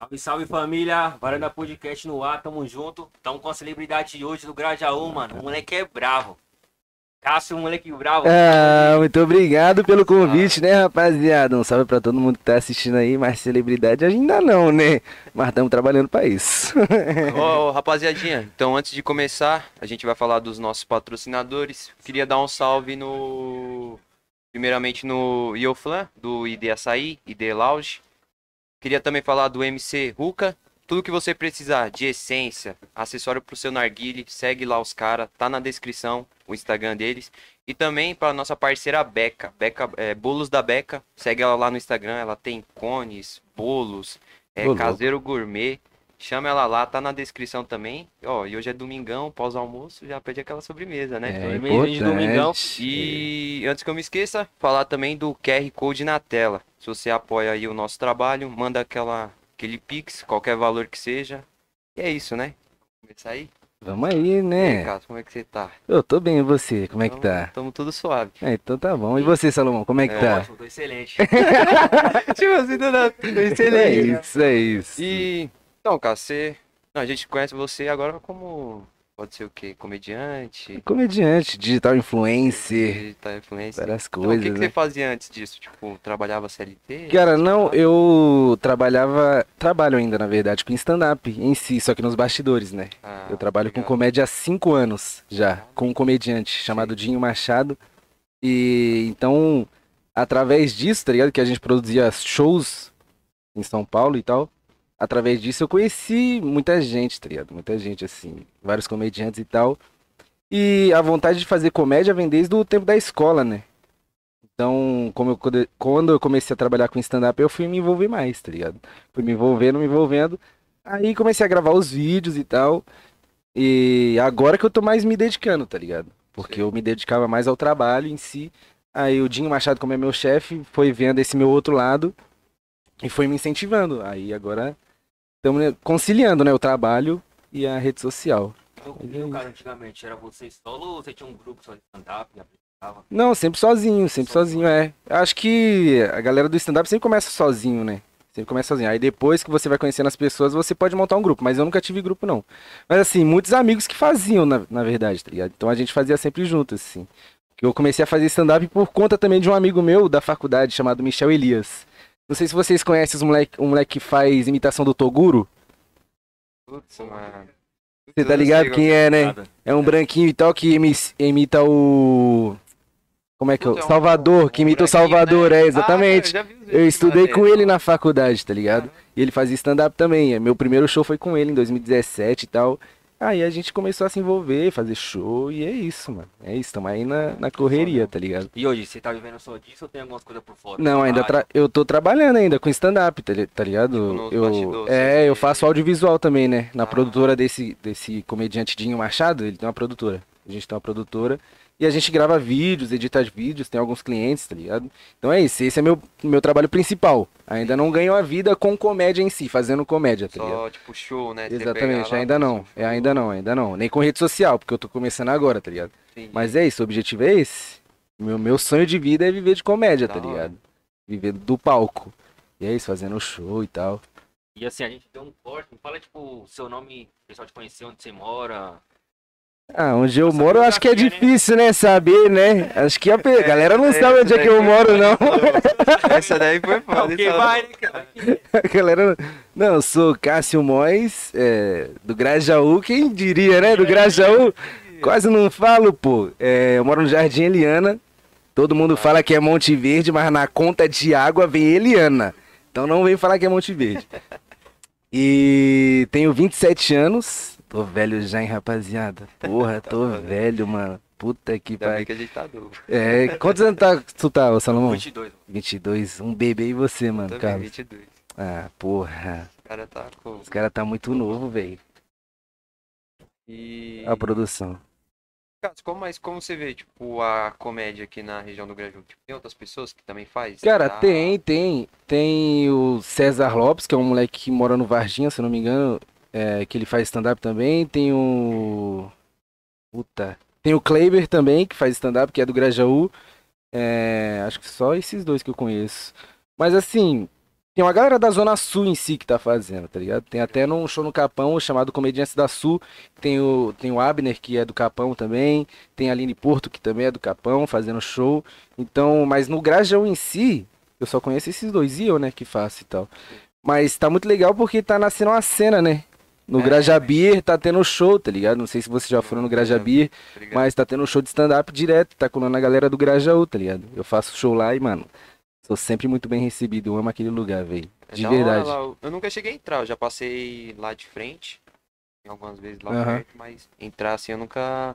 Salve, salve família, Varanda Podcast no ar, tamo junto. Tamo com a celebridade de hoje do Grajaú, mano. O moleque é bravo. Cássio, moleque bravo. Ah, muito obrigado pelo convite, né, rapaziada? Um salve pra todo mundo que tá assistindo aí, mas celebridade ainda não, né? Mas estamos trabalhando pra isso. Ô, ô, rapaziadinha, então antes de começar, a gente vai falar dos nossos patrocinadores. Queria dar um salve no. Primeiramente no Ioflan, do ID Açaí, ID Lounge. Queria também falar do MC Ruka. Tudo que você precisar de essência, acessório pro seu narguile, segue lá os caras, tá na descrição o Instagram deles. E também para nossa parceira Beca, Beca é, Bolos da Beca, segue ela lá no Instagram, ela tem cones, bolos, é, caseiro gourmet. Chama ela lá, tá na descrição também. Ó, e hoje é domingão, pós-almoço, já pede aquela sobremesa, né? É Sobremesa de domingão. E antes que eu me esqueça, falar também do QR Code na tela. Se você apoia aí o nosso trabalho, manda aquela, aquele pix, qualquer valor que seja. E é isso, né? Vamos começar aí? Vamos aí, E aí, né? Como é que você tá? Eu tô bem, e você? Como é que tá? Tamo tudo suave. É, então tá bom. E você, Salomão, como é que É, tá? Ótimo, tô excelente. tipo assim, tudo É excelente. isso, é isso. E, então, Cássio, você... Não, a gente conhece você agora como... Pode ser o quê? Comediante? Comediante, digital influencer, Digital influencer? várias Então, o coisas, que, que né? você fazia antes disso? Tipo, trabalhava CLT? Cara, não, eu trabalhava, trabalho ainda, na verdade, com stand-up em si, só que nos bastidores, né? Ah, Eu trabalho com legal. comédia há cinco anos já, com um comediante chamado Dinho Machado. E então, através disso, tá ligado? Que a gente produzia shows em São Paulo e tal. Através disso eu conheci muita gente, tá ligado? Muita gente, assim, vários comediantes e tal. E a vontade de fazer comédia vem desde o tempo da escola, né? Então, como eu, quando- eu comecei a trabalhar com stand-up, eu fui me envolver mais, tá ligado? Fui me envolvendo, me envolvendo. Aí comecei a gravar os vídeos e tal. E agora que eu tô mais me dedicando, tá ligado? Porque Sei. eu me dedicava mais ao trabalho em si. Aí o Dinho Machado, como é meu chefe, foi vendo esse meu outro lado e foi me incentivando. Aí agora estamos conciliando, né, o trabalho e a rede social. Então, Mas é no isso. caso, antigamente, era você solo ou você tinha um grupo só de stand-up? e apresentava? Não, sempre sozinho, sempre sozinho, é. Acho que a galera do stand-up sempre começa sozinho, né? Sempre começa sozinho. Aí depois que você vai conhecendo as pessoas, você pode montar um grupo. Mas eu nunca tive grupo, não. Mas assim, muitos amigos que faziam, na, na verdade, tá ligado? Então a gente fazia sempre junto, assim. Que Eu comecei a fazer stand-up por conta também de um amigo meu da faculdade, chamado Michel Elias. Não sei se vocês conhecem os moleque, um moleque que faz imitação do Toguro. Putz, mano. Você tá ligado quem é, né? É um branquinho e tal que imi- imita o. Como é que é? É o Salvador, que imita o Salvador, né? é, exatamente. Ah, eu os Eu estudei com ele na faculdade, tá ligado? E ele fazia stand-up também. Meu primeiro show foi com ele em 2017 e tal. Aí a gente começou a se envolver, fazer show, e é isso, mano. É isso, tamo aí na, na correria, tá ligado? E hoje, você tá vivendo só disso ou tem algumas coisas por fora? Não, ainda tra- eu tô trabalhando ainda com stand-up, tá, tá ligado? Tipo, eu, é, eu faço audiovisual também, né? Na Ah. produtora desse, desse comediante Dinho Machado, ele tem uma produtora. A gente tem uma produtora. E a gente grava vídeos, edita vídeos, tem alguns clientes, tá ligado? Então é isso, esse é meu, meu trabalho principal. Ainda não ganho a vida com comédia em si, fazendo comédia, tá ligado? Só, tipo, show, né? Exatamente, lá, ainda não. É, ainda não, ainda não. Nem com rede social, porque eu tô começando agora, tá ligado? Entendi. Mas é isso, o objetivo é esse. Meu, meu sonho de vida é viver de comédia, Da tá hora. ligado? Viver do palco. E é isso, fazendo show e tal. E assim, a gente deu um corte. Me fala, tipo, seu nome, o pessoal te conhecer, onde você mora. Ah, onde eu Nossa, moro, eu acho que é né? difícil, né? Saber, né? Acho que a a galera não É, sabe onde é que eu moro, não. Essa daí foi foda. Essa- vai, né, cara? A galera. Não, eu sou Cássio Mois, é, do Grajaú, quem diria, né? Do Grajaú. Quase não falo, pô. É, eu moro no Jardim Eliana. Todo mundo fala que é Monte Verde, mas na conta de água vem Eliana. Então não vem falar que é Monte Verde. E tenho 27 anos. Tô velho já, hein, rapaziada. Porra, tô Tá, velho, mano. Puta que pariu. que a gente tá novo. É, quantos anos tá, tu tá, Salomão? 22. 22. Um bebê e você, mano, Carlos. 22. Ah, porra. O cara tá com... Os caras tá muito novo, velho. E... A produção. Como, mas como você vê, tipo, a comédia aqui na região do Grajaú? Tipo, tem outras pessoas que também faz? Cara, Tá? tem, tem. Tem o César Lopes, que é um moleque que mora no Varginha, se eu não me engano, é, que ele faz stand-up também. Tem o. Puta. Tem o Kleiber também, que faz stand-up, que é do Grajaú. É, acho que só esses dois que eu conheço. Mas assim, Tem uma galera da Zona Sul em si que tá fazendo, tá ligado? Tem até num show no Capão chamado Comediantes da Sul. Tem o, tem o Abner, que é do Capão também. Tem a Aline Porto, que também é do Capão, fazendo show. Então, mas no Grajaú em si, eu só conheço esses dois e eu, né, que faço e tal. Mas tá muito legal porque tá nascendo uma cena, né? No É, Grajabir tá tendo show, tá ligado? Não sei se vocês já foram no Grajabir, mas tá tendo show de stand-up direto, tá colando a galera do Grajaú, tá ligado? Eu faço show lá e, mano, sou sempre muito bem recebido, eu amo aquele lugar, velho. É De verdade. lá. Eu- nunca cheguei a entrar, eu já passei lá de frente. Algumas vezes lá Aham. perto, mas entrar assim eu nunca.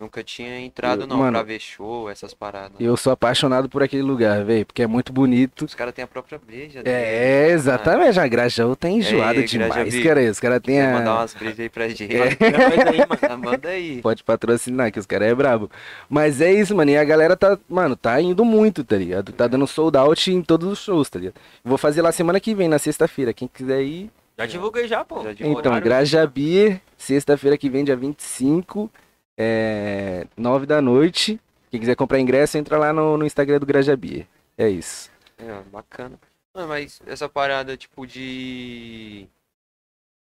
Nunca tinha entrado Eu- não, mano, pra ver show, essas paradas. Eu sou apaixonado por aquele lugar, velho, porque é muito bonito. Os caras têm a própria breja. É, deles, exatamente, a Grajaú tá enjoada Ei, demais, cara. Os caras têm Quer mandar a... umas brejas aí pra gente. É. Mas aí, mano, Manda aí. Pode patrocinar, que os caras é brabo. Mas é isso, mano. E a galera tá, mano, tá indo muito, tá ligado? Tá dando sold out em todos os shows, tá ligado? Vou fazer lá semana que vem, na sexta-feira. Quem quiser ir. já divulguei já, pô. Já. Então. Grajabir, sexta-feira que vem, dia 25, é, 9 da noite. Quem quiser comprar ingresso, entra lá no, no Instagram do Grajabir. É isso. É, bacana. Mano, mas essa parada, tipo, de.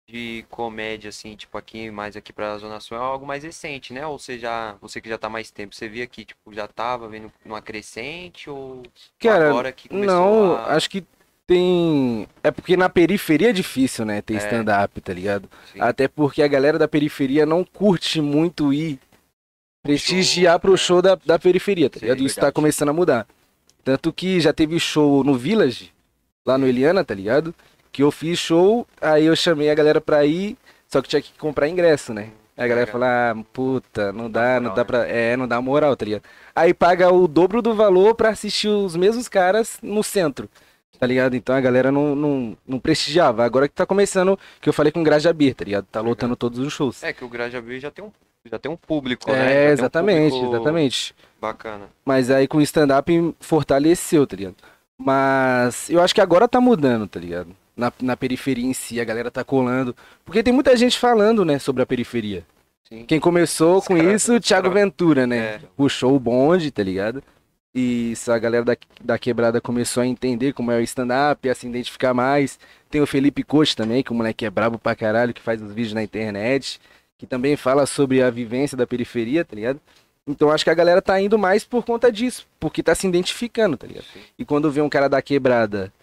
De comédia, assim, tipo, aqui, mais aqui pra Zona Sul, é algo mais recente, né? Ou você já. Você que já tá mais tempo, você via que, tipo, já tava vendo numa crescente ou Cara, agora que começou Não, a... acho que tem. É porque na periferia é difícil, né? Ter É. stand-up, tá ligado? Sim. Até porque a galera da periferia não curte muito ir prestigiar Show, pro né? show da, da periferia, tá Sim, ligado? Isso tá começando a mudar. Tanto que já teve show no Village, lá no Eliana, tá ligado? Que eu fiz show, aí eu chamei a galera pra ir, só que tinha que comprar ingresso, né? Aí a galera fala, ah, puta, não dá, não dá né? pra. É, não dá moral, tá ligado? Aí paga o dobro do valor pra assistir os mesmos caras no centro. Tá ligado? Então a galera não, não, não prestigiava. Agora que tá começando, que eu falei com o Grajabir, tá ligado? Tá lotando todos os shows. É que o Grajaú já tem um. Já tem um público, né? Já É, tem um exatamente, público exatamente. Bacana. Mas aí com o stand-up fortaleceu, tá ligado? Mas eu acho que agora tá mudando, tá ligado? Na, na periferia em si, a galera tá colando. Porque tem muita gente falando, né, sobre a periferia. Sim. Quem começou com isso, o Thiago Ventura, né? É. Puxou o bonde, tá ligado? E a galera da, da quebrada começou a entender como é o stand-up, a se identificar mais. Tem o Felipe Coach também, que o moleque é brabo pra caralho, que faz os vídeos na internet, que também fala sobre a vivência da periferia, tá ligado? Então acho que a galera tá indo mais por conta disso, porque tá se identificando, tá ligado? E quando vê um cara da quebrada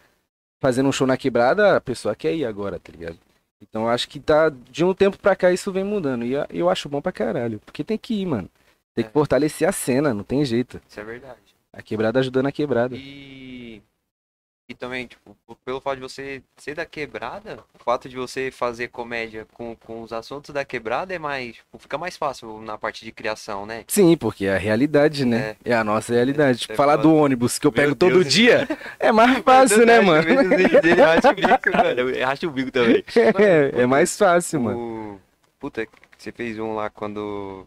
fazendo um show na quebrada, a pessoa quer ir agora, tá ligado? Então acho que tá de um tempo pra cá isso vem mudando. E eu- eu acho bom pra caralho, porque tem que ir, mano. Tem que É. fortalecer a cena, não tem jeito. Isso é verdade. A quebrada ajudando a quebrada. E, e também, tipo, pelo fato de você ser da quebrada, o fato de você fazer comédia com, com os assuntos da quebrada é mais. Tipo, fica mais fácil na parte de criação, né? Sim, porque é a realidade, né? É, a nossa realidade. Tipo, É falar foda. do ônibus que eu Meu pego todo Deus. dia é mais fácil, né, mano? Dele, racha o bico, mano. O também. É, é mais fácil, mano. O... Puta, você fez um lá quando.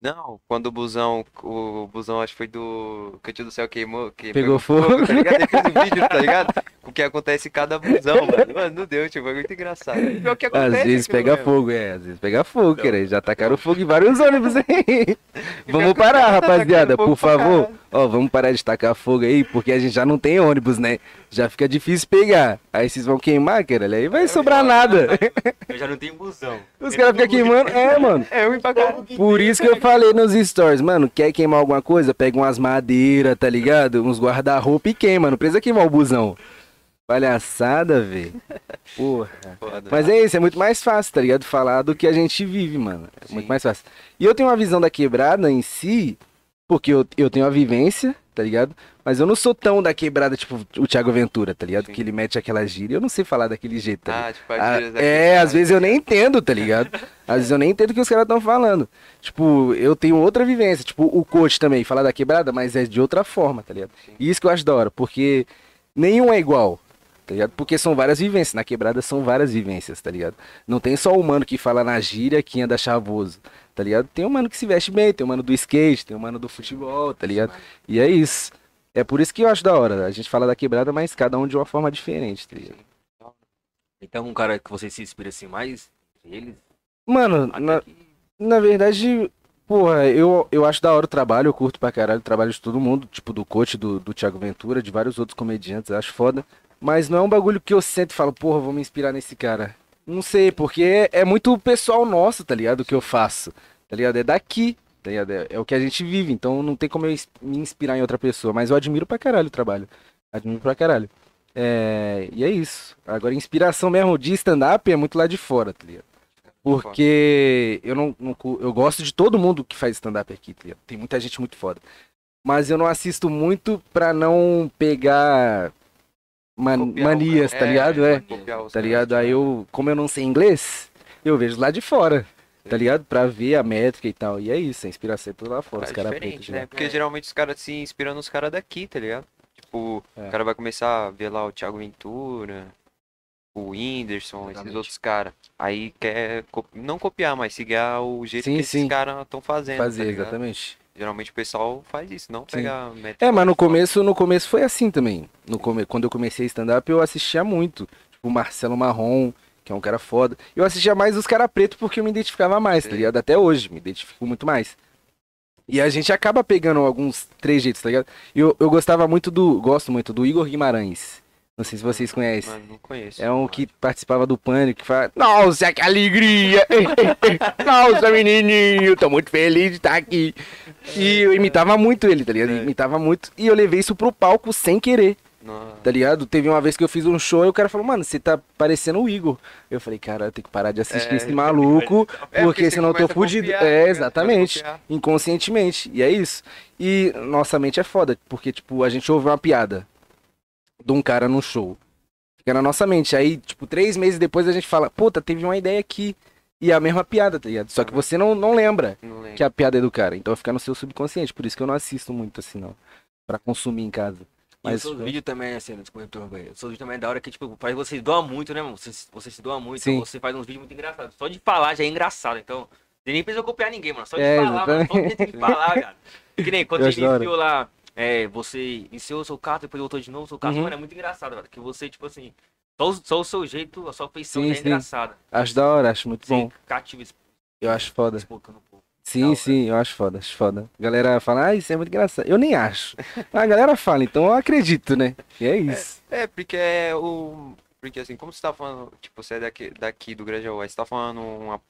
Não, quando o busão, o busão acho que foi do Cantinho do Céu queimou, que Pegou fogo. tá ligado? Ele fez um vídeo, tá ligado? O que acontece em cada busão, mano. Mano, não deu, tipo, é muito engraçado. E pior que Às acontece vezes aquilo pega mesmo. fogo, é. Às vezes pega fogo, Não. querido. Já tacaram fogo em vários ônibus aí. E Vamos parar, tá rapaziada, por favor. Ó, vamos parar de tacar fogo aí, porque a gente já não tem ônibus, né? Já fica difícil pegar. Aí vocês vão queimar, cara, aí vai sobrar nada. Eu já não tenho busão. Os caras ficam queimando. É, mano. É ruim pra caralho. Por isso que eu falei nos stories, mano, quer queimar alguma coisa? Pega umas madeiras, tá ligado? Uns guarda-roupa e queima, não precisa queimar o busão. Palhaçada, velho. Porra. Foda. Mas é isso, é muito mais fácil, tá ligado? Falar do que a gente vive, mano. É muito mais fácil. E eu tenho uma visão da quebrada em si, porque eu, eu tenho a vivência, tá ligado? Mas eu não sou tão da quebrada, tipo o Thiago Ventura, tá ligado? Sim. Que ele mete aquela gíria. Eu não sei falar daquele jeito, tá ligado? Ah, tipo, as Ah, daqui, é, tá? às vezes eu nem entendo, tá ligado? Às vezes eu nem entendo o que os caras estão falando. Tipo, eu tenho outra vivência. Tipo, o coach também fala da quebrada, mas é de outra forma, tá ligado? Sim. E isso que eu acho da hora, porque nenhum é igual, tá ligado? Porque são várias vivências. Na quebrada são várias vivências, tá ligado? Não tem só o mano que fala na gíria que anda chavoso, tá ligado? Tem o mano que se veste bem, tem o mano do skate, tem o mano do futebol, tá ligado? E é isso. É por isso que eu acho da hora. A gente fala da quebrada, mas cada um de uma forma diferente, tá ligado? Então um cara que você se inspira assim mais, eles. Mano, na, que- Na verdade, porra, eu, eu acho da hora o trabalho, eu curto pra caralho o trabalho de todo mundo, tipo do coach, do, do Thiago Ventura, de vários outros comediantes, acho foda. Mas não é um bagulho que eu sento e falo, porra, vou me inspirar nesse cara. Não sei, porque é, é muito pessoal nosso, tá ligado? O que eu faço. Tá ligado? É daqui, tá ligado? É, é o que a gente vive, então não tem como eu me inspirar em outra pessoa. Mas eu admiro pra caralho o trabalho. Admiro pra caralho. É, e é isso. Agora, inspiração mesmo de stand-up é muito lá de fora, tá ligado? Porque eu não, não eu gosto de todo mundo que faz stand-up aqui, tá ligado? Tem muita gente muito foda. Mas eu não assisto muito pra não pegar man- Copiar manias, tá ligado? É, os tá ligado? Aí eu, como eu não sei inglês, eu vejo lá de fora, tá ligado? Pra ver a métrica e tal. E é isso, a inspiração é tudo lá fora, É os caras pretos. né? né? Porque É. geralmente os caras se inspiram nos caras daqui, tá ligado? Tipo, É. o cara vai começar a ver lá o Thiago Ventura, o Whindersson, esses Exatamente. outros caras. Aí quer não copiar, mas seguir o jeito Sim, que sim. esses caras estão fazendo. Fazer, tá exatamente. Geralmente o pessoal faz isso, não métrica É, mas no começo, no começo foi assim também. No come... Quando eu comecei stand-up, eu assistia muito. Tipo, o Marcelo Marrom, que é um cara foda. Eu assistia mais os caras pretos porque eu me identificava mais, tá Sim. ligado? Até hoje, me identifico muito mais. E a gente acaba pegando alguns trejeitos, tá ligado? E Eu, eu gostava muito do. Gosto muito do Igor Guimarães. Não sei se vocês conhecem. Mano, não conheço. É um que participava do Pânico, que fala, nossa, que alegria! nossa, menininho, tô muito feliz de estar aqui. E eu imitava muito ele, tá ligado? É. Imitava muito. E eu levei isso pro palco sem querer, Nossa. tá ligado? Teve uma vez que eu fiz um show e o cara falou, mano, você tá parecendo o Igor. Eu falei, cara, eu tenho que parar de assistir É, esse maluco, É, porque você senão eu tô fudido. copiar, tá É, ligado? exatamente. Inconscientemente. E é isso. E nossa mente é foda, porque, tipo, a gente ouve uma piada de um cara no show. Fica na nossa mente. Aí, tipo, três meses depois a gente fala, puta, teve uma ideia aqui. E é a mesma piada, tá ligado? Só que você não, não lembra Não que a piada é do cara. Então fica no seu subconsciente. Por isso que eu não assisto muito assim, não. Pra consumir em casa. Mas o vídeo também, assim, desculpa interromper. O seu vídeo também é da hora que, tipo, faz você doar muito, né, mano? Você, você se doa muito, então você faz uns vídeos muito engraçados. Só de falar já é engraçado, então. Você nem precisa copiar ninguém, mano. Só de É, falar, mano. Só de falar, cara. Que nem quando Eu você iniciou lá, é, você iniciou o seu carro, depois voltou de novo, o seu carro, Uhum. mano, é muito engraçado, velho. Que você, tipo assim, só, o- só o seu jeito, a sua feição Sim, é sim. engraçada. Acho da hora, acho muito bom. cativa esse Eu acho foda. Sim, sim, eu acho foda, acho foda. A galera fala, ah, isso é muito engraçado. Eu nem acho. A galera fala, então eu acredito, né? E é isso. É, porque é o. Porque assim, como você tá falando, tipo, você é daqui, daqui do Grajaú, aí você tá falando uma,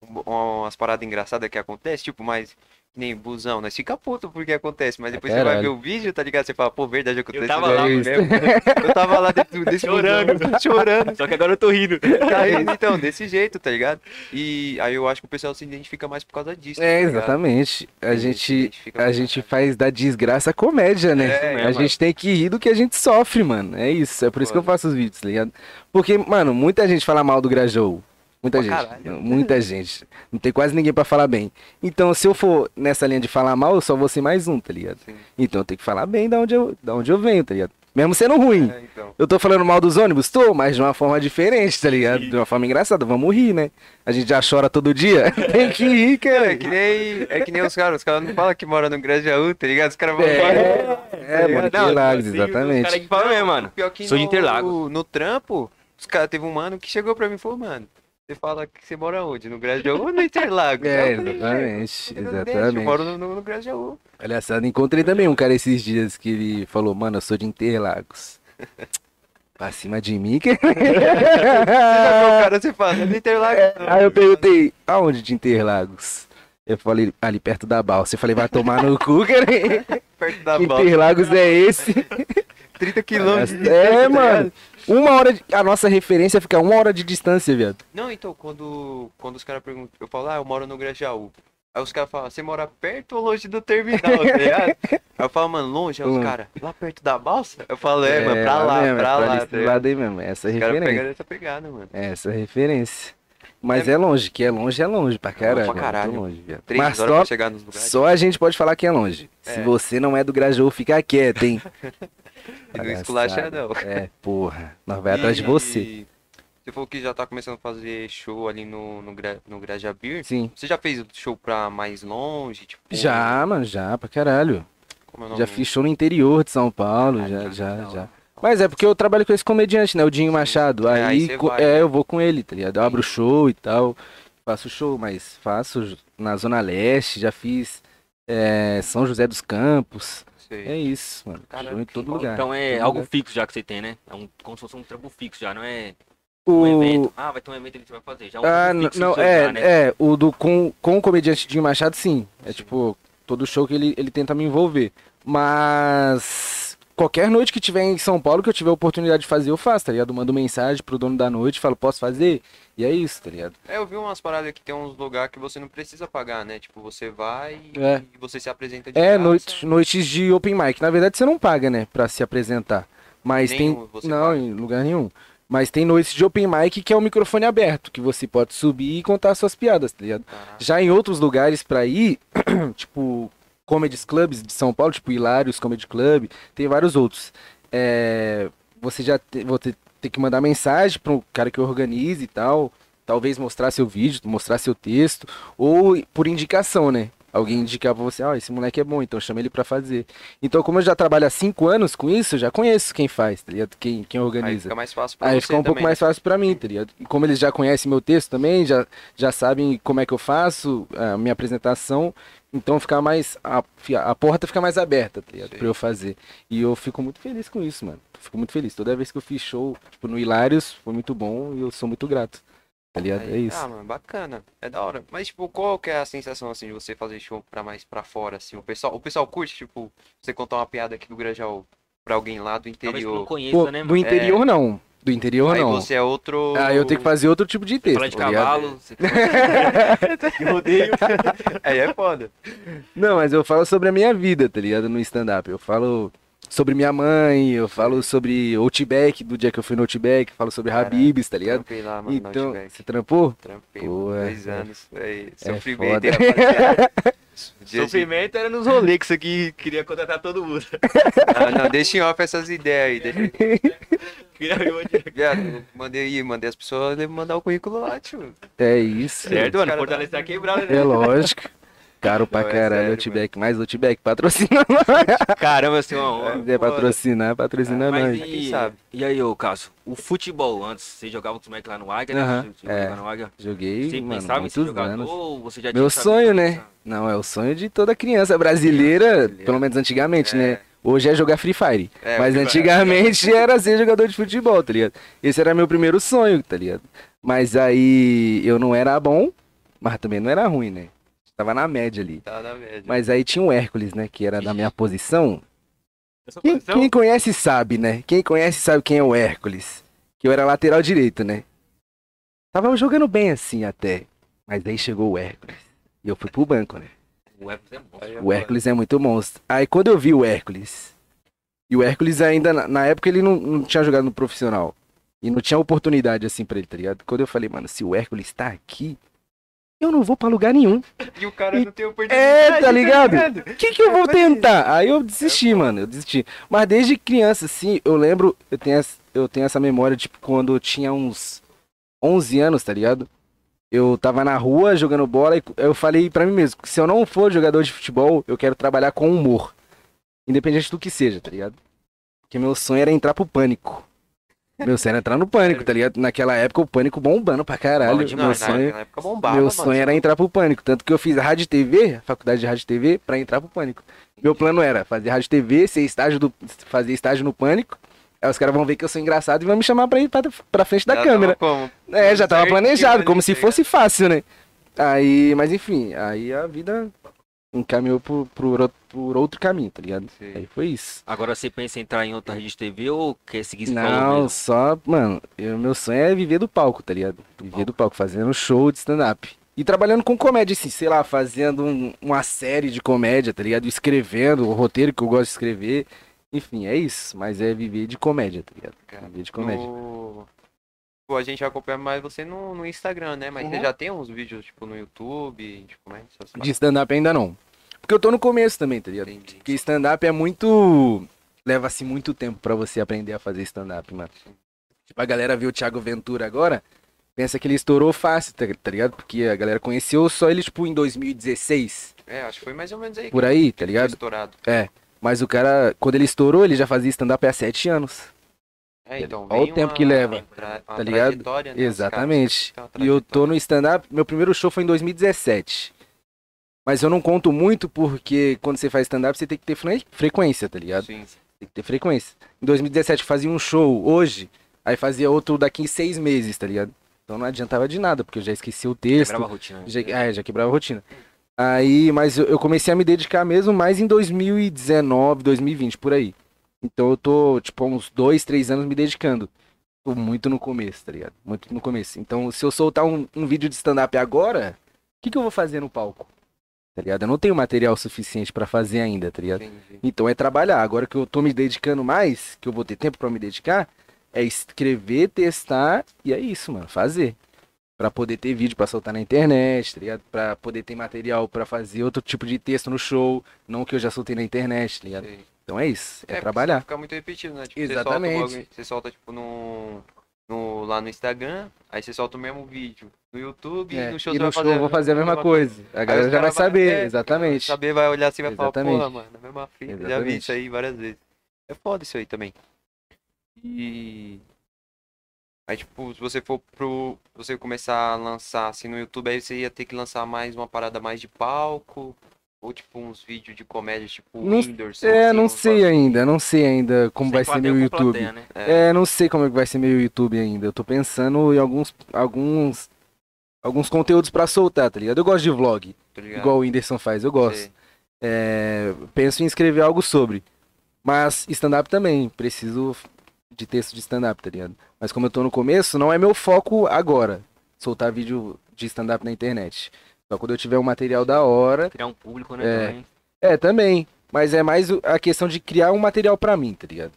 uma- umas paradas engraçadas que acontecem, tipo, mas nem busão, né? Fica puto porque acontece, mas depois você vai ver o vídeo, tá ligado? Você fala, pô, verdade, aconteceu tava isso lá, mesmo. Eu tava lá dentro desse Chorando. busão, chorando. Só que agora eu tô rindo. Aí, então, desse jeito, tá ligado? E aí eu acho que o pessoal se identifica mais por causa disso. É, tá exatamente. A gente, a gente faz da desgraça comédia, né? É, a mano. gente tem que rir do que a gente sofre, mano. É isso. É por isso que eu faço os vídeos, tá ligado? Porque, mano, muita gente fala mal do Grajow. Muita Pra gente. caralho. Muita gente. Não tem quase ninguém pra falar bem. Então, se eu for nessa linha de falar mal, eu só vou ser mais um, tá ligado? Sim. Então eu tenho que falar bem da onde eu, da onde eu venho, tá ligado? Mesmo sendo ruim. É, então. Eu tô falando mal dos ônibus? Tô, mas de uma forma diferente, tá ligado? De uma forma engraçada. Vamos rir, né? A gente já chora todo dia. Tem que rir, cara. É que nem, é que nem os caras, os caras não falam que moram no Grajaú, tá ligado? Os caras vão É, é, mano, Não, Interlagos, assim, Os caras exatamente. que falam mesmo, mano. Pior que Sou de no, Interlagos. No trampo, os caras teve um mano que chegou pra mim e falou, mano, você fala que você mora onde? No Grajaú ou no Interlagos? É, Eu exatamente, "É, Eu exatamente. moro no, no, no Grajaú. Olha só, encontrei também um cara esses dias que ele falou, mano, eu sou de Interlagos. Pra cima de mim, que... Você o cara, você fala, é no Interlagos. não." Aí eu perguntei, aonde de Interlagos? Eu falei, ali perto da balsa. Eu falei, vai tomar no cu, cara. Perto da bola. Interlagos é esse. 30 quilômetros. de É, distância, tá mano. Uma hora, de... a nossa referência fica uma hora de distância, viado. Não, então, quando, quando os caras perguntam, eu falo, ah, eu moro no Grajaú. Aí os caras falam, você mora perto ou longe do terminal, tá ligado? Aí eu falo, mano, longe? Aí os caras, lá perto da balsa? Eu falo, é, mano, pra lá, mesmo, pra é lá. desse tá lado aí mesmo, essa é a Os referência. essa pegada, mano. Essa é a referência. Mas É- é longe, que é longe, é longe pra caralho. pra é caralho. longe, viado. Três Mas horas só, pra chegar nos lugares. só a gente pode falar que é longe. Se É. você não é do Grajaú, fica quieto, hein? E não esculacha, não. É, porra. Nós vai atrás de você. Você falou que já tá começando a fazer show ali no, no, no Grajabir. Sim. Você já fez show pra mais longe? Tipo, Já, mano, já, pra caralho. Como é o nome? Já fiz show no interior de São Paulo, Ah, já, que já, da já. hora. Mas é porque eu trabalho com esse comediante, né? O Dinho Machado. É, aí Aí, vai, é, né? eu vou com ele, tá ligado? Eu abro show e tal. Faço show, mas faço na Zona Leste, já fiz é, São José dos Campos. Sei. É isso, mano. Show em todo lugar. Então é Todo algo lugar. fixo já que você tem, né? É um, como se fosse um trampo fixo já, não é um evento. O... Ah, vai ter um evento que você vai fazer. Já é um Ah, não, é, já, né? é, o do com, com o comediante Dinho Machado, sim. É Sim. tipo, todo show que ele, ele tenta me envolver. Mas qualquer noite que tiver em São Paulo que eu tiver oportunidade de fazer, eu faço, tá ligado? Mando mensagem pro dono da noite, falo, posso fazer? E é isso, tá ligado? É, eu vi umas paradas que tem uns lugares que você não precisa pagar, né? Tipo, você vai É. e você se apresenta de É, graça. noite, noites de open mic. Na verdade, você não paga, né, pra se apresentar. Mas Nenhum tem. Não, paga. em lugar nenhum. Mas tem noites de open mic que é o microfone aberto, que você pode subir e contar suas piadas, tá ligado? Caraca. Já em outros lugares pra ir, tipo, comedy clubs de São Paulo, tipo Hilários Comedy Club, tem vários outros. É, você já te, ter, que mandar mensagem para um cara que organize e tal, talvez mostrar seu vídeo, mostrar seu texto, ou por indicação, né? Alguém indicar pra você, ó, esse moleque é bom, então chama ele pra fazer. Então, como eu já trabalho há cinco anos com isso, eu já conheço quem faz, tá ligado? Quem, quem Aí organiza. fica mais fácil pra Aí fica um pouco também, mais né? fácil pra mim, tá ligado? E como eles já conhecem meu texto também, já, já sabem como é que eu faço a minha apresentação, então fica mais. A, a porta fica mais aberta, tá ligado? Sei. Pra eu fazer. E eu fico muito feliz com isso, mano. Fico muito feliz. Toda vez que eu fiz show, tipo, no Hilários, foi muito bom e eu sou muito grato. Tá ligado? Aí- É isso. Ah, mano, bacana. É da hora. Mas, tipo, qual que é a sensação, assim, de você fazer show pra mais pra fora, assim? O pessoal, o pessoal curte, tipo, você contar uma piada aqui do Grajaú pra alguém lá do Talvez que não interior. conheça, Pô, né, do mano? interior não. Do interior Aí não. você é outro... Ah, eu tenho que fazer outro tipo de texto. Fala de tá cavalo, você que rodeio. Aí é foda. Não, mas eu falo sobre a minha vida, tá ligado? No stand-up. Eu falo sobre minha mãe, eu falo sobre Outback, do dia que eu fui no Outback, falo sobre Habibs, tá ligado? Trampei lá, mano, no Então, você trampou? Trampei, Pô, é- dois é- anos. Aí, é sofrimento, foda. hein, rapaziada. De- Sofrimento era nos rolês que você que queria contratar todo mundo. Não, não, deixa em off essas ideias aí. Deixa... Viado, mandei aí, mandei as pessoas mandar o currículo lá, tio. É isso. Certo, mano, cara fortalecer a quebrada, né? É lógico. Caro pra Não, é caralho, Outback. Mais Outback, patrocina nós. Caramba, assim, uma honra. Se quiser patrocinar, patrocina Mas nós. e, e aí, ô Cássio, o futebol, antes você jogava com os moleques lá no Águia, né? Aham, Você jogava é. lá no Águia. Joguei, Você mano, pensava em muitos jogador anos. ou você já Meu sonho, né? começar? Não, é o sonho de toda criança brasileira, Brasileira. pelo menos antigamente, É. né? Hoje é jogar Free Fire. É, Mas antigamente era ser jogador de futebol, tá ligado? Esse era meu primeiro sonho, tá ligado? Mas aí eu não era bom, mas também não era ruim, né? Tava na média ali. Tá na média. Mas aí tinha o Hércules, né? Que era da minha posição. Quem, posição? quem conhece sabe, né? Quem conhece sabe quem é o Hércules. Que eu era lateral direito, né? Tava jogando bem assim até. Mas aí chegou o Hércules. E eu fui pro banco, né? O Hércules é monstro. O foda. Hércules é muito monstro. Aí quando eu vi o Hércules, e o Hércules ainda, na, na época ele não, não tinha jogado no profissional. E não tinha oportunidade assim pra ele, tá ligado? Quando eu falei, mano, se o Hércules tá aqui, eu não vou pra lugar nenhum. E o cara não tem oportunidade. É, tá ligado? ligado? O que que eu vou tentar? Aí eu desisti, mano, eu desisti. Mas desde criança, assim, eu lembro, eu tenho, essa, eu tenho essa memória, tipo, quando eu tinha uns 11 anos, tá ligado? Eu tava na rua jogando bola e eu falei pra mim mesmo, se eu não for jogador de futebol, eu quero trabalhar com humor. Independente do que seja, tá ligado? Porque meu sonho era entrar pro pânico. Meu sonho era entrar no pânico, tá ligado? Naquela época o pânico bombando pra caralho. Bom meu Não, sonho, bombava, meu mano. sonho era entrar pro pânico. Tanto que eu fiz rádio e TV, faculdade de rádio TV, pra entrar pro pânico. Meu plano era fazer rádio TV, ser estágio do, fazer estágio no pânico. Aí os caras vão ver que eu sou engraçado e vão me chamar pra ir pra, pra frente da Já câmera. como? É, já tava planejado, como se tá fosse fácil, né? Aí, mas enfim, aí a vida encaminhou por, por, por outro caminho, tá ligado? Sim. Aí foi isso. Agora você pensa em entrar em outra rede de TV ou quer seguir Não, só, mano, eu- meu sonho é viver do palco, tá ligado? Viver do palco, fazendo show de stand-up. E trabalhando com comédia, assim, sei lá, fazendo um- uma série de comédia, tá ligado? Escrevendo o roteiro que eu gosto de escrever. Enfim, é isso. Mas é viver de comédia, tá ligado? Viver de comédia. No... Pô, a gente acompanha mais você no, no Instagram, né? Mas você Uhum. já tem uns vídeos, tipo, no YouTube, tipo, é essas De stand-up ainda não. Porque eu tô no começo também, tá ligado? Entendi. Porque stand-up é muito. Leva-se muito tempo pra você aprender a fazer stand-up, mano. Tipo, a galera viu o Thiago Ventura agora, pensa que ele estourou fácil, tá, tá ligado? Porque a galera conheceu só ele, tipo, em 2016. É, acho que foi mais ou menos aí. Por aí, tá ligado? Estourado. Mas o cara, quando ele estourou, ele já fazia stand-up há sete anos. É, então, Olha o tempo uma- que leva, tá ligado? né? Exatamente. E eu tô no stand-up, meu primeiro show foi em 2017. Mas eu não conto muito porque quando você faz stand-up você tem que ter fre- frequência, tá ligado? Sim. Tem que ter frequência. Em 2017 eu fazia um show hoje, aí fazia outro daqui em seis meses, tá ligado? Então não adiantava de nada, porque eu já esqueci o texto. Quebrava a rotina. Já, é, já quebrava a rotina. Aí, mas eu, eu comecei a me dedicar mesmo mais em 2019, 2020, por aí. Então eu tô, tipo, há uns dois, três anos me dedicando. Tô muito no começo, tá ligado? Muito no começo. Então, se eu soltar um, um vídeo de stand-up agora, o que, que eu vou fazer no palco? Tá ligado? Eu não tenho material suficiente pra fazer ainda, tá ligado? Entendi. Então é trabalhar. Agora que eu tô me dedicando mais, que eu vou ter tempo pra me dedicar, é escrever, testar e é isso, mano, fazer. Pra poder ter vídeo pra soltar na internet, tá ligado? Pra poder ter material pra fazer outro tipo de texto no show, não o que eu já soltei na internet, tá ligado? Sei. Então é isso, é, porque trabalhar. Fica muito repetido, né? Tipo, Exatamente. Você solta, você solta tipo, no, no, lá no Instagram, aí você solta o mesmo vídeo no YouTube É, e no show e no show fazer eu vou fazer a mesma coisa. A Aí galera já vai cara vai- saber, é, exatamente. Saber, vai olhar assim e vai falar, Exatamente. porra, mano, a mesma fita, já vi Exatamente. isso aí várias vezes. É foda isso aí também. E. Aí, tipo, se você for pro. se Você começar a lançar assim no YouTube, aí você ia ter que lançar mais uma parada mais de palco. Ou tipo uns vídeos de comédia, tipo Não- Whindersson. É, assim, não sei bagulho. ainda, não sei ainda como vai ser meu YouTube. Plateia, né? É, não sei como é que vai ser meu YouTube ainda. Eu tô pensando em alguns alguns alguns conteúdos pra soltar, tá ligado? Eu gosto de vlog, Tá igual o Whindersson faz, eu gosto. É, penso em escrever algo sobre. Mas stand-up também, preciso de texto de stand-up, tá ligado? Mas como eu tô no começo, não é meu foco agora, soltar vídeo de stand-up na internet. Só quando eu tiver um material da hora. Criar um público, né? É. também. É, também. Mas é mais a questão de criar um material pra mim, tá ligado?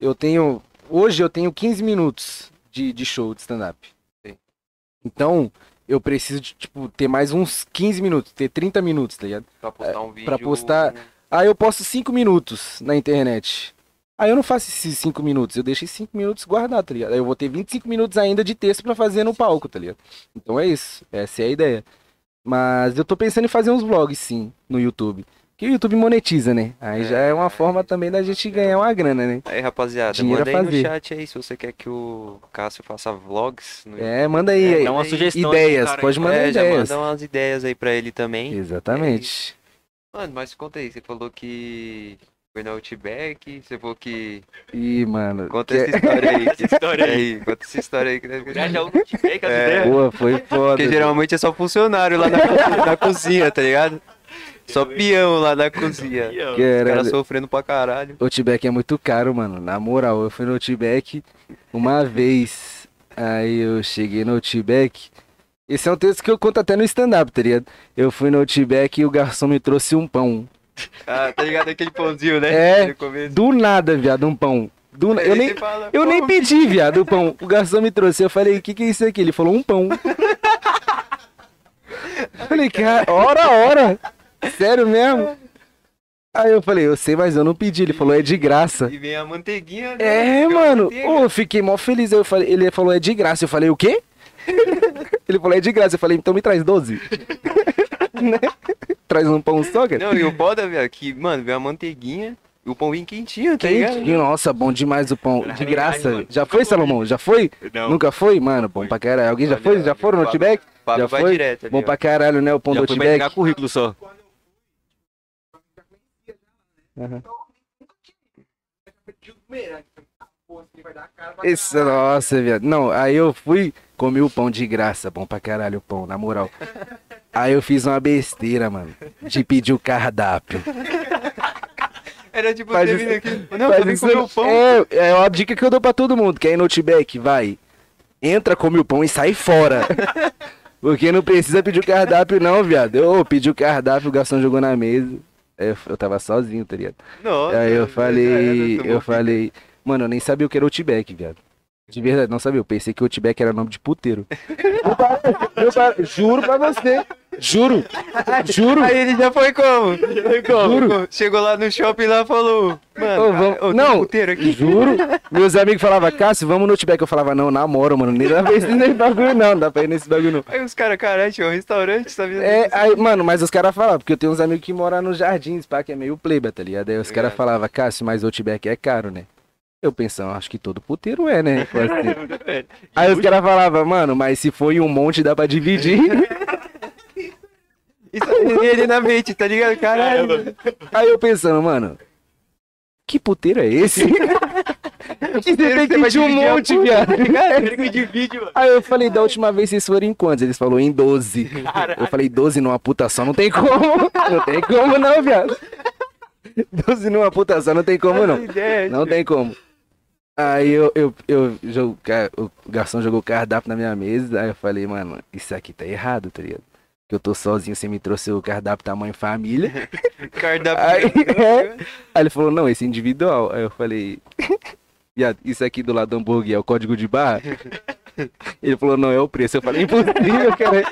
Eu tenho. Hoje eu tenho 15 minutos de, de show de stand-up. Então, eu preciso de, tipo, ter mais uns 15 minutos, ter 30 minutos, tá ligado? Pra postar um vídeo. pra postar- Aí eu posto 5 minutos na internet. Aí eu não faço esses 5 minutos, eu deixo esses 5 minutos guardados, tá ligado? Aí eu vou ter 25 minutos ainda de texto pra fazer no palco, tá ligado? Então é isso, essa é a ideia. Mas eu tô pensando em fazer uns vlogs sim, no YouTube. Que o YouTube monetiza, né? Aí já é uma forma também da gente ganhar uma grana, né? Aí, rapaziada, Dinheiro manda aí no chat aí se você quer que o Cássio faça vlogs. No É, manda aí, É, aí. Dá uma sugestão. ideias, cara, pode mandar é, já ideias. manda umas ideias aí pra ele também. Exatamente. Mano, mas conta aí, você falou que foi na Outback, você falou que... Ih, mano. Conta que- essa história aí. Essa história aí. conta essa história aí. Que. Já já o Multibank, as É. ideias. Boa, foi foda. Porque geralmente é só funcionário lá na, na cozinha, tá ligado? Só peão lá na cozinha. E, ó, Os caras Caralho. sofrendo pra caralho. Outback é muito caro, mano. Na moral, eu fui no Outback uma vez. Aí eu cheguei no Outback. Esse é um texto que eu conto até no stand-up, tá ligado? Eu fui no Outback e o garçom me trouxe um pão. Ah, tá ligado aquele pãozinho, né? É. Do nada, viado, um pão. Do Eu nem, fala, eu "Pô, nem pedi, viado, o pão. O garçom me trouxe. Eu falei, o que, que é isso aqui? Ele falou, um pão. Eu falei, cara, ora, ora. Sério mesmo? Aí eu falei, eu sei, mas eu não pedi. Ele falou, é de graça. E vem a manteiguinha, né? É, mano. Ô, eu fiquei mó feliz. Eu falei, ele falou, é de graça. Eu falei, o quê? ele falou, é de graça. Eu falei, então me traz 12. Né? Traz um pão só, cara. Não, e o foda, velho, que, mano, vem a manteiguinha e o pão vem quentinho, tá ligado? Quentinho, nossa, bom demais o pão. De graça. mano. Já foi, Salomão? Já foi? Não. Nunca foi? Mano, bom pra caralho. Alguém já foi? Já foram no Outback? Já vai foi? direto Bom pra caralho, né? O pão do Já entregar Outback. currículo só. Aham. Esse, nossa, viado. Não, aí eu fui, comi o pão de graça, bom pra caralho o pão, na moral. Aí eu fiz uma besteira, mano, de pedir o cardápio. Era tipo, Faz isso- aqui, não, Faz isso- comeu o pão. É, é uma dica que eu dou pra todo mundo, que é ir no Outback, vai. Entra, come o pão e sai fora. Porque não precisa pedir o cardápio não, viado. Eu pedi o cardápio, o garçom jogou na mesa. Eu, eu tava sozinho, tá ligado? Nossa, Aí eu falei, eu falei, mano, eu nem sabia o que era Outback, viado. De verdade, não sabia. Eu pensei que Outback era nome de puteiro. Eu eu juro pra você. Juro. Juro. Aí ele já foi como? Foi como? Juro. Chegou lá no shopping lá e falou, mano, Ô, vamos- ah, ô, não. puteiro aqui. Juro. Meus amigos falavam, Cássio, vamos no Outback. Eu falava, não, namoro, mano. Nem dá pra ir nesse bagulho, não. Não dá pra ir nesse bagulho, não. Aí os caras, caralho, tinha um restaurante, sabia? É, aí, mano, mas os caras falavam, porque eu tenho uns amigos que moram nos jardins, pá, que é meio pleba, tá ligado? Aí os caras falavam, Cássio, mas Outback é caro, né? Eu pensando, acho que todo puteiro é, né? Assim. Aí os caras falavam, mano, mas se em um monte dá pra dividir. Isso aí ele na mente, tá ligado? Caralho. Aí eu pensando, mano, que puteiro é esse? que tem que vai de um monte, viado. Mano. Aí eu falei, da última vez vocês foram em quantos? Eles falaram em 12. Eu falei, 12 numa puta só, não tem como. Não tem como não, viado. 12 numa puta só, não tem como não. Não tem como. Aí eu, eu, eu, jogo, ca- o garçom jogou cardápio na minha mesa, aí eu falei, mano, isso aqui tá errado, tá ligado? Que eu tô sozinho, você me trouxe o cardápio tamanho família. Cardápio. Aí, é. Aí ele falou, não, esse é individual. Aí eu falei, isso aqui do lado do hambúrguer é o código de barra? Ele falou, não, é o preço. Eu falei, impossível, cara.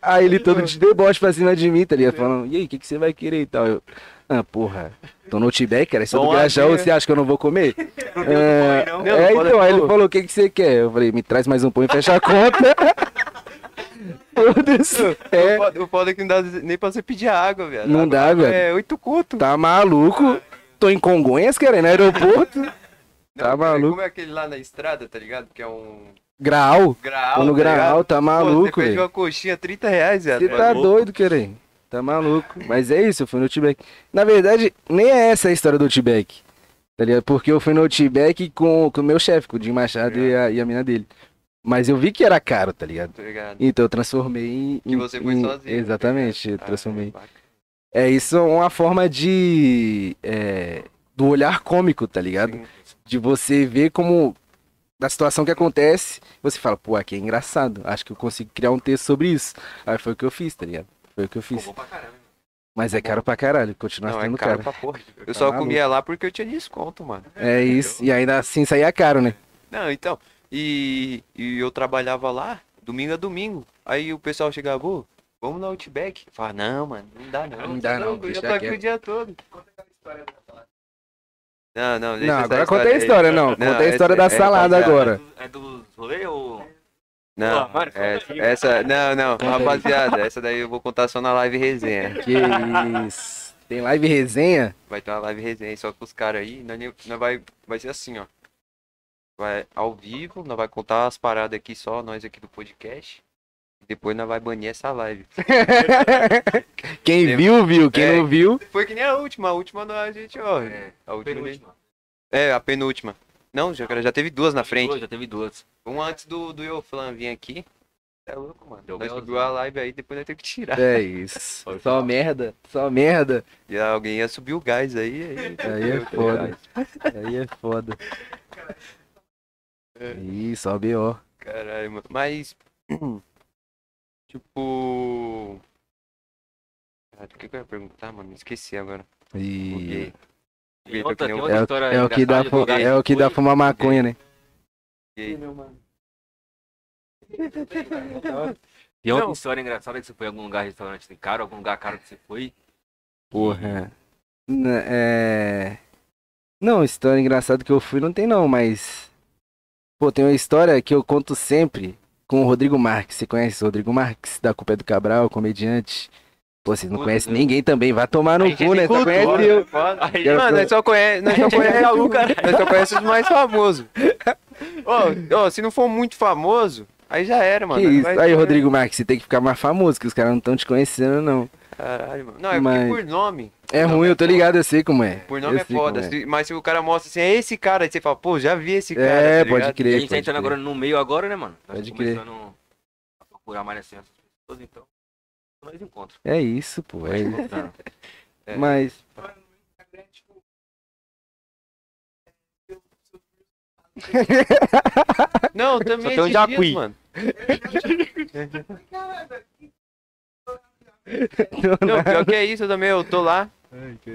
Aí ele todo de deboche pra cima de mim, tá ligado? Falando, e aí, o que, que você vai querer e tal? Eu, ah, porra, tô no Outback, cara, isso é do Grajaú, você acha que eu não vou comer? É, não. Não, é, pode- então, aí ele falou, o que, que você quer? Eu falei, me traz mais um pão e fecha a conta. Foda-se. É, O foda- é que não dá nem pra você pedir água, velho. Não dá, velho. É oito conto. tá maluco? Tô em Congonhas, cara, no aeroporto. Não, tá cara, maluco. Como é aquele lá na estrada, tá ligado? Que é um Graal. graal. Tô no tá ligado? graal, tá maluco, Você pede velho. uma coxinha 30 reais, velho. Você tá louco. doido, querendo. Tá maluco. Mas é isso, eu fui no Outback. Na verdade, nem é essa a história do Outback. Tá ligado? Porque eu fui no Outback com o meu chefe, com o Jim Machado e a, e a mina dele. Mas eu vi que era caro, tá ligado? Tá ligado? Então eu transformei em. Que você foi em- sozinho. Exatamente, eu Ah, transformei. bacana. É isso é uma forma de. é, do olhar cômico, tá ligado? Sim. De você ver como. Da situação que acontece, você fala, pô, aqui é engraçado. Acho que eu consigo criar um texto sobre isso. Aí foi o que eu fiz, tá ligado? Foi o que eu Ficou fiz. bom pra caramba. Mas é caro pra caralho, continua Não, é sendo caro caro. pra porra. Eu Tá só maluco. comia lá porque eu tinha desconto, mano. É isso. E ainda assim saía caro, né? Não, então. E, e eu trabalhava lá, domingo a domingo. Aí o pessoal chegava, ô, vamos no Outback. Eu falava, não, mano, não dá não. Não dá não, Eu já deixa tô aqui quieto. o dia todo. Não, não, deixa Não, essa agora conta a história, não. Não, Conta a história da é, salada rapaziada. agora. É dos rolê ou. Não, Pô, essa, aí. essa, não, não, rapaziada, essa daí eu vou contar só na live resenha. Que isso. Tem live resenha? Vai ter uma live resenha só com os caras aí, nós, nem- nós vai, vai ser assim, ó. Vai ao vivo, nós vai contar as paradas aqui só, nós aqui do podcast. Depois nós vai banir essa live. Quem Tem- viu, viu. Quem É. não viu, Foi que nem a última, a última não, a gente, ó. É, a última, penúltima. é, a penúltima. Não, já, já teve duas na frente. Duas, já teve duas. Uma antes do, do Euflan vir aqui. É louco, mano. Deu nós subiu a live aí, depois nós temos que tirar. É isso. Foi Só merda, só merda. E alguém ia subir o gás aí. Aí, Aí é foda. Aí é foda. Ih, só B.O. Caralho, mano. Mas. Tipo. Caralho, o que, que eu ia perguntar, mano? Esqueci agora. E... Buguei. Tem outra, tem história é o que dá, é o que dá fumar maconha, né? buguei. Tem outra Não. história engraçada que você foi em algum lugar, restaurante caro, algum lugar caro que você foi. Porra. N- É... Não, história engraçada que eu fui não tem não, mas... Pô, tem uma história que eu conto sempre com o Rodrigo Marques. Você conhece o Rodrigo Marques? Da Culpa é do Cabral, comediante. Pô, vocês não conhecem ninguém também. Vai tomar no cu, né? Só cultura, conhece eu. Aí, Mano, nós só conhece, nós só conhece, nós só conhece os mais famosos. Ô, ô, se não for muito famoso, aí já era, mano. Que Nós isso? vai- Aí, Rodrigo Marques, você tem que ficar mais famoso, que os caras não estão te conhecendo, não. Caralho, mano. Não, é Mas- porque por nome. É ruim, é eu tô foda. ligado, eu sei como é. Por nome Eu é foda. é. Mas se o cara mostra assim, é esse cara, aí você fala, pô, já vi esse cara. É, tá pode crer. E a gente tá entrando crer. agora no meio agora, né, mano? Nós Pode tá crer. começando a procurar mais assim essas pessoas, então. Nós encontramos. É isso, pô. É isso. É. Mas. Não, também tem um Jacuí. dias, mano. Não, pior que é isso também, eu tô lá.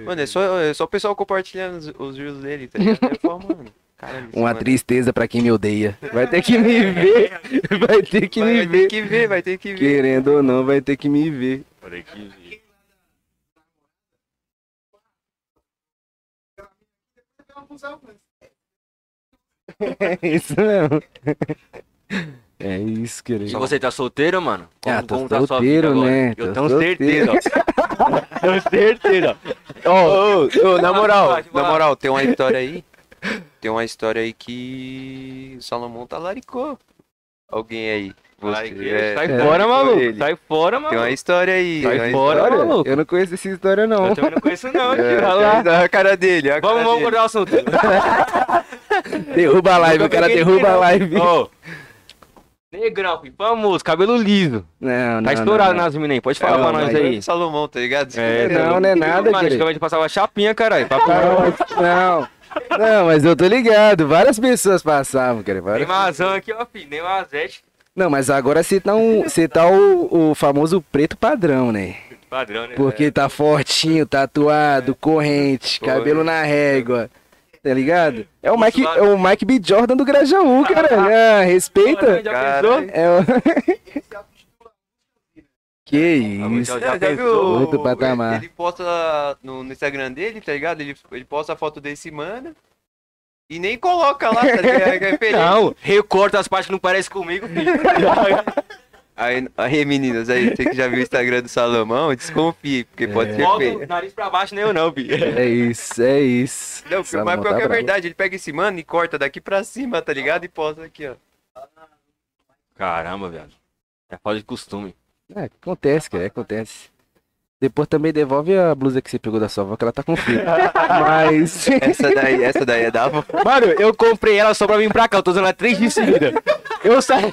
Mano, é só, é só o pessoal compartilhando os, os reels dele, tá ligado? Eu falo, mano, caralho. isso, Uma mano. tristeza pra quem me odeia. Vai ter que me ver. Vai ter que Vai, me vai ver. ter que ver, vai ter que ver. Querendo ou não, vai ter que me ver. Olha aqui. É isso mesmo. É isso, E querido. você tá solteiro, mano? Ah, tô tá a sua solteiro, né? Eu Tô tenho solteiro. certeza, ó. Tenho certeza. Ô, ô, na moral, Pode falar. na moral, tem uma história aí. Tem uma história aí que o Salomão talaricou. alguém aí. Você- é, sai é, fora, maluco. ele. Sai fora, Tem uma maluco. história aí. Sai fora, história. maluco. Eu não conheço essa história, não. Eu também não conheço, não. É, Olha lá. olha a cara dele. a Vamos, cara vamos mudar o assunto. Derruba a live, o cara derruba a live. não. Ô, Negrão, famoso, cabelo liso. Não, não. Tá estourado não, nas minas aí. Pode falar É, pra nós aí. Salomão, tá ligado? É, Não, não é nada, Mano, antigamente passava chapinha, caralho. Não, não. Não, mas eu tô ligado. Várias pessoas passavam, cara. Tem Várias... mazão aqui, ó, filho. Nem mazete. Não, mas agora você tá, um, você tá o, o famoso preto padrão, né? Padrão, né? Porque tá fortinho, tatuado, corrente, Corrente. cabelo na régua. Tá ligado? É o Mike, é o Mike B. Jordan do Grajaú, cara. Ah, respeita. Já Cara, pensou? É o... Que isso. Já Já, já viu? Outro patamar. Ele posta no, no Instagram dele, tá ligado? Ele, ele posta a foto desse mano e nem coloca lá, tá ligado? É. Não, recorta as partes que não parecem comigo, filho. Aí, aí, meninas, aí, você que já viu o Instagram do Salomão, desconfie, porque pode ser feio. o nariz pra baixo, nem eu não, filho. É isso, é isso. Não, Salomão mas pior tá que é bravo. verdade, ele pega esse mano e corta daqui pra cima, tá ligado? E posta aqui, ó. Caramba, velho. É falta de costume. É, acontece, cara, acontece. Depois também devolve a blusa que você pegou da sua avó, que ela tá com frio. Mas. Essa daí, essa daí é da avó. Mano, eu comprei ela só pra vir pra cá. Eu tô usando ela três dias seguida. Eu saí.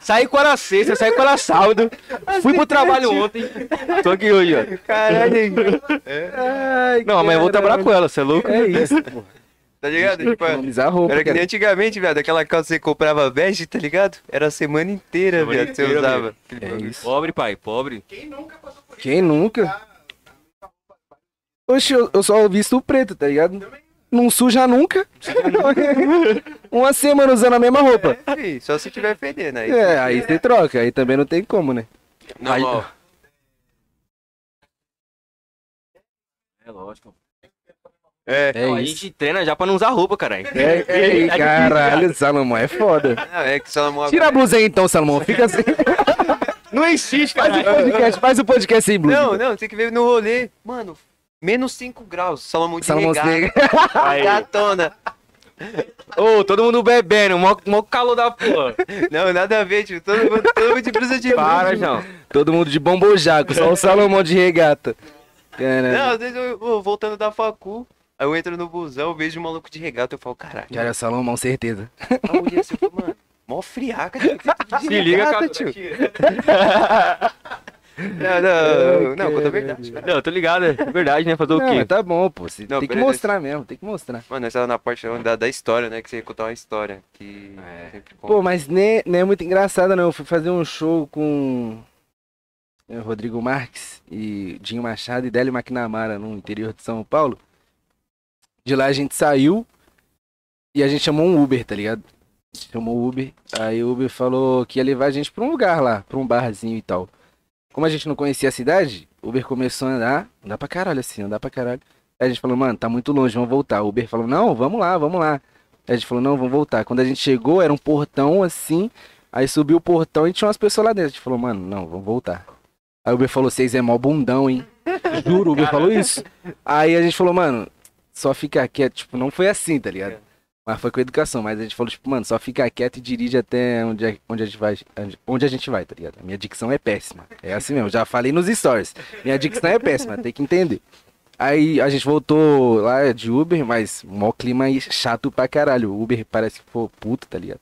Saí com ela sexta, saí com ela sábado. Fui pro trabalho ontem. Tô aqui hoje, ó. Caralho, Ai, Não, amanhã eu vou trabalhar com ela, você é louco? É isso, pô. Tá ligado? Tipo, Economizar roupa, era que nem antigamente, viado. Aquela calça que você comprava veste, tá ligado? Era a semana inteira, Semana viado, que você usava. É isso. Pobre, pai, pobre. Quem nunca? Oxe, eu, eu só visto o preto, tá ligado? Não suja nunca. Uma semana usando a mesma roupa. É, só se tiver fedendo aí. É, aí você troca, aí também não tem como, né? Não, Aí- ó, É lógico. É, É a gente treina já pra não usar roupa, caralho. É, é, é, caralho, Salomão é foda. não, é que Salomão Tira a blusa aí então, Salomão. Fica assim. Não existe, Faz o podcast, faz o podcast sem blusa. Não, não, tem que ver no rolê. Mano, menos 5 graus. Salomão de Salomão regata. Gatona. Ô, todo mundo bebendo, mó, mó calor da porra. Não, nada a ver, tio. Todo mundo, todo mundo de blusa de Para, blusa. João. Todo mundo de bombojaco, só o Salomão de regata. Caralho. Não, às vezes eu vou voltando da facu. Aí eu entro no busão, vejo um maluco de regata, eu falo, caralho. Cara, é Salomão, certeza. A mulher assim, eu falo, mano, mó friaca, tio. Se liga, cara. tio. Não, não, não, conta a verdade. cara. Não, tô ligado, é verdade, né? Fazer o Não, quê? mas tá bom, pô. Você Não, tem que mostrar mesmo, tem que mostrar. Mano, essa era na parte da, da história, né? Que você ia contar uma história. Que É. sempre Pô, mas nem, nem é muito engraçado, não. Eu fui fazer um show com é, Rodrigo Marques e Dinho Machado e Délio McNamara no interior de São Paulo. De lá a gente saiu e a gente chamou um Uber, tá ligado? Chamou o Uber. Aí o Uber falou que ia levar a gente pra um lugar lá, pra um barzinho e tal. Como a gente não conhecia a cidade, o Uber começou a andar, andar pra caralho assim, andar pra caralho. Aí a gente falou, mano, tá muito longe, vamos voltar. O Uber falou, não, vamos lá, vamos lá. Aí a gente falou, não, vamos voltar. Quando a gente chegou, era um portão assim. Aí subiu o portão e tinha umas pessoas lá dentro. A gente falou, mano, não, vamos voltar. Aí o Uber falou, vocês é mó bundão, hein? Juro, o Uber falou isso. Aí a gente falou, mano, só fica quieto. Tipo, não foi assim, tá ligado? Mas foi com educação. Mas a gente falou, tipo, mano, só fica quieto e dirige até onde, a- onde a gente vai. Onde a gente vai, tá ligado? Minha dicção é péssima. É assim mesmo, já falei nos stories. Minha dicção é péssima, tem que entender. Aí a gente voltou lá de Uber, mas mó clima chato pra caralho. O Uber parece que foi puto, tá ligado?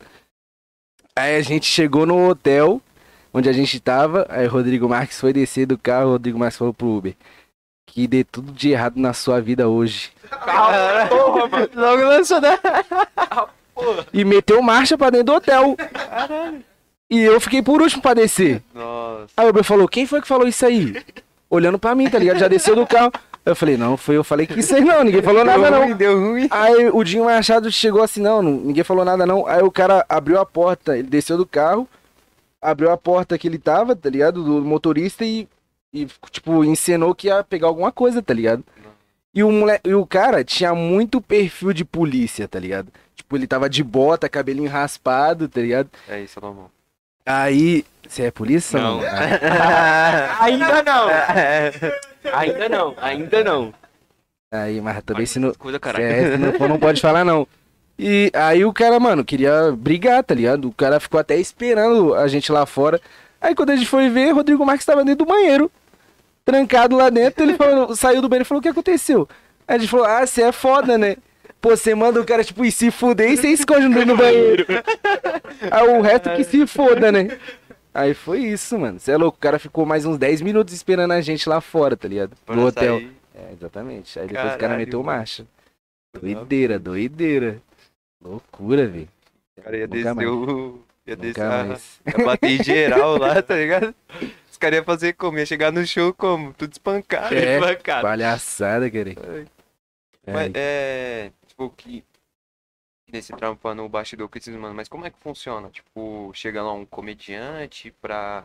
Aí a gente chegou no hotel onde a gente tava, aí o Rodrigo Marques foi descer do carro, o Rodrigo Marques falou pro Uber que dê tudo de errado na sua vida hoje. Porra, mano. Logo lançou da. E meteu marcha pra dentro do hotel. E eu fiquei por último pra descer. Nossa. Aí o Uber falou, quem foi que falou isso aí? Olhando pra mim, tá ligado? Já desceu do carro. Eu falei, não, foi eu falei que isso aí não, ninguém falou nada deu não. ruim, deu ruim. Aí o Dinho Machado chegou assim, não, não, ninguém falou nada não. Aí o cara abriu a porta, ele desceu do carro, abriu a porta que ele tava, tá ligado? Do motorista e, e tipo, encenou que ia pegar alguma coisa, tá ligado? E o, mole... e o cara tinha muito perfil de polícia, tá ligado? Tipo, ele tava de bota, cabelinho raspado, tá ligado? É isso, Salomão. Aí. Você é polícia? Não. Ah, Ainda não. Ainda não, ainda não. Aí, mas também se não. Coisa, caralho. é, se não não pode falar, não. E aí o cara, mano, queria brigar, tá ligado? O cara ficou até esperando a gente lá fora. Aí quando a gente foi ver, Rodrigo Marques tava dentro do banheiro. Trancado lá dentro, ele falou, saiu do banheiro e falou: o que aconteceu? Aí a gente falou: ah, você é foda, né? Pô, você manda o cara, tipo, ir se fuder e você esconde dentro do banheiro. Aí o resto que se foda, né? Aí foi isso, mano. Você é louco, o cara ficou mais uns 10 minutos esperando a gente lá fora, tá ligado? Pra No hotel. sair. É, exatamente. Aí depois o cara Caralho, meteu mano. marcha. Doideira, doideira. Loucura, velho. O cara ia descer o. Ia descer Nunca a... mais. ia bater em geral lá, tá ligado? Os caras iam fazer como? Ia chegar no show como? Tudo espancado. É, espancado. Palhaçada, cara. Mas é. Tipo, que. Nesse trampando o bastidor com esses mano, mas como é que funciona? Tipo, chega lá um comediante pra.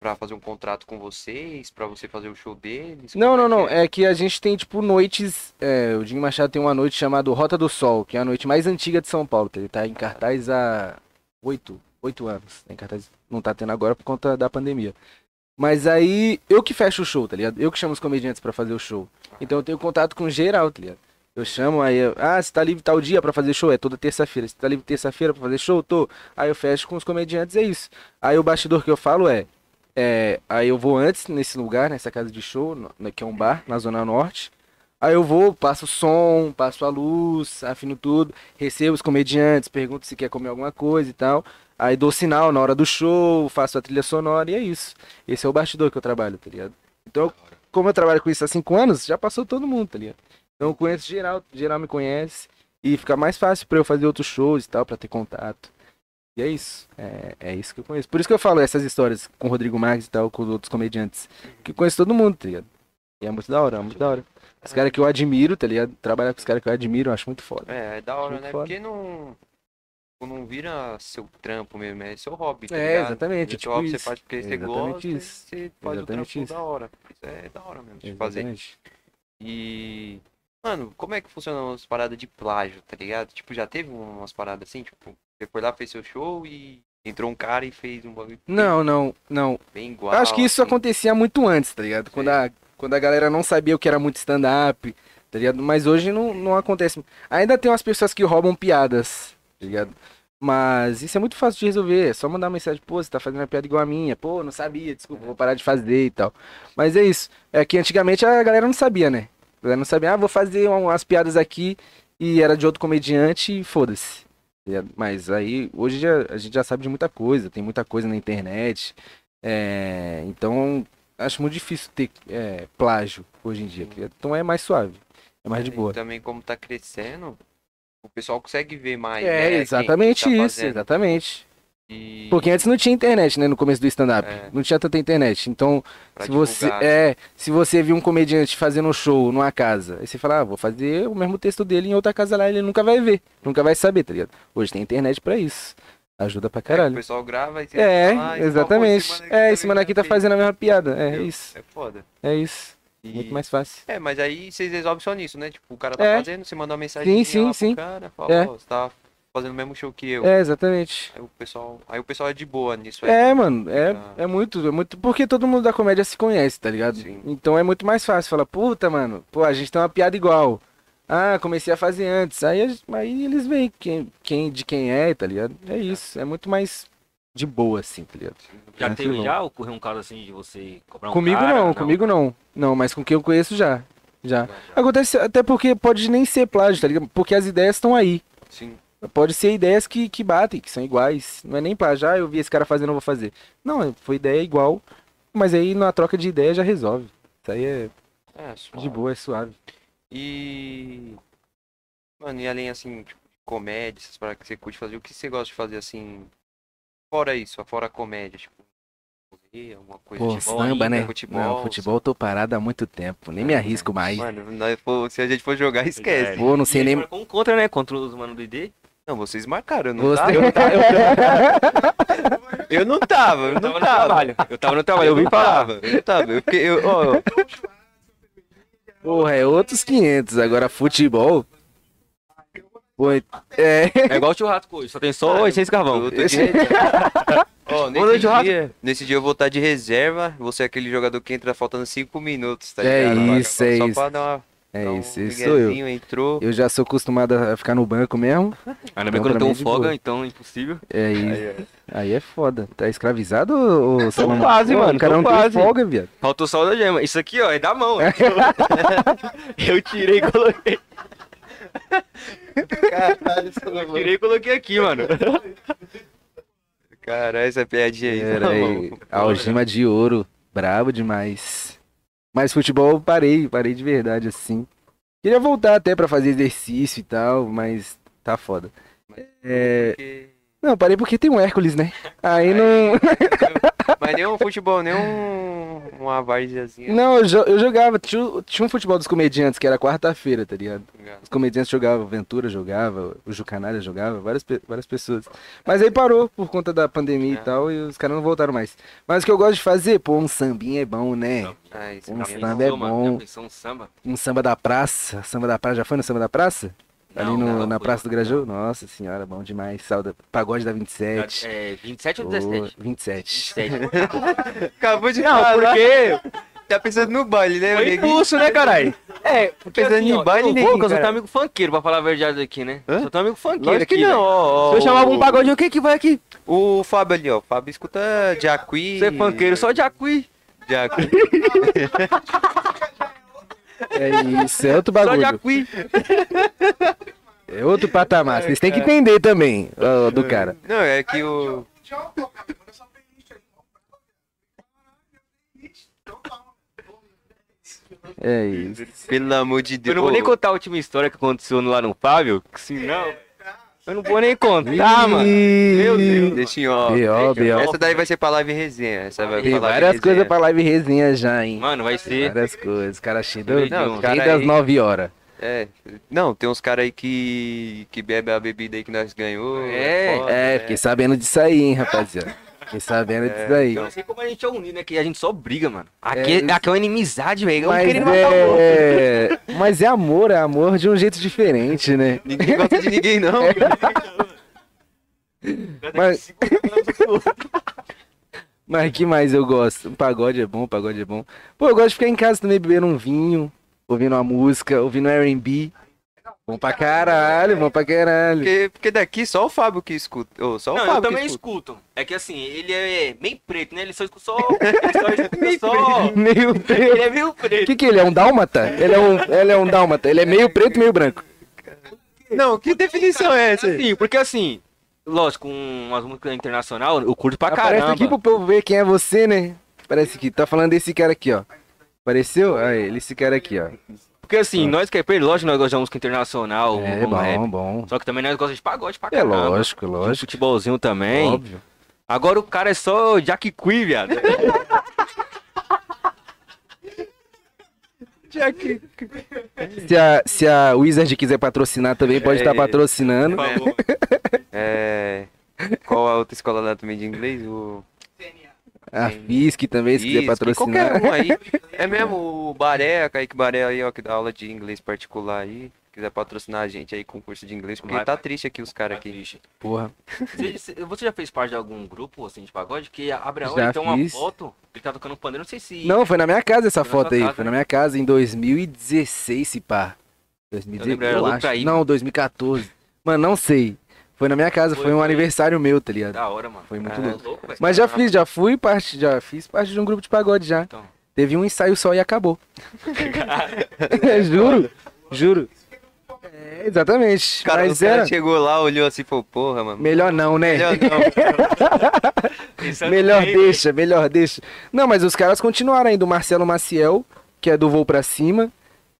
Pra fazer um contrato com vocês, pra você fazer o show deles? Não, Como não, não. que é? É que a gente tem, tipo, noites. é, o Dinho Machado tem uma noite chamada Rota do Sol, que é a noite mais antiga de São Paulo. Ele tá em cartaz há oito, oito anos. Tá em cartaz, não tá tendo agora por conta da pandemia. Mas aí, eu que fecho o show, tá ligado? Eu que chamo os comediantes pra fazer o show. Então eu tenho contato com geral, tá ligado? Eu chamo, aí, eu, ah, você tá livre tal dia pra fazer show? É toda terça-feira. Você tá livre terça-feira pra fazer show? Tô. Aí eu fecho com os comediantes, é isso. Aí o bastidor que eu falo é, é, aí eu vou antes nesse lugar, nessa casa de show, no- no- que é um bar, na Zona Norte. Aí eu vou, passo o som, passo a luz, afino tudo, recebo os comediantes, pergunto se quer comer alguma coisa e tal. Aí dou sinal na hora do show, faço a trilha sonora e é isso. Esse é o bastidor que eu trabalho, tá ligado? Então, como eu trabalho com isso há cinco anos, já passou todo mundo, tá ligado? Então eu conheço geral, geral me conhece. E fica mais fácil pra eu fazer outros shows e tal, pra ter contato. E é isso. É, é isso que eu conheço. Por isso que eu falo essas histórias com o Rodrigo Marques e tal, com os outros comediantes. Que eu conheço todo mundo, tá ligado? E é muito da hora, é muito da hora. Os caras que eu admiro, tá ligado? Trabalhar com os caras que eu admiro, eu acho muito foda. É, é da hora, né? foda. Porque não. tipo, Não vira seu trampo mesmo, é seu hobby, tá É, exatamente, É tipo seu hobby, isso. você faz porque você Exatamente gosta, isso. você faz o Exatamente trampo isso. da hora. Isso é da hora mesmo de fazer. Exatamente. E. Mano, como é que funcionam as paradas de plágio, tá ligado? Tipo, já teve umas paradas assim, tipo, você foi lá, fez seu show e entrou um cara e fez um bagulho Não, não, não. bem igual. Eu acho que isso assim. acontecia muito antes, tá ligado? Quando a, quando a galera não sabia o que era muito stand-up, tá ligado? Mas hoje não, não acontece. Ainda tem umas pessoas que roubam piadas, tá ligado? Mas isso é muito fácil de resolver. É só mandar uma mensagem, pô, você tá fazendo uma piada igual a minha. Pô, não sabia, desculpa, vou parar de fazer e tal. Mas é isso. É que antigamente a galera não sabia, né? A galera não sabia, ah, vou fazer umas piadas aqui e era de outro comediante e foda-se. Ligado? Mas aí, hoje já- a gente já sabe de muita coisa, tem muita coisa na internet. É, então, acho muito difícil ter é, plágio hoje em dia. Então é mais suave. É mais de E boa. também como tá crescendo, o pessoal consegue ver mais. É, né, exatamente tá isso, fazendo. exatamente. E Porque antes não tinha internet, né? No começo do stand-up. É. Não tinha tanta internet. Então, pra se você, divulgar, é, se você viu um comediante fazendo um show numa casa, aí você fala, ah, vou fazer o mesmo texto dele em outra casa lá, ele nunca vai ver, nunca vai saber, tá ligado? Hoje tem internet pra isso. Ajuda pra É, o caralho. pessoal grava e você É, fala, "Ah, esse exatamente. É, esse mano aqui tá fez". fazendo a mesma piada. É isso. É foda. É isso. E- Muito mais fácil. É, mas aí vocês resolvem só nisso, né? Tipo, o cara tá É. fazendo, você manda uma mensagem Sim, sim, sim. pro cara, fala, É. você tá fazendo o mesmo show que eu. É, exatamente. Aí o pessoal, aí o pessoal é de boa nisso aí. É, mano, é, é muito, é muito. Porque todo mundo da comédia se conhece, tá ligado? Sim. Então é muito mais fácil. Falar, puta, mano, pô, a gente tem uma piada igual. Ah, comecei a fazer antes. Aí, aí eles veem quem, quem, de quem é, tá ligado? É isso. É muito mais de boa, assim, tá ligado? Já Tranquilão. teve, já ocorreu um caso assim de você cobrar um comigo cara? não, comigo não. Não, mas com quem eu conheço já. Já. Acontece até porque pode nem ser plágio, tá ligado? Porque as ideias estão aí. Sim. Pode ser ideias que, que batem, que são iguais. Não é nem plágio, ah, eu vi esse cara fazendo, eu vou fazer. Não, foi ideia igual, mas aí na troca de ideia já resolve. Isso aí é É, de boa, é suave. E. Mano, e além assim, tipo, de comédia, essas paradas que você curte fazer, o que você gosta de fazer assim. Fora isso, fora a comédia, tipo. correr, Alguma coisa Pô, tipo, samba, né? Futebol. Não, futebol eu tô parado há muito tempo, nem me arrisco mais. Mano, nós se a gente for jogar, esquece. Pô, não sei E nem. contra, né? Contra os mano do ID. Não, vocês marcaram, eu não Você- tava. Eu, tava, eu não tava, eu não tava no tava. trabalho. Eu tava no trabalho, eu vim tava, eu não tava. Eu fiquei, eu, ó, Porra, é outros 500. Agora futebol. Pô, é. É igual churrasco hoje, só tem só e seis carvão. eu Vou no nesse, dia, nesse dia eu vou estar de reserva. Você é aquele jogador que entra faltando 5 minutos, tá É ligado? isso, é Só isso. pra dar uma É um isso, esse sou eu. entrou. Eu já sou acostumado a ficar no banco mesmo. Ainda bem Então, que eu não tenho é folga, boa. então é impossível. É isso. Aí é foda. Tá escravizado ou ou Salomão? quase, mano, O cara tô não quase. tem folga, viado. Faltou só o da gema. Isso aqui, ó, é da mão. Eu tirei e coloquei. Caralho, Eu tirei e coloquei aqui, mano. Cara, essa piadinha aí. Era aí. Algema de ouro. Brabo demais. Mas futebol eu parei, parei de verdade, assim. Queria voltar até pra fazer exercício e tal, mas tá foda. É... Porque- Não, parei porque tem um Hércules, né? Aí não. Mas nem um futebol, nem um, uma várzeazinha. Não, eu, jo- eu jogava. Tinha, tinha um futebol dos comediantes que era quarta-feira, tá ligado? Os comediantes jogavam, Ventura jogava, o Jucanalha jogava, várias, pe- várias pessoas. Mas aí parou por conta da pandemia É. e tal, e os caras não voltaram mais. Mas o que eu gosto de fazer, pô, um sambinha é bom, né? Ah, isso Um samba é bom. Um? Um samba da praça. Samba da praça, já foi no samba da praça? Ali Não, no- nunca na. Praça do Grajaú? Nossa senhora, bom demais. Sauda, pagode da 27. É, 27 ou Ô, 17? 27. 27. Acabou de Não, falar. porque Tá pensando no baile, né? foi impulso, né, caralho? É, porque Pensando assim, em ó, baile, que eu cara. tenho amigo funkeiro, pra falar a verdade aqui, né? Hã? Só tenho amigo funkeiro Lógico aqui, que não, velho. ó. Se eu ó, chamava o- um pagode, o que que vai aqui? O Fábio ali, ó. O Fábio escuta Jaqui. Você é funkeiro só de Acuí. É isso, é outro Só de bagulho. É outro patamar. Vocês têm que entender também, ó, do cara. Não, é que o. É isso. Pelo amor de Deus. Eu não vou nem contar a última história que aconteceu lá no Fábio, que se não... Eu não vou nem contar, mano. Meu Deus. Deixa em ó. B.O., B.O. Essa daí vai ser pra live resenha. Essa vai Tem pra live várias resenha. coisas pra live resenha já, hein? Mano, vai ser... Várias coisas. Cara cheio Não, do... os Não, cara das aí- 9 horas. É. Não, tem uns caras aí que. que bebe a bebida aí que nós ganhou. É, foda, É, né? fiquei sabendo disso aí, hein, rapaziada. Fiquei sabendo disso aí. Eu não sei como a gente é unido, né? Que a gente só briga, mano. É, Aqui é, aqui é uma inimizade, velho. Um querendo matar o outro. é... Mas é amor, é amor de um jeito diferente, né? Ninguém gosta de ninguém, não. Mas... Mas que mais eu gosto? O pagode é bom, o pagode é bom. Pô, eu gosto de ficar em casa também bebendo um vinho, ouvindo uma música, ouvindo R&B. Bom pra caralho, bom pra caralho. Porque, porque daqui só o Fábio que escuta. Só o Não, Fábio eu também que escuta. escuto. É que assim, ele é meio preto, né? Ele só escuta só. Ele só escuta só. Meio Ele preto. é meio O preto. que que ele é? Um dálmata? Ele é um, ele é um dálmata. Ele é meio preto, meio branco. Não, que definição é essa? Assim, porque assim, lógico, com umas músicas internacional, eu curto pra Aparece caramba. aqui pro povo ver quem é você, né? Parece que tá falando desse cara aqui, ó. Apareceu? Aí, ele, esse cara aqui, ó. Porque assim, nós que é lógico, nós gostamos de música internacional, É bom, rap. bom. Só que também nós gostamos de pagode pra É caramba. lógico, De um lógico. futebolzinho também. Óbvio. Agora o cara é só Jack Quee, viado. Se a, se a Wizard quiser patrocinar também, pode estar É, patrocinando. Por favor. É. Qual a outra escola lá também de inglês? O. A Fisk também, se quiser patrocinar. Qualquer um aí. É mesmo o Baré, Kaique Baré aí, ó, que dá aula de inglês particular aí. Quiser patrocinar a gente aí com curso de inglês, porque Vai, tá vai. triste aqui os caras aqui. Porra. Você, você- já fez parte de algum grupo assim de pagode? Que abre a hora e tem uma foto, ele tá tocando pandeiro, não sei se. Não, foi na minha casa essa Foi foto aí. casa, Foi né? na minha casa em 2016, se pá. 2016, lembro, era eu louco acho. Não, 2014. Mano, não sei. Foi na minha casa, Foi, foi um aniversário meu, tá ligado? Da hora, mano. Foi muito Ah, louco. louco. Mas já fiz, já fui parte, já fiz parte de um grupo de pagode já. Então. Teve um ensaio só e acabou. juro, juro. É, exatamente. O cara, Mas o cara era. chegou lá, olhou assim e falou, porra, mano. Melhor não, né? Melhor não. Melhor bem, deixa, melhor deixa. Não, mas os caras continuaram ainda. O Marcelo Maciel, que é do Voo Pra Cima,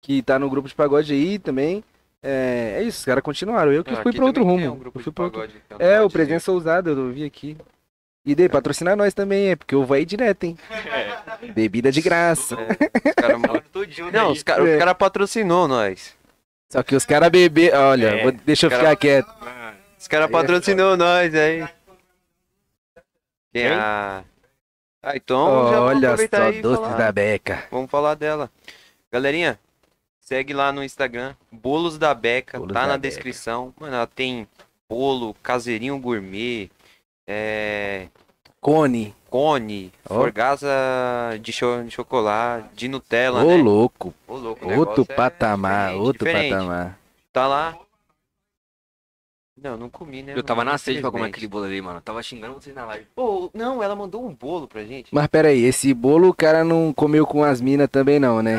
que tá no grupo de pagode aí também. É, é isso, os caras continuaram. Eu que Não, fui aqui pra outro rumo. um eu fui pra outro... É, o Presença Ousada, eu vi aqui. E daí, patrocinar nós também, é, porque eu vou aí direto, hein? Bebida de graça. dizer. Os cara- Tava tudinho Não, os caras É. cara patrocinou nós. Só que os caras beber, olha, É, vou- deixa eu os ficar cara- quieto. Mano, Os caras é patrocinou nós aí. Quem Quem? a... Ah, então olha só, e falar. da Beca. Vamos falar dela. Galerinha, segue lá no Instagram, Bolos da Beca, Bolos tá da na Beca. descrição. Mano, ela tem bolo, caseirinho gourmet, é... Cone. cone, Ó. forgasa de, cho de chocolate, de Nutella, Ô, né? louco. Ô, louco. Outro é patamar, diferente, outro diferente. patamar. Tá lá. Não, não comi, né? Eu tava na sede pra comer aquele bolo ali, mano. Eu tava xingando vocês na live. Pô, não, ela mandou um bolo pra gente. Mas peraí, esse bolo o cara não comeu com as minas também não, né?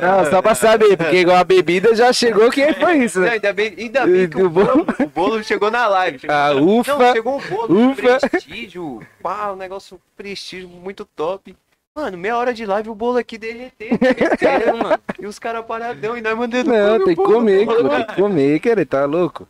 Não, Não, só pra saber, porque igual a bebida já chegou, quem foi isso, não, né? ainda bem, ainda bem que o bolo, o bolo chegou na live. Chegou Ah, na- ufa, Não, chegou um bolo de ufa. prestígio. Pá, um negócio prestígio muito top. Mano, meia hora de live o bolo aqui derretendo. derretendo, mano. E os caras paradão e nós mandando Não, tem que comer, pô, tem que comer, cara, tá louco?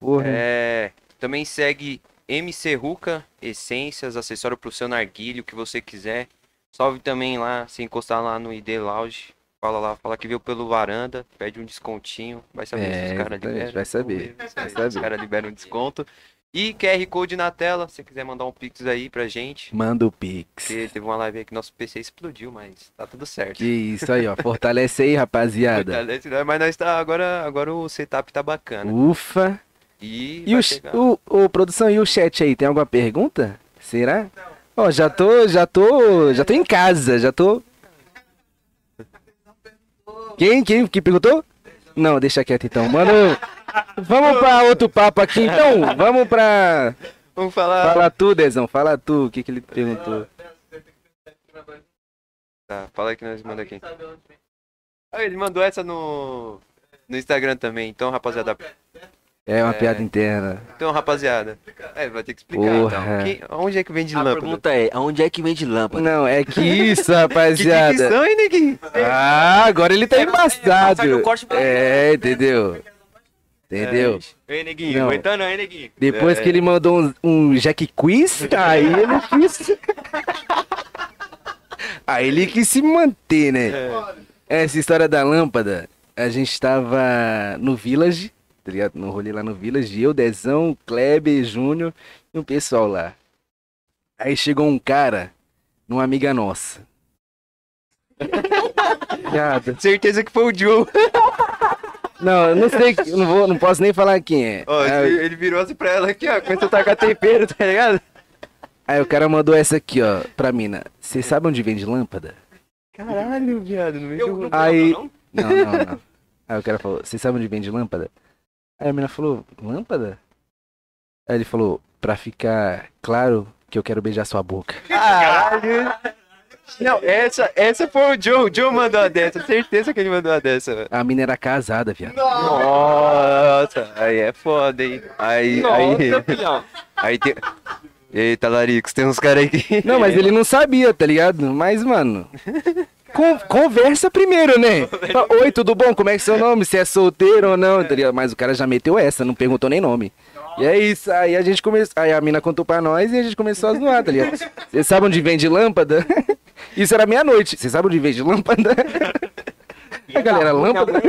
Porra. É, também segue MC Ruca, essências, acessório pro seu narguilho, o que você quiser. Salve também lá, se encostar lá no ID Lounge. Fala lá, fala que veio pelo varanda, pede um descontinho. Vai saber se É, os caras exatamente, liberam. vai saber, vai se saber. Os caras liberam um desconto. E QR Code na tela, se você quiser mandar um pix aí pra gente. Manda o pix. Porque teve uma live aí que nosso PC explodiu, mas tá tudo certo. Que isso aí, ó. Fortalece aí, rapaziada. Fortalece? Mas nós tá agora, agora o setup tá bacana. Ufa. E, E o, o, o produção e o chat aí, tem alguma pergunta? Será? Ó, já tô, já tô, já tô em casa, já tô. Quem, quem que perguntou? Não, deixa quieto então. Mano, vamos pra outro papo aqui então. Vamos pra. Vamos falar. Fala tu, Dezão, fala tu. O que que ele perguntou? Tá, fala aí que nós manda aqui. Ah, ele mandou essa no, no Instagram também. Então, rapaziada. É uma É. piada interna. Então, rapaziada. É, vai ter que explicar Porra. então. Quem- onde é que vende A lâmpada? pergunta é, aonde é que vende lâmpada? Não, é que isso, Que rapaziada. dicção, hein, neguinho? Ah, agora ele tá sai embaçado. no corte pra- É, entendeu? Entendeu? Ei, neguinho, Não. aguentando, hein, neguinho? Depois É. que ele mandou um, um Jack Quiz, aí ele quis. aí ele quis se manter, né? Essa história da lâmpada, a gente tava no Village, tá ligado? No rolê lá no Village, eu, Dezão, Kleber, Júnior e um pessoal lá. Aí chegou um cara, numa amiga nossa. Piada. Certeza que foi o Joe. Não, eu não sei, eu não, vou, não posso nem falar quem é. Ó, Aí- ele, ele virou assim pra ela aqui, ó. Começou a tacar tempero, tá ligado? Aí o cara mandou essa aqui, ó, pra mina. Você sabe onde vende lâmpada? Caralho, viado. No meio Eu não Aí- não? Não, não, não. Aí o cara falou, você sabe onde vende lâmpada? Aí a mina falou, lâmpada? Aí ele falou, pra ficar claro que eu quero beijar sua boca. Caralho. Não, essa, essa foi o Joe. O Joe mandou a dessa. Certeza que ele mandou a dessa, velho. A mina era casada, viado. Nossa, aí é foda, hein? Aí, aí, Nossa, filhão. aí tem... Eita, Laricos, tem uns caras aí que... Não, mas ele não sabia, tá ligado? Mas, mano. con- conversa primeiro, né? Fala, Oi, tudo bom? Como é que é seu nome? Se é solteiro ou não, tá ligado? Mas o cara já meteu essa, não perguntou nem nome. E é isso, aí a gente começou. Aí a mina contou pra nós e a gente começou a zoar, tá ligado? Você sabe onde vende lâmpada? Isso era meia-noite. Você sabe onde vende lâmpada? A galera, lâmpada?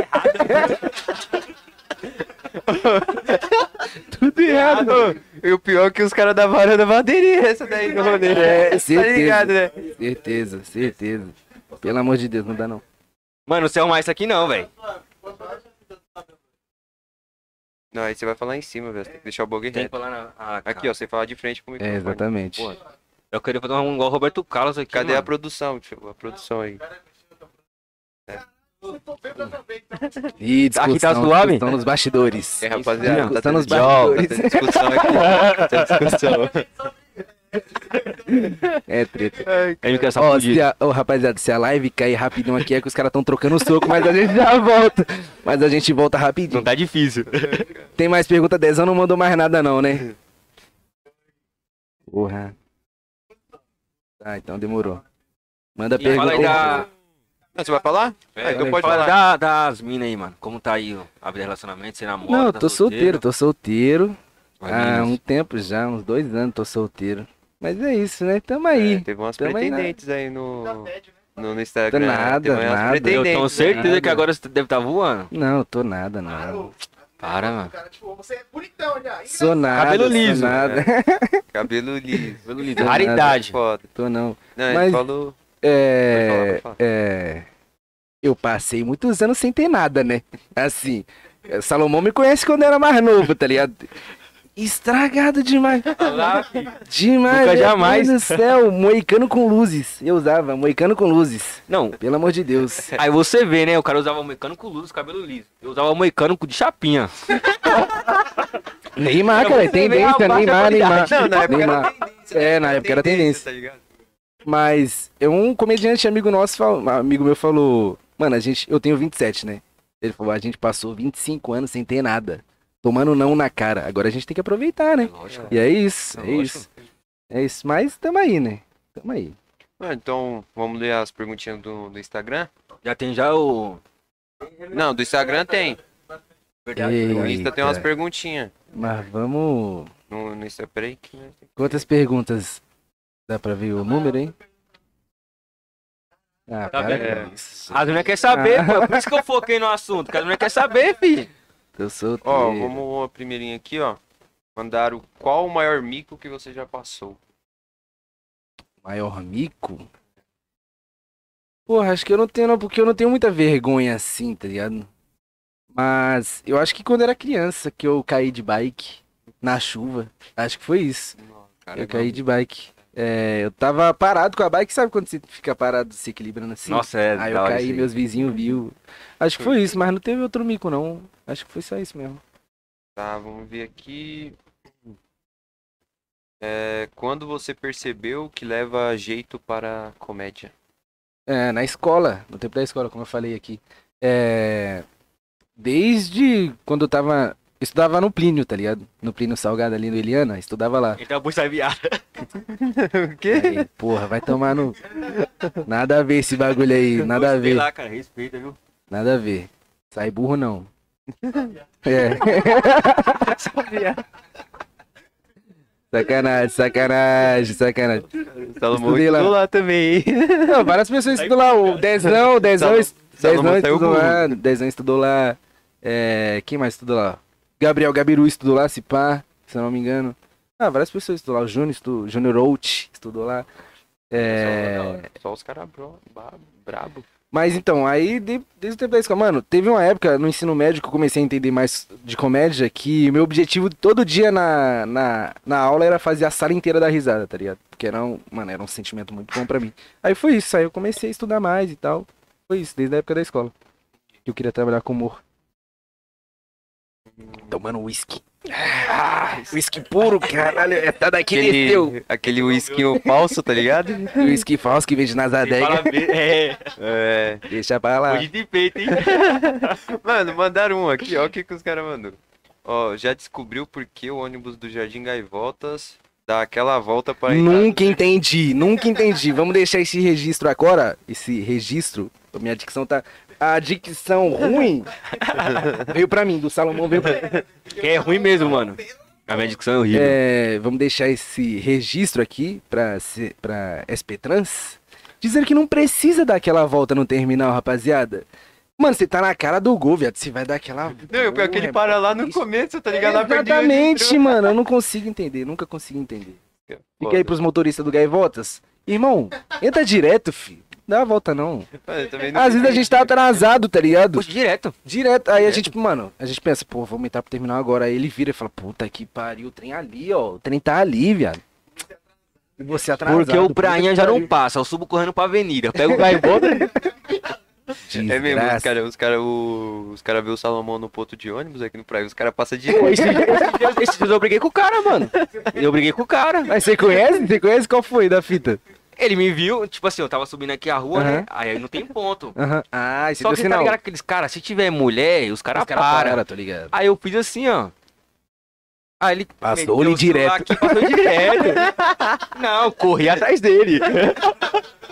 Tudo errado. E o pior é que os caras da varanda vão aderir essa daí no rolê. É, Tá certeza. ligado, né? Certeza, certeza. Pelo amor de Deus, não dá não. Mano, não sei arrumar isso aqui não, velho. Não, aí você vai falar em cima, velho. Você tem que deixar o bug Tem que reto. falar na... Ah, Aqui, ó, você fala de frente com o É, exatamente. Pô, Eu queria fazer um igual o Roberto Carlos aqui, Cadê a mano. produção? Deixa eu- a produção aí. Ih, discussão, Aqui tá suave? discussão nos bastidores. É, rapaziada, tá tá tá bastidores. tendo discussão aqui. Tá tendo discussão. É treta. Ó, se a, ô, rapaziada, se a live cair rapidão aqui é que os caras estão trocando soco, mas a gente já volta. Mas a gente volta rapidinho. Não tá difícil. Tem mais pergunta? Dezão não mandou mais nada não, né? Porra. Tá, então demorou. Manda E pergunta. aí da... Não, você vai falar? Ah, então pode fala falar. da, das minas aí, mano. Como tá aí a vida de relacionamento? Você namora? Não, eu tá tô solteiro, tô solteiro. Há meninas. um tempo já, uns dois anos tô solteiro. Mas é isso, né? Tamo aí. É, teve umas Tamo aí na- pretendentes aí no, no, no Instagram. Nada, teve umas nada. Eu tenho né? certeza que Nada. agora você deve estar voando. Não, tô nada, não. Para, mano. Cara, tipo, você é bonitão já. Sou nada, Cabelo sou liso. nada. Cabelo liso. Cabelo liso. Tô nada. Raridade. Foda. tô não. Não, ele Mas- falou... É, falar. é, eu passei muitos anos sem ter nada, né? Assim, Salomão me conhece quando eu era mais novo, tá ligado? Estragado demais. Demais. Nunca meu jamais. Deus do céu, moicano com luzes. Eu usava, moicano com luzes. Não, Pelo amor de Deus. aí você vê, né? O cara usava moicano com luz, cabelo liso. Eu usava moicano de chapinha. Neymar, Pra cara, é a tendência, Neymar, Neymar. Não, na época Neymar. era tendência. É, na época era tendência. Tá? Mas é um comediante amigo nosso, um amigo meu falou, mano, a gente, eu tenho 27, né? Ele falou, a gente passou 25 anos sem ter nada, tomando não na cara. Agora a gente tem que aproveitar, né? Lógico. E é isso, é Lógico. isso. É isso, mas tamo aí, né? Tamo aí. Ah, então, vamos ler as perguntinhas do, do Instagram? Já tem já o. Não, do Instagram tem. Ei. No Insta tem umas perguntinhas. Mas vamos... No, no Insta, peraí. que- Quantas perguntas? Dá pra ver o número, hein? Ah, Tá para isso. As mulheres querem saber, pô. É por isso que eu foquei no assunto. Que as mulheres querem saber, filho. Eu sou Ó, vamos a primeirinha aqui, ó. Mandaram qual o maior mico que você já passou? Maior mico? Porra, acho que eu não tenho, não, porque eu não tenho muita vergonha assim, tá ligado? Mas eu acho que quando era criança que eu caí de bike na chuva. Acho que foi isso. Cara, eu caí de bike. É, eu tava parado com a bike, sabe quando você fica parado se equilibrando assim? Nossa, é. Aí eu caí, meus vizinhos viu. Acho que foi isso, mas não teve outro mico não. Acho que foi só isso mesmo. Tá, vamos ver aqui. É, quando você percebeu que leva jeito para comédia? É, na escola, no tempo da escola, como eu falei aqui. É, desde quando eu tava. eu Estudava no Plínio, tá ligado? No Plínio Salgado ali no Eliana, estudava lá. Então a viada. o quê? Aí, porra, vai tomar no. Nada a ver esse bagulho aí, nada a ver. lá, cara. Respeita, viu? Nada a ver. Sai burro não. É. sacanagem, sacanagem, sacanagem. Salomão lá. estudou lá também, hein? Não, várias pessoas estudam lá. O Dezão, o Dezão, es- Dezão estudou lá. Dezão estudou lá. É, quem mais estudou lá? Gabriel Gabiru estudou lá, se pá, se eu não me engano. Ah, várias pessoas estudou lá. O Júnior, estudou, Júnior Out estudou lá. É, Só os caras brabo. Mas então, aí de- desde o tempo da escola, mano, teve uma época no ensino médio que eu comecei a entender mais de comédia que o meu objetivo todo dia na, na, na aula era fazer a sala inteira dar risada, tá ligado? Porque era um, mano, era um sentimento muito bom pra mim. Aí foi isso, aí eu comecei a estudar mais e tal. Foi isso, desde a época da escola. Eu queria trabalhar com humor. Tomando uísque. Ah, uísque puro, caralho. Essa daqui desceu. Aquele, aquele whisky falso, tá ligado? Uísque falso que vem de Tem Nazadega. parabéns. É. É. Deixa pra lá. Hoje de peito, hein? Mano, mandaram um aqui, ó o que, que os caras mandou. Ó, já descobriu por que o ônibus do Jardim Gaivotas dá aquela volta para Nunca entendi, nunca entendi. Vamos deixar esse registro agora. Esse registro. Minha dicção tá. A dicção ruim veio pra mim, do Salomão veio pra mim. Que é ruim mesmo, mano. A minha dicção é horrível. É, vamos deixar esse registro aqui pra, se- pra SP Trans. Dizendo que não precisa dar aquela volta no terminal, rapaziada. Mano, você tá na cara do gol, viado. Você vai dar aquela. Não, o pior é que ele Porra, para lá no isso. começo, tá ligado? Onde Exatamente, mano. Eu não consigo entender. Nunca consigo entender. Fica aí pros motoristas do Gaivotas. Irmão, entra direto, fi. Dá a volta não. Não Às vezes a gente tá atrasado, tá ligado? Puxa, direto. Direto. Aí a gente, mano, a gente pensa, pô, vamos entrar pro terminal agora. Aí ele vira e fala, puta que pariu, o trem ali, ó. O trem tá ali, viado. E você atrasado. Porque o prainha já não passa. Eu subo correndo pra avenida. Pego o gaivota. É mesmo, os caras os cara, o- os cara vê o Salomão no ponto de ônibus aqui no praia, os caras passam de. Esse dia eu briguei com o cara, mano. Eu briguei com o cara. Mas você conhece? Você conhece qual foi da fita? Ele me viu, tipo assim, eu tava subindo aqui a rua, né? Aham. Aí não tem ponto. Aham. Ah, esse Só que tá sinal. ligado aqueles caras, se tiver mulher, os caras cara param. para, tô ligado. Aí eu fiz assim, ó. Aí ele Passou-lhe o celular direto. Aqui, passou direto. não, corri atrás dele.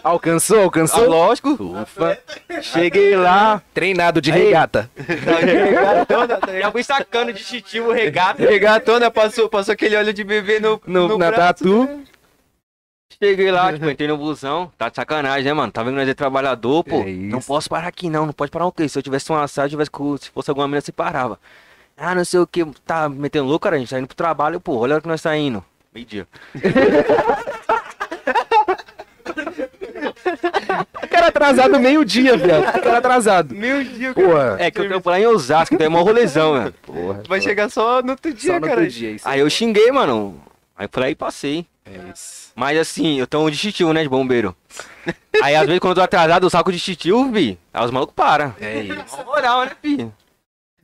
Alcançou, Ah, alcançou? lógico. Ufa. Cheguei lá. Treinado de Aí. regata. Regatona, tá Já fui sacando de chitivo regata. Regatona, passou, passou aquele óleo de bebê no, No, no na braço. tatu. Cheguei lá, tipo, entrei no busão. Tá de sacanagem, né, mano? Tá vendo nós é trabalhador, pô. É não posso parar aqui, não. Não pode parar o quê? Se eu tivesse um assado, tivesse se fosse alguma menina, você parava. Ah, não sei o que. Tá metendo louco, cara. A gente tá indo pro trabalho, pô. Olha a hora que nós tá indo. Meio dia. O cara cara atrasado meio-dia. Que cara atrasado. Meu Deus, Porra. É que eu trampo lá em Osasco, então é mó rolezão, velho. Porra. Vai chegar só no outro dia, Só no cara. outro dia, isso. Aí eu xinguei, mano. Aí por aí passei. É isso. Mas assim, eu tô um distintivo, né, de bombeiro. Aí às vezes quando eu tô atrasado, eu saco de distintivo, vi. Aí os malucos param. É isso. Na moral, né, fi?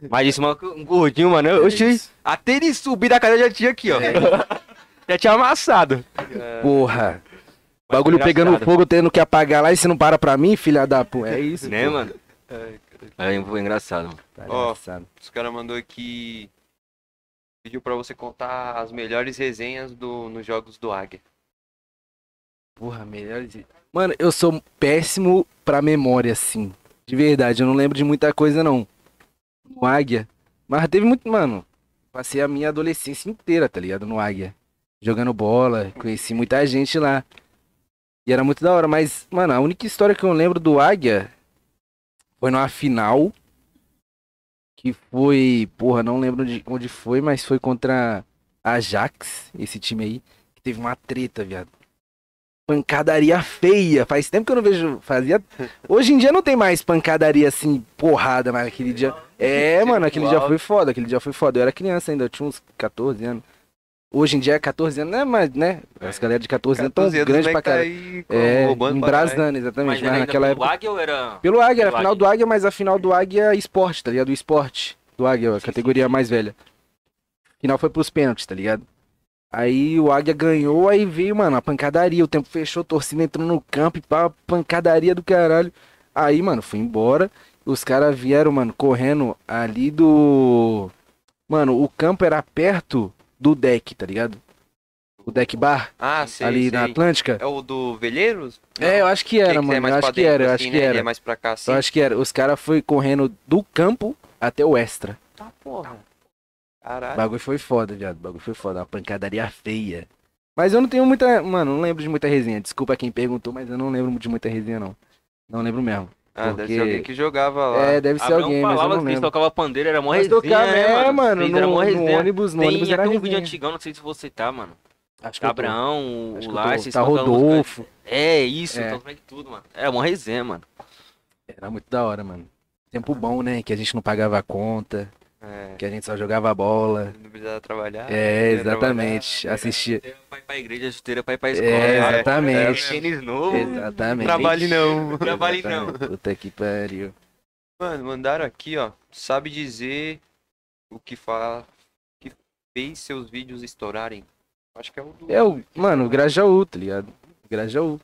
Mas esse maluco, um gordinho, mano, eu, eu até ele subir da cadeira já tinha aqui, ó. Já tinha amassado. Porra. Bagulho Engraçado. pegando fogo, tendo que apagar lá e você não para pra mim, filha da puta. É isso, Né, pô. mano? Aí foi engraçado, mano. Tá Ó. engraçado. Os caras mandou aqui. Pediu pra você contar as melhores resenhas do, nos jogos do Águia. Porra, melhor de... Mano, eu sou péssimo pra memória, assim. De verdade, eu não lembro de muita coisa, não. No Águia. Mas teve muito, mano. Passei a minha adolescência inteira, tá ligado? No Águia. Jogando bola, conheci muita gente lá. E era muito da hora, mas, mano, a única história que eu lembro do Águia foi numa final. Que foi, porra, não lembro de onde foi, mas foi contra a Ajax, esse time aí. Que teve uma treta, viado pancadaria feia. Faz tempo que eu não vejo. Fazia. Hoje em dia não tem mais pancadaria assim, porrada, mas aquele dia. É, mano, aquele dia foi foda. Aquele dia foi foda. Eu era criança ainda, eu tinha uns 14 anos. Hoje em dia, 14 anos, né? Mas, né? As galera de 14 anos tão 14 anos, grandes moleque pra tá caralho. É, roubando pra caralho. embrasando, exatamente. Mas, era naquela pelo época. Águia ou era... Pelo Águia, era a final do Águia, mas a final do Águia é esporte, tá ligado? O esporte do Águia, a Sim, categoria mais velha. Final foi pros pênaltis, tá ligado? Aí o Águia ganhou, aí veio, mano, a pancadaria. O tempo fechou, a torcida entrou no campo e pá, pancadaria do caralho. Aí, mano, fui embora. Os caras vieram, mano, correndo ali do. Mano, o campo era perto do deck, tá ligado? O deck bar, Ah, sei, ali na sei. Atlântica. É o do Veleiros? É, eu acho que era, que é mano. mais Eu acho que era, eu assim, acho que né? Ele era. é mais pra cá, assim. Eu acho que era. Os caras foi correndo do campo até o extra. Tá, porra. O Caralho. bagulho foi foda, viado. O bagulho foi foda. Uma pancadaria feia. Mas eu não tenho muita. Mano, não lembro de muita resenha. Desculpa quem perguntou, mas eu não lembro de muita resenha, não. Não lembro mesmo. Ah, deve porque- ser alguém que jogava lá. É, deve ser Abraão alguém, mas eu falava não que eles lembro. tocavam pandeiro, era mó Mas resenha, tocava, né, é, mano, Eles no, mó no resenha. ônibus, no Tem ônibus era um resenha. vídeo antigão, não sei se você tá, mano. Acho que Acho o vocês Tá Rodolfo. É, isso, É. então como é que tudo, mano. Era mó resenha, mano. Era muito da hora, mano. Tempo bom, né? Que a gente não pagava a conta, É, que a gente só jogava bola. não precisava trabalhar. É, ia exatamente. trabalhar. Assistia. Pra ir pra igreja, chuteira pra ir pra escola. É, exatamente. Tênis novo. Exatamente. Trabalhe não. Trabalhe não. Puta que pariu. Mano, mandaram aqui, ó. Sabe dizer o que fala que fez seus vídeos estourarem? Acho que é o do. É o, mano, o Grajaú, tá ligado? Grajaú.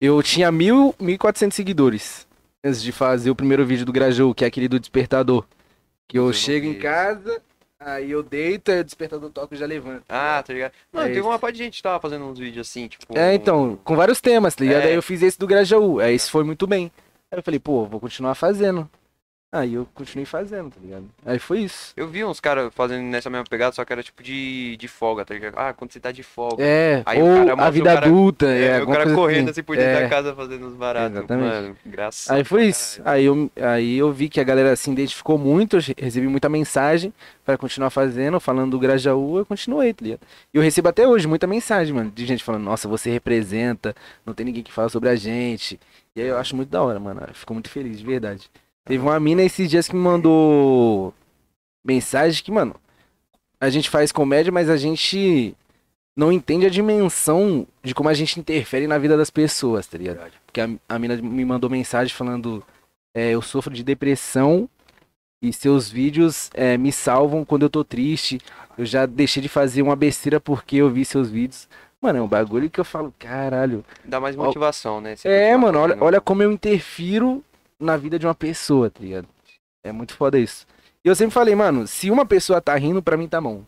Eu tinha mil, 1.400 seguidores antes de fazer o primeiro vídeo do Grajaú, que é aquele do despertador. Que eu Eu não chego em casa, aí eu deito, aí o despertador toca e já levanta. Ah, tá ligado? Mano, É teve isso. uma parte de gente que tava fazendo uns vídeos assim, tipo. É, então, com vários temas, tá ligado? É. Aí eu fiz esse do Grajaú, aí esse foi muito bem. Aí eu falei, pô, vou continuar fazendo. Aí eu continuei fazendo, tá ligado? Aí foi isso. Eu vi uns caras fazendo nessa mesma pegada, só que era tipo de, de folga, tá ligado? Ah, quando você tá de folga. É, Aí o ou cara a vida o cara- adulta, É, é, o cara correndo assim. assim por dentro É. da casa fazendo uns baratos. Exatamente. Mano, engraçado. Aí foi isso. Aí eu, aí eu vi que a galera se identificou muito, eu recebi muita mensagem pra continuar fazendo, falando do Grajaú, eu continuei, tá ligado? E eu recebo até hoje muita mensagem, mano, de gente falando, nossa, você representa, não tem ninguém que fala sobre a gente. E aí eu acho muito da hora, mano. Eu fico muito feliz, de verdade. Teve uma mina esses dias que me mandou mensagem que, mano, a gente faz comédia, mas a gente não entende a dimensão de como a gente interfere na vida das pessoas, tá ligado? Porque a, a mina me mandou mensagem falando: é, Eu sofro de depressão e seus vídeos é, me salvam quando eu tô triste. Eu já deixei de fazer uma besteira porque eu vi seus vídeos. Mano, é um bagulho que eu falo, caralho. Dá mais motivação, né? Você É, mano, olha, olha como eu interfiro na vida de uma pessoa, tá ligado? É muito foda isso. E eu sempre falei, mano, se uma pessoa tá rindo, pra mim tá bom.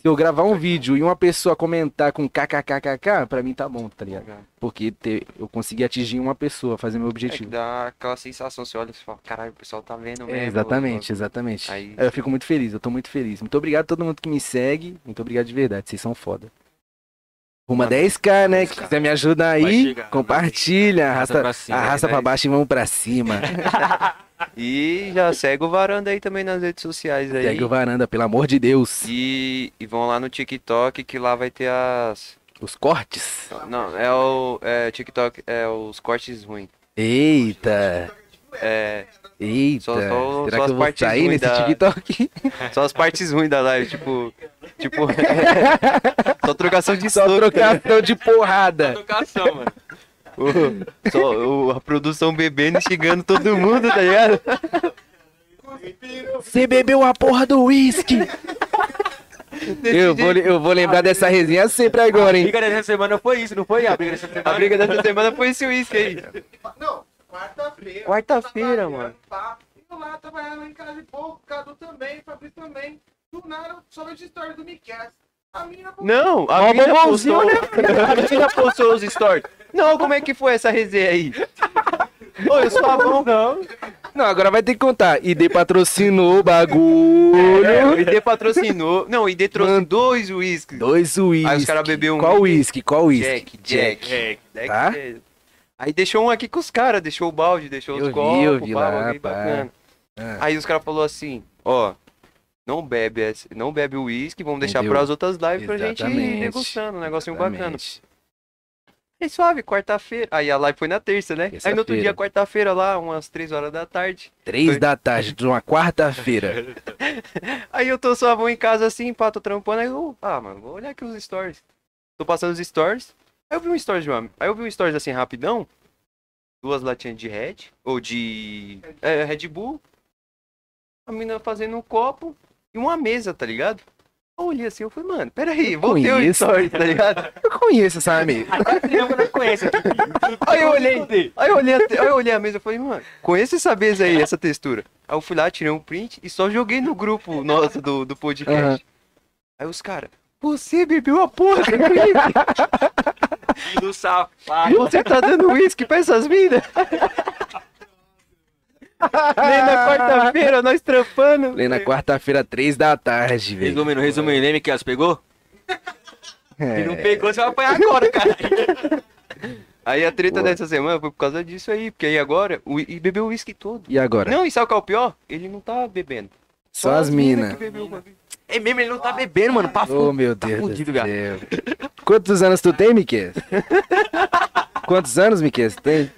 Se eu gravar um vídeo e uma pessoa comentar com kkkk, pra mim tá bom, tá ligado? Porque te- eu consegui atingir uma pessoa, fazer meu É objetivo. dá aquela sensação, você olha e fala, caralho, o pessoal tá vendo mesmo. É, exatamente, exatamente. Aí eu fico muito feliz, eu tô muito feliz. Muito obrigado a todo mundo que me segue. Muito obrigado de verdade, vocês são foda. Uma 10k, né? Que quiser me ajudar aí, chegar, compartilha, Arrasta arrasta, pra cima, arrasta pra nóis. baixo e vamos pra cima. E já segue o Varanda aí também nas redes sociais aí. Segue o varanda, pelo amor de Deus. E, e vão lá no TikTok que lá vai ter as. Os cortes. Não, é o é, TikTok, é os cortes ruins. Eita. É, Eita. Só- só- Será só que as eu vou partes sair ruins nesse da- TikTok? só as partes ruins da live, tipo. Tipo. só trocação de Só soco. trocação de porrada. Educação, mano. O- só o- a produção bebendo e xingando todo mundo, tá ligado? Você bebeu a porra do uísque. Eu vou, eu vou lembrar dessa resenha sempre agora, A hein? briga dessa semana foi isso, não foi? A briga dessa semana. A briga dessa semana foi esse uísque aí. Não, quarta-feira. Quarta-feira, mano. pá, Eu lá trabalhando em casa de pouco, Cadu também, Fabrício também. Do nada, só vejo história do Miquel. A mina Não, a mina bombonzinho, postou, a mina postou os stories. Não, como é que foi essa resenha aí? Ô, eu sou a bom, não. Não, agora vai ter que contar. ID patrocinou o bagulho. É, ID patrocinou. Não, ID trouxe Mano. dois uísques. Dois uísque. Aí os caras bebeu um Qual uísque? Qual uísque? Jack, Jack. Jack, Tá? é. Aí deixou um aqui com os caras, deixou o balde, deixou Eu os vi, copos, eu vi pá, lá, bacana. Ah. Aí os caras falaram assim, ó, não bebe, não bebe o uísque, vamos deixar para as outras lives pra gente ir degustando, um negocinho bacana. Aí suave, quarta-feira. Aí a live foi na terça, né? Aí no outro dia, quarta-feira, lá, umas três horas da tarde. Três Foi. da tarde de uma quarta-feira. Aí eu tô suavão em casa assim, pá, tô trampando. Aí eu, ah, mano, vou olhar aqui os stories. Tô passando os stories. Aí eu vi um stories de uma. Aí eu vi um stories assim, rapidão. Duas latinhas de Red. Ou de. É, Red Bull. A mina fazendo um copo. E uma mesa, tá ligado? Eu olhei assim, eu falei, mano, peraí, voltei o conheço. stories, tá ligado? Eu conheço essa amiga. Eu não conheço. Aí eu olhei, aí eu olhei, aí eu olhei a mesa e falei, mano, conheço essa mesa aí, essa textura. Aí eu fui lá, tirei um print e só joguei no grupo nosso do, do podcast. Aham. Aí os caras, você bebeu a porra do safado. Você tá dando uísque pra essas minas? Nem na quarta-feira, nós trampando. Falei na quarta-feira, três da tarde, velho. Resumindo, resumindo, lembra que elas pegou? É. Se não pegou, você vai apanhar agora, cara. Aí a treta Boa. dessa semana foi por causa disso aí, porque aí agora, o, e bebeu o uísque todo. E agora? Não, e sabe qual é o pior? Ele não tá bebendo. Só as minas. que bebeu o bagulho. É mesmo, ele não tá bebendo, mano. Pra Oh, meu tá Deus fudido, do céu. Quantos anos tu tem, Miquel? Quantos anos, Miquel? Tu tem?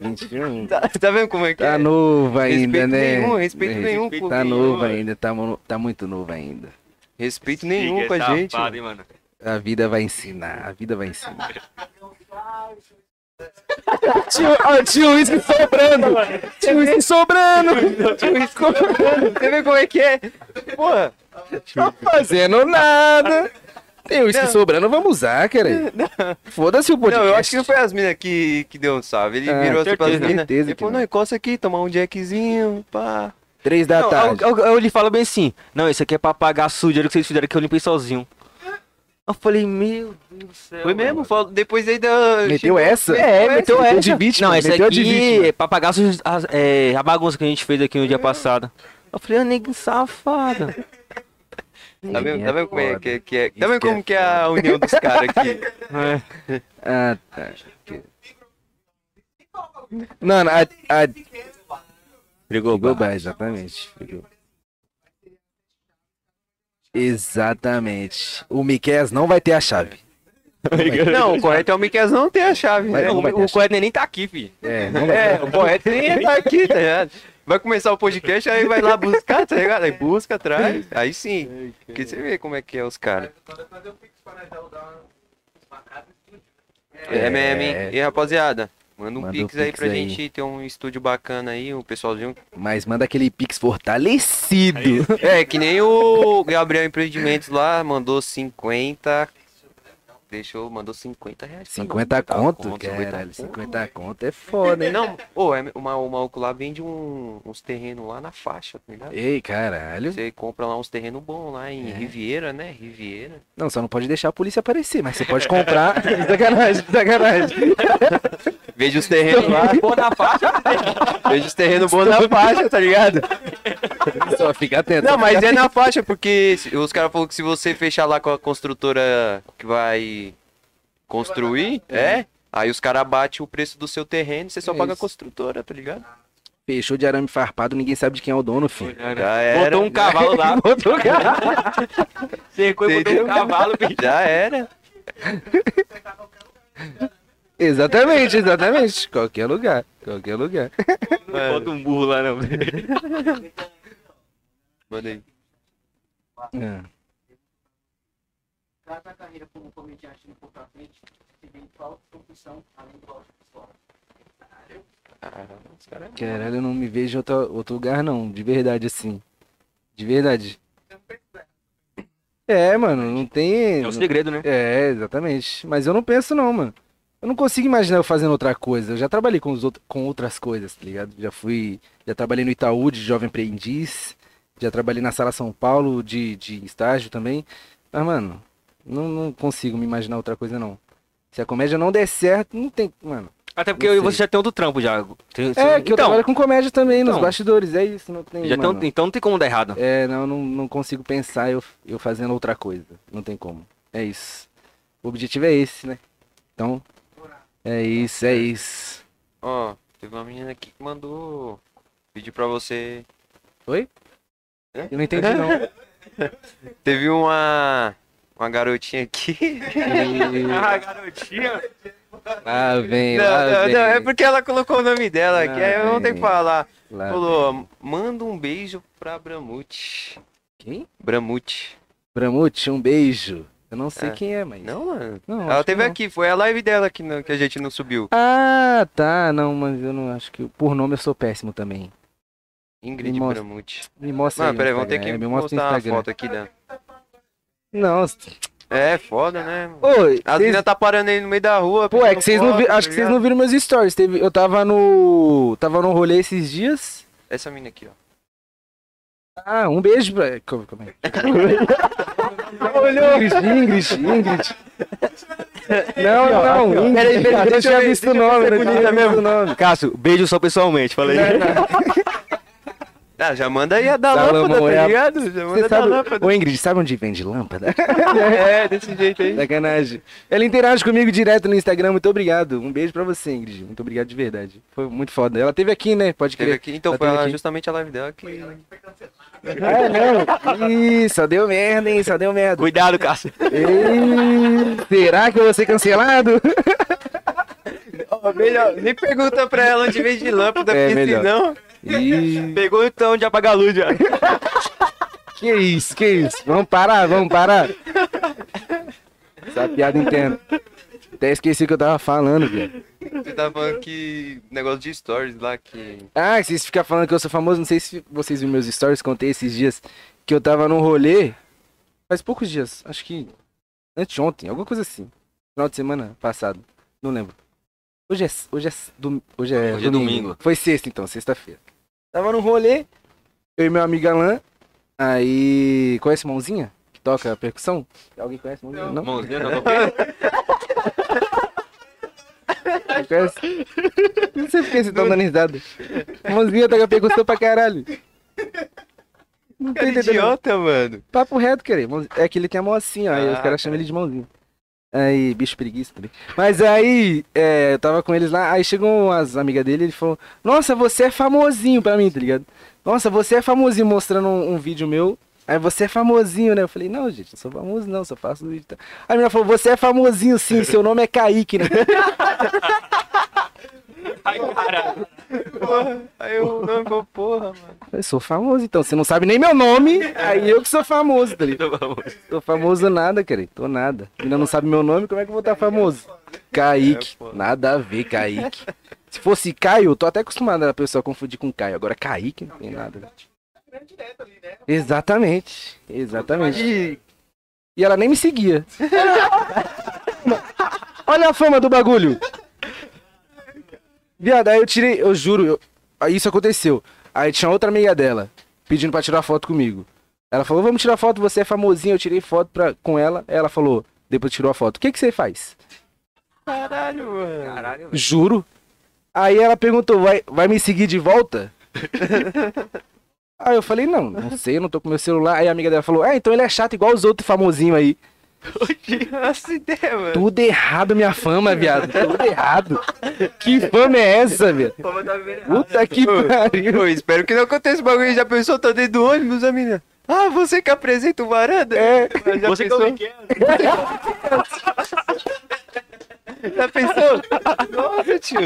21. Tá, tá vendo como é que Tá é? novo ainda, Respeito né? nenhum, respeito É, nenhum, pô. Tá nenhum, novo mano. ainda, tá, tá muito novo ainda. Respeito nenhum Fica com a gente. mano. hein, mano. A vida vai ensinar, a vida vai ensinar. Tio, ó, tio uísque sobrando! Tio uísque sobrando! Você vê como é que é? Porra, Tá fazendo nada! Tem uísque Não. sobrando, vamos usar, cara. Foda-se o podcast. não, eu acho que não foi as minas que, que deu um salve. Ele Ah, virou assim pras certeza, minas. certeza Ele que falou, não. encosta aqui, tomar um jackzinho, pá. Três da Não, tarde. eu, eu, eu lhe falo bem assim. Não, isso aqui é pra pagar a sujeira que vocês fizeram que eu limpei sozinho. Eu falei, meu Deus do céu. Foi mano. mesmo? Fal- Depois aí da... Meteu essa? É, meteu Meteu essa. de vítima, Não, esse meteu de aqui vítima. é pra pagar a, é, a bagunça que a gente fez aqui no dia passado. Eu falei, ah, nego safada. Tá vendo, tá vendo como é que, que é? Tá vendo que é como que é a união dos caras aqui? É. Ah, tá. Não, não, a, a... Brigou, Frigobar, exatamente. Frigobar. Exatamente. O Miquel não vai ter a chave. Não, o correto é o Miquel não ter a chave, né? não, o, o correto nem tá aqui, filho. É, É, o correto nem é tá aqui, tá ligado? Vai começar o podcast, aí vai lá buscar, tá ligado? Aí busca, traz, aí sim. Porque você vê como é que é os caras. É mesmo, hein? E rapaziada, manda um Manda um pix aí pix pra aí. gente ter um estúdio bacana aí, um pessoalzinho. Mas manda aquele pix fortalecido. É, que nem o Gabriel Empreendimentos lá, mandou 50. Deixou, mandou 50 reais. pra 50 nós. conto? 50 Caralho, conto. 50 conto é foda, hein? Não, ô, é, o, ma- o maluco lá vende um- uns terrenos lá na faixa, tá ligado? Ei, caralho. Você compra lá uns terrenos bons lá em É. Riviera, né? Riviera. Não, só não pode deixar a polícia aparecer, mas você pode comprar. sacanagem, sacanagem. Veja os terrenos lá. Na faixa. Veja os terrenos bons na faixa, tá ligado? Só fica atento. Não, mas é na faixa, porque os caras falaram que se você fechar lá com a construtora que vai construir, é. Aí os caras batem o preço do seu terreno e você só É paga a isso. construtora, tá ligado? Fechou de arame farpado, ninguém sabe de quem é o dono, filho. Já era. Botou um cavalo lá. Botou cara. Cercou e botou um cavalo, filho. Já era. Exatamente, exatamente. Qualquer lugar. Qualquer lugar. Bota um burro lá, não. Manda aí. É. Trata a carreira como comediante no pouco à frente, seguindo qual profissão além do os caras- Caralho, eu não me vejo em outro, outro lugar, não. De verdade, assim. De verdade. É, mano, não tem. É o segredo, né? É, exatamente. Mas eu não penso, não, mano. Eu não consigo imaginar eu fazendo outra coisa. Eu já trabalhei com, os outro, com outras coisas, tá ligado? Já fui. Já trabalhei no Itaú de jovem aprendiz. Já trabalhei na Sala São Paulo de, de estágio também. Mas, mano, não, não consigo me imaginar outra coisa, não. Se a comédia não der certo, não tem. Mano. Até porque eu e você já tem outro trampo já. Tem- É, você- que eu então, trabalho com comédia também, nos Então. bastidores. É isso, não tem. já mano. um- então não tem como dar errado. É, não, não, não consigo pensar eu, eu fazendo outra coisa. Não tem como. É isso. O objetivo é esse, né? Então, é isso, é isso. Ó, teve uma menina aqui que mandou pedir pra você. Eu não entendi, não. Teve uma. Uma garotinha aqui. Ah, garotinha. Lá vem, Não, lá não, vem. não, é porque ela colocou o nome dela aqui, aí eu não tenho que vem. falar. Lá Falou, manda um beijo pra Bramute. Quem? Bramute. Bramute, um beijo. Eu não sei É. quem é, mas... Não, mano. Não, ela teve não. aqui, foi a live dela que, não- que a gente não subiu. Ah, tá. Não, mas eu não acho que... Por nome eu sou péssimo também. Ingrid Me mostra. Bramute. Me mostra Mano, aí o peraí, vamos ter que É, me mostrar uma foto aqui dela. Não, É, foda, né? Ô, As meninas tá parando aí no meio da rua. Pô, é que vocês não viram. tá Acho que vocês não viram meus stories. Teve, eu tava no. Tava no rolê esses dias. Essa mina aqui, ó. Ah, um beijo pra. Como, como é? Ingrid, Ingrid, Ingrid. Não, não, Ingrid. Peraí, peraí, eu deixa tinha eu ver, visto o deixa eu ver nome, é eu mesmo. o nome. Cássio, beijo só pessoalmente, falei. Ah, já manda aí a da Salomão, lâmpada, é tá ligado? Já Você manda da sabe, lâmpada. ô Ingrid, sabe onde vende lâmpada? É, desse jeito aí. Sacanagem. Ela interage comigo direto no Instagram, muito obrigado. Um beijo pra você, Ingrid. Muito obrigado de verdade. Foi muito foda. Ela teve aqui, né? Pode Teve crer. aqui, então Ela foi teve a- aqui. justamente a live dela que. Ah, não. Ih, só deu merda, hein? Só deu merda. Cuidado, Cássio. Ei, será que eu vou ser cancelado? Ó, melhor, nem pergunta pra ela onde vende lâmpada, É, porque melhor. senão. Ih, Pegou então de apagar a luz já. que isso, que isso? Vamos parar, vamos parar. Essa piada interna. Até esqueci o que eu tava falando, velho. Você tá falando que. Negócio de stories lá que. Ah, vocês ficam falando que eu sou famoso, não sei se vocês viram meus stories, contei esses dias que eu tava num rolê. Faz poucos dias, acho que anteontem, alguma coisa assim. Final de semana passado, não lembro. Hoje é, hoje é, dom- hoje é, Hoje é domingo. Foi sexta então, sexta-feira. Tava num rolê, eu e meu amigo Alan, aí... Conhece Mãozinha? Que toca percussão? Alguém conhece Mãozinha? Não? Mãozinha, não, não. Conhece? Não sei por que vocês estão dando risada. Mãozinha toca percussão pra caralho. Não tô Cara idiota, mano. Papo reto. Mão- É que ele tem a mão assim, ó. aí os Ah, caras chamam ele de mãozinha. Aí, bicho preguiça também. Mas aí, é, eu tava com eles lá, aí chegou as amigas dele, ele falou, nossa, você é famosinho pra mim, tá ligado? Nossa, você é famosinho, mostrando um, um vídeo meu. Aí você é famosinho, né? Eu falei, não, gente, não sou famoso não, só faço vídeo. tal." Aí a menina falou, você é famosinho sim, seu nome é Kaique, né? Ai, caralho. Aí eu não vou, porra, mano. Eu sou famoso então, você não sabe nem meu nome, aí eu que sou famoso, tá ligado? Tô famoso nada, cara. Tô nada. Ainda não sabe meu nome, como é que eu vou estar famoso? Kaique. É. Nada a ver, Kaique. Se fosse Caio, eu tô até acostumado a pessoa confundir com Caio. Agora Kaique não tem nada. ali, né? Exatamente. Exatamente. E ela nem me seguia. Olha a fama do bagulho. Viado, aí eu tirei, eu juro, eu- aí isso aconteceu. Aí tinha outra amiga dela pedindo pra tirar foto comigo. Ela falou, vamos tirar foto, você é famosinha. Eu tirei foto pra, com ela. Ela falou, depois tirou a foto, o que, que você faz? Caralho, mano. Caralho, velho. Juro. Aí ela perguntou, vai, vai me seguir de volta? aí eu falei, não, não sei, eu não tô com meu celular. Aí a amiga dela falou, ah, então ele é chato igual os outros famosinhos aí. Essa ideia, mano. Tudo errado minha fama, viado. Tudo errado. Que fama é essa, viado? Puta que pariu. Eu espero que não aconteça o bagulho. Já pensou, tá dentro do ônibus, a menina. Ah, você que apresenta o varanda? É. Já Você que é pensou? o Miquel. Já pensou? Nossa, tio.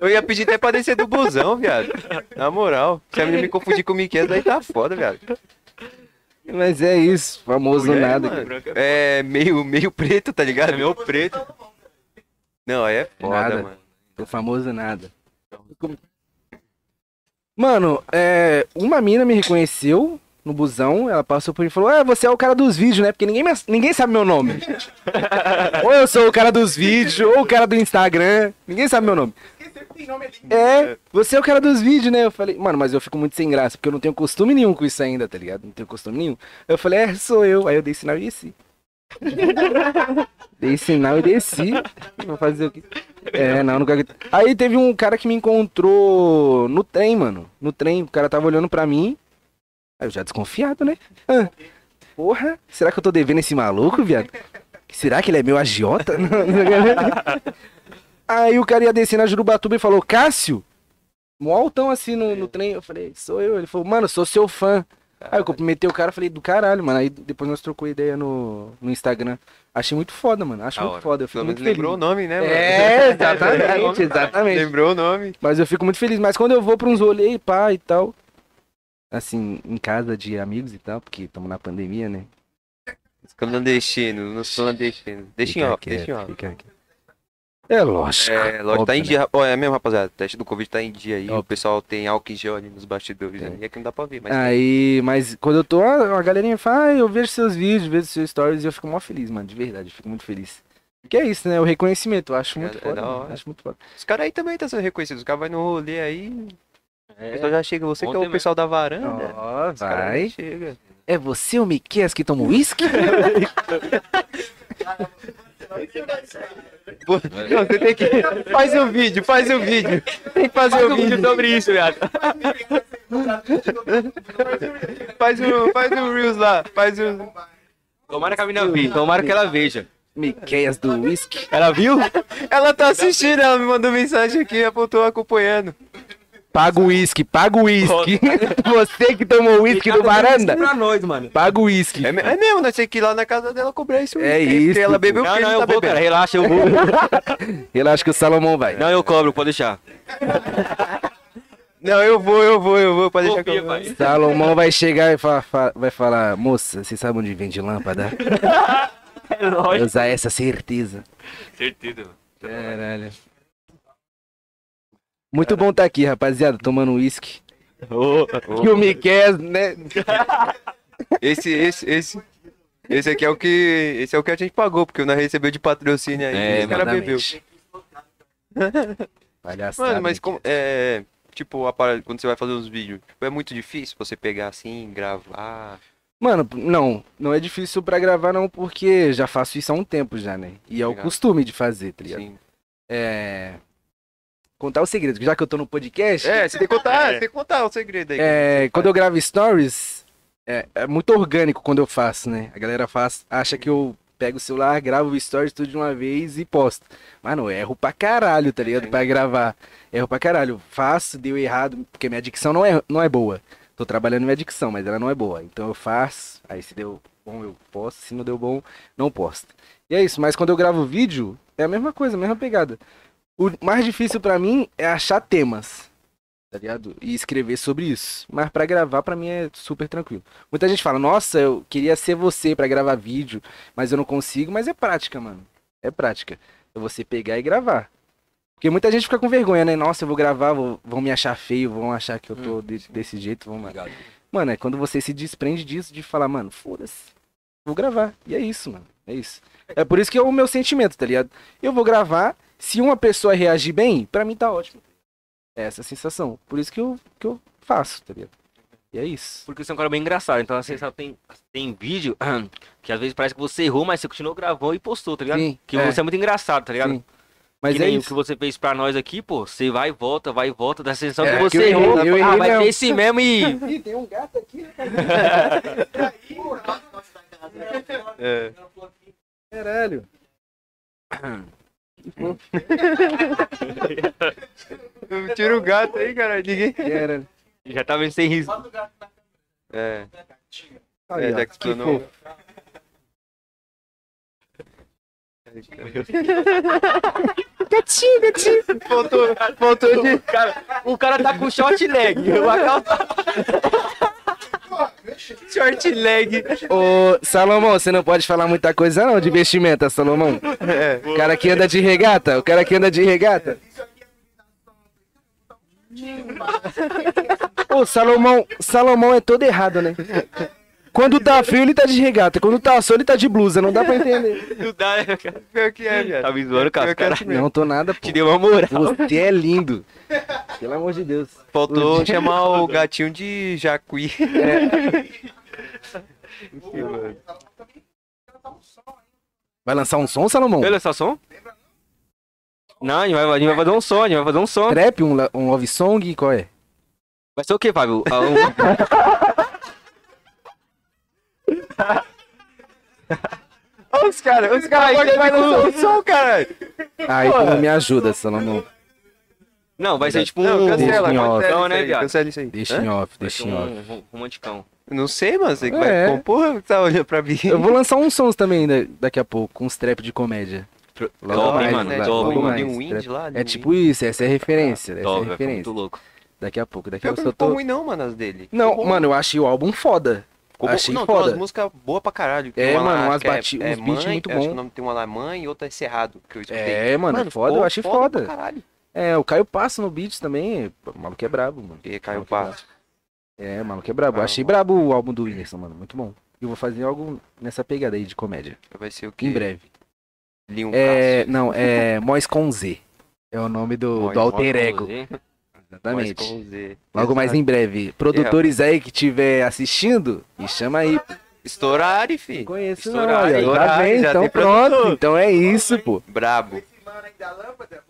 Eu ia pedir até pra descer do busão, viado. Na moral. Se a menina me confundir com o Miquel, daí tá foda, viado. Mas é isso, famoso Mulher, nada. mano, cara. É meio, meio preto, tá ligado? Meio preto. Não, aí é foda, Nada. mano. Tô famoso nada. Mano, é, uma mina me reconheceu no busão, ela passou por mim e falou: É, você é o cara dos vídeos, né? Porque ninguém, me- ninguém sabe meu nome. ou eu sou o cara dos vídeos, ou o cara do Instagram. Ninguém sabe meu nome. Quem sempre tem nome ali. É, você é o cara dos vídeos, né? Eu falei, mano, mas eu fico muito sem graça, porque eu não tenho costume nenhum com isso ainda, tá ligado? Não tenho costume nenhum. Eu falei, é, sou eu. Aí eu dei sinal e desci. dei sinal e desci. Vou fazer o quê? É, não, nunca. Aí teve um cara que me encontrou no trem, mano. No trem, o cara tava olhando pra mim. Aí eu já desconfiado, né? Ah, porra, será que eu tô devendo esse maluco, viado? Será que ele é meu agiota? Aí o cara ia descer na Jurubatuba e falou, Cássio? Mó altão assim no, no trem. Eu falei, sou eu. Ele falou, mano, sou seu fã. Aí eu cumprimentei o cara falei, do caralho, mano. Aí depois nós trocou ideia no, no Instagram. Achei muito foda, mano. Acho Da muito hora. foda. Eu fico Pelo muito feliz. lembrou o nome, né, mano? É, exatamente, exatamente. Lembrou o nome. Mas eu fico muito feliz. Mas quando eu vou pra uns rolês, pá e tal. Assim, em casa de amigos e tal, porque estamos na pandemia, né? Os clandestinos, nos clandestinos. Deixa em off, deixa em off. fica quieto. É lógico. É, lógico, tá em né? dia. Ó, é mesmo, rapaziada. O teste do Covid tá em dia aí. O pessoal tem álcool em gel ali nos bastidores. Tem. Aí é que não dá pra ver, mas. Aí, mas quando eu tô, a a galerinha fala, ah, eu vejo seus vídeos, vejo seus stories e eu fico mó feliz, mano, de verdade, eu fico muito feliz. Que é isso, né? O reconhecimento, eu acho É- muito é foda. da mano, hora. Acho muito foda. Os caras aí também tá sendo reconhecidos. Os caras vão no rolê aí. O É, pessoal já chega. Você que é Ontem o pessoal da varanda. Ó, caras vai. chega. É você o Miquel que toma uísque? Não, você tem que. Faz o vídeo, faz o vídeo. Tem que fazer o vídeo sobre isso, viado. Faz o, faz o Reels lá. Faz o. Tomara que a menina veja, tomara que ela veja. Miqueias do uísque. Ela viu? Ela tá assistindo, ela me mandou mensagem aqui, apontou acompanhando. Paga o uísque, paga o uísque. você que tomou uísque do varanda, Pra nós, mano. paga o uísque. É, me- é mesmo, nós temos que ir lá na casa dela cobrar isso. É Porque isso, ela bebeu Não, porque não, ele eu tá vou, cara, relaxa, eu vou. Relaxa que o Salomão vai. Não, eu cobro, pode deixar. Não, eu vou, eu vou, eu vou, pra deixar que eu... pai. Salomão vai chegar e fa- fa- vai falar, moça, você sabe onde vende lâmpada? É lógico. Usar essa certeza. Certeza, mano. Caralho. Muito bom estar aqui, rapaziada, tomando uísque. Que o Miquel, né? Esse, esse, esse... Esse aqui é o que. Esse é o que a gente pagou, porque nós recebeu de patrocínio aí. É, os caras bebeu. Palhaçada. Mano, mas como. É. Tipo, parada, quando você vai fazer uns vídeos, tipo, é muito difícil você pegar assim, gravar. Mano, não, não é difícil pra gravar não, porque já faço isso há um tempo já, né? E é o costume de fazer, tá ligado? Assim. É... Contar o segredo, já que eu tô no podcast, É, você tem que contar, você tem que contar o segredo aí. é, quando eu gravo stories, é, é muito orgânico quando eu faço, né? A galera faz, acha que eu pego o celular, gravo o stories tudo de uma vez e posto. Eu erro pra caralho, tá ligado? Pra gravar. Erro pra caralho. Faço, deu errado, porque minha dicção não é, não é boa. Tô trabalhando minha dicção, mas ela não é boa. Então eu faço, aí se deu bom eu posto, se não deu bom, não posto. E é isso, mas quando eu gravo vídeo, é a mesma coisa, a mesma pegada. O mais difícil pra mim é achar temas, tá ligado? E escrever sobre isso. Mas pra gravar, pra mim é super tranquilo. Muita gente fala, nossa, eu queria ser você pra gravar vídeo, mas eu não consigo, mas é prática, mano. É prática. É você pegar e gravar. Porque muita gente fica com vergonha, né? Nossa, eu vou gravar, vou- vão me achar feio, vão achar que eu tô de- desse jeito, vão... Mano, é quando você se desprende disso, de falar, mano, foda-se, vou gravar. E é isso, mano, é isso. É por isso que é o meu sentimento, tá ligado? Eu vou gravar, se uma pessoa reagir bem, pra mim tá ótimo. É essa a sensação. Por isso que eu, que eu faço, tá ligado? E é isso. Porque você é um cara bem engraçado, então assim, sabe, tem, tem vídeo que às vezes parece que você errou, mas você continuou gravando e postou, tá ligado? Sim, que é. você é muito engraçado, tá ligado? Sim. Mas que é nem o isso. que você fez pra nós aqui, pô, você vai e volta, vai e volta, dá a sensação É, que você que eu errou. errei, eu ah, errei vai mesmo. ter esse mesmo e. Ih, tem um gato aqui, né? Caralho. Tira o gato aí, cara. Ninguém. Caralho. Já tá vendo sem riso. É. Aí, É, já explanou. Gatinho, gatinho. Faltou, faltou de. Cara, o cara tá com short leg. O Macau tá. Short leg. Ô, Salomão, você não pode falar muita coisa não de vestimenta, Salomão. O cara que anda de regata, o cara que anda de regata. Ô, Salomão, Salomão é todo errado, né? Quando tá frio, ele tá de regata. Quando tá sol, ele tá de blusa. Não dá pra entender. Não dá, né, cara? Pior que é, viado. Tá me zoando, cara. Pior que é cara. assim. Não tô nada, pô. Te deu uma moral. Você é lindo. Pelo amor de Deus. Faltou chamar o gatinho de Jacuí. Vai lançar um som, Salomão? Ele essa som? Não, a gente, vai, a gente vai fazer um som, a gente vai fazer um som. Trap, um, um love song, qual é? Vai ser o quê, Fábio? Ah, um- Olha os caras, os caras aí vai lançar um som, caralho. Aí tu não me ajuda, Salomão. Não, vai ser tipo um. Não, cancela, cancela Não, isso né, viado? cancela isso aí. Deixa Hã? em off, deixa em off. um rom- romanticão. Não sei, mano. Você que É. vai compor, tá olhando pra mim. Eu vou lançar uns sons também da- daqui a pouco, com uns trap de comédia. Logo Top, mais, mano? né? Mais, de um trap. indie lá. É um tipo isso, essa é a referência, essa é ficar referência. muito louco. Daqui a pouco, daqui a pouco não ficou tô... ruim não, mano, as dele. Não, mano, eu achei o álbum foda. Ficou bom. achei não, tem foda. umas músicas boas pra caralho. Tem É, mano, umas é- bati- é uns beats muito acho que bom. o nome tem uma lá mãe e outra é Cerrado, que eu escutei. É, mano, foda, ficou eu achei foda. pra caralho. É, o Caio Passo no beat também, o maluco é brabo, mano. E caiu o Maluco é passo. É, o maluco é brabo. Eu Ah, achei mano. brabo o álbum do Whindersson, mano, muito bom. E eu vou fazer algo nessa pegada aí de comédia, Vai ser o quê? em breve. É, Cássio. não, é Mois com Z. É o nome do, Mois- do alter ego. Exatamente. com Z. Logo mais em breve. Produtores aí que estiver assistindo, me chama aí. Estourari, fi. Não conheço não, Estourari, olha. Tá estourari, bem, já então tem pronto. produtor. Então é isso, pô. Brabo.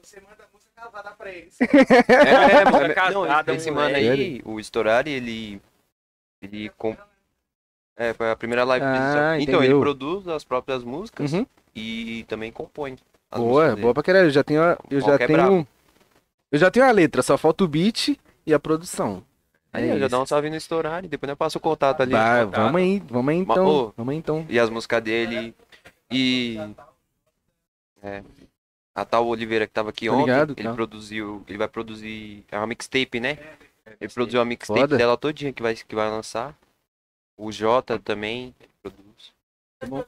Você manda música casada pra eles. É, mano, é, casada, não, esse mano aí, o Storari, ele. Ele. Com... É, foi a primeira live. Ah. Então, ele produz as próprias músicas Uhum. e também compõe. as Boa, boa pra caralho. Eu já tenho, a- eu já Qualquer tenho. Eu já tenho a letra, só falta o beat e a produção. Aí, É já dá um salve no Storari, depois eu passo o contato ali. Vai, contato. vamos aí, vamos aí então. ô. Vamos aí então. E as músicas dele. E. É. A tal Oliveira que tava aqui Tô ontem, ligado, ele tá. produziu. Ele vai produzir. É uma mixtape, né? Ele produziu a mixtape Foda. dela todinha que vai, que vai lançar. O Jota também produz.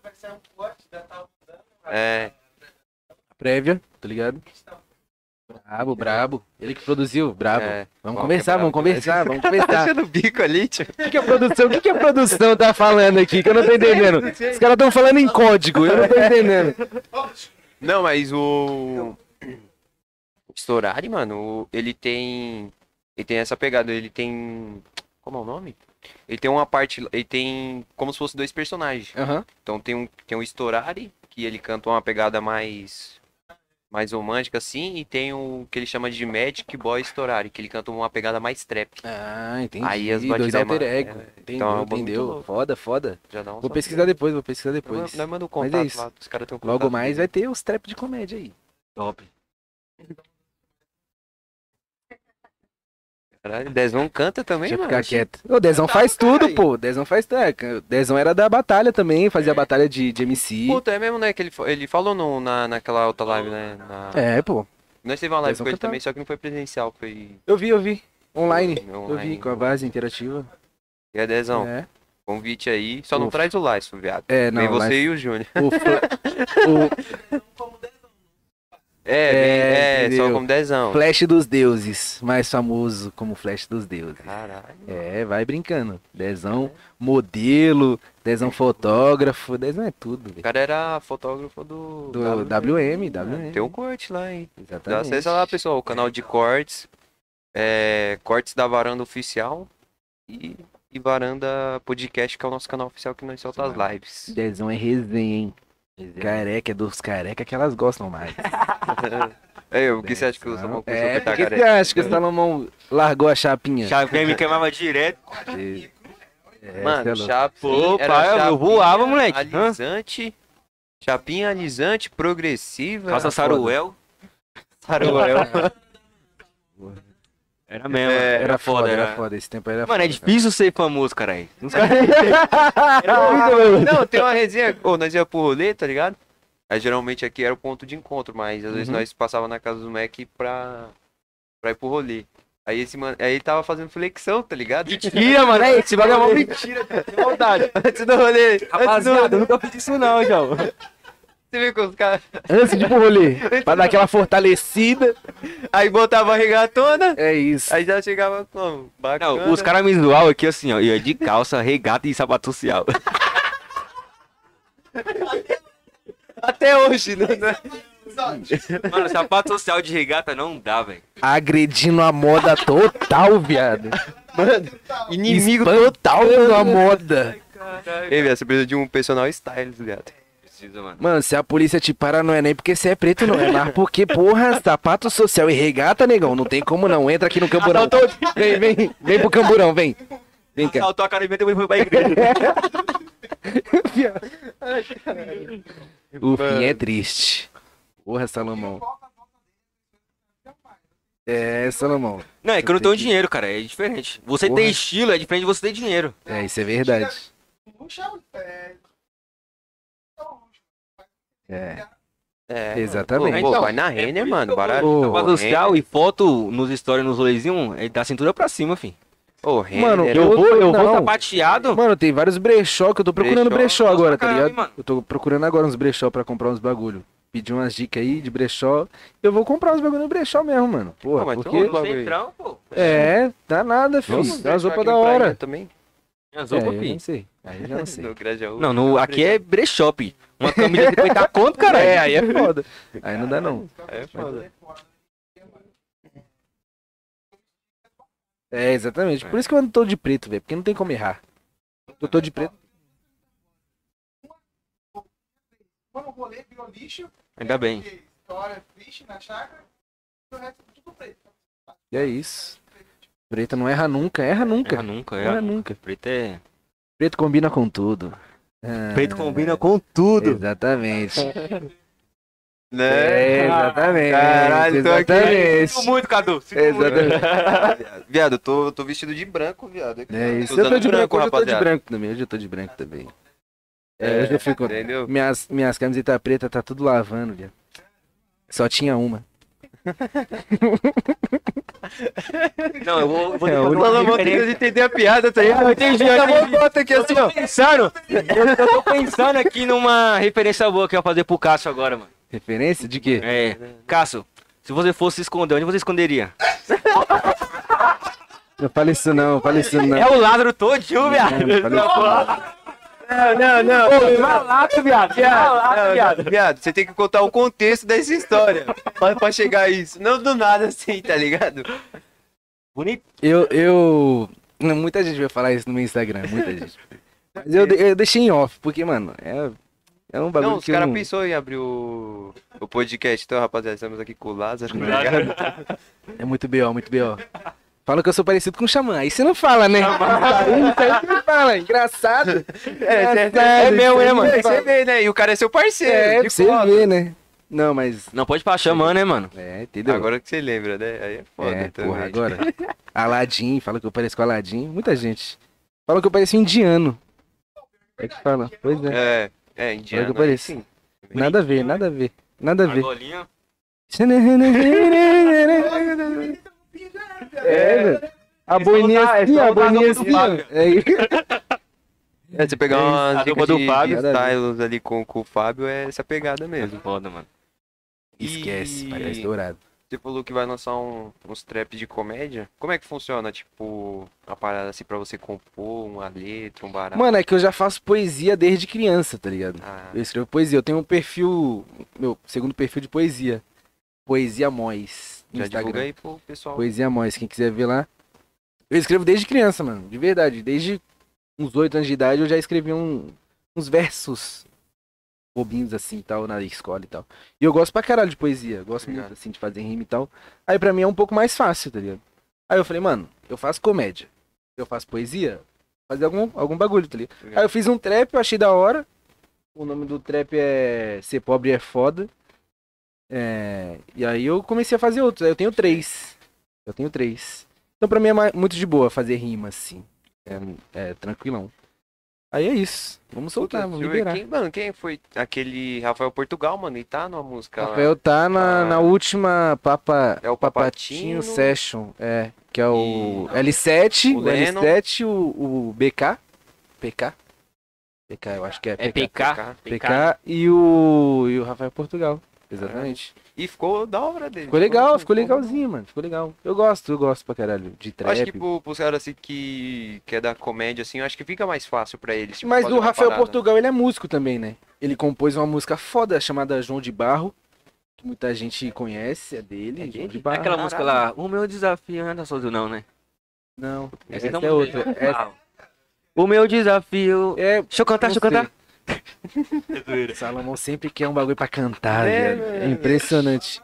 Vai ser um corte da tal. É. Prévia, tá ligado? Brabo, brabo. Ele que produziu, brabo. é. Vamos Qual conversar, é vamos brabo conversar, vamos Tá conversar. achando o bico ali, tio? O que, que a produção, o que, que a produção tá falando aqui? Que eu não tô entendendo. Os caras tão falando em código, eu não tô entendendo. Não, mas o. O Storari, mano, ele tem. Ele tem essa pegada, ele tem. Como é o nome? Ele tem uma parte. Ele tem como se fosse dois personagens. Aham. Então tem um, tem um Storari, que ele canta uma pegada mais. Mais romântica, assim, e tem o que ele chama de Magic Boy Storari, que ele canta uma pegada mais trap. Ah, entendi. Aí as Dois batidas é alter ego. é, Entendeu, então é um bagulho muito entendeu. Foda, foda. Já dá um Vou pesquisar depois, vou pesquisar depois. Nós nós manda o Mas é contato isso. lá, os caras têm Logo contato mais dele. vai ter os trap de comédia aí. Top. Caralho, Dezão canta também, Deixa mano. ficar quieto. O Dezão faz tudo, pô. O Dezão faz tudo. É, Dezão era da batalha também, fazia batalha de, de MC. Puta, é mesmo, né? Que ele, ele falou no, na, naquela outra live, né? Na... É, pô. Nós teve uma live Dezão com ele cantava. também, só que não foi presencial, foi Eu vi, eu vi. Online. Foi Eu vi online. com a base interativa. E é Dezão, É, convite aí. Só não Ufa. traz o Laço, viado. é não. Vem você mas e o Júnior. o fla- o É, É, é, só como Dezão. Flash dos Deuses, mais famoso como Flash dos Deuses. Caralho. É, vai brincando. Dezão modelo, Dezão fotógrafo, Dezão é tudo, O velho. cara era fotógrafo do... Do WM, WM. Tem um corte lá, hein? Dá Exatamente. acessa lá, pessoal, o canal de cortes. É, cortes da Varanda Oficial. E, e Varanda Podcast, que é o nosso canal oficial que nós solta as lives. Dezão é resenha, hein? Careca é dos careca que elas gostam mais. É, o que você acha que o Salomão começou a É, pintar por que você careca? acha que o Salomão largou a chapinha? Chapinha me queimava direto. É, Mano, é chapinha, pai, eu voava, moleque. Hã? Alisante, chapinha alisante, progressiva. Calça saruel. Saruel. Era mesmo. É, era, foda, era. era foda. Esse tempo era Mano, é foda. difícil ser famoso, caralho. Não sei. Não, tem uma resenha. Ô, nós ia pro rolê, tá ligado? Aí geralmente aqui era o ponto de encontro, mas às vezes Uhum. nós passava na casa do Mac pra, pra ir pro rolê. Aí esse mano, aí ele tava fazendo flexão, tá ligado? Mentira, mano. É, esse bagulho é uma mentira, cara. Tem maldade. Antes do rolê. Rapaziada, eu nunca fiz isso não, João. Você com os caras. Antes de ir pro rolê, pra dar aquela fortalecida. Aí botava a regatona, É isso. aí já chegava como? Bacana. Não, os caras me zoavam aqui assim, ó. Ia de calça, regata e sapato social. Até hoje, né? Mano, sapato social de regata não dá, velho. Agredindo a moda total, viado. Inimigo total da moda. Ei, velho, você precisa de um personal stylist, viado. Precisa, mano. Mano, se a polícia te parar, não é nem porque você é preto, não. É mais porque, porra, sapato social e regata, negão. Não tem como não. Entra aqui no camburão. Vem, vem, vem pro camburão, vem. Vem cá. Assaltou a cara e foi pra igreja. O fim é triste. Porra, Salomão. É, Salomão. Não, é que eu não tenho dinheiro, cara. É diferente. Você Porra. tem estilo, é diferente de você ter dinheiro. É, isso é verdade. Não chama é, É, É. exatamente. Pô, Então, vai na Renner, mano, barato. Ô, social e foto nos stories, nos rolezinhos, é da cintura pra cima, filho. Ô, Renner. Mano, Eu vou, eu vou Não. sapateado. Mano, tem vários brechó que eu tô procurando Brechó? brechó, agora, tá ligado? mano. Eu tô procurando agora uns brechó pra comprar uns bagulho. Pedi umas dicas aí de brechó. Eu vou comprar uns bagulho no brechó mesmo, mano. Porra, Pô, mas porque... aí. centrão, pô. É, dá nada, filho. Dá umas deixar roupas da hora. Também. É, roupas, eu filho. não sei. Aí eu já não sei. No Grajaú. Não, no, aqui é brechó. Uma camisa de 50 conto, cara. É, aí é foda. Aí não dá não. É foda. É, exatamente. Por isso que eu ando todo de preto, velho. Porque não tem como errar. Eu tô de preto. Quando o rolê virou lixo, Ainda bem. porque história triste na chácara, e o resto tudo preto. E é isso. Preto não erra nunca. Erra nunca. Erra nunca, Erra erra. nunca. Preto é. Preto combina com tudo. Ah, Preto combina com tudo. Exatamente. Né? É, exatamente. Caralho, tô aqui. exatamente. Sinto muito, Cadu. Sinto muito. Exatamente. Viado, eu tô, tô vestido de branco, viado. É isso. Tô Eu tô de branco, hoje eu tô de branco também. Hoje eu tô de branco também. É, hoje eu fico. Entendeu? Minhas, minhas camisetas pretas tá tudo lavando, viado. Só tinha uma. Não, eu vou, eu vou É, ter que o fazer uma Salomão referência. tenta entender a piada, tá ligado? Eu entendi, eu entendi. Bota aqui assim, ó. Pensando, eu, eu tô pensando aqui numa referência boa que eu ia fazer pro Cássio agora, mano. Referência de quê? É, Cássio, se você fosse se esconder, onde você esconderia? Não fala isso não, não fala isso não. É o Lázaro todinho, viado. Não, fala não. Não, não, não. Malato, viado. Malato, Não, viado. não, viado, você tem que contar o contexto dessa história pra, pra chegar a isso. Não do nada assim, tá ligado? Bonito. Eu, eu. Muita gente vai falar isso no meu Instagram, muita gente. Mas eu, eu deixei em off, porque, mano, é, é um bagulho Não, os caras não... pensou em abrir o, o podcast. Então, rapaziada, estamos aqui com o Lázaro, tá ligado? É muito B.O., muito B.O. Falam que eu sou parecido com o Xamã, aí você não fala, né? Aí você não fala, engraçado. É, Engraçado, é meu, né, mano? não Você fala. vê, né? E o cara é seu parceiro. É, você cola. ver, né? Não, mas... Não pode falar chamando, né, mano? É, entendeu? Agora que você lembra, né? Aí é foda é, também. porra, agora. Aladim, fala que eu pareço com Aladim. Muita gente. Fala que eu pareço um indiano. É que fala. Pois é. É, é, indiano. Olha que eu pareço. sim. Nada a ver, nada a ver. Nada a ver. Golinha. É, velho. A É boininha é assim, a a boininha do assim. É, É, você pegar É a dicas dupla do Fábio. styles ali com, com o Fábio, é essa pegada mesmo. Foda, mano. Esquece, E- vai estar estourado. Você falou que vai lançar um- uns traps de comédia. Como é que funciona? Tipo, uma parada assim pra você compor uma letra, um barato? Mano, é que eu já faço poesia desde criança, tá ligado? Ah, Eu escrevo poesia. Eu tenho um perfil, meu segundo perfil de poesia. Poesia Mois. No já Instagram. divulga aí pro pessoal. Poesia Mois, quem quiser ver lá. Eu escrevo desde criança, mano. De verdade. Desde uns oito anos de idade eu já escrevi um- uns versos bobinhos assim tal, na escola e tal. E eu gosto pra caralho de poesia. Gosto muito Obrigado. assim de fazer rima e tal. Aí pra mim é um pouco mais fácil, tá ligado? Aí eu falei, mano, eu faço comédia. Eu faço poesia. Fazer algum, algum bagulho, tá ligado? Obrigado. Aí eu fiz um trap, eu achei da hora. O nome do trap é Ser Pobre é Foda. É, E aí eu comecei a fazer outros. Eu tenho três. Eu tenho três. Então pra mim é muito de boa fazer rima, assim. É, é tranquilão. Aí é isso. Vamos soltar, Puta, vamos liberar. Quem, mano, quem foi aquele Rafael Portugal, mano? Ele tá numa música lá. Rafael tá na, Ah. na última Papa, É o Papatinho Papatino. Session, é, que é o E L7, o o, Lennon. L7, o, o BK, PK, PK, eu acho que é É PK, PK. PK e o, e o Rafael Portugal, exatamente. E ficou da hora dele. Ficou legal, ficou legalzinho, mano, ficou legal. Eu gosto, eu gosto pra caralho de Eu trap. Acho que pro, pros caras assim que, que é da comédia, assim, eu acho que fica mais fácil pra eles. tipo, Mas o Rafael parada. Portugal, ele é músico também, né? Ele compôs uma música foda chamada João de Barro, que muita gente conhece, é dele, É João de? Barro. Aquela música lá, o meu desafio não é sozinho não, né? Não, Essa essa não é outra. Essa O meu desafio... é Deixa eu cantar, Não deixa eu cantar. Salomão sempre quer um bagulho pra cantar, É, velho. É impressionante.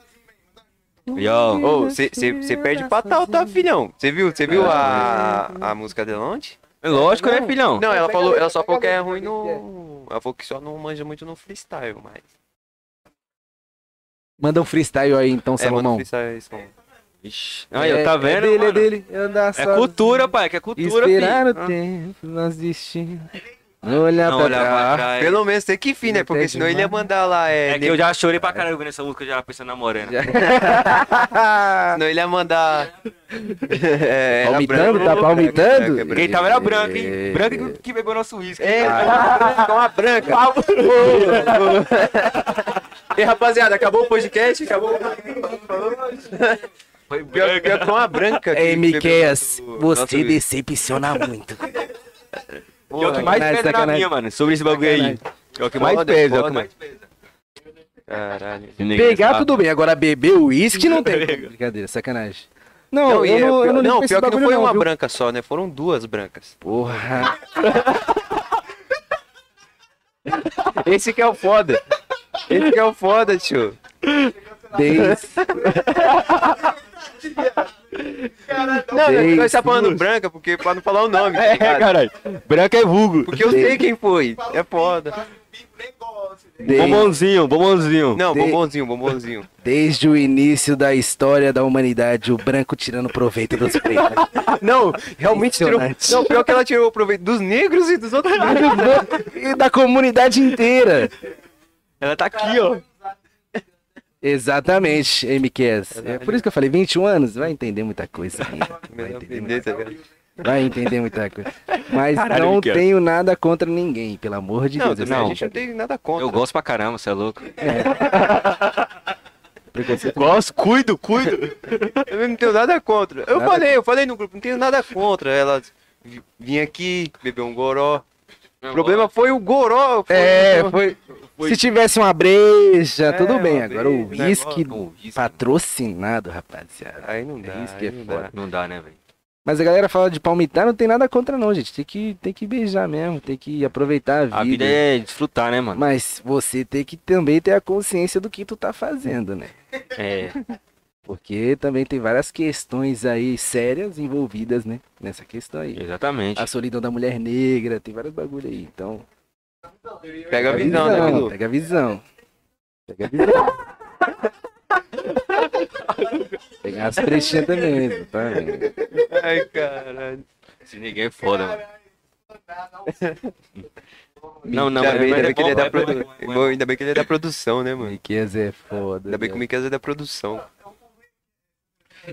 Yo. Você perde pra tal, tá, filhão? Você viu, você viu a, a música dela ontem? Lógico, né, filhão? Não, ela falou, ela só falou que é ruim no. Ela falou que só não manja muito no freestyle, mas. Manda um freestyle aí então, É, Salomão. freestyle é isso. Ixi. Aí, ó, tá É- vendo, É dele, mano? é dele. Andar É cultura, pai, que é cultura, Esperar filho. o tempo, nós desistir. Não olhar Não pra olhar pra trás. Pelo menos tem que fim, né? Porque senão ele ia mandar lá, é. É que eu já chorei pra caralho ouvindo essa música, já pensando na morena. Senão ele ia mandar. é, era Palmitando, branco. tá palmitando? É, Quem tava era branco, É. hein? Branco que- que bebeu nosso uísque. É, com a branca. E rapaziada, acabou o podcast? Acabou Foi Pior, branca. pior que com a branca. que Ei, Miqueias, você decepciona muito. E é o que mais Sacanagem, pesa na sacanagem. minha, mano, sobre esse bagulho aí. É o que mais pesa, é o que mais pesa. Caralho. Pegar tudo bem, agora beber uísque não tem. Brincadeira, sacanagem. Não, Não, e eu é não, eu pior- não, não, pior que não foi não, uma viu? branca só, né? Foram duas brancas. Porra. Esse que é o foda. Esse que é o foda, tio. Desde... Não, Seis, nós tá falando branca porque pra não falar o nome. tá É, ligado? caralho. Branco é vulgo. Porque eu sei quem foi. É foda. Desde... Bombonzinho, bombonzinho. Não, De- bombonzinho, bombonzinho. Desde o início da história da humanidade, o branco tirando proveito dos pretos. Não, realmente tirou. Não, pior que ela tirou o proveito dos negros e dos outros negros. e da comunidade inteira. Ela tá aqui, ó. Exatamente, MQS. É por isso que eu falei 21 anos, vai entender muita coisa. Vai entender, tá ligado? vai entender muita coisa. Mas Caralho, não MQS. tenho nada contra ninguém, pelo amor de Não, Deus. eu a gente não tem nada contra. Eu gosto pra caramba, você é louco. preconceito. Gosto, cuido, cuido. Eu não tenho nada contra. Eu Nada falei, eu falei no grupo, não tenho nada contra. Ela vi- vinha aqui, beber um goró. O problema foi o goró. foi- É, foi. Se tivesse uma breja, É, tudo bem. Agora o uísque patrocinado, rapaziada. Aí não dá. Isso que aí é não foda. dá. Não dá, né, velho? Mas a galera fala de palmitar, não tem nada contra não, gente. Tem que, tem que beijar mesmo, tem que aproveitar a vida. A vida é desfrutar, né, mano? Mas você tem que também ter a consciência do que tu tá fazendo, né? É. Porque também tem várias questões aí sérias envolvidas, né? Nessa questão aí. Exatamente. A solidão da mulher negra, tem vários bagulho aí. Então. Pega a visão, né, Bilu? Pega a visão. Pega a visão. Pegar as trechinhas também, tá vendo? Ai, caralho. Esse ninguém é foda, mano. Não, não, ainda mas- bem, ainda bem que ele é da produ-. Ainda bem que ele é da produção, né, mano? Miquez é foda. Ainda bem que o né? Miquel é da produção.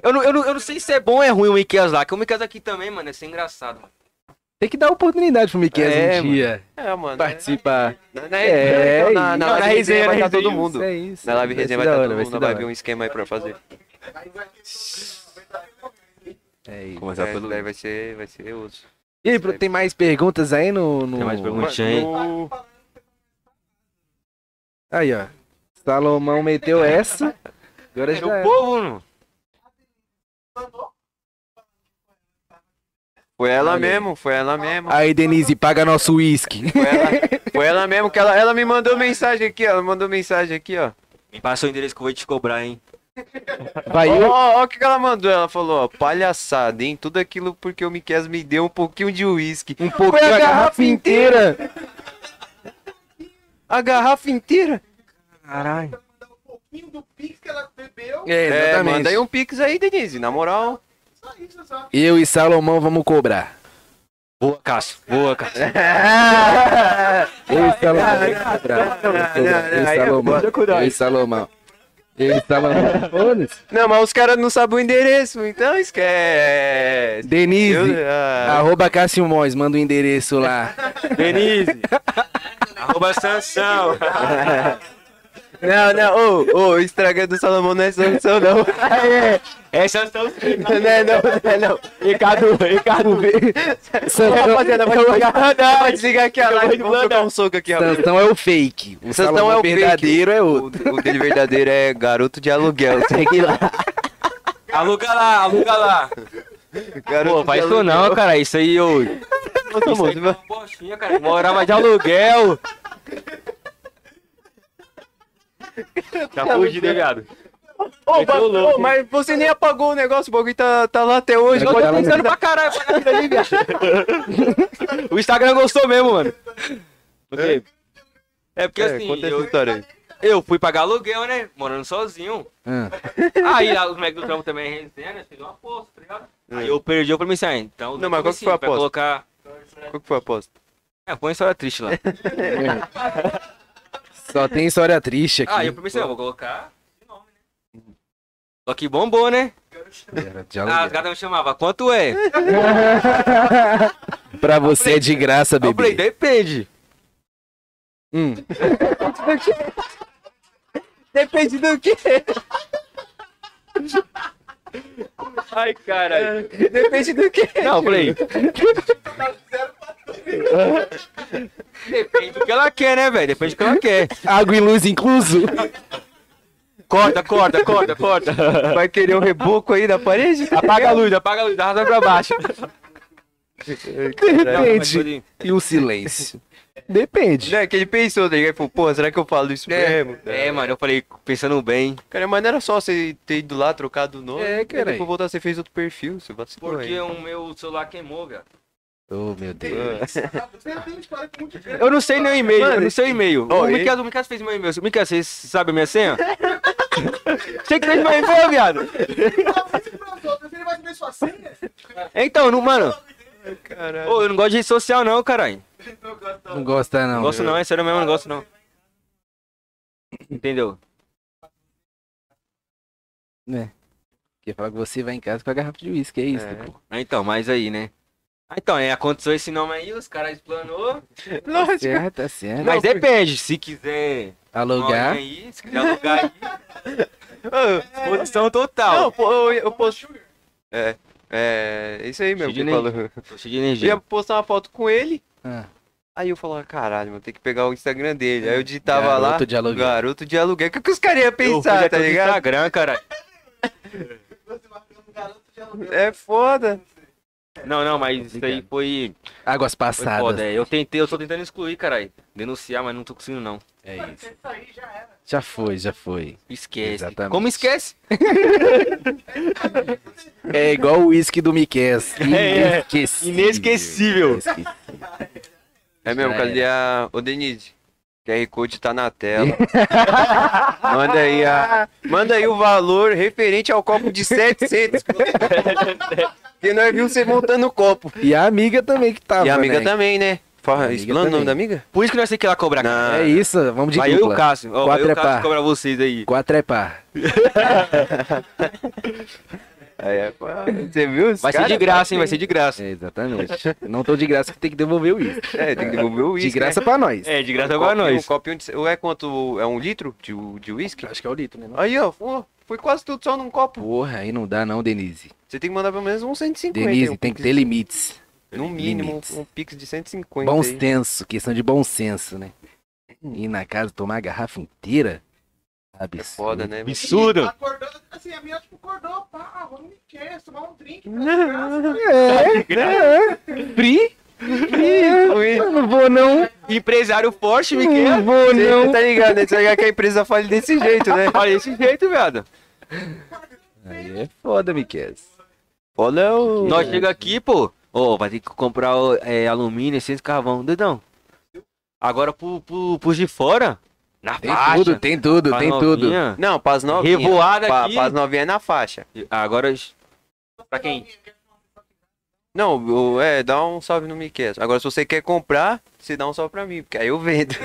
Eu não, eu, não, eu não sei se é bom ou é ruim o Miquel lá, que o Miquel aqui também, mano, é ser engraçado. Mano. Tem que dar oportunidade pro Miquez É, um dia É, mano. participar. Na, na, É, então, na, na, isso. live Na resenha resenha, vai na estar todo resenha, mundo. É isso. Na live resenha vai estar da todo mundo, vai vir um esquema aí pra fazer. É isso. Começar É, pelo. daí vai ser, vai ser outro. E aí, tem mais perguntas aí no. no... Tem mais perguntas? Aí. No- Aí, ó. Salomão meteu essa. Agora É já o é. povo, mano. Foi ela Olha mesmo, foi ela mesmo. Aí, Denise, paga nosso uísque. Foi ela, foi ela mesmo que ela, ela me mandou mensagem aqui, ó. Ela mandou mensagem aqui, ó. Me passa o endereço que eu vou te cobrar, hein? Vai Ó, ó, ó o que ela mandou. Ela falou, ó, palhaçada, hein? Tudo aquilo porque o Miquel me deu um pouquinho de uísque. Um pouquinho a garrafa inteira. A garrafa inteira? Caralho. Mandar um pouquinho do pix que ela bebeu. É, É, exatamente. manda aí um pix aí, Denise, na moral. Só isso, só. Eu e Salomão vamos cobrar. Boa, Cássio. Boa, Cássio. Ei, Salomão. Ei, Salomão. Ei, Salomão. Ei, Salomão. Foda-se. Não, mas os caras não sabem o endereço, então esquece. Denise, Eu- ah. arroba Cássio Mons, manda o endereço lá. Denise. Arroba Sansão. Não, não, ô, ô, o Instagram do Salomão não é Sansão, não. É Sansão. Não é, não, não é, não. Ricardo, Ricardo. Sansão, Rapaziada, vai desligar, não, vai desligar aqui a live, vamos trocar um soco aqui, rapaz. Sansão é o fake. O Salomão é o verdadeiro é O, outro. o dele verdadeiro é garoto de aluguel, segue lá. Aluga lá, aluga lá. Garoto Pô, faz de isso aluguel. não, cara. Isso aí, ô. Isso aí é uma bostinha, cara. Morava de aluguel. Tá fugido, hein, viado? Ô, Meteu ba- louco, ô, mas você nem apagou o negócio, o bagulho tá, tá lá até hoje. No- pensar Pensando pra caralho, pra vida ali, viado. O Instagram gostou mesmo, mano. Ok. É porque É, assim, conta essa eu, história aí. eu fui pagar aluguel, né? Morando sozinho. Ah, Aí lá, os moleques do trampo também é resenha, né? Fez uma aposta, tá ligado? Aí eu perdi, eu falei assim, ah, então... Não, mas qual que foi a pra aposta? colocar... Qual que foi a aposta? É, põe história triste lá. Só tem história triste aqui. Ah, eu pensei, eu vou colocar esse nome, né? Só que bombou, né? Era de Ah, aluguel. as gatas me chamavam, quanto é? Pra você é de graça, Eu falei, bebê. depende. Hum. Depende do que. Ai, caralho. Depende do que. Não, eu falei. Depende do que ela quer, né, velho? Depende do que ela quer. Água e luz incluso. Corta, corta, corta, corta. Vai querer um reboco aí da parede? Apaga a luz, apaga a luz, arrasa pra baixo. Depende. E o silêncio. Depende. Não, é que ele pensou, tá ligado? Ele falou, pô, será que eu falo isso mesmo? É, mano, eu falei, pensando bem. Cara, mas não era só você ter ido lá, trocado o nome. É, e cara. Depois voltar, você fez outro perfil, você vacilou Porque aí. o meu celular queimou, velho. Oh, meu Deus. Grande. Eu não sei nem o e-mail, Mano, eu não sei o e-mail. ó, o Miquel, o Miquel fez meu e-mail. Miquel, você sabe a minha senha? Você que fez meu e-mail, viado. Ele vai saber sua senha? Então, não, mano, ô, eu não gosto de rede social não, caralho. Não gosta, não. Não gosto não, é sério mesmo, não gosto não. Entendeu? Quer falar que você vai em casa com a garrafa de uísque, é isso, É. pô. Então, mas aí, né? Ah, Então, é, aconteceu esse nome aí, os caras explanou. Tá certo, tá certo. Mas depende, se quiser Alugar. aí, se quiser alugar aí, posição total. Não, pô, eu, eu posto. É, é, isso aí mesmo que Cheio de falou. Cheio de Eu energia. ia postar uma foto com ele, Ah, aí eu falava, caralho, vou ter que pegar o Instagram dele. Aí eu digitava Garoto lá, de aluguel. garoto de aluguel. O que, que os caras iam Eu pensar, até tá ligado? Instagram, cara. É foda. Não, não, mas isso aí foi, águas foi passadas. foda. é. Eu tentei, eu tô tentando excluir, caralho. Denunciar, mas não tô conseguindo, não. É isso. Já foi, já foi. Esquece. Exatamente. Como esquece? É igual o uísque do Miquel. É, é. Inesquecível. Inesquecível. É mesmo, Já cadê a. Ô Denise? QR Code tá na tela. manda aí a. Manda aí o valor referente ao copo de 700. Porque nós vimos você montando o copo. E a amiga também que tava, e a amiga né? também, né? Fala, explana o nome da amiga? Por isso que nós temos que ir lá cobrar. Não. É isso, vamos de Vai eu e dupla. o Cássio. Ó, Quatro eu e é o Cássio par. cobrar vocês aí. Quatro é é, Você viu? Os Vai ser de graça, hein? Vai ser de graça. É, exatamente. Não tô de graça que tem que devolver o uísque. É, tem que devolver o uísque. De graça pra nós. É, de graça né? pra Um nós. copinho de... É quanto? É um litro de, de uísque? Acho que é o litro, né? não? Aí, ó. Foi quase tudo só num copo. Porra, aí não dá não, Denise. Você tem que mandar pelo menos uns 150. Denise, um tem que ter de- limites. No mínimo, limites. um pix de 150. Bom senso, questão de bom senso, né? Ir na casa tomar a garrafa inteira. Absurdo. É foda, né? Absurdo. Acordou, assim, a minha tipo acordou, pá, vamos me quer, tomar um drink. Free? Eu não vou não. Empresário forte, me quer. Não vou Você não. tá ligado, né? Você vai que a empresa fale desse jeito, né? Olha desse jeito, viado. Aí é foda, Miquel. Foda é o... Nós chega aqui, pô. Ô, vai ter que comprar é, alumínio, essência, carvão. Dedão. Agora pro, pro, pros de fora. Na Tem faixa. tudo, tem tudo, pra tem tudo. novinha. Não, pras novinhas. Revoada Pa, aqui. Pras novinhas é na faixa. Agora. Pra quem? Não, o- é, dá um salve no Miquel. Agora, se você quer comprar, você dá um salve pra mim, porque aí eu vendo.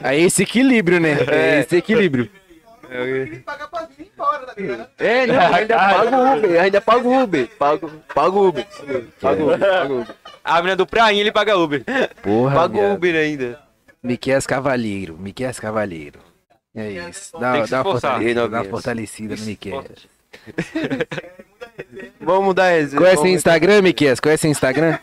Aí esse equilíbrio, né? É esse equilíbrio. Ele paga pra vir embora, tá ligado? É, não, ainda pago o Uber, ainda pago o Uber. Pago o Uber. Pago o Uber, pago o Uber. A mina do Prainha, ele paga Uber. Porra, Pago o. Uber ainda. Miquel Cavalheiro, Miquel Cavalheiro. É isso. Tem Dá, dá, fortalecida, dá fortalecida no Miquel. Vamos mudar a resenha. Conhece o vamos- Instagram, Miquel? Conhece o Instagram?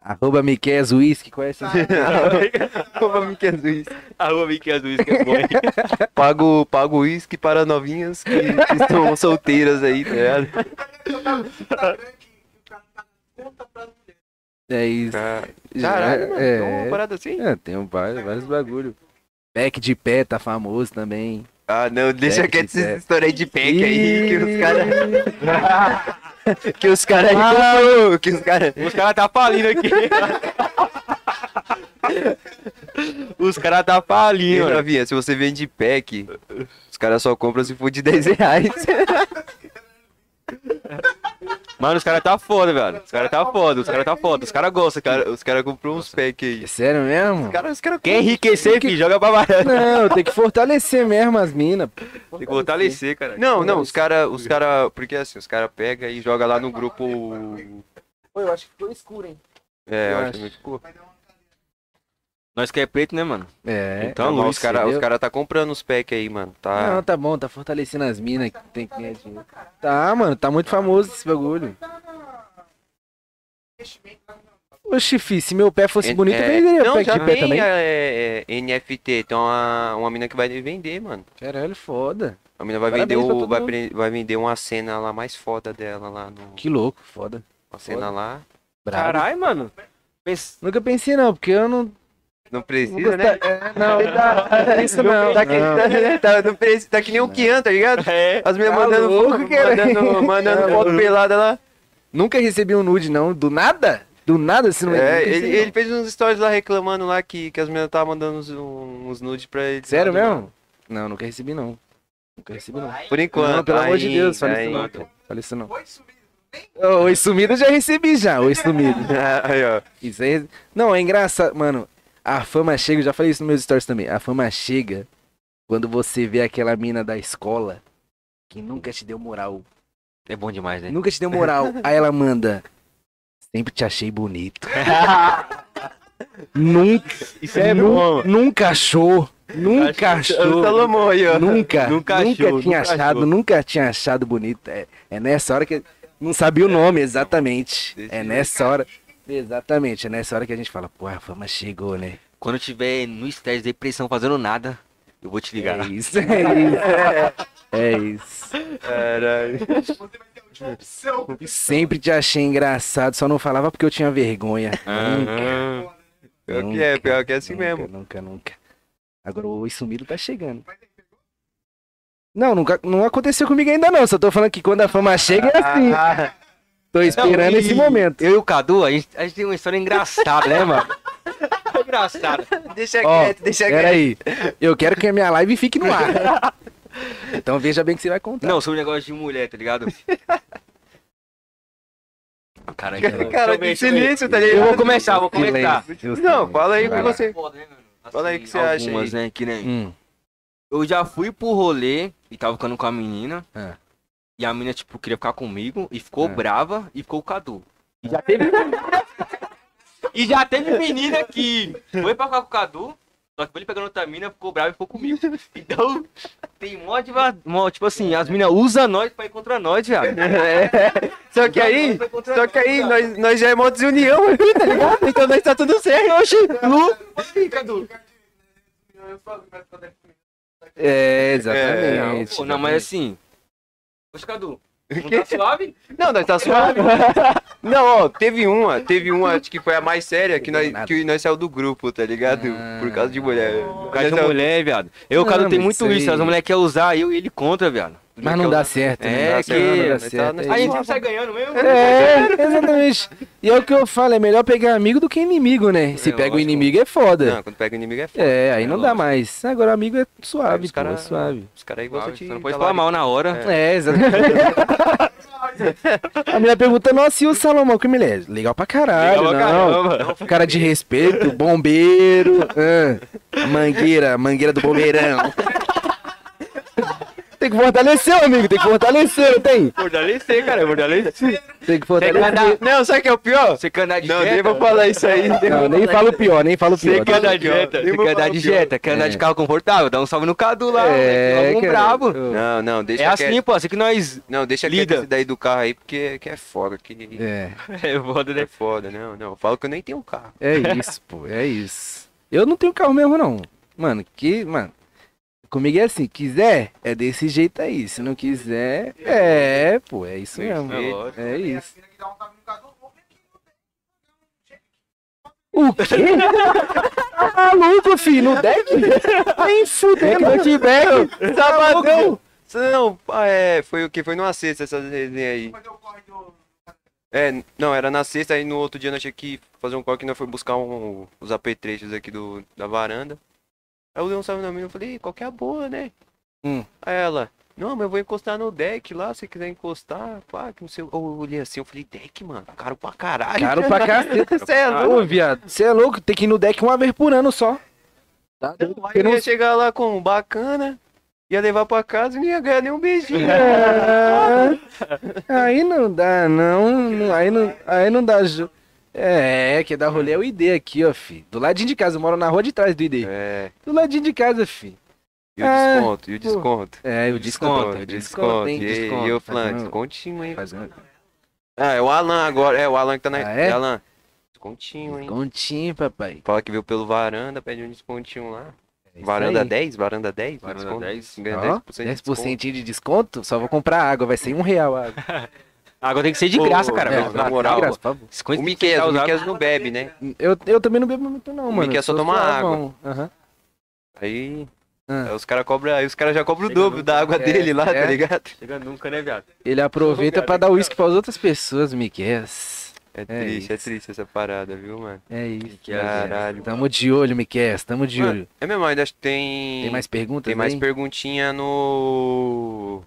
Arroba Miquel Whisky, conhece Arroba Miquel Luiz. Arroba Miquel Isca é bom? Pago, pago uísque para novinhas que, que estão solteiras aí, tá ligado? Instagram que que o cara tá conta pra mulher. É isso. Já- Caralho, mano, é, tem uma parada assim? É, tem um vários, vários bagulho. Pack de pé tá famoso também. Ah, não, deixa Pack, quieto essa pack. história aí de pack aí, que os caras... que os caras comprou, que os caras... Os caras tá falindo aqui. Os caras tá falindo, mano. novinha, se você vende pack, os caras só compram se for de 10 reais. Mano, os caras tá foda, velho. Os caras tá foda, os caras tá foda. Os caras gostam, Os caras cara. os cara compram uns pack aí. É sério mesmo? Os caras os cara Quer enriquecer, filho, joga pra. Não, tem que fortalecer mesmo as minas. Tem que fortalecer, cara. Não, não, os caras, os cara, porque assim, os caras pegam e jogam lá no grupo. Pô, eu acho que ficou escuro, hein? É, Eu eu acho acho. que muito ficou. Nós que é preto, né, mano? É. Então, Luiz, os caras os cara tá comprando os pack aí, mano. Tá. Não, tá bom, tá fortalecendo as minas que tem que ganhar dinheiro. Tá, mano, tá muito famoso esse bagulho. Oxi, fi, se meu pé fosse É- bonito, eu é, venderia Não, pack já de pé tem também. é, é, NFT, então uma, uma mina que vai vender, mano. Caralho, foda. A mina vai Parabéns vender o, vai, mundo. vai vender uma cena lá mais foda dela lá no. Que louco, foda. Uma cena lá. Caralho, mano. Pensa... Nunca pensei não, porque eu não... Não precisa, né? é, não, tá, isso não. Tá que, não. tá, não precisa, tá que nem o Kian, tá ligado? É. As meninas Tá mandando, louco, mandando, mandando Tá foto pelada lá. Nunca recebi um nude, não. Do nada? Do nada, se não É, nunca ele, recebi, ele fez uns stories lá reclamando lá que, que as meninas estavam mandando uns, uns nudes pra ele. Sério mesmo? Não, nunca recebi, não. Nunca recebi, não. Por enquanto. Não, pelo amor de Deus, fala isso não. Fala isso não. Oi, sumido. Ô, Oi sumido eu já recebi já, oi sumido. aí, ó. Isso aí. Não, é engraçado, mano. A fama chega, eu já falei isso nos meus stories também. A fama chega quando você vê aquela mina da escola que nunca te deu moral. É bom demais, né? Nunca te deu moral. Aí ela manda. Sempre te achei bonito. nunca. Isso é nu- bom. Nunca achou. Nunca O achou. Salomão aí, ó. Nunca, Nunca nunca, achou, tinha nunca achado, achou. nunca tinha achado bonito. É, é nessa hora que não sabia o nome exatamente. É nessa hora, exatamente, é nessa hora que a gente fala, pô, a fama chegou, né? Quando eu tiver no estágio de depressão fazendo nada, eu vou te ligar. É isso, é isso. É isso. Caralho. Você vai ter a última opção. Sempre te achei engraçado, só não falava porque eu tinha vergonha. Aham. Pior que é, Nunca, pior que é assim nunca, mesmo. Nunca, nunca. Agora o oi sumido tá chegando. Não, nunca, não aconteceu comigo ainda não. Só tô falando que quando a fama chega é assim. Tô esperando Não, e esse momento. Eu e o Cadu, a gente, a gente tem uma história engraçada, né, mano? engraçada. deixa Ó, quieto, deixa quieto. Peraí. Eu quero que a minha live fique no ar. Então veja bem que você vai contar. Não, sobre o negócio de mulher, tá ligado? Caralho, Cara, que silêncio, tá ligado? Eu vou começar, vou começar. Silêncio. Não, fala aí com você. Fala aí o que você acha Algumas, aí. né, que nem... Hum, Eu já fui pro rolê e tava ficando com a menina. É. E a menina, tipo, queria ficar comigo e ficou É. brava e ficou o Cadu. E já teve. e já teve menina que foi pra ficar com o Cadu, só que foi ele pegando outra mina, ficou brava e ficou comigo. Então, tem um monte de. Tipo assim, as minas usam nós pra ir contra nós, viado. Só que aí, só que aí nós, nós já é mó desunião, tá ligado? Então nós tá tudo certo. Oxi, Lu. Cadu. É comigo. É, É, exatamente. Pô, não, mas assim. Poxa, Cadu, não tá suave? Não, nós tá suave. Não, ó, teve uma, teve uma, acho que foi a mais séria, que nós, que nós saiu do grupo, tá ligado? Por causa de mulher. Por causa de mulher, viado. Eu, o Não, Cadu tem mas muito isso isso, as mulheres querem usar eu e ele contra, viado. Mas não dá certo, né? É, Não dá que- não dá certo. É A gente sempre sai ganhando mesmo. É, exatamente. E é o que eu falo, é melhor pegar amigo do que inimigo, né? Se É, pega o lógico. inimigo é foda. Não, quando pega o inimigo é foda. É, aí É, não dá lógico. mais. Agora amigo é suave, Os pô, cara- é suave. Os caras aí gostam Você de. não pode falar mal na hora. É, exatamente. A mulher pergunta, nossa, e o Salomão? Que mulher? Legal pra caralho, Legal pra não. caramba. Cara de respeito, bombeiro, ah, mangueira, mangueira do bombeirão. Tem que fortalecer, amigo, tem que fortalecer, não tem? Fortalecer, cara, fortalecer. Tem que Você quer andar- fortalecer. Não, sabe o que é o pior? Você quer andar de Não, jeta? nem vou falar isso aí. nem Não, nem fala o pior, nem fala o pior. Você quer andar de jeta? Você quer andar de jeta? Quer andar É. de carro confortável? Dá um salve no Cadu lá, É, um cara. brabo. Não, não, deixa É assim, pô, assim que nós... Não, deixa Lida. esse daí do carro aí, porque que é foda. Que É, É foda, é né? foda, não, não. Eu falo que eu nem tenho um carro. é isso, pô, é isso. Eu não tenho carro mesmo, não. Mano, que, mano, comigo é assim, quiser, é desse jeito aí. Se não quiser, é, pô, é isso mesmo. É lógico. É isso. Um O quê? Tá maluco, filho? No deck? Aí fudendo. Back, sabadão. Não, ah, é, foi o que? Foi numa sexta essa resenha aí. É, não, era na sexta, aí no outro dia nós tinha que fazer um corre que nós foi buscar um, os apetrechos aqui do, da varanda. Aí eu dei um salve na mina e falei, "Ih, qual que é a boa, né? Hum. Aí ela, não, mas eu vou encostar no deck lá, se quiser encostar, pá, que não sei. Eu olhei assim, eu falei, deck, mano, caro pra caralho. Caro pra caceta. Cê é louco. Ô, viado, você é louco? Tem que ir no deck uma vez por ano só. Tá doido? Aí eu não- ia chegar lá com bacana, ia levar pra casa e não ia ganhar nenhum beijinho. É. Aí não dá, não. não- Aí não, aí não dá. ju- É, que dar rolê é o ID aqui, ó, fi. Do ladinho de casa, eu moro na rua de trás do ID. É, Do ladinho de casa, fi. e o Ah, desconto, e o desconto. É, o desconto. Desconto, o desconto. hein, E, desconto. e eu Fazendo- falando, descontinho, hein? fazendo- Ah, é o Alan agora. É o Alan que tá na. Ah, é? Alan. Descontinho, hein? Descontinho, papai. Fala que veio pelo varanda, pede um descontinho lá. É varanda aí. 10? Varanda 10? Varanda desconto. 10. Ganha Ó, 10% de 10% de desconto? Só vou comprar água, vai ser um real a água. Agora tem que ser de graça, cara. é, vai- na moral, De graça, por favor. desconto. O Miquel, o Miquel não bebe, né? Eu, eu também não bebo muito, não, O mano. Mickey é eu só tomar suavão. Aham. Aí. Ah. aí os caras cobram. Aí os caras já cobram o dobro da água É, dele lá, é. tá ligado? Chega nunca, né, viado? Ele aproveita pra dar uísque pras outras pessoas, Miquel. É É triste, é, isso. triste essa parada, viu, mano? É isso. Caralho. Tamo de olho, Miquel. Tamo de Mano, olho. É mesmo, ainda acho que tem. Tem mais perguntas Tem mais aí? perguntinha no.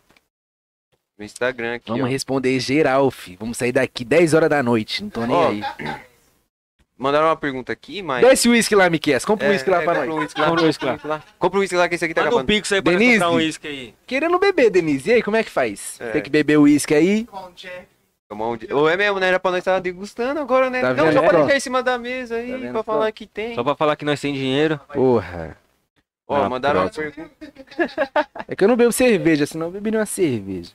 No Instagram aqui, Vamos ó. responder geral, fi. Vamos sair daqui 10 horas da noite. Não tô nem Ó, aí. Mandaram uma pergunta aqui, mas. Desce o uísque lá, Miquel. Compra o É, uísque lá é, pra nós. um. Compra um uísque lá. lá. Compra o uísque lá que esse aqui tá Manda um acabando. pix aí pra nós Denise. comprar um uísque aí. Querendo beber, Denise. E aí, como é que faz? É. Tem que beber o uísque aí. Tomar um Ou é mesmo, né? Era pra nós estar degustando agora, né? Tá não, vendo só pra deixar em cima da mesa aí, Tá vendo pra só? falar que tem. Só pra falar que nós tem dinheiro. Porra. Ó, mandaram uma pergunta. É que eu não bebo cerveja, senão eu beberia uma cerveja.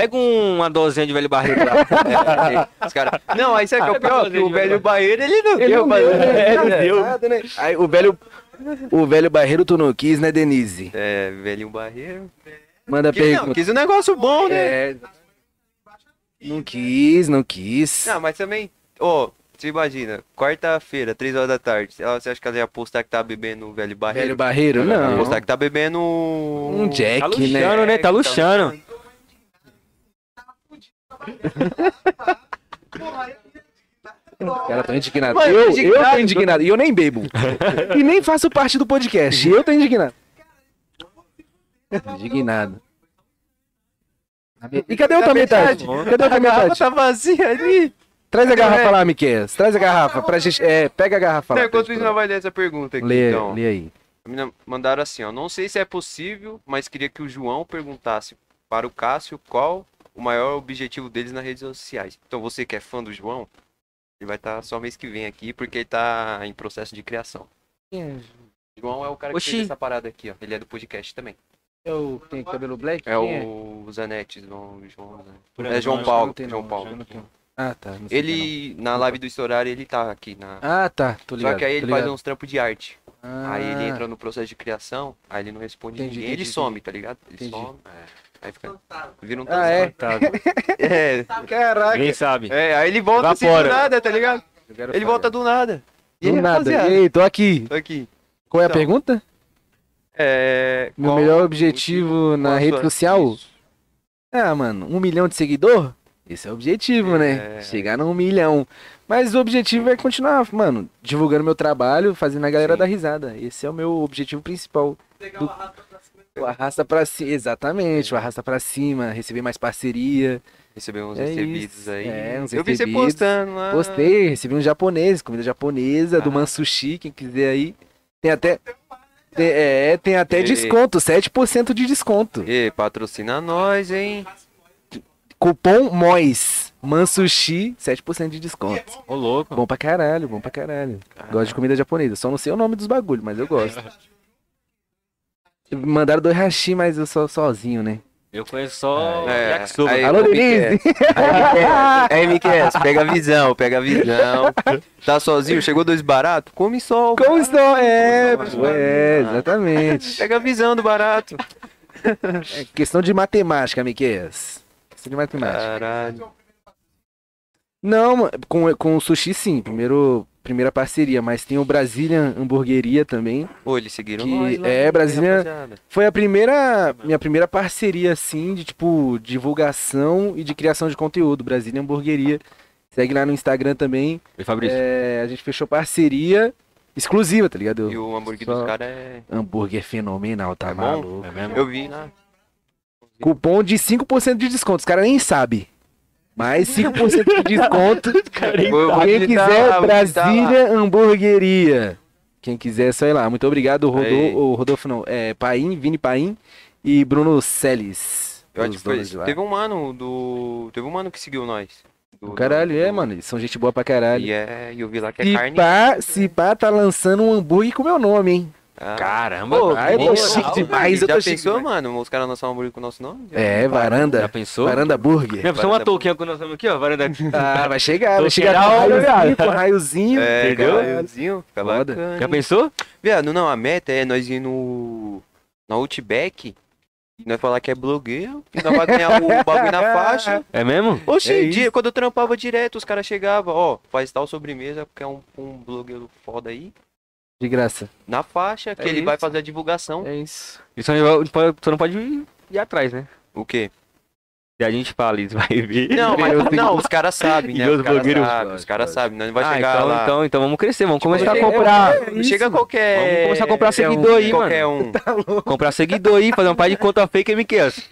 Pega um- uma dosinha de velho barreiro lá. É, os cara... Não, aí sabe o que é o pior? tá Que o velho de Baeiro, ele não Ele deu, não deu, né? É, Nada, não deu. nada, né? Aí o velho. O velho barreiro tu não quis, né, Denise? É, velhinho barreiro. Manda Quis, não, pergunta. quis um negócio bom, né? É. Não quis, não quis. Não, mas também, ó, você imagina, quarta-feira, três horas da tarde, você acha que ela ia postar que tá bebendo velho barreiro? Velho barreiro, não. postar que tá bebendo Um Jack, Tá né? luxando, né? Tá luxando. Eu, eu indignado. tô indignado. E eu nem bebo. e nem faço parte do podcast. Eu tô indignado. Indignado. E cadê outra metade? Cadê outra A metade? tá vazia ali. Traz a garrafa lá, Miquel. Traz a garrafa pra gente. É, pega a garrafa lá. Não, enquanto isso, nós vai ler essa pergunta aqui, Lê, então. lê aí. Mandaram assim, ó. Não sei se é possível, mas queria que o João perguntasse para o Cássio qual o maior objetivo deles nas redes sociais. Então você que é fã do João, ele vai estar só mês que vem aqui, porque ele tá em processo de criação. João é o cara que Oxi. fez essa parada aqui, ó. Ele é do podcast também. É o que tem cabelo black? É Quem o Zanetti, João, João Zanetti. É João Paulo. não João não, Paulo. não. Ah, tá. não sei quem Ele, na live do Estourar, ele tá aqui na. não. Ah, tá. Tô ligado. Só que aí ele faz uns trampos de arte. Aí ele Ah, entra no processo de criação, aí ele não responde Entendi, ninguém, ele entendi, some, tá ligado? Ele Entendi. some. Aí fica. Vira um Ah, é? É. Caraca. Ninguém sabe. É, aí ele volta assim do nada, tá ligado? Ele volta do nada. E Do aí, nada. rapaziada? E aí, tô aqui. Tô aqui. Qual é a Então, pergunta? É. Meu melhor objetivo na a rede sua- social? Isso. Ah, mano, um milhão de seguidor? Esse é o objetivo, né? É. Chegar no um milhão. Mas o objetivo é continuar, mano, divulgando meu trabalho, fazendo a galera Sim. dar risada. Esse é o meu objetivo principal. Pegar Do- O arrasta pra cima, exatamente, o arrasta pra cima, receber mais parceria. Receber uns É recebidos isso, aí. é, uns eu vi você recebidos. postando lá. Postei, recebi um japonês, comida japonesa, do Ah. Mansushi, quem quiser aí. Tem até. tem- é, tem até E- desconto, 7% de desconto. E patrocina nós, hein? Cupom MOIS. Mansushi, 7% de desconto. Ô, louco. Bom pra caralho, bom pra caralho. Gosto de comida japonesa. Só não sei o nome dos bagulhos, mas eu gosto. Mandaram dois hashi, mas eu sou sozinho, né? Eu conheço só É, yakisoba. aí, Alô, Denise! Aí, Miquel, pega a visão, pega a visão. Tá sozinho, chegou dois baratos? Come só. Como barato. estão? É, pô, é, exatamente. Pega a visão do barato. É questão de matemática, Miqueias. Questão de matemática. Caralho. Não, com, com o sushi sim, primeiro, primeira parceria, mas tem o Brazilian Hamburgueria também. Pô, eles seguiram Que nós lá, é, Brasília-. Foi a primeira, minha primeira parceria assim, de tipo, divulgação e de criação de conteúdo, Brazilian Hamburgueria. Segue lá no Instagram também. E Fabrício? É, a gente fechou parceria exclusiva, tá ligado? E o hambúrguer Só- dos caras é. Hambúrguer fenomenal, tá É bom? maluco. É mesmo? Eu vi lá. Cupom de 5% de desconto, os caras nem sabem. Mais 5% de desconto. Quem quiser, digitar lá. Brasília Hamburgueria. Quem quiser, é só ir lá. Muito obrigado, Rodolfo. Rodolfo não, é Paim, Vini Paim e Bruno Celes. Eu acho que foi. Teve um mano do. Teve um mano que seguiu nós. Do- Caralho, do- é, do- mano. Eles são gente boa pra caralho. E é. E eu vi lá que é Se carne. pá, se pá, tá lançando um hambúrguer com meu nome, hein? Ah. Caramba, Pô, cara. eu tô chique demais, eu Já tô chique pensou, demais. mano? Os caras lançaram um hambúrguer com o nosso nome? É, Já varanda. pensou? Varanda Burger. Já pensou uma touquinha quando nós estamos aqui, ó? Varanda. Ah, vai chegar, vai chegar com cheirando, raiozinho, viado. com raiozinho. É, Entendeu? caralhozinho, fica Foda. bacana. Já pensou? Viado, não, a meta é nós ir no. Na Outback. E nós falar que é blogueiro. E nós vai ganhar o bagulho na faixa. É mesmo? Oxi, É dia, quando eu trampava direto, os caras chegavam, ó, faz tal sobremesa, porque é um, um blogueiro foda aí. De graça. Na faixa, que É ele vai isso. fazer a divulgação. É isso. E só não pode, só não pode ir, ir atrás, né? O quê? Se a gente fala isso, vai ver. Não, mas não, os caras sabem, E né? os Os caras blogueiros- sabem, os caras sabem. Nós não vai ah, chegar então, lá. então, então vamos crescer, vamos começar a comprar. é isso. Chega qualquer. Vamos começar a comprar seguidor aí, qualquer um. Comprar seguidor aí, fazer um pai de conta fake MQS.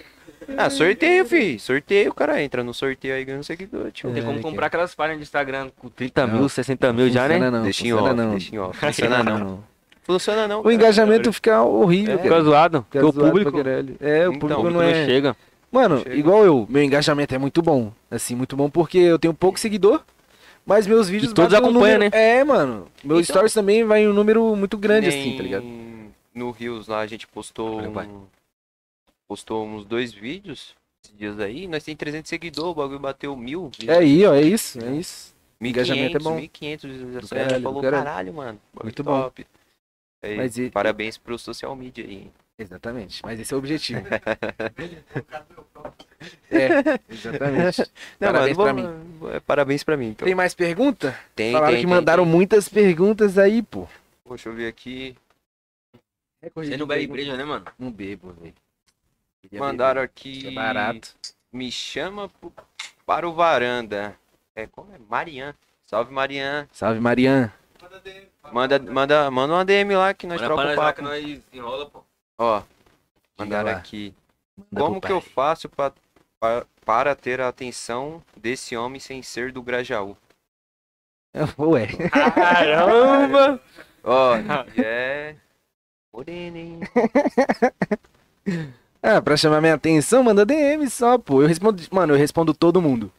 Ah, sorteio, fi. Sorteio, o cara entra no sorteio aí ganhando seguidor, tio. Tem como É, comprar aquelas páginas de Instagram com 30 Não. mil, 60 mil já, né? Funciona não, deixa em funciona off, não. deixa em off. Funciona não. Funciona não. O cara. engajamento fica horrível, Fica cara. zoado. Fica o zoado público. É, o Então, público não é... chega. Mano, Chega. igual eu, meu engajamento é muito bom. Assim, muito bom porque eu tenho pouco seguidor, mas meus vídeos E todos batem um acompanham, número... É, mano. Meus Então- stories também vai em um número muito grande, Nem assim, tá ligado? No Rios lá a gente postou Olha, pai. um- postou uns dois vídeos esses dias aí, nós tem 300 seguidores, o bagulho bateu mil. É aí, ó, é isso, é isso. 1500, engajamento é bom. 1500 visualizações. caralho, falou, caralho. caralho, mano. Muito bom. top. Aí, Mas e- Parabéns pro social media aí. Exatamente, mas esse é o objetivo. é, exatamente. Não, Parabéns pra vou- é, Parabéns pra mim. Então. Tem mais pergunta? Tem, Falaram tem, que tem, mandaram tem. muitas perguntas aí, pô. Deixa eu ver aqui. Você não bebe breja, né, mano? Não bebo, velho. Mandaram aqui. É barato. Me chama para o varanda. É como é? Marian. Salve Marian. Salve, Marian. Manda, manda, manda uma DM lá que nós pra trocamos lá que papo. nós enrola, pô. Ó, mandaram aqui. Manda Como que eu faço pra, pa- para ter a atenção desse homem sem ser do Grajaú? Ué. Caramba! Ó, é. Morena, hein? Ah, pra chamar minha atenção, manda DM só, pô. Eu respondo, mano, eu respondo todo mundo.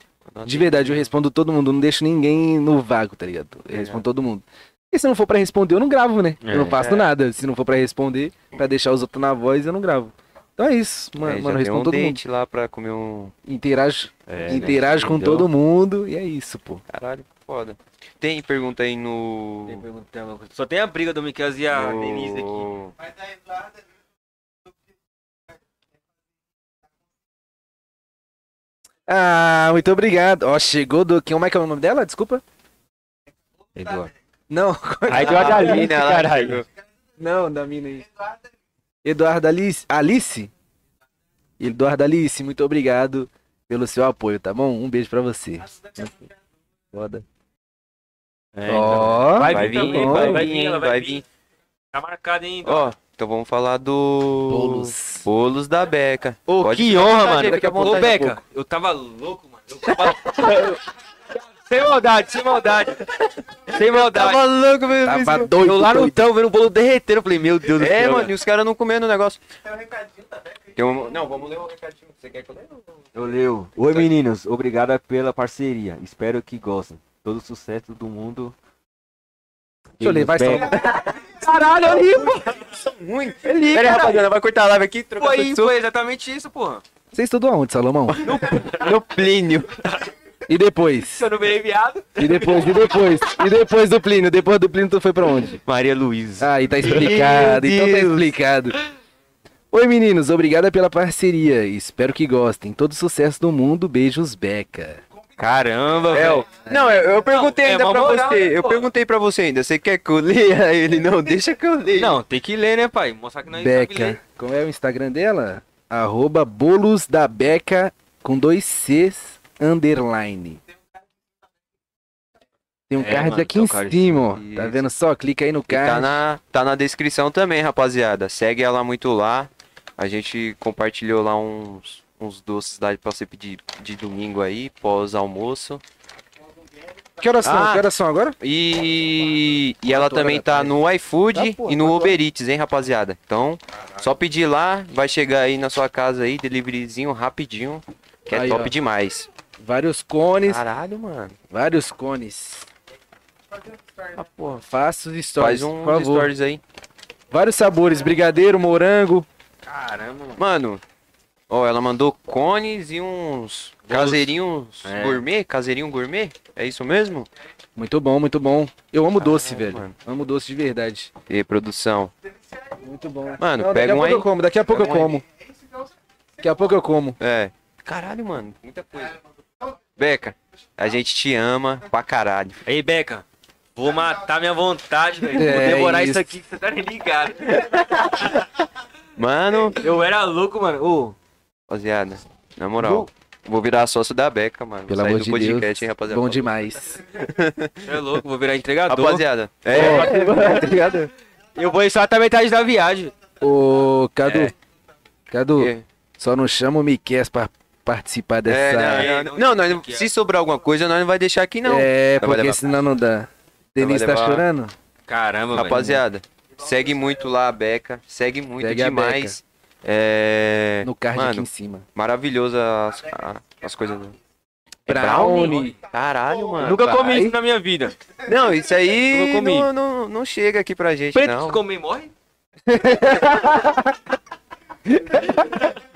De verdade, eu respondo todo mundo. Eu não deixo ninguém no vácuo, tá ligado? Eu É. respondo todo mundo. E se não for pra responder, eu não gravo, né? Eu não É. faço nada. Se não for pra responder, pra deixar os outros na voz, eu não gravo. Então é isso, mano. Já mano eu tem um respondo todo mundo. lá pra comer um. Interajo, É, interajo com entendeu? todo mundo e é isso, pô. Caralho, foda. Tem pergunta aí no. Tem pergunta, tem. Só tem a briga do Miquel e a no- Denise aqui. Mas a Eduarda Ah, muito obrigado. Ó, chegou do. Como é que é o nome dela? Desculpa. Eduardo. Não, Aí deu a Ah, galinha, mina lá caralho. não, da mina aí. Eduardo Alice. Alice? Eduardo Alice, muito obrigado pelo seu apoio, tá bom? Um beijo pra você. Foda. É, Ó, Vai, Vai vir, vir, também, vai vai vir, vir, ela vai vai vir. vir. Tá marcado ainda. Ó, então vamos falar do. bolos. Bolos da Beca. Ô, Pode que honra, mano. aí, fica à Ô, um Beca. pouco. Eu tava louco, mano. Eu tava... Sem maldade, sem maldade. Sem maldade. Tava louco, meu Tava doido, Eu lá no doido. tão vendo o bolo derretendo. Eu falei, meu Deus do É, céu. mano, e os caras não comendo o negócio. Tem um recadinho da Beca. Tem um- Não, vamos ler o recadinho. Você quer que eu leia? Eu leio. Oi meninos, obrigado pela parceria. Espero que gostem. Todo sucesso do mundo. Deixa eu ler, vai só. Caralho, eu pô. Ruim. Pera aí, rapaziada, vai cortar a live aqui. trocar Foi, foi exatamente isso, porra. Você estudou aonde, Salomão? No Plínio. E depois? Eu não virei viado. E depois, e depois? E depois do Plínio? Depois do Plínio tu foi pra onde? Maria Luísa. Aí tá explicado, então tá explicado. Oi meninos, obrigada pela parceria. Espero que gostem. Todo sucesso do mundo. Beijos, Beca. Caramba, É, velho. Não, eu, eu perguntei Não, é ainda uma pra moral, você. né, eu pô? perguntei pra você ainda. Você quer que eu leia ele? Não, deixa que eu leia. Não, tem que ler, né, pai? Mostrar que nós Beca. Como é o Instagram dela? Arroba bolos da Beca com dois Cs underline. Tem um É, card mano, aqui um em card cima, ó. Tá vendo só? Clica aí no E card. tá na, tá na descrição também, rapaziada. Segue ela muito lá. A gente compartilhou lá uns, uns doces lá pra você pedir de domingo aí, pós-almoço. Que horas são? Ah. Que horas são agora? E, e ela também tá no iFood Tá, e no quatro Uber Eats, hein, rapaziada. Então, só pedir lá, vai chegar aí na sua casa aí, deliveryzinho rapidinho, que é Aí, top ó. demais. Vários cones. Caralho, mano. Vários cones. Ah, porra. Faça os Faz stories, um por favor. stories aí. Vários sabores. Brigadeiro, morango. Caramba, mano. Mano, ó, ela mandou cones e uns caseirinhos É. gourmet, caseirinho gourmet, é isso mesmo? Muito bom, muito bom. Eu amo doce, Caralho, velho. mano. Amo doce de verdade. E produção. Muito bom. Mano, Não, pega daqui a um pouco aí. eu como, daqui a pouco eu Pega um aí. como. Daqui a pouco eu como. É. Caralho, mano, muita coisa. Beca, a gente te ama pra caralho. Aí, Beca. Vou matar minha vontade, velho. É Vou devorar isso. isso aqui que você tá nem ligado. Mano, Eu era louco, mano. Ô, rapaziada, na moral, vou virar sócio da Beca, mano. Vou Pelo sair amor do de podcast, Deus. hein, rapaziada. Bom demais. você é louco, vou virar entregador. Rapaziada, é, tá ligado? Eu vou só até a metade da viagem. Ô, Cadu. É. Cadu, é, só não chama o Miquel pra participar dessa. é, não, não, não, não, se sobrar alguma coisa, nós não vai deixar aqui não. É, Vai porque senão não dá. Denise tá chorando? Caramba, velho. Rapaziada, segue muito lá a Beca, segue muito Segue a demais. É, No card mano, aqui em cima. maravilhoso as, as coisas. É Brownie. Caralho, mano. Nunca comi Vai. isso na minha vida. Não, isso aí não, não, não chega aqui pra gente, Preto não. que comer morre?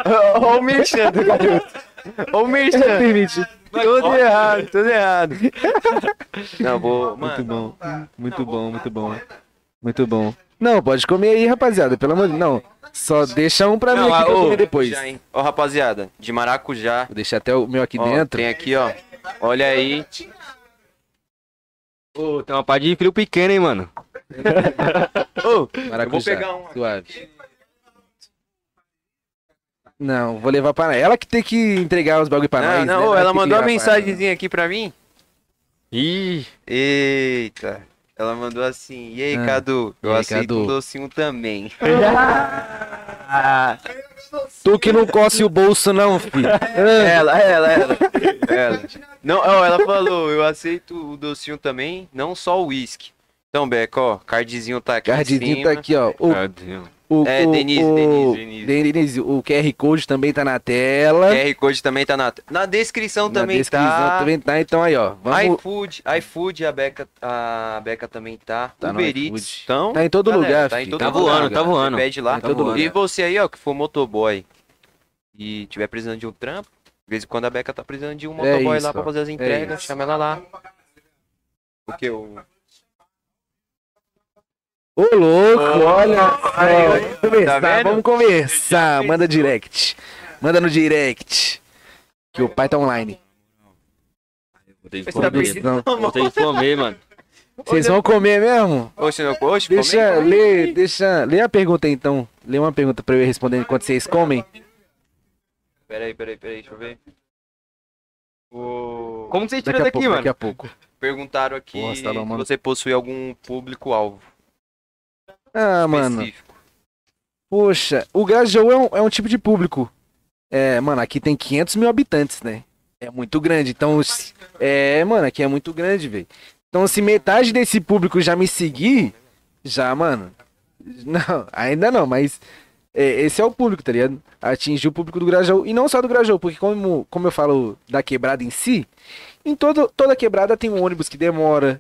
Olha o merchan do garoto. Olha o merchan. Tudo errado, tudo errado. Não, vou... Muito bom. Muito bom, muito bom. Muito bom. Não, pode comer aí, rapaziada. Pelo amor de Não. Só deixa um pra mim não, aqui pra eu ô, comer depois. Ó, rapaziada, de maracujá. Vou deixar até o meu aqui Ó, dentro. Tem aqui, ó. Olha aí. Ô, tem uma pá de frio pequeno, hein, mano. Ô, Maracujá. eu vou pegar um. Suave. Não, vou levar pra ela que tem que entregar os bagulho pra Não, nós. não, né? ela mandou uma gravar. mensagenzinha aqui pra mim. Ih, Eita. Ela mandou assim, e aí, Ah, Cadu? Eu aí, aceito Cadu? um docinho também. Tu que não coce o bolso, não, filho. ela, ela, ela. ela. Não, ela falou, eu aceito o docinho também, não só o uísque. Então, Beca, ó, cardzinho tá aqui em Cardzinho cima. tá aqui, ó. O, o, É, o, Denise, o, Denise, Denise. Denise, o QR Code também tá na tela. QR Code também tá na... Na descrição na também descrição tá. também tá. Então aí, ó. Vamos... iFood, iFood, a Beca, a Beca também tá. Tá Uber. Eats, então... Tá em todo galera, lugar, tá em todo Tá lugar. voando, tá voando. Você pede lá. Tá todo e lugar. você aí, ó, que for motoboy e tiver precisando de um trampo, de vez em quando a Beca tá precisando de um É motoboy isso, lá pra ó. fazer as É entregas, isso. chama ela lá. Porque o... Ô, louco, olha só. Vamos conversar, vendo? vamos conversar. Manda direct. Manda no direct. Que o pai tá online. Vou ter que tá comer. perdido? Vou ter que comer, mano. Vocês vão comer mesmo? Oxe, não, oxe, Deixa, comenta. lê, deixa, lê a pergunta aí, então. Lê uma pergunta pra eu ir respondendo enquanto vocês comem. Peraí, peraí, peraí, deixa eu ver. O... Como que você tira Daqui pouco, mano? daqui a pouco. Perguntaram aqui Nossa, tá bom, se você possui algum público-alvo Ah, mano. específico. Poxa, o Grajaú é um, é um tipo de público. É, mano, aqui tem 500 mil habitantes, né? É muito grande. Então, é, mano, aqui é muito grande, velho. Então, se metade desse público já me seguir, já, mano. Não, ainda não, mas é, esse é o público, tá ligado? Atingir o público do Grajaú. E não só do Grajaú, porque como, como eu falo da quebrada em si, em todo, toda quebrada tem um ônibus que demora.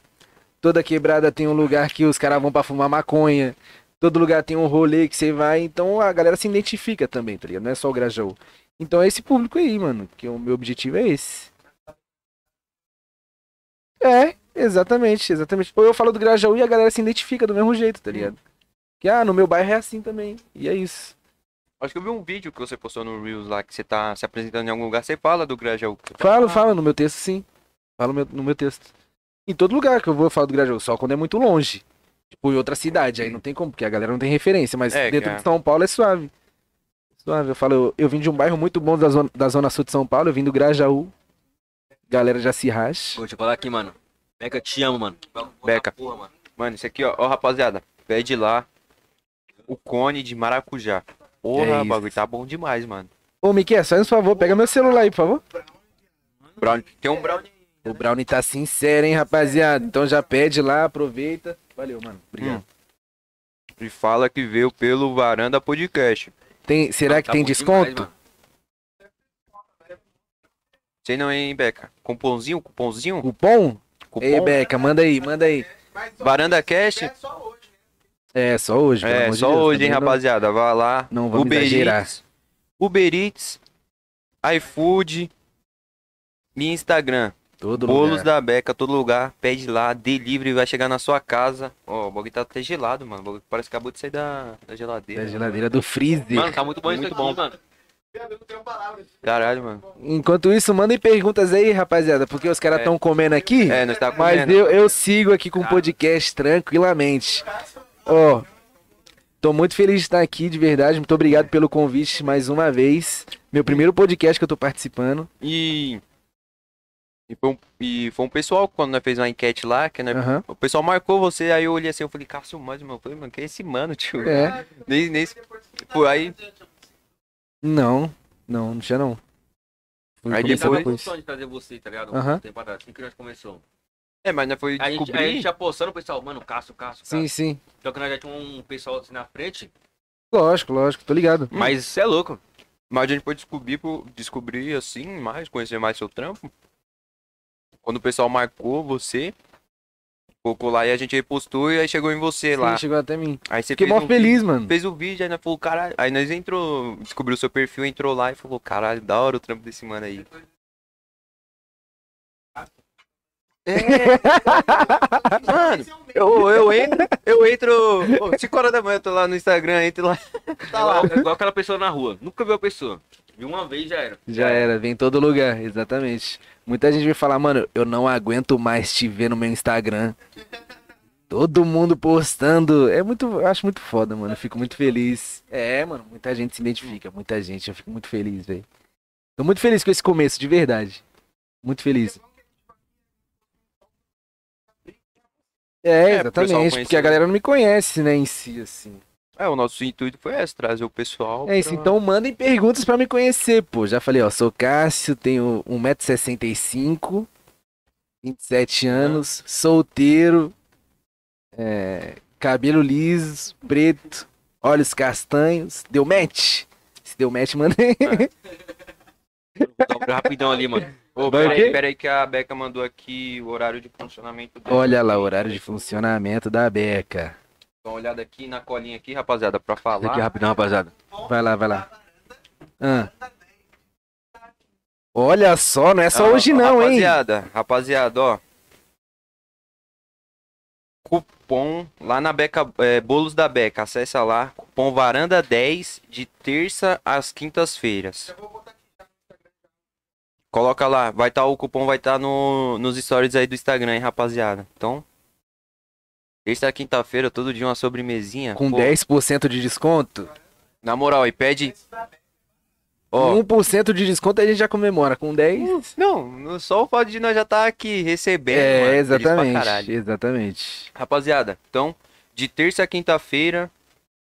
Toda quebrada tem um lugar que os caras vão pra fumar maconha. Todo lugar tem um rolê que você vai, então a galera se identifica também, tá ligado? Não é só o Grajaú. Então é esse público aí, mano, que o meu objetivo é esse. É, exatamente, exatamente. Ou eu falo do Grajaú e a galera se identifica do mesmo jeito, tá ligado? Que, ah, no meu bairro é assim também, e é isso. Acho que eu vi um vídeo que você postou no Reels lá, que você tá se apresentando em algum lugar, você fala do Grajaú. Falo, falo no meu texto, sim. Falo no meu texto. Em todo lugar que eu vou, eu falo do Grajaú, só quando é muito longe. Tipo, em outra cidade, aí não tem como, porque a galera não tem referência, mas É, dentro cara. de São Paulo é suave. Suave, eu falo, eu, eu vim de um bairro muito bom da zona, da zona sul de São Paulo, eu vim do Grajaú. Galera já se racha. Vou te falar aqui, mano. Beca, te amo, mano. Beca. Porra, mano. Mano, isso aqui, ó, ó, rapaziada, pede lá o cone de maracujá. Porra, É bagulho tá bom demais, mano. Ô, Miquel, só um favor, pega meu celular aí, por favor. Brownie, tem um brownie. O Brownie tá sincero, hein, rapaziada. Então já pede lá, aproveita. Valeu, mano. Obrigado. Hum. E fala que veio pelo Varanda Podcast. Tem, será que Tá tem desconto? demais. Sei não, hein, Beca? Cupomzinho, cupomzinho? Cupom? Cupom? Ei, Beca, manda aí, manda aí. Varanda Cash? É só hoje. É, só hoje, pelo É, de só Deus, hoje, hein, não- rapaziada. Vai lá. Não vamos Uber exagerar. Eats, Uber Eats, iFood e Instagram. Todo Bolos lugar. da Beca, todo lugar. Pede lá, delivery, vai chegar na sua casa. Ó, o bagulho tá até gelado, mano. O bagulho parece que acabou de sair da, da geladeira. Da geladeira do freezer. Mano, tá muito bom isso Muito aqui, bom. mano. Caralho, mano. Enquanto isso, mandem perguntas aí, rapaziada, porque os caras É. estão comendo aqui. É, nós tá Mas comendo. eu, eu sigo aqui com o podcast tranquilamente. Ó, tô muito feliz de estar aqui, de verdade. Muito obrigado pelo convite mais uma vez. Meu primeiro podcast que eu tô participando. E. E foi, um, e foi um pessoal, quando nós fez uma enquete lá, que nós- Aham. o pessoal marcou você, aí eu olhei assim, eu falei, Cássio Mano, mano, eu falei, mano, que é esse mano, tio? É. Nem, nem, pô, aí, Não, não, não tinha não. Fui Aí Tava depois- com depois. sonho de trazer você, tá ligado? Aham. Um tempo atrás, assim que nós começou. é, mas nós foi Aí a gente, descobrir, aí a gente apostando o pessoal, mano, Cássio, Cássio, Sim, Cássio. sim. Só que nós já tinha um pessoal assim na frente. Lógico, lógico, tô ligado. Mas você é louco. mas a gente foi descobrir, descobrir assim, mais, conhecer mais seu trampo. Quando o pessoal marcou você, colocou lá e a gente repostou e aí chegou em você Sim, lá. chegou até mim. Aí você Fiquei fez mó um feliz, vídeo- mano. Fez o vídeo, aí nós falou, caralho. Aí nós entrou, descobriu o seu perfil, entrou lá e falou, caralho, da hora o trampo desse mano aí. Mano, eu, eu entro, eu entro. 5 horas da manhã eu tô lá no Instagram, entro lá. Tá lá. É igual aquela pessoa na rua. Nunca viu a pessoa. Viu uma vez já era. Já era, vem em todo lugar, exatamente. Muita gente vai falar, mano, eu não aguento mais te ver no meu Instagram. Todo mundo postando. É muito. Eu acho muito foda, mano. Eu fico muito feliz. É, mano, muita gente se identifica, muita gente. Eu fico muito feliz, velho. Tô muito feliz com esse começo, de verdade. Muito feliz. É, É, exatamente, porque a galera não me conhece, né, em si, assim. É, o nosso intuito foi esse, trazer o pessoal. É isso, pra- então mandem perguntas pra me conhecer, pô. Já falei, ó, sou Cássio, tenho 1,65m, 27 anos, solteiro, é, cabelo liso, preto, olhos castanhos. Deu match? Se deu match, mandei. Dobra rapidão ali, mano. Ô, Vai o peraí, peraí que a Beca mandou aqui o horário de funcionamento dela. Olha lá, o horário de funcionamento da Beca. Dá uma olhada aqui na colinha aqui, rapaziada, pra Aqui falar. rapidão, rapaziada. Vai lá, vai lá. Ah. Olha só, não é só Ah, hoje não, hein? Rapaziada, rapaziada, ó. Cupom lá na Beca, é, Bolos da Beca, acessa lá. Cupom Varanda 10 de terça às quintas-feiras. Coloca lá, vai estar o cupom vai estar no, nos stories aí do Instagram, hein, rapaziada. Então, terça a quinta-feira, todo dia uma sobremesinha. Com Pô, 10% de desconto? Na moral, aí pede Ó, 1% de desconto a gente já comemora. Com 10. não, só o fato de nós já estar aqui recebendo. mano, É, pra exatamente. Exatamente. Rapaziada, então, de terça a quinta-feira,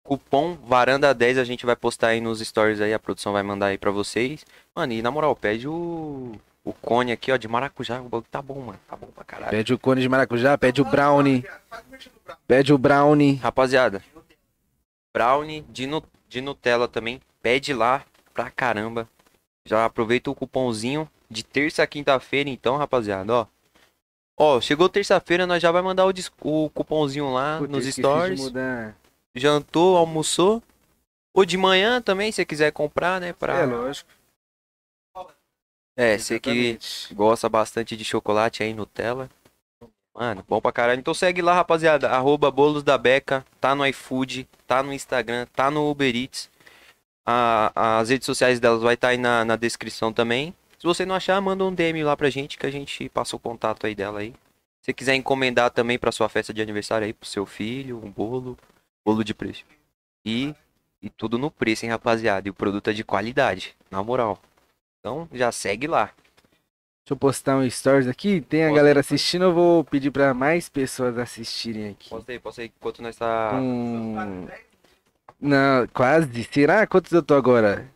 cupom Varanda10 a gente vai postar aí nos stories aí, a produção vai mandar aí pra vocês. Mano, e na moral, pede o, o cone aqui, ó, de maracujá, o bagulho tá bom, mano, tá bom pra caralho. Pede o cone de maracujá, pede o brownie. Pede o brownie. Rapaziada, brownie de, nu- de Nutella também, pede lá pra caramba. Já aproveita o cupomzinho de terça a quinta-feira então, rapaziada, ó. Ó, chegou terça-feira, nós já vai mandar o, o cupomzinho lá Puta, nos stories. jantou, almoçou. Ou de manhã também, se você quiser comprar, né? É, Pra... lógico. É, você que gosta bastante de chocolate aí, Nutella. Mano, bom pra caralho. Então segue lá, rapaziada. Arroba Bolos da Beca. Tá no iFood, tá no Instagram, tá no Uber Eats. A- as redes sociais delas vai estar aí na, na descrição também. Se você não achar, manda um DM lá pra gente que a gente passa o contato aí dela aí. Se você quiser encomendar também pra sua festa de aniversário aí, pro seu filho, um bolo, bolo de preço. E, e tudo no preço, hein, rapaziada. E o produto é de qualidade, na moral. Então já segue lá. Deixa eu postar um stories aqui. Tem a Posta galera assistindo. Eu vou pedir pra mais pessoas assistirem aqui. Posso aí, posso aí, enquanto nós tá. Um... Não, quase. Será? Quantos eu tô agora?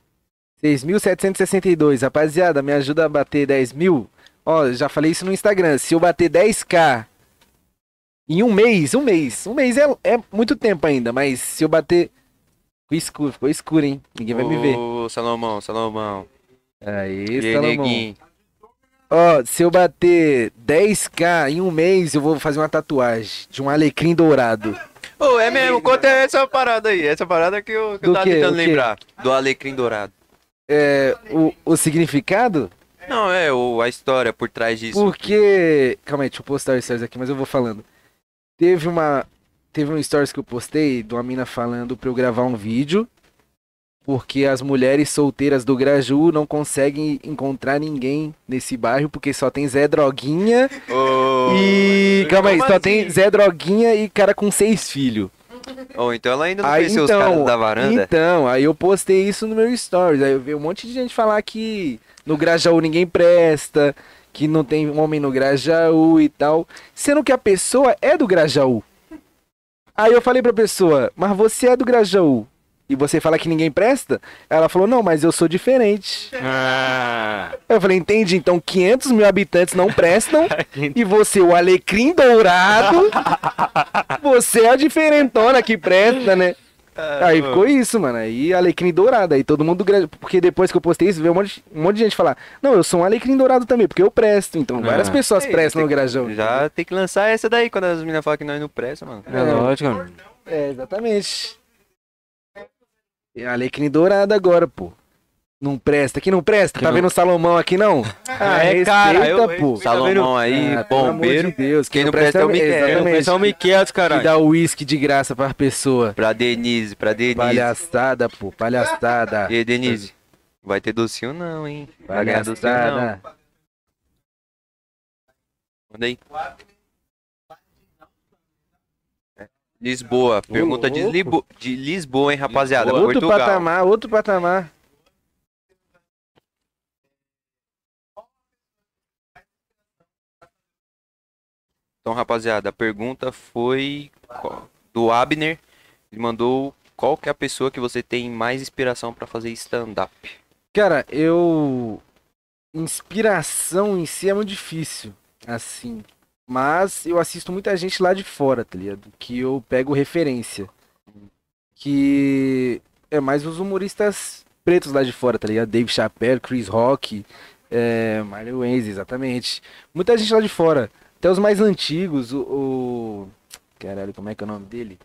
6.762. Rapaziada, me ajuda a bater 10 mil. Ó, já falei isso no Instagram. Se eu bater 10k em um mês, um mês. Um mês é, é muito tempo ainda, mas se eu bater. Ficou escuro, ficou escuro, hein? Ninguém vai me ver. Ô, Salomão, Salomão. Aí, E Salomão. neguinho? Ó, se eu bater 10k em um mês, eu vou fazer uma tatuagem de um alecrim dourado. Ô, é mesmo, conta essa parada aí. Essa parada que eu, que eu Do tava quê? tentando O quê? lembrar. Do Alecrim Dourado. É, o, o significado? Não, é o, a história por trás disso. Porque. Calma aí, deixa eu postar os stories aqui, mas eu vou falando. Teve uma. Teve um stories que eu postei de uma mina falando pra eu gravar um vídeo. Porque as mulheres solteiras do Graju não conseguem encontrar ninguém nesse bairro, porque só tem Zé Droguinha Ô, e. Calma aí, só assim? tem Zé Droguinha e cara com seis filhos. Ô, então ela ainda não Aí, conheceu então, os caras da varanda? Então, aí eu postei isso no meu stories. Aí eu vi um monte de gente falar que no Grajaú ninguém presta, que não tem homem no Grajaú e tal. Sendo que a pessoa é do Grajaú. Aí eu falei pra pessoa, mas você é do Grajaú. E você fala que ninguém presta? Ela falou, não, mas eu sou diferente. Ah, Eu falei, entendi, então 500 mil habitantes não prestam. e você, o alecrim dourado, você é a diferentona que presta, né? Aí ficou isso, mano. Aí alecrim dourado. Aí todo mundo. gra- Porque depois que eu postei isso, veio um monte, um monte de gente falar: Não, eu sou um alecrim dourado também, porque eu presto. Então várias Ah. pessoas Ei, prestam no Grajão. já tem que lançar essa daí quando as meninas falam que nós não presta, mano. É lógico, É, exatamente. É alecrim dourado agora, pô. Não presta, aqui não presta. Tá não- vendo o Salomão aqui não? Ah, É, respeita, cara, eu- pô. Salomão aí, Ah, bombeiro. de Deus, Quem não presta é o Miquel. Exatamente. São Miquel, Que caralho. dá uísque de graça pra pessoa. Pra Denise, pra Denise. Palhaçada, pô, palhaçada. E aí, Denise? Vai ter docinho não, hein? Vai ganhar docinho não. Palhaçada. Manda aí. É. Lisboa. Pergunta de. Libo- de Lisboa, hein, rapaziada? Outro Portugal. patamar, outro patamar. Então, rapaziada, a pergunta foi do Abner. Ele mandou qual que é a pessoa que você tem mais inspiração pra fazer stand-up. Cara, eu. Inspiração em si é muito difícil. Assim. Mas eu assisto muita gente lá de fora, tá ligado? Que eu pego referência. Que é mais os humoristas pretos lá de fora, tá ligado? Dave Chappelle, Chris Rock, é, Mario Wenz, exatamente. Muita gente lá de fora. Até os mais antigos, o, o- Caralho, como é que é o nome dele?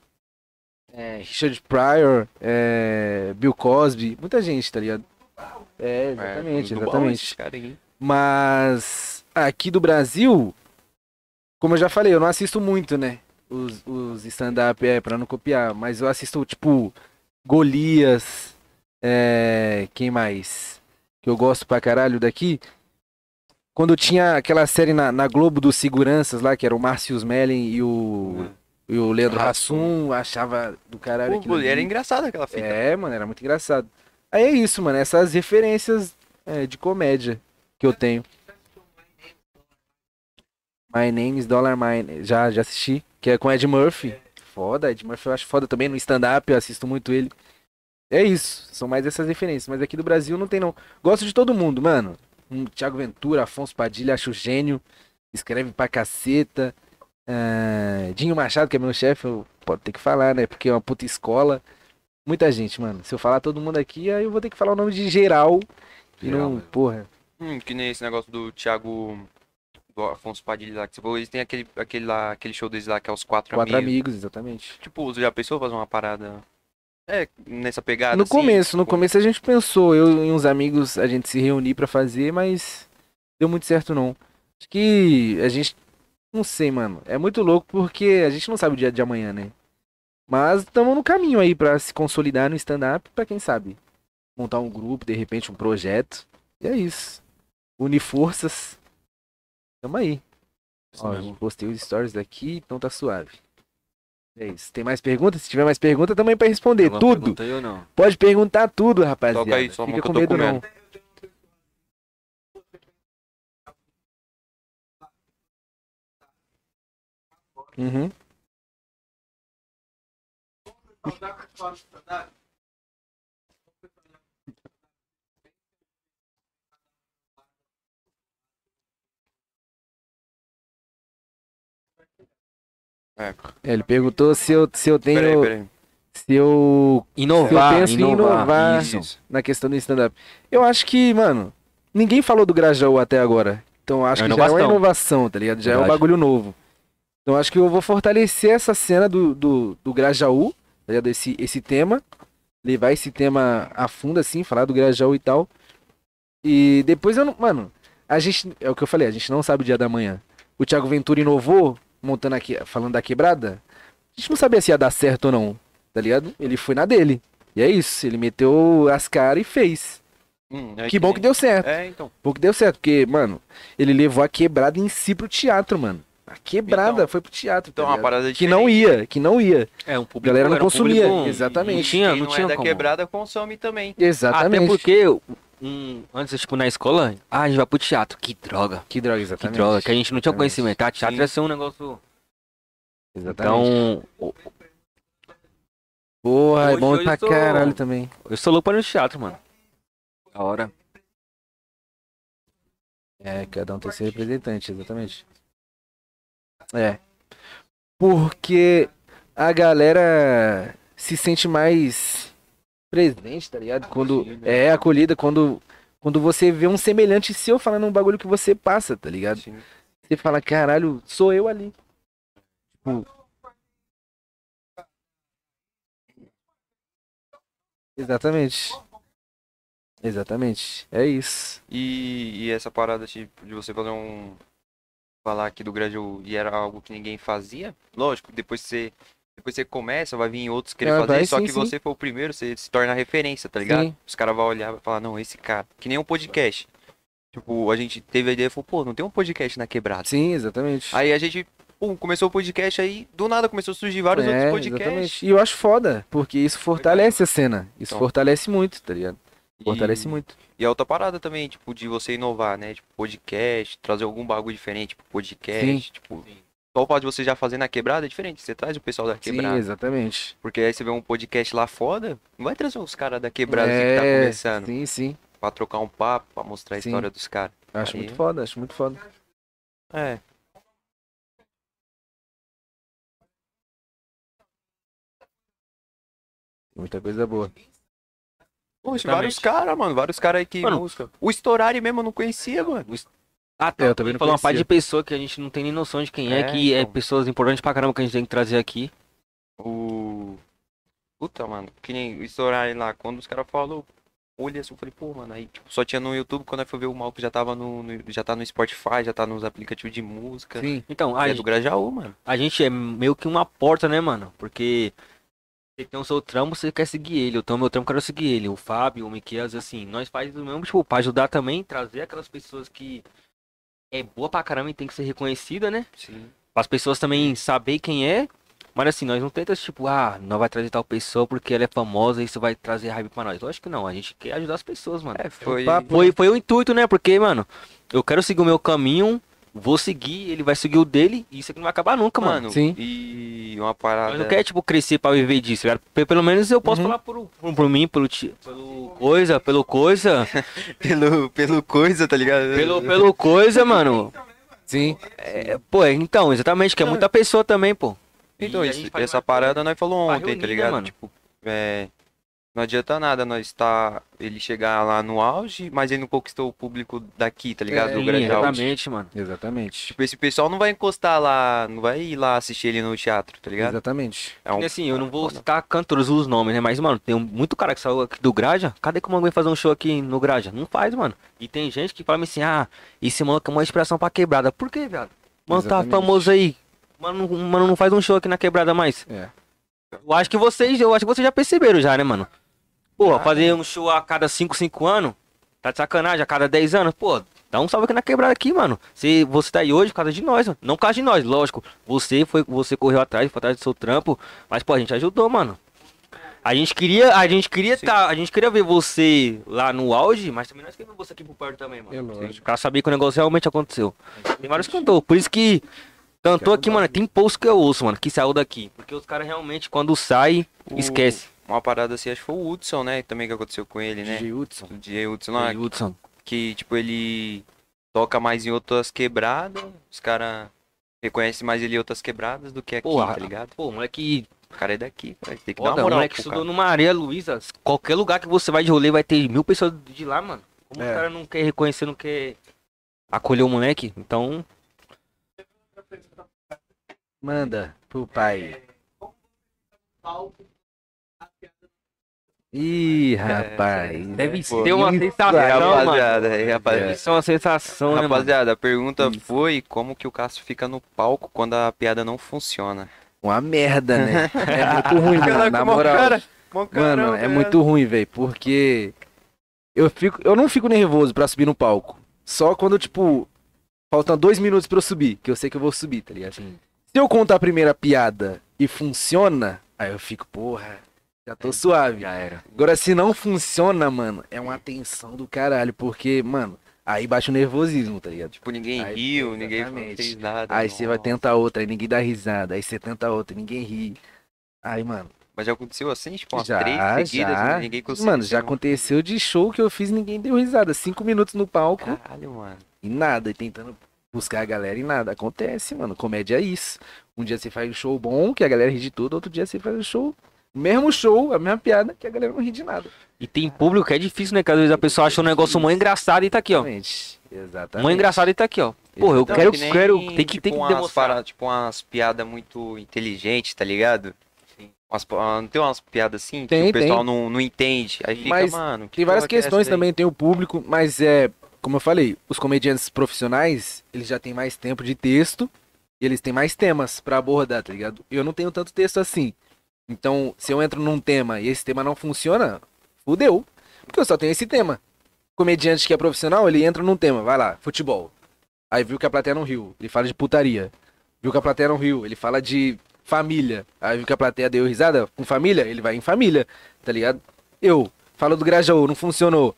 É, Richard Pryor, é, Bill Cosby, muita gente, tá ligado? É, exatamente, É, exatamente. aí. Mas aqui do Brasil, como eu já falei, eu não assisto muito, né? Os, os stand-up é pra não copiar, mas eu assisto tipo Golias, é, quem mais? Que eu gosto pra caralho daqui. Quando tinha aquela série na, na Globo dos Seguranças lá, que era o Márcio Smelling e o, e o Leandro Hassum. Achava do caralho Pô, era engraçado aquela fita. É, mano, era muito engraçado. Aí é isso, mano. Essas referências é, de comédia que eu tenho. My Name is Dollar Mine. Já, já assisti. Que é com Ed Murphy. Foda, Ed Murphy eu acho foda também. No stand-up eu assisto muito ele. É isso. São mais essas referências. Mas aqui do Brasil não tem não. Gosto de todo mundo, mano. Hum, Thiago Ventura, Afonso Padilha, acho gênio. Escreve pra caceta. Ah, Dinho Machado, que é meu chefe, eu pode ter que falar, né? Porque é uma puta escola. Muita gente, mano. Se eu falar todo mundo aqui, aí eu vou ter que falar o nome de geral. E Geral, não, né? porra. Hum, que nem esse negócio do Thiago. Do Afonso Padilha lá que você falou. Eles têm aquele, aquele, lá, aquele show deles lá que é os quatro, Quatro amigos. amigos, exatamente. Tipo, você já pensou fazer uma parada. É, nessa pegada? No assim? começo, no Tipo, começo a gente pensou, eu e uns amigos, a gente se reunir pra fazer, mas deu muito certo não. Acho que a gente, não sei, mano, é muito louco porque a gente não sabe o dia de amanhã, né? Mas estamos no caminho aí pra se consolidar no stand-up, pra quem sabe montar um grupo, de repente um projeto. E é isso. Unir forças. Tamo aí. Ó, eu postei os stories daqui, então tá suave. É isso. Tem mais perguntas? Se tiver mais pergunta, também pra responder. Alguma Tudo. ou não? Pode perguntar tudo, rapaziada. Toca aí, só Fica eu com medo comendo. não. Uhum. É. Ele perguntou se eu, se eu tenho. Peraí, peraí. Se eu. Inovar, Eu penso em inovar. inovar. Isso. Na questão do stand-up. Eu acho que, mano. Ninguém falou do Grajaú até agora. Então eu acho É que já é uma inovação. tá ligado? Já é um bagulho novo. Então eu acho que eu vou fortalecer essa cena do, do, do Grajaú, tá ligado? Esse, esse tema. Levar esse tema a fundo, assim, falar do Grajaú e tal. E depois eu não. Mano, a gente. É o que eu falei, a gente não sabe o dia da manhã. O Thiago Ventura inovou, montando aqui, falando da quebrada. A gente não sabia se ia dar certo ou não, tá ligado? Ele foi na dele. E é isso, ele meteu as caras e fez. Hum, é que bom que deu certo. É, então. Bom que deu certo, porque, mano, ele levou a quebrada em si pro teatro, mano. A quebrada Então- foi pro teatro. Então, tá uma parada Que não ia, que não ia. É, um A público. galera não era um consumia. público- Exatamente. Não tinha, Quem não não, tinha é da como. quebrada consome também. Exatamente. Até porque, um, antes, tipo, na escola, ah, a gente vai pro teatro. Que droga. Que droga, Que exatamente. droga. Que a gente não tinha Exatamente. conhecimento. Tá? Teatro Sim. ia ser um negócio. Exatamente. Então, Porra, é bom pra sou- caralho também. eu sou louco ir no teatro, mano. Da hora. É, cada um tem seu representante, exatamente. É. Porque a galera se sente mais presente, tá ligado? Quando é acolhida quando quando você vê um semelhante seu falando um bagulho que você passa, tá ligado? Sim. Você fala, caralho, sou eu ali. Tipo, Exatamente. Exatamente. É isso. E, e essa parada tipo, de você fazer um. Falar aqui do Grajaú e era algo que ninguém fazia. Lógico, depois você. Depois você começa, vai vir outros querer Ah, fazer, vai só sim, que sim. você foi o primeiro, você se torna referência, tá ligado? Sim. Os caras vão olhar e vai falar, não, esse cara. Que nem um podcast. Tipo, a gente teve a ideia e falou, pô, não tem um podcast na quebrada. Sim, exatamente. Aí a gente, pum, começou o podcast aí, do nada começou a surgir vários É, outros podcasts. exatamente. E eu acho foda, porque isso fortalece a cena. Isso Então. fortalece muito, tá ligado? E- Fortalece muito. E a outra parada também, tipo, de você inovar, né? Tipo, podcast, trazer algum bagulho diferente, tipo, podcast, tipo. Só o fato de você já fazer na quebrada é diferente. Você traz o pessoal da Sim, quebrada. exatamente. Porque aí você vê um podcast lá foda, não vai trazer os caras da quebrada assim, que tá É, começando. Sim, sim. Pra trocar um papo, pra mostrar a Sim. história dos caras. Acho Aí- muito foda, acho muito foda. É. Muita coisa boa. Poxa, vários caras, mano. Vários caras aí que Mano, música. O Storari mesmo eu não conhecia, mano. Ah, É, eu também não Falou uma parte de pessoa que a gente não tem nem noção de quem é, É, que é então. pessoas importantes pra caramba que a gente tem que trazer aqui. O. Puta, mano. Que nem o Storari lá. Quando os caras falaram, olhei assim, eu falei, pô, mano. Aí tipo, só tinha no YouTube. Quando eu fui ver o mal que já tava no, no- Já tá no Spotify, já tá nos aplicativos de música. Sim. Então, E a, é do Grajaú, mano. a gente é meio que uma porta, né, mano? Porque você tem o seu trampo, você quer seguir ele. Eu tenho o meu trampo, quero seguir ele. O Fábio, o Miquel, assim, nós fazemos o mesmo, tipo, pra ajudar também, trazer aquelas pessoas que é boa pra caramba e tem que ser reconhecida, né? Sim. As pessoas também saber quem é, Mas assim, nós não tenta, tipo, ah, nós vai trazer tal pessoa porque ela é famosa e isso vai trazer hype pra nós. Lógico que não, a gente quer ajudar as pessoas, mano. É, foi. Foi, foi o intuito, né? Porque, mano, eu quero seguir o meu caminho, vou seguir, ele vai seguir o dele, e isso aqui não vai acabar nunca, mano. Mano, Sim. e uma parada. não quer, tipo, crescer pra viver disso, cara. Pe- Pelo menos eu posso Uhum. falar por, por, por mim, pelo, ti- pelo coisa, pelo coisa, pelo, pelo coisa, tá ligado? pelo, pelo coisa, mano. Sim. É, pô, então, exatamente, que é muita pessoa também, pô. Então, E isso- essa parada nós falou ontem, tá né, ligado? mano? Tipo, é, não adianta nada nós estar ele chegar lá no auge, mas ele não conquistou o público daqui, tá ligado? É, Do grande auge. exatamente, mano. Exatamente. Tipo, esse pessoal não vai encostar lá, não vai ir lá assistir ele no teatro, tá ligado? Exatamente. É um E assim, eu não vou citar cantores os nomes, né? Mas, mano, tem muito cara que saiu aqui do Graja. Cadê que o mano vai fazer um show aqui no Graja? Não faz, mano. E tem gente que fala assim, ah, esse mano é uma inspiração pra quebrada. Por quê, viado? Mano, tá Exatamente. famoso aí. Mano, não- mano, não faz um show aqui na quebrada mais. É. Eu acho que vocês, eu acho que vocês já perceberam já, né, mano? Porra, fazer um show a cada 5, 5 anos, tá de sacanagem, a cada 10 anos, pô, dá um salve aqui na quebrada aqui, mano. Se você tá aí hoje por causa de nós, mano. Não por causa de nós, lógico. Você foi, você correu atrás, foi atrás do seu trampo, mas pô, a gente ajudou, mano. A gente queria, a gente queria tá, a gente queria ver você lá no auge, mas também nós queríamos você aqui por perto também, mano. É lógico. Pra saber que o negócio realmente aconteceu. Tem vários cantores, por isso que cantor aqui, mano, tem poucos que eu ouço, mano, que saiu daqui. Porque os caras realmente, quando sai, O- esquece. Uma parada assim, acho que foi o Hudson, né? Também que aconteceu com ele, né? DJ Hudson. O DJ Hudson lá, Hudson. que tipo, ele toca mais em outras quebradas, os caras reconhecem mais ele em outras quebradas do que aqui, Porra, tá ligado? Pô, moleque, O cara é daqui, cara, tem que dar uma o moral moleque pro estudou cara. no Maria Luísa. Qualquer lugar que você vai de rolê vai ter mil pessoas de lá, mano. Como É. o cara não quer reconhecer, não quer acolher o moleque? Então, Manda pro pai. Ih, rapaz. deve pô, ser uma sensação, É, mano. rapaziada, é, rapaziada. Deve ser uma sensação, né, mano? Rapaziada, a pergunta foi como que o Cássio fica no palco quando a piada não funciona. Uma merda, né? É muito ruim, mano. Na moral. Mano, é muito ruim, velho, porque eu fico, eu não fico nervoso pra subir no palco. Só quando, tipo, faltam dois minutos pra eu subir, que eu sei que eu vou subir, tá ligado? Sim. Se eu contar a primeira piada e funciona, aí eu fico, porra, já tô suave. Já era. Agora, se não funciona, mano, é uma tensão do caralho, porque, mano, aí baixa o nervosismo, tá ligado? Tipo, ninguém Aí, riu, ninguém exatamente. fez nada. Aí você vai tentar outra, aí ninguém dá risada, aí você tenta outra, ninguém ri. Aí, mano, Mas já aconteceu assim, tipo, umas Já, três seguidas, já. né? ninguém conseguiu. Mano, já aconteceu de show que eu fiz ninguém deu risada. Cinco minutos no palco Caralho, mano. e nada, e tentando buscar a galera e nada. Acontece, mano. Comédia é isso. Um dia você faz um show bom, que a galera ri de tudo, outro dia você faz um show, o mesmo show, a mesma piada, que a galera não ri de nada. E tem público que é difícil, né? Que às vezes a pessoa acha um negócio mó engraçado e tá aqui, ó. Exatamente. Exatamente. Mó engraçado e tá aqui, ó. Porra, eu Então, quero, que nem, quero, tem que, tipo, tem que umas demonstrar. para- tipo umas piadas muito inteligentes, tá ligado? Umas, ah, não tem umas piadas assim Tem, que o pessoal tem. não, não entende. Aí fica, Mas mano. que Tem várias que é questões daí? também, tem o público, mas é, como eu falei, os comediantes profissionais, eles já têm mais tempo de texto e eles têm mais temas pra abordar, tá ligado? Eu não tenho tanto texto assim. Então, se eu entro num tema e esse tema não funciona, fudeu. Porque eu só tenho esse tema. Comediante que é profissional, ele entra num tema, vai lá, futebol. Aí viu que a plateia não riu, ele fala de putaria. Viu que a plateia não riu, ele fala de família. Aí viu que a plateia deu risada com família, ele vai em família, tá ligado? Eu falo do Grajaú, não funcionou.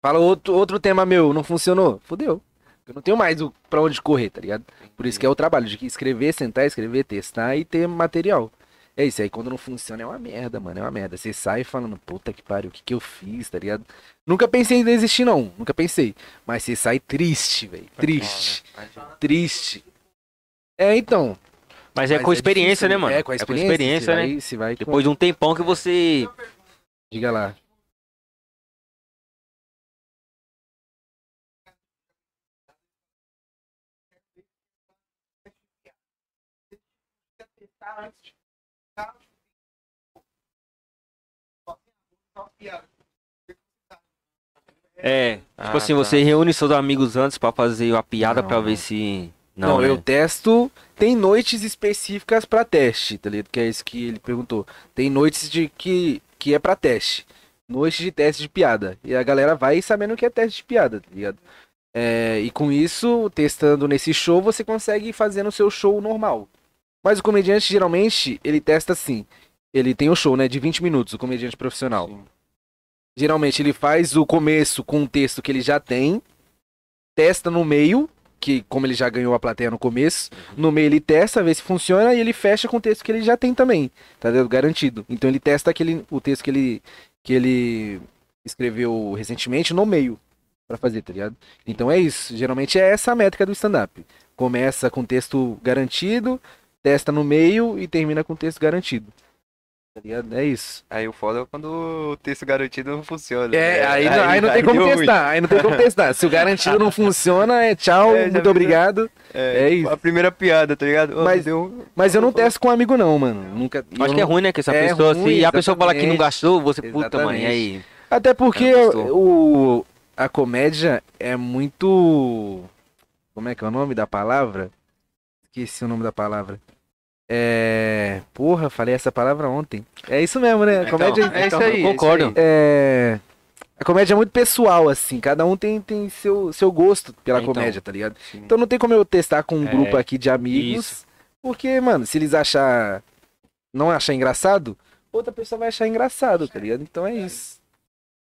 Fala outro, outro tema meu, não funcionou. Fudeu. Eu não tenho mais o, pra onde correr, tá ligado? Por isso que é o trabalho de escrever, sentar, escrever, testar e ter material. É isso aí, quando não funciona é uma merda, mano, é uma merda. Você sai falando, puta que pariu, o que que eu fiz, tá ligado? Nunca pensei em desistir, não, nunca pensei. Mas você sai triste, velho, triste, triste. É, então. Mas é Mas com experiência, difícil, né, mano? É, com a experiência, né? você vai- você vai com- Depois de um tempão que você. Diga lá. testar antes de testar. Só só piada. É, tipo Ah, assim, tá. você reúne seus amigos antes pra fazer uma piada não. ver se. Não, Não, né? eu testo. Tem noites específicas pra teste, tá ligado? Que é isso que ele perguntou. Tem noites de que, que é pra teste. Noites de teste de piada. E a galera vai sabendo que é teste de piada, tá ligado? É, e com isso, testando nesse show, você consegue fazer no seu show normal. Mas o comediante, geralmente, ele testa assim. Ele tem o show, né? De 20 minutos, o comediante profissional. Sim. Geralmente ele faz o começo com um texto que ele já tem, testa no meio, que como ele já ganhou a plateia no começo, no meio ele testa, vê se funciona e ele fecha com o texto que ele já tem também, tá ligado? Garantido. Então ele testa aquele, o texto que ele, que ele escreveu recentemente no meio pra fazer, tá ligado? Então é isso. Geralmente é essa a métrica do stand-up. Começa com texto garantido, testa no meio e termina com texto garantido. Tá? É isso. Aí o foda é quando o texto garantido não funciona. É, né? aí, não- aí não tem como testar, aí não tem como testar. Se o garantido não funciona, é tchau, É, muito viu? obrigado. É, É isso. A primeira piada, tá ligado? Mas- deu um- Mas eu não testo com amigo não, mano. Nunca. eu Acho que é não- ruim, né? Que essa É pessoa, ruim, se a pessoa falar que não gastou, você, puta, e Exatamente. aí? Até porque Não o a comédia é muito Como é que é o nome da palavra? Esqueci o nome da palavra. É, porra, falei essa palavra ontem. É isso mesmo, né? A comédia é isso aí, eu concordo. é é a comédia é muito pessoal, assim. Cada um tem, tem seu, seu gosto pela Então. comédia, tá ligado? Sim. Então não tem como eu testar com um É, grupo aqui de amigos. isso. Porque, mano, se eles achar. Não achar engraçado, outra pessoa vai achar engraçado, tá ligado? Então é isso.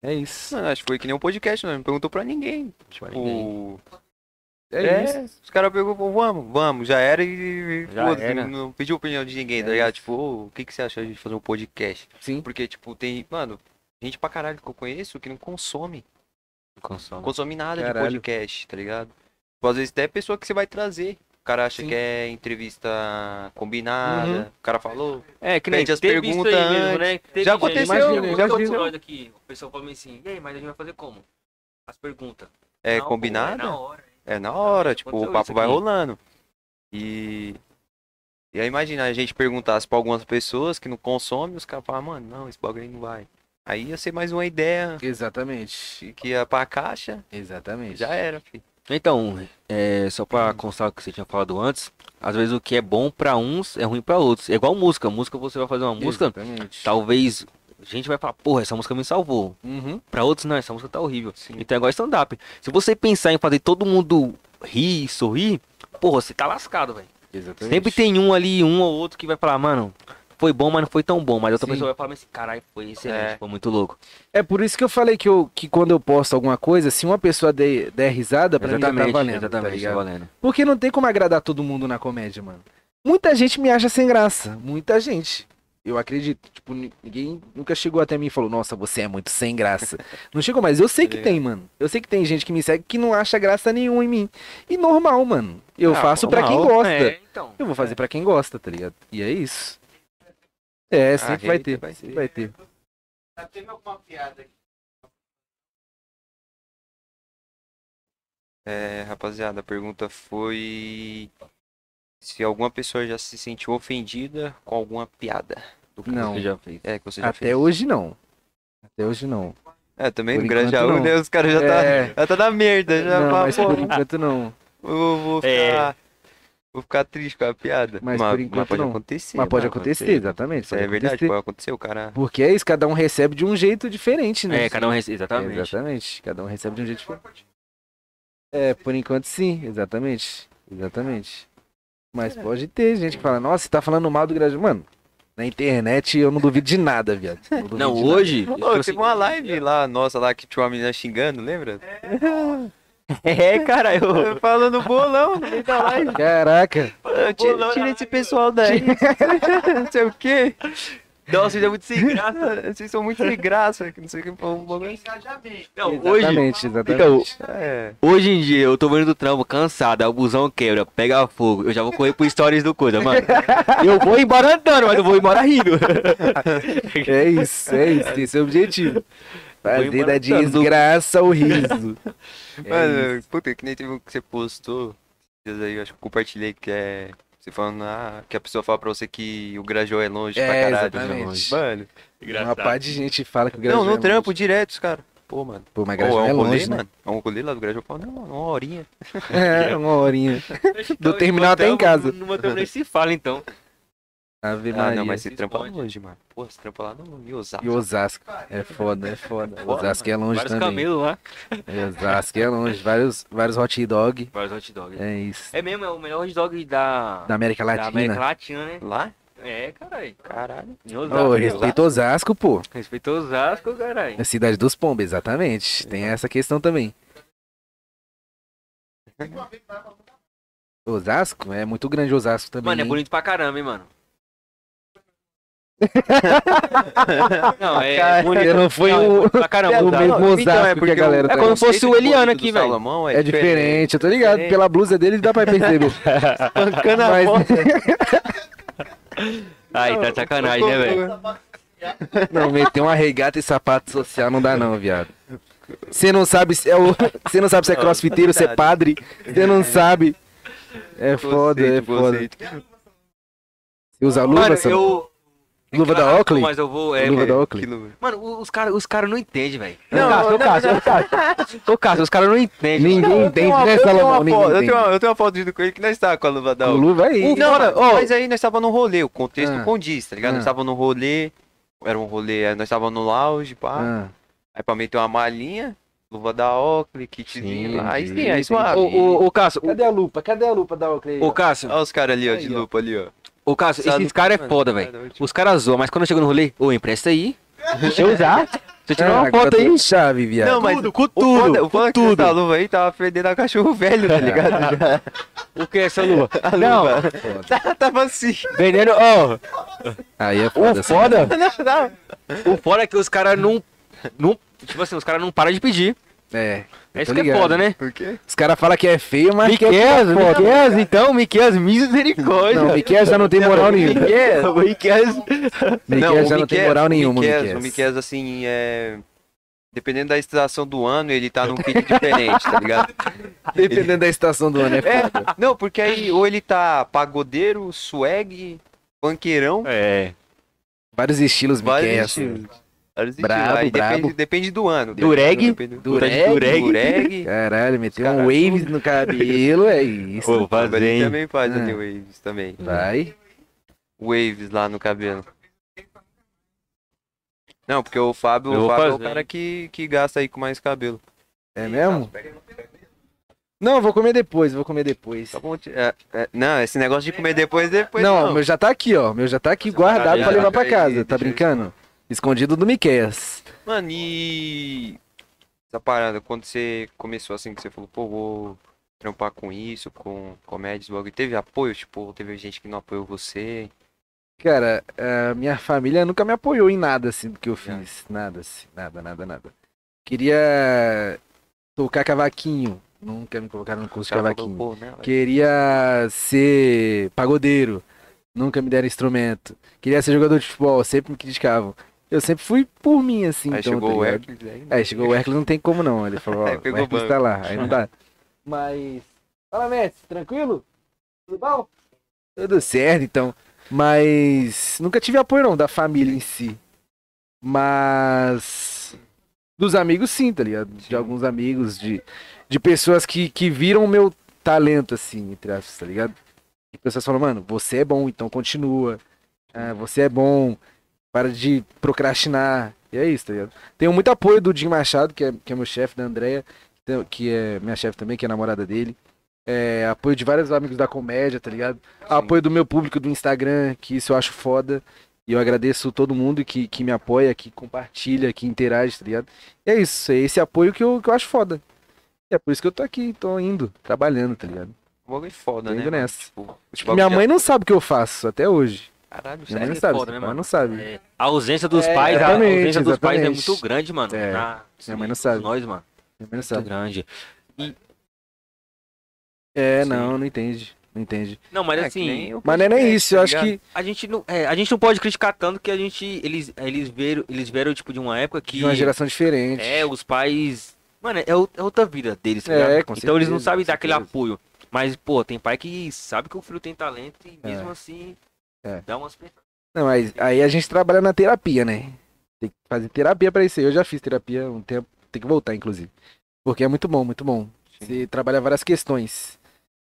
É isso. Mano, acho que foi que nem um podcast, né? Não perguntou pra ninguém. Pra Tipo, ninguém. É, É, isso. os caras perguntam, vamos, vamos, já era e Já era. não pediu opinião de ninguém, tá É ligado? Tipo, o que, que você acha de fazer um podcast? Sim. Porque, tipo, tem, mano, gente pra caralho que eu conheço que não consome, não consome nada Caralho. de podcast, tá ligado? Tipo, às vezes até pessoa que você vai trazer. O cara acha Sim. que é entrevista combinada, Uhum. o cara falou, É, que nem Pede as perguntas mesmo, né? Teve Já gente- aconteceu, Imagina, já aconteceu. aqui, o pessoal falou assim, e aí, mas a gente vai fazer como? As perguntas. é Não, combinada? É na hora. É na hora, tipo, Aconteceu o papo vai rolando. E. E aí imagina, a gente perguntasse pra algumas pessoas que não consomem, os caras falam, mano, não, esse bagulho aí não vai. Aí ia ser mais uma ideia Exatamente. que ia pra caixa, Exatamente. já era, filho. Então, é, só pra constar o que você tinha falado antes, às vezes o que é bom pra uns é ruim pra outros. É igual música. Música, você vai fazer uma música, Exatamente. talvez gente vai falar, porra, essa música me salvou. Uhum. Pra outros, não, essa música tá horrível. Então é igual stand-up. Se você pensar em fazer todo mundo rir, sorrir, porra, você tá lascado, velho. Exatamente. Sempre tem um ali, um ou outro que vai falar, mano, foi bom, mas não foi tão bom. Mas outra Sim. pessoa vai falar assim, caralho, foi excelente, É. foi muito louco. É por isso que eu falei que, eu, que quando eu posto alguma coisa, se uma pessoa der, der risada, pra mim já tá valendo. tá exatamente, tá ligado? valendo. Porque não tem como agradar todo mundo na comédia, mano. Muita gente me acha sem graça. Muita gente. Eu acredito. Tipo, ni- ninguém nunca chegou até mim e falou, nossa, você é muito sem graça. não chegou, mas eu sei que tem, mano. Eu sei que tem gente que me segue que não acha graça nenhuma em mim. E normal, mano. Eu Ah, faço pra quem gosta. É, então. Eu vou fazer pra quem gosta, tá ligado? E é isso. É, sempre vai ter. vai ter. vai ter. Teve alguma piada aqui? É, rapaziada, a pergunta foi se alguma pessoa já se sentiu ofendida com alguma piada. Do que Não. você já fez. É, que você já Até fez. hoje não. Até hoje não. É, também Por no não. né? Os caras já, tá, É. já tá na merda. Já não, fala, mas por enquanto não. vou, vou É. ficar. Vou ficar triste com a piada. Mas por enquanto pode não. acontecer. Mas pode mano, acontecer, exatamente. Pode é verdade, acontecer. pode acontecer. O cara. Porque é isso, cada um recebe de um jeito diferente, né? É, cada um recebe, exatamente. Exatamente. Cada um recebe de um jeito diferente. É, por enquanto sim, exatamente. Exatamente. Mas pode ter gente que fala, nossa, você tá falando mal do Grajaú. Mano, na internet eu não duvido de nada, viado. duvido Não, de nada. hoje. Ô, tipo assim, teve uma live lá, nossa, lá que tinha uma menina xingando, lembra? É, cara, eu. Falando bolão no meio da live. Caraca. Tira, tira esse pessoal daí. não sei o quê. Nossa, isso é muito sem graça. Vocês são muito de graça, que não sei o que um bagulho. Engajamento. Não, hoje. Exatamente, exatamente. É. Hoje em dia, eu tô vendo do trampo cansado, o busão quebra, pega fogo, eu já vou correr pro stories do coisa, mano. Eu vou embora andando, mas eu vou embora rindo. É isso, é isso. Tem esse objetivo. Fazer da desgraça o riso. É Mano, puta, que nem teve um que você postou. Aí, eu acho que eu compartilhei que é. Você falando, ah, que a pessoa fala pra você que o Grajaú é longe pra É, caralho. exatamente. Mano. Uma pá de gente fala que o Não, Grajaú no é trampo, longe. direto, os caras. Pô, mano. Pô, mas Grajaú é é um rolê, longe, né? mano. É um rolê lá do Grajaú. Não, uma horinha. É, uma horinha. Do terminal até em casa. Numa terminal nem se fala, então. Ave Ah, Maria. não, mas você trampa Pode. longe, mano. Pô, você trampa lá no em Osasco. E Osasco. É foda, é foda. Foda, Osasco é longe Vários também. camelos lá. Osasco é longe. Vários, vários hot dog. Vários hot dogs. É isso. É mesmo, é o melhor hot dog da, Da América da Latina. América Latina, né? Lá? É, caralho. Caralho. Em Ô, Osasco. respeita Osasco, pô. Respeitou Osasco, caralho. É cidade dos pombos, exatamente. Tem essa questão também. Osasco? É muito grande Osasco também. Mano, é bonito pra caramba, hein, mano. Não, é Cara, bonito. não foi Não, é o- pra caramba. o Osasco. mesmo Então, é que porque a galera É como se fosse o Eliano aqui, velho. Salomão É diferente, eu tô ligado. Diferente. Pela blusa dele dá pra perceber. Pancando a Mas-. Aí, tá sacanagem, né, velho? Não, meter uma regata e sapato social não dá não, viado. Você não sabe se é o, você não sabe se é crossfiteiro, se é padre, você não sabe. É foda, é foda. Você usa luva, Mano, eu. Luva da Caraca, Oakley? Mas eu vou. É, Luva é, da Oakley? Mano, os caras os cara não entendem, velho. Não, ô Cássio, ô Cássio. Ô Cássio, os caras não entendem. Ninguém entende, né, eu tenho uma Salomão? Eu tenho uma- eu tenho uma foto junto com ele que nós estávamos com a luva da Oakley. luva aí. Não, Fora, ó. mas aí nós estávamos no rolê, o contexto Ah. condiz, tá ligado? Ah. Nós estávamos no rolê, era um rolê, aí nós estávamos no lounge, pá. Ah, Aí pra meter uma malinha, luva da Oakley, kitzinho lá. Aí sim, aí suave. Ô, Cássio, Cadê a lupa? Cadê a lupa da Oakley? ô, Cássio, Olha os caras ali, ó, Aí, de ó. lupa ali, ó. Ô, Cássio, Sabe, esses caras é mano, foda, velho. Os caras zoam, mas quando eu chego no rolê, ô, empresta aí. Deixa eu usar. Deixa eu tirar uma Caraca, foto aí. chave, viado. Não, mas Tudo, com o tudo. foda, o foda é que tudo. essa luva aí tava perdendo a cachorro velho, tá ligado? O que é essa luva? A Não. luva. Tá- Tava assim. Vendendo, ó. Aí é foda. O foda. Não, não. O foda é que os caras não, não. Tipo assim, os caras não param de pedir. É. É isso que é ligado. foda, né? Por quê? Os caras falam que é feio, mas Miquel, quer tirar foto. Miquel, então, Miquel, misericórdia. Não, Miquel já não tem moral nenhuma. Miquel, Miquel. Miquel já não tem Miquel- moral nenhuma, Miquel, Miquel. O Miquel, assim, é... Dependendo da estação do ano, ele tá num kit diferente, tá ligado? Dependendo da estação do ano, é É, foda. não, porque aí ou ele tá pagodeiro, swag, banqueirão, É. Vários estilos, vários Miquel. estilos. Vários Brabo. Aí brabo. Depende, depende do ano. Dureg? Depende do Dureg? Dureg. Dureg. Caralho, meteu um waves no cabelo, é isso. Ô, Agora ele fazer, também faz Ah. ali waves também. Vai. Waves lá no cabelo. Não, porque o Fábio, Eu o Fábio é o cara que, que gasta aí com mais cabelo. É mesmo? Não, vou comer depois, vou comer depois. Tá bom, é, é, não, esse negócio de comer depois, depois não, não. o meu já tá aqui, ó. O meu já tá aqui guardado já, pra levar pra casa. deixa Tá eu brincando? Escondido do Miqueias. Mano, e essa parada, quando você começou assim, que você falou, pô, vou trampar com isso, com comédias, bagulho, teve apoio? Tipo, teve gente que não apoiou você? Cara, a minha família nunca me apoiou em nada assim do que eu fiz. Nada assim, nada, nada, nada. Queria tocar cavaquinho. Nunca me colocaram no curso de cavaquinho. pô, né, Queria ser pagodeiro. Nunca me deram instrumento. Queria ser jogador de futebol. Sempre me criticavam. Eu sempre fui por mim, assim. Aí então, chegou tá o? Hércules aí. Aí chegou o Hércules, não tem como não. Ele falou, ó, Aí o pegou o Hércules tá lá, aí não dá. Mas. Fala, Messi, tranquilo? Tudo bom? Tudo certo, então. Mas. Nunca tive apoio não da família em si. Mas. Dos amigos sim, tá ligado? De alguns amigos, de, de pessoas que, que viram o meu talento, assim, entre aspas, tá ligado? E pessoas falam, mano, você é bom, então continua. Ah, você é bom, para de procrastinar. E é isso, tá ligado? Tenho muito apoio do Jim Machado, que é, que é meu chefe, da Andrea, que é minha chefe também, que é namorada dele. É, apoio de vários amigos da comédia, tá ligado? Apoio do meu público do Instagram, que isso eu acho foda. E eu agradeço todo mundo que, que me apoia, que compartilha, que interage, tá ligado? E é isso, é esse apoio que eu, que eu acho foda. E é por isso que eu tô aqui, tô indo, trabalhando, tá ligado? Um bagulho foda, Tô né? indo mano? nessa. Tipo, Tipo, minha mãe não sabe o que eu faço até hoje. Caralho, Minha mãe sério? não é sabe, foda, né, mano? não sabe. É, a ausência dos É, pais, a exatamente, ausência dos pais é muito grande, mano. É, Na- minha mãe não sabe. Nós, mano. Minha mãe não Muito sabe. grande. É, Sim. não, não entende. Não entende. Não, mas É, que assim, nem o Mas não é nem isso, eu tá acho ligado? que. a gente não, é, a gente não pode criticar tanto que a gente eles eles viram, eles vieram tipo de uma época que De uma geração diferente. é os pais, mano, é, é outra vida deles, tá É, ligado? com Então eles não sabem dar aquele apoio. Mas pô, tem pai que sabe que o filho tem talento e É. mesmo assim É. dá umas Não, mas aí a gente trabalha na terapia, né? Tem que fazer terapia pra isso aí. Eu já fiz terapia um tempo, tem que voltar, inclusive. Porque é muito bom, muito bom. Você trabalha várias questões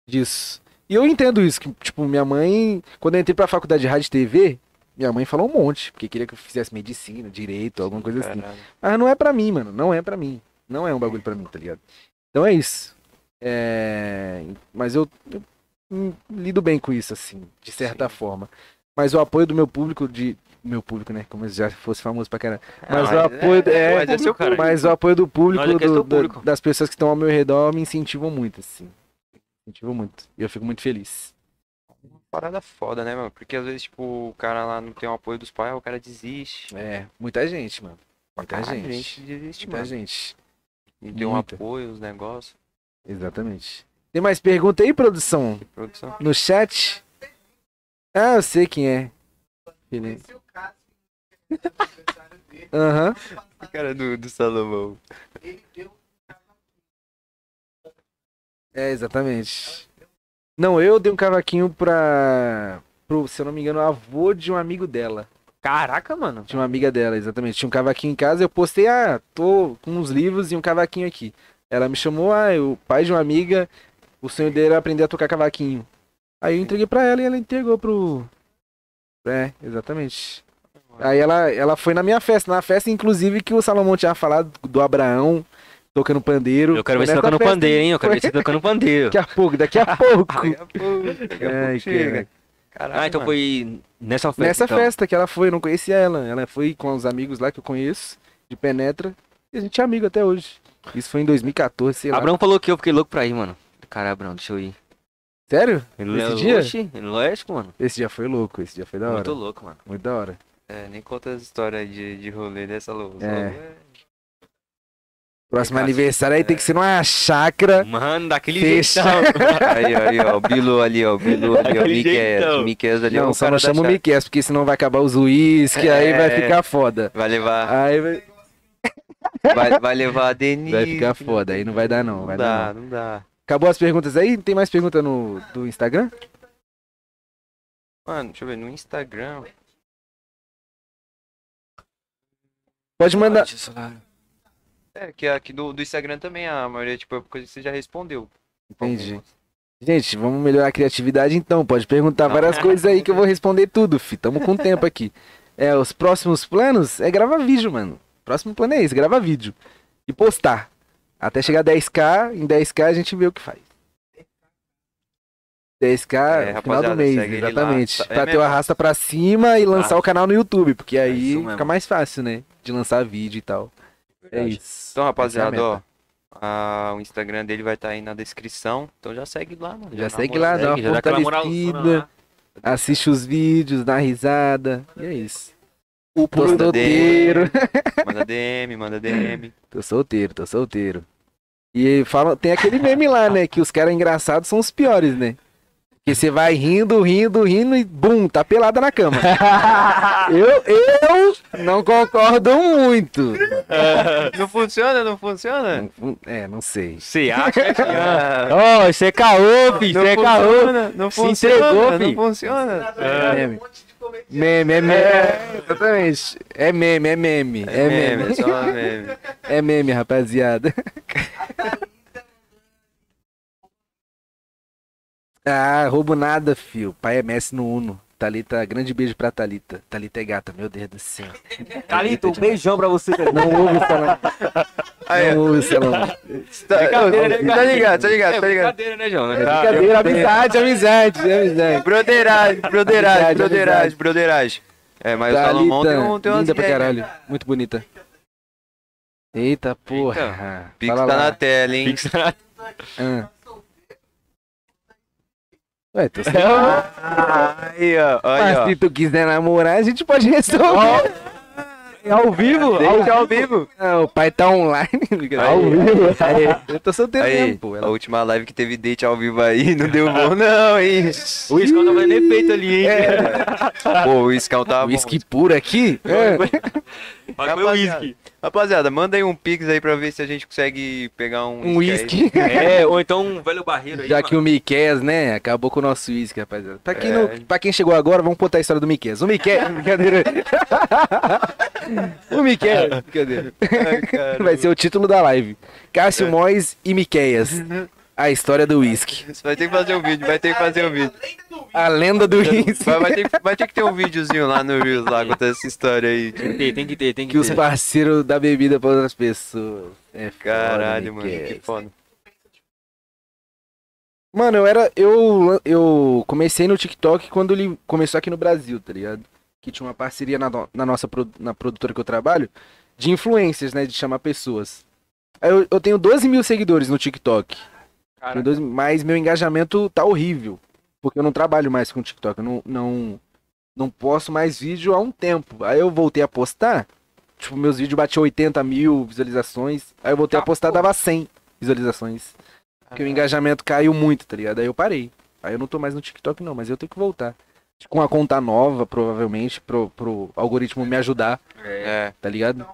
disso. E eu entendo isso, que, tipo, minha mãe, quando eu entrei pra faculdade de rádio e TV, minha mãe falou um monte, porque queria que eu fizesse medicina, direito, alguma coisa assim. Caralho. Mas não é pra mim, mano. Não é pra mim. Não é um bagulho pra mim, tá ligado? Então é isso. É... Mas eu, eu, lido bem com isso, assim, de certa forma. Mas o apoio do meu público, de. Meu público, né? Como se já fosse famoso pra caramba. Mas o apoio. É, mas é seu cara. mas o apoio do público, é do- público. das pessoas que estão ao meu redor, me incentivam muito, assim. Incentivam muito. E eu fico muito feliz. Parada foda, né, mano? Porque às vezes, tipo, o cara lá não tem o apoio dos pais, o cara desiste. É, muita gente, mano. Muita Caralho, gente. desiste, Muita mano. gente. E tem um apoio, os negócios. Exatamente. Tem mais pergunta aí, produção? Produção. No chat? Ah, eu sei quem é. É o caso. Aham. Cara do, do Salomão. Ele deu É, exatamente. Não, eu dei um cavaquinho pra. Pro, se eu não me engano, avô de um amigo dela. Caraca, mano. De uma amiga dela, exatamente. Tinha um cavaquinho em casa, eu postei, ah, tô com uns livros e um cavaquinho aqui. Ela me chamou, ah, o pai de uma amiga, o sonho dele era aprender a tocar cavaquinho. Aí eu entreguei pra ela e ela entregou pro. É, exatamente. Aí ela, ela foi na minha festa, na festa, inclusive, que o Salomão tinha falado do Abraão tocando pandeiro. Eu quero ver você tocando festa pandeiro, hein? Eu quero ver você tocando pandeiro. Daqui a pouco, daqui a pouco. Daqui a pouco, daqui a Ai, pouco chega. cara. Caralho, Ah, então mano. foi nessa festa. Nessa então. festa que ela foi, eu não conhecia ela. Ela foi com os amigos lá que eu conheço, de Penetra. E a gente é amigo até hoje. Isso foi em 2014, sei lá. Abrão falou que eu fiquei louco pra ir, mano. Cara, Abrão, deixa eu ir. Sério? Ele Esse dia? Oxi, lógico, mano. Esse dia foi louco, esse dia foi da hora. Muito Muito, louco, mano. da hora. É, nem conta as histórias de, de rolê dessa louca. É. Próximo aniversário aí tem que ser numa chácara. Mano, daquele Fecha. jeitão. Aí, ó, aí, ó, o Bilu ali, ó, o Bilu ali, ó, o Miquel. ali, Não, só não chama o. Miquel, porque senão vai acabar os uísque, aí vai É. ficar foda. Vai levar, Aí vai, vai, vai levar a Denise. vai ficar foda, aí não vai dar não. Não Vai dar dá, não. não dá. Acabou as perguntas aí? Tem mais pergunta no do Instagram? Mano, deixa eu ver, no Instagram. Pode mandar. É, que aqui do, do Instagram também, a maioria, tipo, é coisa que você já respondeu. Entendi. Gente, vamos melhorar a criatividade então. Pode perguntar várias coisas aí que eu vou responder tudo, fi. Tamo com tempo aqui. É, os próximos planos é gravar vídeo, mano. Próximo plano é esse, gravar vídeo. E postar. Até chegar a 10k, em 10k a gente vê o que faz. 10k É, no final rapaziada, do mês, ele lá. exatamente. É pra ter o arrasta pra cima e lançar Ah. o canal no YouTube, porque aí isso mesmo. fica mais fácil, né? De lançar vídeo e tal. É isso. Então, Essa é rapaziada, ó. a- o Instagram dele vai estar aí na descrição. Então já segue lá, mano. Já na segue lá, dá uma já fortalecida. lá. Assiste os vídeos, dá risada. E é isso. O Tô solteiro. Manda DM, manda DM. Tô solteiro, tô solteiro. E fala, tem aquele meme lá, né? Que os caras engraçados são os piores, né? Que você vai rindo, rindo, rindo e bum, tá pelada na cama. eu, eu não concordo muito. Não funciona, não funciona? Não- É, não sei. Você acha? Ah, Ó, isso é caô, fi. Isso não é caô. funciona, não Se funciona, entregou, não funciona. um monte de comediante. Meme, é meme. É, exatamente. É meme, é meme. É, É meme. meme, é só meme. É meme, rapaziada. ah, roubo nada, fio. Pai é Messi no Uno. Thalita, grande beijo pra Thalita. Thalita é gata, meu Deus do céu. Calito, um beijão pra você. Não ouve o salão. Aí, Não ouve o salão. Tá, tá ligado, tá ligado, É tá ligado. brincadeira, né, João? Brincadeira, amizade, amizade, amizade. Broderagem, broderagem, broderagem, broderagem. É, mas o Salomão tem, um, tem umas linda pra né? caralho. Muito bonita. Eita porra. Pix tá na tela, hein? Ah. Ué, tô sem... Aí, ó, aí, Mas ó. se tu quiser namorar, a gente pode resolver. É ao vivo? Deixa ao vivo. Ah, o pai tá online. Ao vivo. Eu tô solteiro Aí, mesmo, pô. a última live que teve date ao vivo aí, não deu bom não, hein? O Isco não vai nem feito ali, hein? Pô, o Scal tá bom. Whisky puro aqui? É. Mas foi o Rapaziada. Uísque. Rapaziada, manda aí um pix aí pra ver se a gente consegue pegar um Um whisky. É, ou então um velho barreiro aí. Já que mano. o Miquel, né, acabou com o nosso whisky, rapaziada. Pra quem, É. não, pra quem chegou agora, vamos contar a história do Miquel. O Miquel, brincadeira. o Miquel, brincadeira. Ai. Vai ser o título da live. Cássio Mois e Miqueias. A história do whisky. Você vai ter que fazer um vídeo, vai ter que fazer um vídeo. A lenda do whisky. Vai, vai ter, que- vai ter que ter um videozinho lá no Reels lá contando essa história aí. Tem que ter, tem que ter, tem que Que os ter. parceiros da bebida pra outras pessoas. É foda, Caralho, mano, Miquel. que foda. Mano, eu era. Eu, eu comecei no TikTok quando ele começou aqui no Brasil, tá ligado? Que tinha uma parceria na, na nossa na produtora que eu trabalho de influencers, né? De chamar pessoas. Eu, eu tenho 12 mil seguidores no TikTok. Tenho 12 mas meu engajamento tá horrível. Porque eu não trabalho mais com TikTok. Eu não, não, não posto mais vídeo há um tempo. Aí eu voltei a postar. Tipo, meus vídeos batiam 80 mil visualizações. Aí eu voltei a postar, dava 100 visualizações. Porque o engajamento caiu muito, tá ligado? Aí eu parei. Aí eu não tô mais no TikTok, não, mas eu tenho que voltar. Com uma conta nova, provavelmente, pro, pro algoritmo me ajudar, É. tá ligado?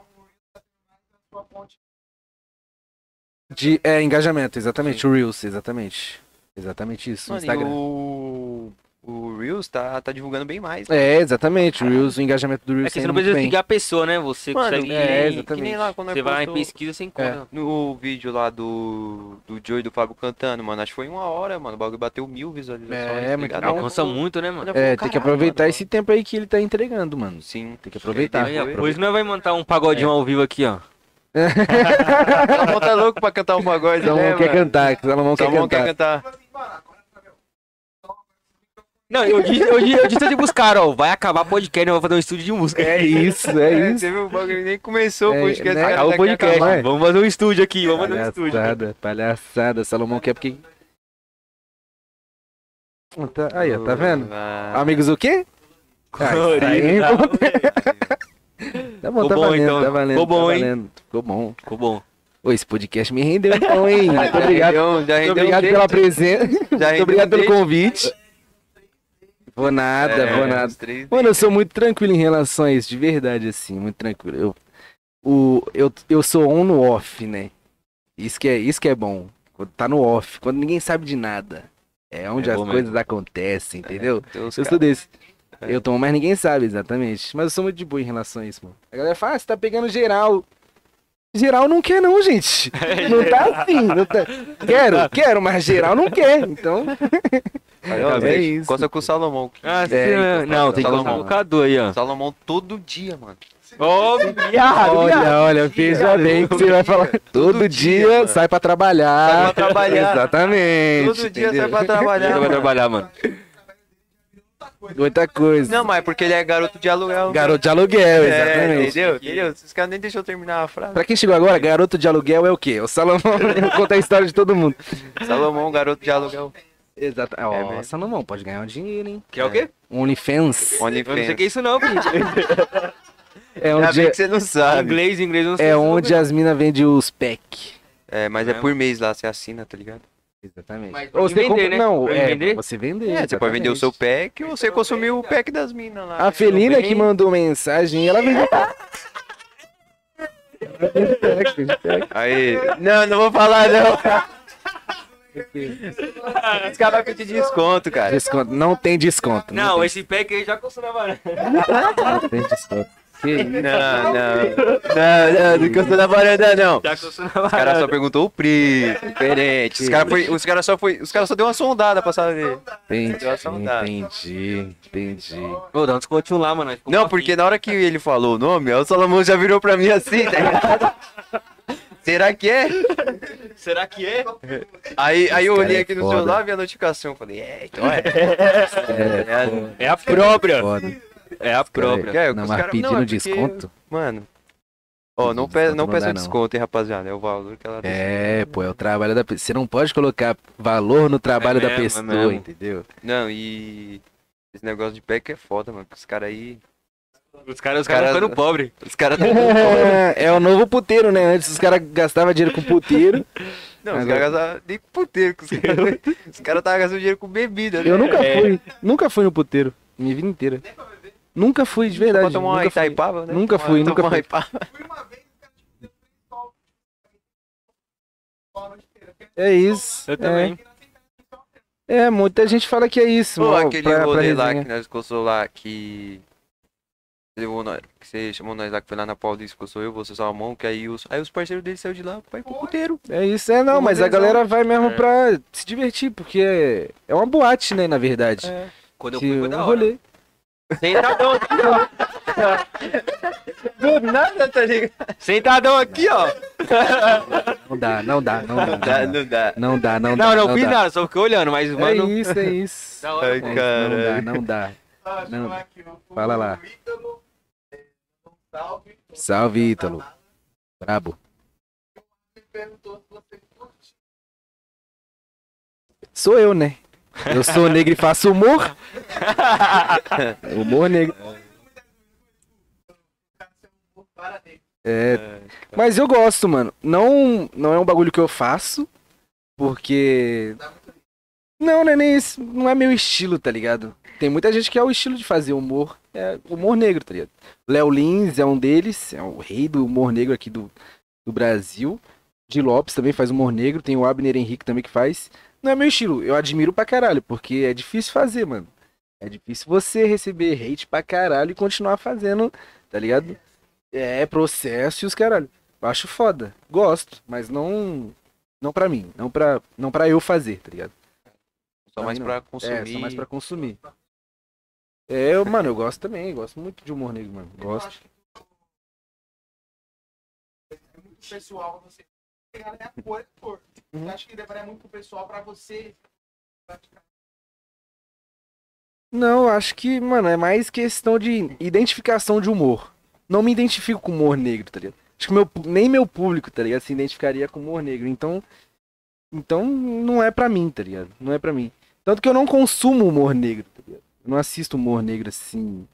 De, é, engajamento, exatamente. O Reels, exatamente. Exatamente isso. o Mano, Instagram. o, o Reels tá, tá divulgando bem mais. É, exatamente. O Reels, o engajamento do Reels É que você não precisa seguir a pessoa, né? Você Mano, consegue. que, é, nem, exatamente. que nem lá quando Você vai lá em pesquisa, você encontra. No vídeo lá do, do Joey e do Fábio cantando, mano, acho que foi uma hora, mano. O bagulho bateu mil visualizações. É, tá bom. Alcança muito, né, mano? É, tem que aproveitar mano. esse tempo aí que ele tá entregando, mano. Sim. Tem que aproveitar. Depois nós vai montar um pagodinho ao vivo aqui, ó. Salomão tá louco pra cantar um pagode, Salomão né, quer mano? cantar, Salomão quer Salomão quer cantar. cantar. Não, eu disse, eu disse, eu disse de buscar, ó. Vai acabar podcast, nós vamos fazer um estúdio de música. É isso, é É, isso. você viu o bagulho nem começou É, o podcast. né? Acabou o podcast. acabando. Vamos fazer um estúdio aqui, vamos fazer um estúdio. Palhaçada, palhaçada. Salomão quer porque. Tá- Aí, ó, tá vendo? Amigos o quê? Aí, tá? Tá bom, Ficou tá bom, valendo, então. tá valendo. Ficou bom, tá hein? valendo. Ficou bom. Ficou bom. Ô, esse podcast me rendeu então, hein? Muito já obrigado. rendeu- já Muito rendeu obrigado um pela presença. Muito obrigado pelo convite. Vou nada, É, vou nada. Mano, eu sou muito tranquilo em relação a isso, de verdade, assim, muito tranquilo. Eu, o, eu, eu sou on no off, né? Isso que, é, isso que é bom. Quando tá no off, quando ninguém sabe de nada. É onde É as bom mesmo. coisas acontecem, entendeu? Tem uns Eu sou desse. É. Eu tomo, mas ninguém sabe exatamente. Mas eu sou muito de boa em relação a isso, mano. A galera fala, ah, você tá pegando geral. Geral não quer não, gente. Não tá assim. Não tá... Quero, quero, mas geral não quer. Então, Aí, ó, É velho, isso. Costa com o Salomão. Ah, É, sim, então, não, tem que Salomão. colocar um bocador aí, ó. Salomão todo dia, mano. Ô, viado, olha, olha, veja bem que você vai falar. Todo, dia, sai pra trabalhar. Sai pra trabalhar. Exatamente. Todo dia entendeu? sai pra trabalhar. Vai mano. trabalhar, mano. Outra coisa. Não, mas é porque ele é garoto de aluguel. Garoto de aluguel, É, exatamente. entendeu? Entendeu? Esses caras nem deixou terminar a frase. Pra quem chegou agora, garoto de aluguel é o quê? O Salomão conta a história de todo mundo. Salomão, garoto de aluguel. Exato. Ó, mesmo. Salomão, pode ganhar um dinheiro, hein? Que é o quê? Um OnlyFans. Eu não sei o OnlyFans. que é isso não, filho. É onde, bem que você não sabe. Inglês, inglês, não sei. é onde as minas vendem os pack. É, mas é por mês lá, você assina, tá ligado? Exatamente. Mas Ou você vender, compra... né? Não, é, vender? você vender. É, você pode vender o seu pack ou você consumir o pack das minas lá. A Felina bem. que mandou mensagem, ela vendeu Aí. Não, não vou falar não. Os caras vão pedir desconto, cara. desconto. Não tem desconto. Não, tem, esse pack aí já costumava. não tem desconto. Que? Não, não. Não, não, não encostou na varanda, não. Já costumava. Os caras só perguntou o preço, diferente. Os caras foi, os cara só foi, os caras só deu uma sondada pra saber. Entendi, Deu uma saudade. entendi, entendi. Vou dar um descontinho lá, mano. Não, porque na hora que ele falou o nome, o Salomão já virou pra mim assim, tá ligado? Será que é? Será que é? Aí, aí eu olhei é aqui no celular, vi a notificação, falei, é, então é. É, É a própria. É a própria. é, Não, os mas cara- pedindo não, é porque- desconto? Mano. Ó, não, Desconto pe não não peça dá, não. desconto, hein, rapaziada. É o valor que ela É, pô, é o trabalho da pessoa. Você não pode colocar valor no trabalho É da mesmo, é pessoa, mesmo. entendeu? Não, e. Esse negócio de pack é foda, mano. Os caras aí. Os caras os Cara- caras ficando pobres. Os caras. É, é o novo puteiro, né? Antes os caras gastavam dinheiro com puteiro. Não, os Agora- caras gastavam nem com puteiro. Os caras os caras estavam gastando dinheiro com bebida, né? Eu nunca É. fui, nunca fui no puteiro. Minha vida inteira. Nunca fui, de verdade. Pra uma nunca fui. Itaipava, né? Nunca Tomar- fui, nunca fui. É isso. Eu é. também. É, muita gente fala que é isso. Pô, mano, aquele pra- pra rolê lá resenha. que nós gostou lá que. levou nós- que você chamou nós lá que foi lá na Paulista, que eu sou eu, você Salmão, que aí os, aí os parceiros dele saiu de lá pra ir pro puteiro. É isso, é não, mas a galera vai mesmo É. pra se divertir, porque é, é uma boate, né, na verdade. Quando eu fui, foi da hora. rolê. Sentadão aqui, ó. Do nada, tá ligado? Sentadão aqui, ó. Não dá, não dá, não dá. Não dá, não dá. não dá. Não, Não, não fiz dá. nada, só fiquei olhando, mas, É mano. isso, é isso. Da hora, Ai, É isso, caralho. Não dá, não dá. Não. Fala lá. Ítalo, é, salve. Salve, Ítalo. Brabo. Sou eu, né? Eu sou negro e faço humor. humor negro. É, mas eu gosto, mano. Não, não é um bagulho que eu faço, porque. Não, não é nem isso. Não é meu estilo, tá ligado? Tem muita gente que é o estilo de fazer humor. É humor negro, tá ligado? Léo Lins é um deles, é o rei do humor negro aqui do, do Brasil. Di Lopes também faz humor negro, tem o Abner Henrique também que faz. Não é meu estilo, eu admiro pra caralho, porque é difícil fazer, mano. É difícil você receber hate pra caralho e continuar fazendo, tá ligado? É processo e os caralho. Eu acho foda. Gosto, mas não não pra mim, não pra, não pra eu fazer, tá ligado? Só mais Não. pra consumir. É, só mais pra consumir. É, eu, mano, eu gosto também, gosto muito de humor negro, mano. Eu Gosto. acho que é muito pessoal pra você. Uhum. Acho que deveria muito pessoal pra você. Não, acho que, mano, é mais questão de identificação de humor. Não me identifico com humor negro, tá ligado? Acho que meu, nem meu público, tá ligado, se identificaria com humor negro. Então, então não é pra mim, tá ligado? Não é pra mim. Tanto que eu não consumo humor negro, tá ligado? Eu não assisto humor negro assim,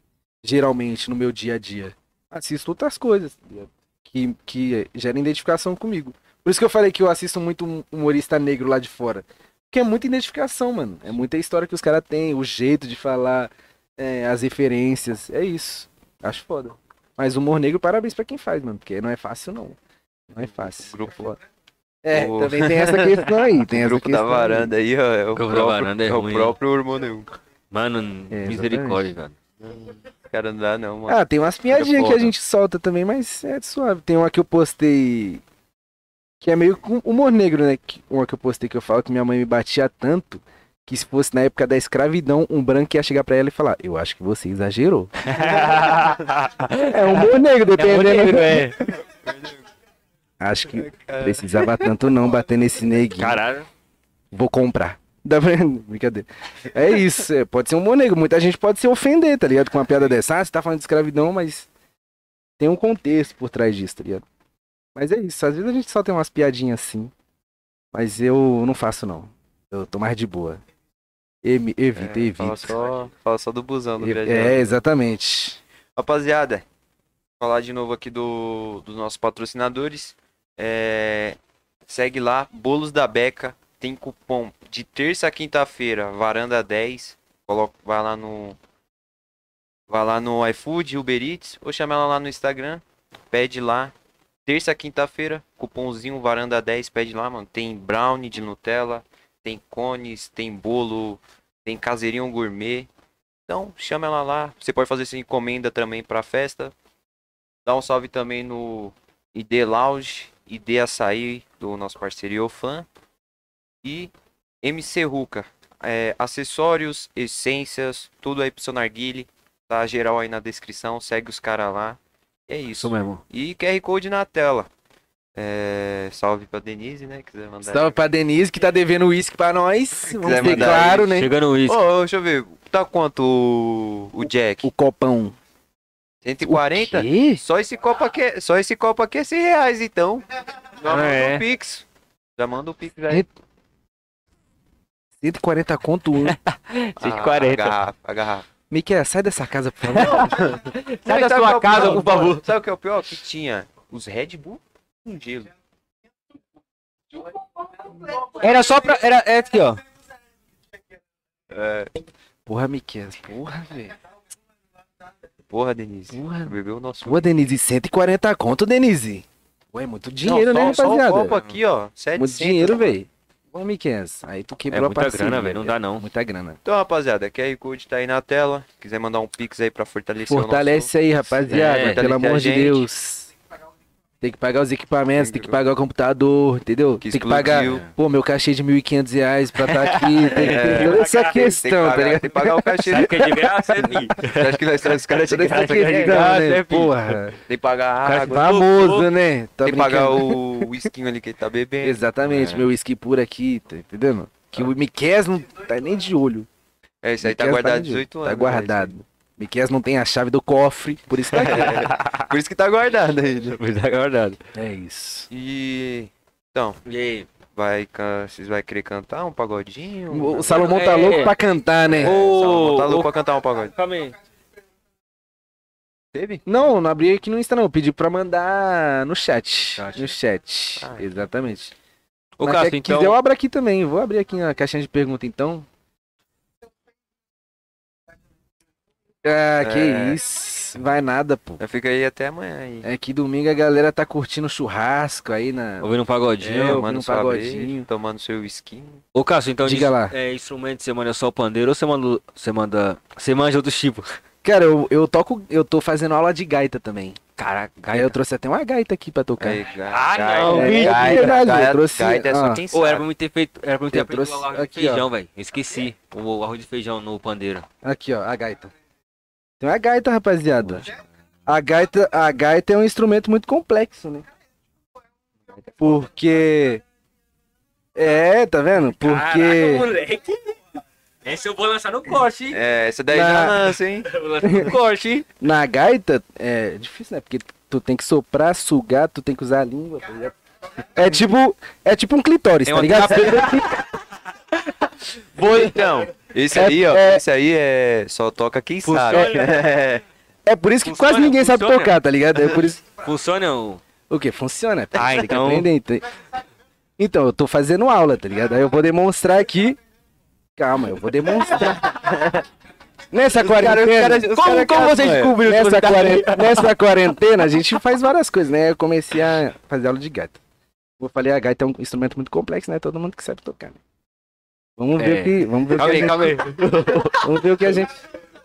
geralmente, no meu dia a dia. Assisto outras coisas, tá ligado? Que, que geram identificação comigo. Por isso que eu falei que eu assisto muito um humorista negro lá de fora. Porque é muita identificação, mano. É muita história que os caras têm, o jeito de falar, é, as referências. É isso. Acho foda. Mas humor negro, parabéns pra quem faz, mano. Porque não é fácil, não. Não é fácil. Grupo, É, o- também tem essa questão aí. Tem o grupo da varanda aí, ó. É o Grupo da próprio, varanda é é o ruim. próprio hormônio. Mano, É, misericórdia, cara. Cara, não dá não, mano. Ah, tem umas piadinhas que a gente solta também, mas é suave. Tem uma que eu postei. Que é meio com humor negro, né? Que- Uma que eu postei que eu falo que minha mãe me batia tanto que se fosse na época da escravidão, um branco ia chegar pra ela e falar: Eu acho que você exagerou. é humor negro, dependendo. é. Acho que precisava tanto não bater nesse neguinho. Caralho. Vou comprar. Dá pra... Brincadeira. É isso, é, pode ser um humor negro. Muita gente pode se ofender, tá ligado? Com uma piada dessa. Ah, você tá falando de escravidão, mas tem um contexto por trás disso, tá ligado? Mas é isso, às vezes a gente só tem umas piadinhas assim. Mas eu não faço, não. Eu tô mais de boa. Emi- evito, É, evito. fala, só, fala só do busão do viajante. É, exatamente. Rapaziada, falar de novo aqui do, dos nossos patrocinadores. É, segue lá, Bolos da Beca. Tem cupom de terça a quinta-feira, varanda 10. Coloca, vai lá no. Vai lá no iFood, Uber Eats, ou chama ela lá no Instagram. Pede lá. Terça quinta-feira, cupomzinho varanda 10, pede lá, mano. Tem brownie de Nutella, tem cones, tem bolo, tem caseirinho gourmet. Então, chama ela lá. Você pode fazer essa encomenda também pra festa. Dá um salve também no ID Lounge, ID Açaí, do nosso parceiro Iofan. E MC Ruka. É, acessórios, essências, tudo aí pro seu narguile. Tá geral aí na descrição. Segue os caras lá. É isso. Isso mesmo. E QR Code na tela. É, salve pra Denise, né? Quiser mandar. Salve pra Denise que tá devendo uísque pra nós. Vamos mandar claro, aí, né? Chegando Ô, isso. ô, deixa eu ver. Tá quanto o, o Jack? O copão. 140? O quê? Só esse copo aqui, é- só esse copo aqui é 100 reais, então. Já manda é. o Pix. Já manda o Pix aí. 140 conto um. A 140. garrafa, a garrafa. Miquel, sai dessa casa, por favor. Sai da sua é o casa, por favor. Sabe o que é o pior? Que tinha os Red Bull com gelo. Era só pra. Era é aqui, ó. Porra, Miquel. Porra, velho. Porra, Denise. Porra. Bebeu o nosso. Pô, Denise, 140 conto, Denise. Ué, muito dinheiro, Não, né, só, só o rapaziada? copo aqui, ó. 700. muito dinheiro, velho. Ô, Miquens, aí tu É quebrou a muita parceria. grana, velho. Não dá não. Muita grana. Então, rapaziada, QR Code tá aí na tela. Quiser mandar um pix aí pra fortalecer Fortalece aí, rapaziada. É, pelo amor a de gente. Deus. Tem que pagar os equipamentos, tem que pagar o computador, entendeu? Que tem que pagar, pô, meu cachê de 1.500 reais pra estar aqui. Tem que ter É. toda essa. Tem que questão, tá pagar- ligado? Tem que pagar o cachê. Sabe que é de graça, é? Você acha que nós trazemos os caras de Toda essa graça? questão, né? né? Porra. Tem que pagar Cara água. famoso, né? Tá Tem que pagar o whisky ali que ele tá bebendo. Exatamente, É. meu whisky puro aqui, tá entendendo? Que o Miquel não tá nem de olho. É, isso aí tá guardado nem de olho. 18 anos. Tá né, guardado. Miquel não tem a chave do cofre, por isso tá aqui. isso aí. Por isso que tá guardado ainda. Tá guardado. é isso. E. Então, E aí? vai, vocês vão querer cantar um pagodinho? O Salomão tá É. louco pra cantar, né? Salomão tá louco ô, pra cantar um pagode. calma aí. Teve? Não, não abri aqui no Insta não, eu pedi pra mandar no chat. Chat. No chat, Ah, exatamente. Ô, Mas Cássio, quer- então... quiser eu abro aqui também, vou abrir aqui na caixinha de pergunta então. Ah, que É. isso, vai nada, pô. Já fica aí até amanhã aí. É que domingo a galera tá curtindo churrasco aí na... Ouvindo um pagodinho. É, um pagodinho. breja, tomando seu whisky. Ô, Cássio, então Diga de- lá. É, instrumento você manda só o pandeiro ou você manda. Você manda. Você manja outros tipos? Cara, eu, eu toco, eu tô fazendo aula de gaita também. Caraca, Aí eu trouxe até uma gaita aqui pra tocar. Aí, ga- Ah, gaita, não, é gaita, verdade, gaita, eu trouxe- gaita é só ah. quem Ô, era sabe. pra me ter feito. Era pra me ter Eu feito trouxe o arroz aqui, de feijão, velho. Eu esqueci. O arroz de feijão no pandeiro. Aqui, ó, a gaita. Tem uma gaita, rapaziada. A gaita, a gaita é um instrumento muito complexo, né? Porque. É, tá vendo? Porque. moleque. Esse eu vou lançar no corte, hein? É, essa daí Na- já lança, hein? Vou lançar no corte, hein? Na gaita é difícil, né? Porque tu tem que soprar, sugar, tu tem que usar a língua, tá? É tipo, é tipo um clitóris, É tá ligado? Vou então. Esse É- aí, ó. é- Esse aí é. Só toca quem Funciona. sabe. É. É por isso que Funciona, quase ninguém sabe funciona. tocar, tá ligado? É por isso. Funciona o. O que? Funciona? Ah, tem então- que aprender. Então... então, eu tô fazendo aula, tá ligado? Aí eu vou demonstrar aqui. Calma, eu vou demonstrar. Nessa quarentena. Como, como você descobriu que Nessa, você tá quarentena, nessa quarentena, a gente faz várias coisas, né? Eu comecei a fazer aula de gaita. Eu falei, a gaita é um instrumento muito complexo, né? Todo mundo que sabe tocar, né? Vamos ver É. o que. Vamos ver o que Calma a aí, gente. calma aí. Vamos ver o que a gente.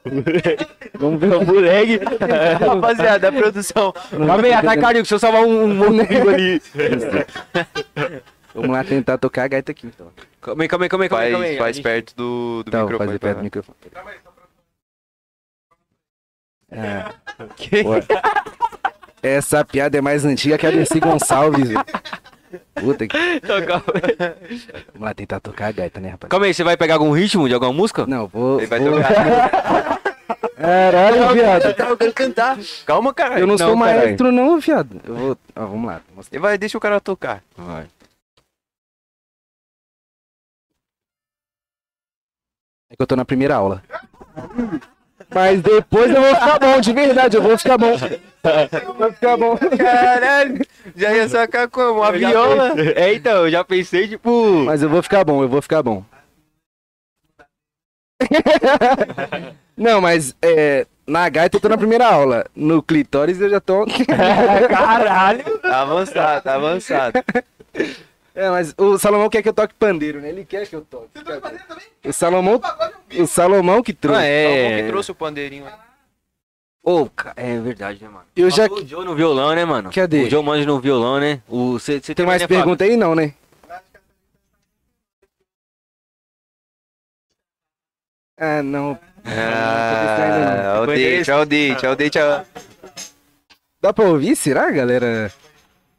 Vamos ver o moleque. Rapaziada, a produção. Calma aí, tá carinho, deixa eu salvar um, um boneco ali. Vamos lá tentar tocar a gaita aqui, então. Calma aí, calma aí, calma aí, calma aí. calma aí. Faz, faz perto do, do Então, microfone. fazer pra perto do nós. microfone. É. Que? Pô, Essa piada é mais antiga que a Dercy Gonçalves. Puta que. Então. Vamos lá tentar tocar a gaita, né, rapaz? Calma aí, você vai pegar algum ritmo de alguma música? Não, vou. Ele vai vou... tocar. Caralho, viado. Eu quero cantar. Calma, cara. Eu não, sou caralho. maestro, não, viado. Eu vou. Ó, vamos lá. mostrar. Vai, deixa o cara tocar. Vai. É que eu tô na primeira aula. Mas depois eu vou ficar bom, de verdade, eu vou ficar bom. Vou ficar bom. Caralho. Já ia sacar como? Uma Eu viola. É, então, eu já pensei, tipo. Mas eu vou ficar bom, eu vou ficar bom. Não, mas é, na gaita eu tô na primeira aula. No clitóris eu já tô. Caralho! Tá avançado, tá avançado. É, mas o Salomão quer que eu toque pandeiro, né? Ele quer que eu toque. Você tá fazendo também? O Salomão, o Salomão que trouxe. Ah, É. é. que trouxe o pandeirinho aí. Ô, ca- é verdade, né, mano? Eu já O Joe no violão, né, mano? Cadê? O Joe manja no violão, né? O, cê, cê tem mais né, Fábio? pergunta aí não, né? Ah, não. Ah, é o date, é o date, é o date. é- Dá pra ouvir, será, galera?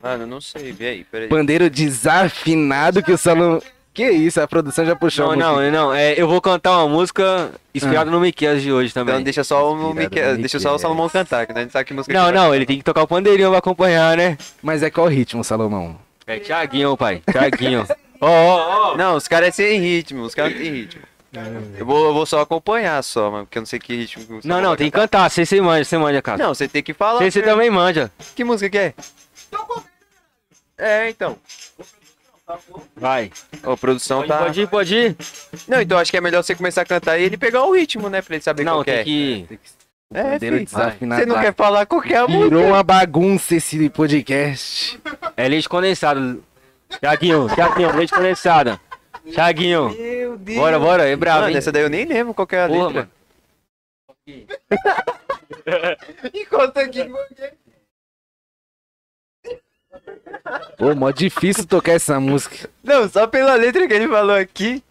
Mano, não sei, vê aí, peraí. Pandeiro desafinado que o Salomão... Que isso, a produção já puxou Não, não, não. É, eu vou cantar uma música inspirada no Miquel de hoje também. Então deixa só o Miquel, deixa só o. Salomão cantar, que a gente sabe que música Não, que vai. não, ele tem que tocar o pandeirinho pra acompanhar, né? Mas é qual ritmo, Salomão? É Thiaguinho, pai. Thiaguinho. Ó, ó, ó. Não, os caras é sem ritmo, os caras não tem ritmo. Eu vou, eu vou só acompanhar só, mano, porque eu não sei que ritmo que você Não, não, tem que cantar. Você, você manja, você manja, cara. Não, você tem que falar. Você, você também manja. Que música que é? É, então. Vai. Ô, produção Pode, tá. pode ir, pode ir. Não, então acho que é melhor você começar a cantar e ele pegar o ritmo, né? Pra ele saber Não, qual que tem é. que... É, pandeiro filho. desafinado Você não quer falar qualquer música. Virou uma bagunça esse podcast. É leite condensado. Thiaguinho, Thiaguinho, leite condensado. Thiaguinho. Meu Deus. Bora, bora, é bravo, Mano, essa daí eu nem lembro qual que é a Porra, letra. mano. Enquanto aqui. Pô, mó difícil tocar essa música. Não, só pela letra que ele falou aqui.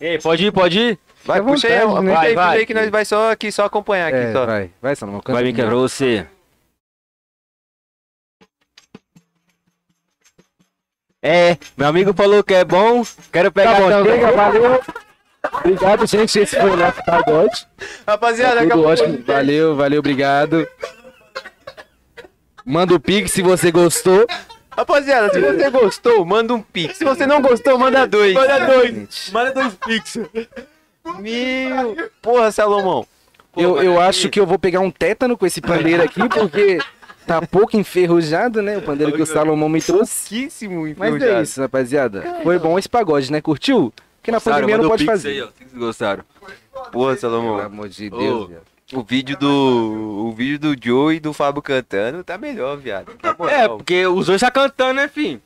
Ei, pode ir, pode ir. Vai, à puxa aí, vontade, né? aí, Vai, puxa vai. aí que nós vai só aqui, só acompanhar aqui, É, só. vai, vai, Salomão. Vai, Mica, pra você. É, meu amigo falou que é bom. Quero pegar Tá bom, também. chega, valeu. Obrigado, gente. Esse foi o nosso pagode. Rapaziada, Tudo acabou. ótimo. Valeu, valeu, obrigado. Manda o pix se você gostou. Rapaziada, se você gostou, manda um pix. Se você não gostou, manda dois. Manda dois. Manda dois pix. Meu. Porra, Salomão. Eu, eu aqui- acho que eu vou pegar um tétano com esse pandeiro aqui, porque tá pouco enferrujado, né? O pandeiro que o Salomão me trouxe. Pouquíssimo Mas é enferrujado. isso, rapaziada. Foi bom esse pagode, né? Curtiu? Porque na pandemia não pode fazer. Vocês gostaram? Porra, Pelo Salomão. amor de Deus, viado. O vídeo do. O vídeo do Joe e do Fábio cantando tá melhor, viado. Na É, porque os dois tá cantando, né, filho?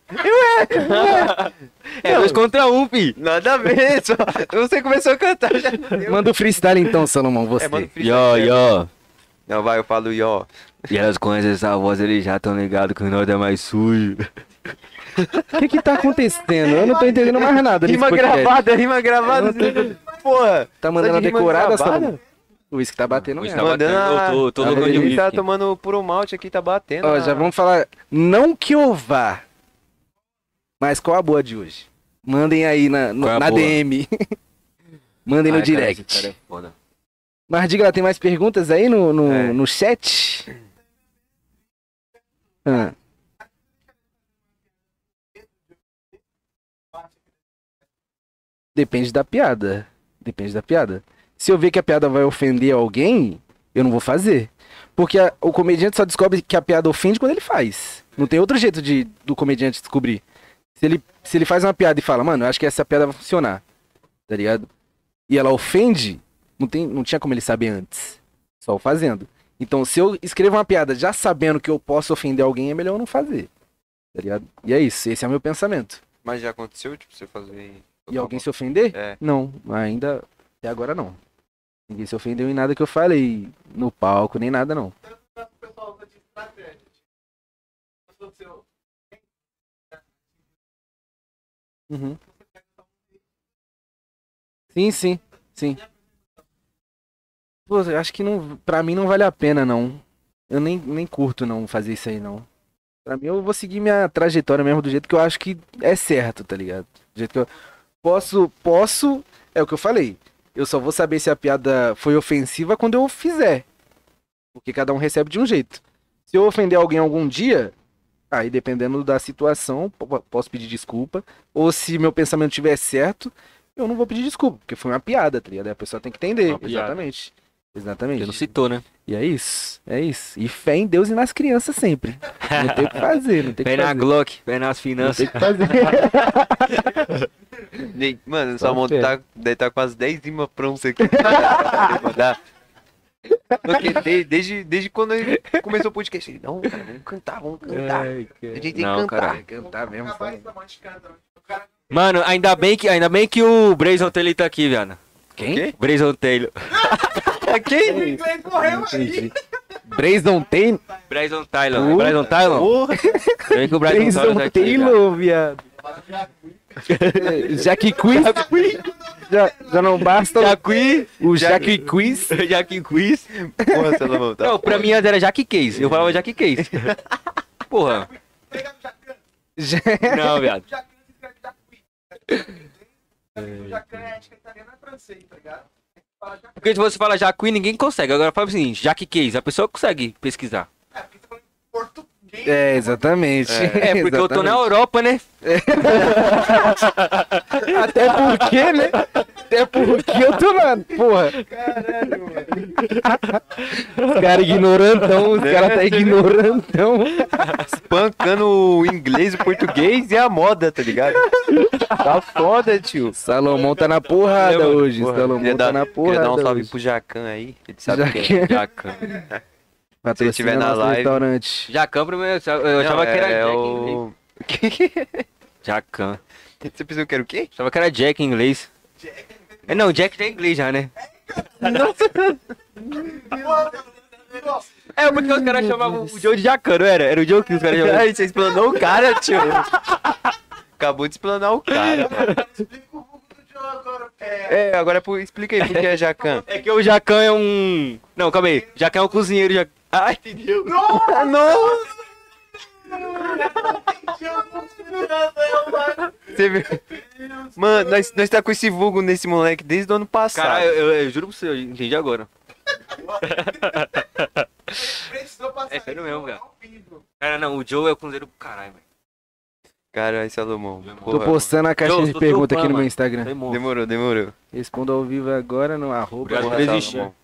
é dois contra um, filho. Nada a ver, só. Você começou a cantar já. Manda o freestyle então, Salomão, você. É, manda o Yo, yo. Não, vai, eu falo yo. E elas conhecem essa voz, eles já tão ligados que o nós é mais sujo. O que que tá acontecendo? Eu não tô entendendo mais nada Rima gravada, rima gravada. Porra. Tá mandando Tá a decorada? Salomão? O uísque tá batendo Hoje mesmo. tá batendo. Eu tô, tô de delícia. Ele tá tomando puro malte aqui, tá batendo. Ó, na- já vamos falar. Não que eu vá. Mas qual a boa de hoje? Mandem aí na, no- é na boa? DM. Mandem no Ai, cara, direct. é foda. Mas diga lá, tem mais perguntas aí no, no, É. no chat? Ah. Depende da piada. Depende da piada. Se eu ver que a piada vai ofender alguém, eu não vou fazer. Porque a- o comediante só descobre que a piada ofende quando ele faz. Não tem outro jeito de, do comediante descobrir. Se ele, se ele faz uma piada e fala, mano, eu acho que essa piada vai funcionar. Tá ligado? E ela ofende, não, tem, não tinha como ele saber antes. Só fazendo. Então, se eu escrevo uma piada já sabendo que eu posso ofender alguém, é melhor eu não fazer. Tá ligado? E é isso, esse é o meu pensamento. Mas já aconteceu, tipo, você fazer. E alguém se ofender? É. Não, ainda. Até agora não. Ninguém se ofendeu em nada que eu falei no palco, nem nada não. Uhum. Sim, sim, sim. Pô, eu acho que não, pra mim não vale a pena não. Eu nem, nem curto não fazer isso aí não. Pra mim eu vou seguir minha trajetória mesmo do jeito que eu acho que é certo, tá ligado? Do jeito que eu posso, posso, é o que eu falei. Eu só vou saber se a piada foi ofensiva quando eu fizer. Porque cada um recebe de um jeito. Se eu ofender alguém algum dia, aí dependendo da situação, po- posso pedir desculpa. Ou se meu pensamento estiver certo, eu não vou pedir desculpa, porque foi uma piada, tá ligado? A pessoa tem que entender. Exatamente. Exatamente. Ele não citou, né? E é isso, é isso. E fé em Deus e nas crianças sempre. Não tem o que fazer, não tem que Vem na fazer. Glock, vem nas Não finanças. tem o que fazer. Nem- Mano, o Salmão fé. tá, deve estar com as 10 rimas prontas aqui. Mandar. Porque de- desde, desde quando ele começou o podcast, ele, não, cara, vamos cantar, vamos cantar. A gente tem que Não, cantar. caralho. Cantar mesmo. O cara Mano, ainda bem que, ainda bem que o Brayson Taylor tá aqui, viado. Quem? Brayson Taylor. Quem? o inglês correu aí. Entendi. Brayson Taylor. Bryson Taylor. Brayson Taylor. Porra. Bem que o Brayson Taylor tá aqui, viado. Taylor, viado. Jack Quiz. Já, já não basta Jaque, o Jack Quiz. Jaque Quiz. Porra, Salomão, tá. Não, pra mim antes era Jaque Case. Eu falava Jaque Case. Porra. Não, viado. Jacuí. Tá? Fala. Porque se você fala Jaque, ninguém consegue. Agora fala assim, Jaque Case. A pessoa consegue pesquisar. É, porque você falou em português. É, exatamente. É, porque eu tô na Europa, né? Até porque, né? Até porque eu tô na. Porra. Caralho, mano. Os caras ignorantão, os caras tá ignorantão. Espancando o inglês, o português e a moda, tá ligado? Tá foda, tio. Salomão tá na porrada Meu, hoje. porra, Salomão queria tá dar- na Queria dar um porrada. salve hoje. pro Jacan aí. Ele sabe quem é. Jacan. Patrocina tiver na live. restaurante. Jacan primeiro, eu achava que era é, Jack é em inglês. o... Jacan. Você pensou que era o quê? Achava que era Jack em inglês. É, não, Jack já é inglês já, né? É, porque os caras chamavam o Joe de Jacan, não era? Era o Joe que os caras chamavam. Ai, você explanou o cara, tio. Acabou de explanar o cara. mano. agora. É, É, agora por- explica aí por que é Jacan. É que o Jacan é um. Não, calma aí. Jacan é um cozinheiro. Já... Ah, entendeu? Você viu? Mano, nós, nós tá com esse vulgo nesse moleque desde o ano passado. Caralho, eu, eu juro pra você, eu entendi agora. precisou passar É sério mesmo, cara. Cara, não, o Joe é o cozinheiro do caralho, velho. Caralho, Salomão. Tô Porra, postando a caixinha de pergunta aqui no meu. Instagram. Demorou, demorou. Respondo ao vivo agora no arroba Obrigado por existir. Salomão.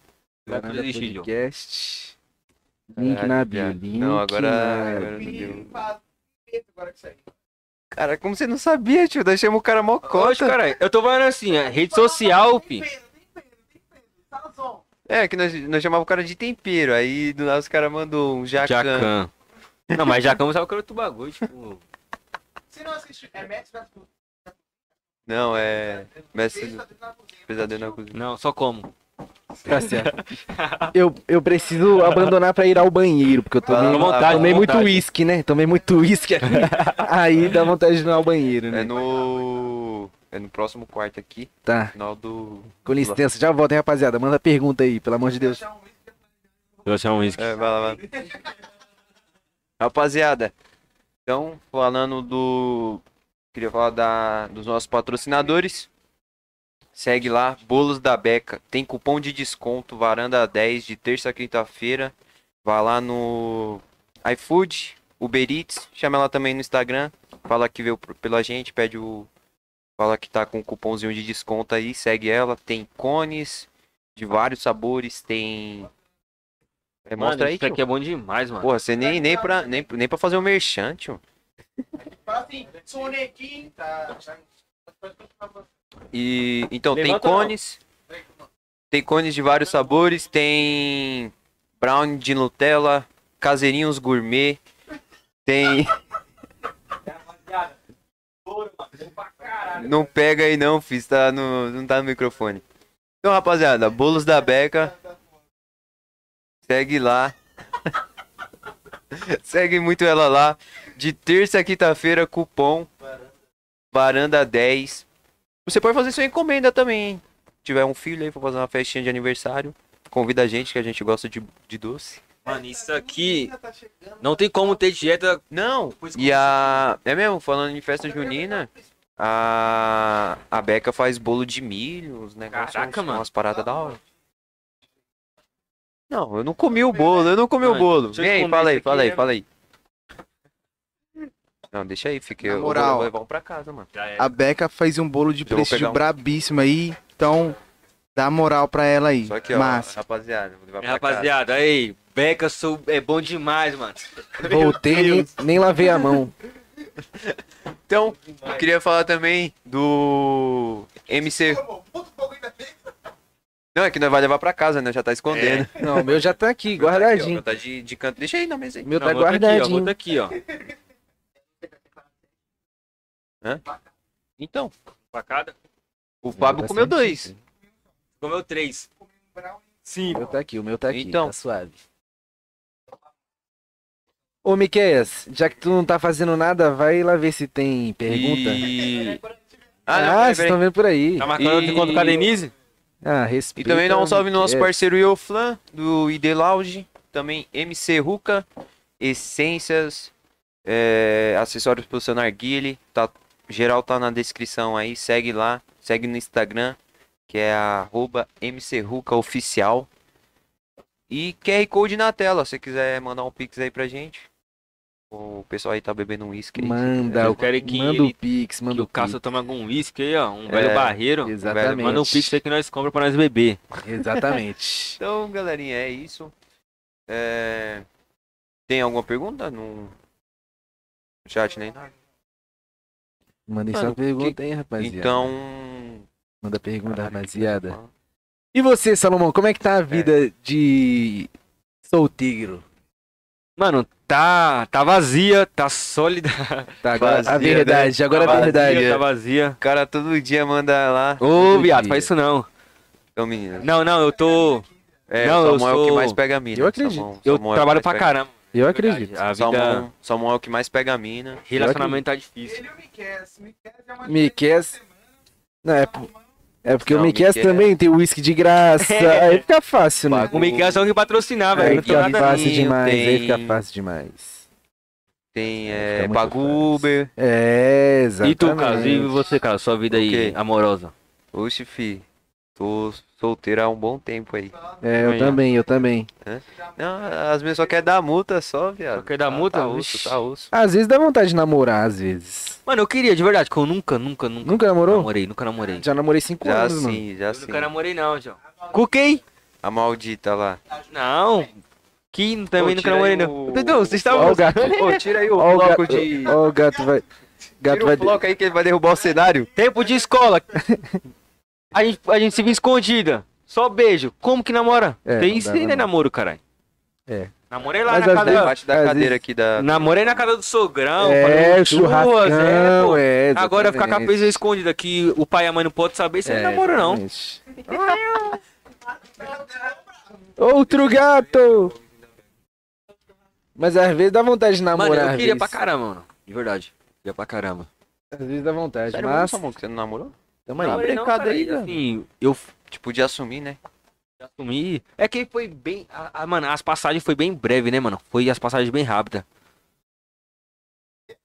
Obrigado por Varanda existir, Joe. Podcast. Link Caralho, na bio. Link Não, agora- na agora- que aí. Cara, como você não sabia, tio? Deixamos o cara mocota. Caralho, eu tô falando assim, é rede social. Sazon. É, que nós, nós chamava o cara de tempero. Aí do nada os caras mandou um jacan. Jacan. Não, mas Jacan sabe que era outro bagulho, tipo. Você não assistiu? É Mestre das Cozinhas. Não, é. Mestre do Pesadelo na Cozinha. pesadelo na cozinha. Não, só como. Tá certo. Eu, eu preciso abandonar pra ir ao banheiro, porque eu tomei, lá, vai lá, tomei muito vontade. uísque, né? Tomei muito uísque aqui. Aí dá vontade de ir ao banheiro, né? É no. É no próximo quarto aqui, Tá, final do. com licença. Já volto, hein, rapaziada. Manda pergunta aí, pelo amor de Deus. um Eu vou achar um whisky. É, vai lá, vai. Rapaziada, então, falando do. Queria falar da, dos nossos patrocinadores. Segue lá, Bolos da Beca. Tem cupom de desconto, varanda 10 de terça a quinta-feira. Vai lá no iFood, Uber Eats, chama ela também no Instagram. Fala que veio pela gente, pede o. Fala que tá com um cupomzinho de desconto aí, segue ela. Tem cones de vários sabores, tem. É, Mano, mostra aí, isso tio. aqui é bom demais, mano. Porra, você nem, nem, pra, nem, nem pra fazer o merchan, tio. Fala assim, sonequinho. Tá. tá-. E, então, tem Levanta não. cones. Tem cones de vários sabores. Tem brownie de Nutella. Caseirinhos gourmet. Tem. Não pega aí não, fiz, tá no, não tá no microfone. Então, rapaziada, bolos da Beca. Segue lá. Segue muito ela lá. De terça a quinta-feira, cupom Varanda 10. Você pode fazer sua encomenda também, hein? Se tiver um filho aí, for fazer uma festinha de aniversário, convida a gente, que a gente gosta de, de doce. Mano, isso aqui. Não tem como ter dieta. Não, e a... É mesmo, falando em festa junina, a... A Beca faz bolo de milho, os negócios, Caraca, umas, mano. umas paradas da hora. Não, eu não comi o bolo, eu não comi o Mano, bolo. Vem aí, fala aí, fala aí, é- fala aí. Não, deixa aí, fica. Na Eu vou- moral. vou levar um pra casa, mano. É. A Beca faz um bolo de prestígio um. brabíssimo aí, então dá moral pra ela aí. Só que, ó, Massa. rapaziada, vou levar É, pra casa. rapaziada, aí, Beca sou... é bom demais, mano. Voltei, nem, nem lavei a mão. Então, eu queria falar também do MC. Não, é que nós vai levar pra casa, né? Já tá escondendo. Não, o meu já tá aqui, Aqui, ó, guardadinho. Tá de, de canto. Deixa aí na mesa aí. O meu Não, tá outro aqui, ó, guardadinho. outro aqui, ó. Então, Facada. o Fábio tá comeu dois. Comeu três. O meu tá aqui, o meu tá aqui, Então. tá suave. Ô, Miqueias, já que tu não tá fazendo nada, vai lá ver se tem pergunta. E... Ah, Ah, não, vocês estão vendo por aí. Tá marcando E- encontro com a Denise? Ah, E respeita. também dá um salve no nosso Miqueias. parceiro Ioflan, do ID Lounge. Também MC Ruka, Essências, é, acessórios pro seu narguile. Tá, geral tá na descrição aí, segue lá. Segue no Instagram, que é arroba MC Ruka Oficial. E QR Code na tela, se você quiser mandar um pix aí pra gente. O pessoal aí tá bebendo um uísque. Manda, o, quero que manda ele- o Pix, Que manda o o Cássio Pix. toma algum uísque aí, ó. Um velho É, barreiro. Exatamente. Manda um pix aí que nós compra pra nós beber. Exatamente. Então, galerinha, é isso. É, Tem alguma pergunta no chat nem nada? Mandem sua pergunta aí, rapaziada. Então. Manda pergunta, Caralho, rapaziada. E você, Salomão, como é que tá a vida de solteiro? Mano, tá, tá vazia, tá sólida. Tá, agora a Vazia, verdade, agora tá a verdade. Vazia, tá vazia. O cara todo dia manda lá. Ô, viado, dia. faz isso não. Então, menino. Não, não, eu tô. É, Não, o eu Samuel é o que sou- mais pega a mina. Eu acredito. Samuel- Eu Samuel é trabalho pra pega- caramba. Eu acredito. A vida. Samuel, Samuel é o que mais pega a mina. Relacionamento tá difícil. Ele e o Miquel. Miquel é uma Miquel- Não, é, por- é porque Não, o Miquel Miquel- também tem uísque de graça. Aí fica fácil, né? O Miguel é só que patrocinar, velho. Aí Não tem fica nada fácil Tem- demais, aí fica tem- fácil demais. Tem Fica é. É, E exatamente. tu, Carlos, e você, cara, sua vida O aí amorosa? Oxe, fi. Tô solteiro há um bom tempo aí. É, eu também, eu também. Não, as minhas só querem dar multa só, viado. Só quer dar Tá- multa? Tá osso, tá osso. Às vezes dá vontade de namorar, às vezes. Mano, eu queria, de verdade, que eu nunca, nunca, nunca Nunca namorou? namorei, nunca namorei. Já namorei cinco Já anos, mano. sim, já Eu sim. nunca namorei não, João. Com quem? A maldita lá. Não. Que também Ô, nunca namorei não. o- Dudu, vocês estavam... Ó o gato. Ô, tira aí o Ó o bloco gato, de... ó o gato vai... Gato Tira vai... o bloco aí que ele vai derrubar o cenário. Tempo de escola. A gente, a gente se via escondida. Só beijo. Como que namora? É, Tem isso aí, né, namoro, caralho. É. Namorei lá Mas na casa... vezes- Parte da cadeira vezes- aqui da... Namorei na casa do sogrão. É, o churrascão, é, é. Agora ficar com a coisa escondida que o pai e a mãe não podem saber, você É, não namora não. Outro gato! Mas às vezes dá vontade de namorar. Mano, eu queria pra caramba, mano. De verdade. Queria pra caramba. Às vezes dá vontade, Sério, mas... Samuel, que você não namorou? Tamo aí. Não, brecada cara, aí, assim, eu Tipo, de assumir, né? assumi. É que foi bem. a- a- mano, as passagens foi bem breve, né, mano? Foi as passagens bem rápidas.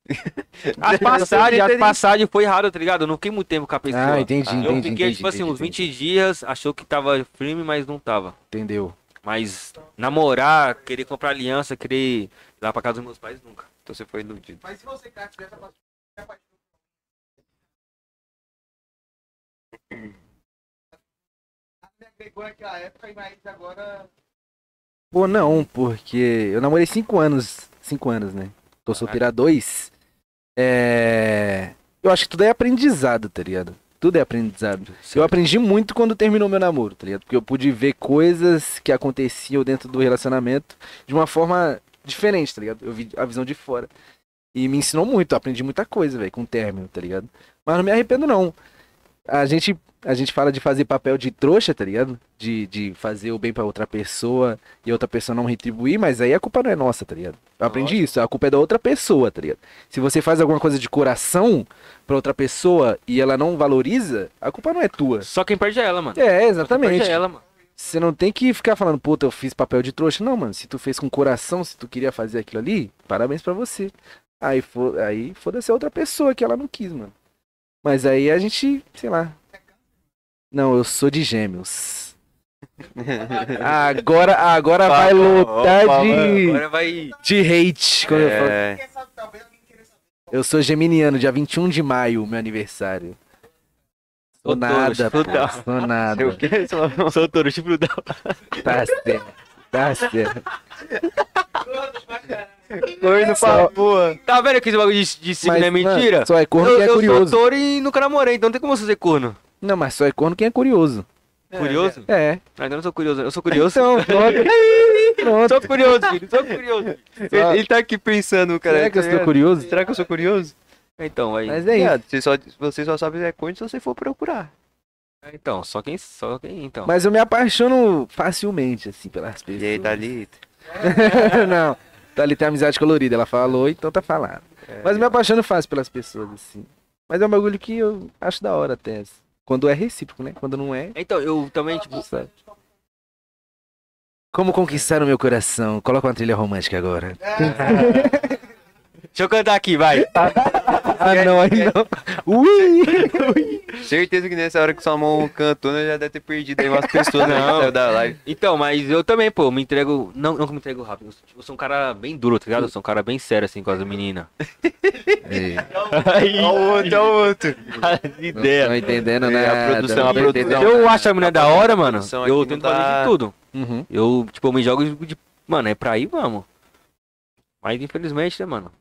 As passagens, as passagens foi raro, tá ligado? Eu não fiquei muito tempo com a pessoa. Ah, entendi, Ah, eu entendi, fiquei, entendi, tipo assim, entendi, uns entendi. 20 dias, achou que tava firme, mas não tava. Entendeu? Mas namorar, querer comprar aliança, querer ir lá pra casa dos meus pais, nunca. Então você foi iludido. Mas se você, cara, essa Pô, não, porque eu namorei cinco anos. Cinco anos, né? Tô solteiro há dois. É. Eu acho que tudo é aprendizado, tá ligado? Tudo é aprendizado. Eu aprendi muito quando terminou meu namoro, tá ligado? Porque eu pude ver coisas que aconteciam dentro do relacionamento de uma forma diferente, tá ligado? Eu vi a visão de fora. E me ensinou muito, eu aprendi muita coisa, velho, com o término, tá ligado? Mas não me arrependo, não. A gente, a gente fala de fazer papel de trouxa, tá ligado? De, de fazer o bem pra outra pessoa e outra pessoa não retribuir, mas aí a culpa não é nossa, tá ligado? Eu aprendi isso, a culpa é da outra pessoa, tá ligado? Se você faz alguma coisa de coração pra outra pessoa e ela não valoriza, a culpa não é tua. Só quem perde é ela, mano. É, Só quem exatamente. perde é ela, mano. Você não tem que ficar falando, puta, eu fiz papel de trouxa. Não, mano, se tu fez com coração, se tu queria fazer aquilo ali, parabéns pra você. Aí, aí foda-se a outra pessoa que ela não quis, mano. Mas aí a gente, sei lá. Não, eu sou de gêmeos. Agora, agora vai lotar opa, de, Agora vai. de hate. quando eu falo. É, saber. Eu sou geminiano, dia 21 de maio, meu aniversário. Sou Sou touro, nada, pô, sou nada. o quê? Sou touro, chifre da. Tá certo, tá certo. Corno pra boa. Tá vendo que esse bagulho de, de signo é Mas, mano, mentira? Só é corno eu quem é eu curioso. sou touro e nunca namorei, então não tem como você ser corno. Não, mas só é corno quem é curioso. Curioso? É. Ah, então eu não sou curioso, eu sou curioso. Então, pronto. pronto. Sou curioso, filho, sou curioso. Ele, ele tá aqui pensando, cara. Será que eu tá ligado? curioso? Será que eu sou curioso? Então, aí. Mas é isso. Você só, você só sabe se é corno se você for procurar. Então, só quem. Só quem, então. Mas eu me apaixono facilmente, assim, pelas pessoas. E aí, ali. Não. Tá ali tem amizade colorida. Ela falou, então tá falado. Mas eu me apaixono fácil pelas pessoas, assim. Mas é um bagulho que eu acho da hora até. assim. Quando é recíproco, né? Quando não é, Então, eu também, tipo. sabe? Como conquistar o meu coração? Coloca uma trilha romântica agora. Deixa eu cantar aqui, vai. Ah, não, aí não. Ui! Certeza que nessa hora que o Salmão cantou, né, já deve ter perdido aí umas pessoas né, Não. saiu da live. Então, mas eu também, pô, me entrego. Não, não que me entrego rápido. Eu sou, tipo, eu sou um cara bem duro, tá ligado? Eu sou um cara bem sério, assim, com as meninas. Olha o outro, olha o outro. Não tô entendendo É, a produção, não a produção. eu acho a menina da hora, mano, eu tento não tá- fazer de tudo. Uhum. Eu, tipo, eu me jogo de. Mano, é pra ir, vamos. Mas infelizmente, né, mano?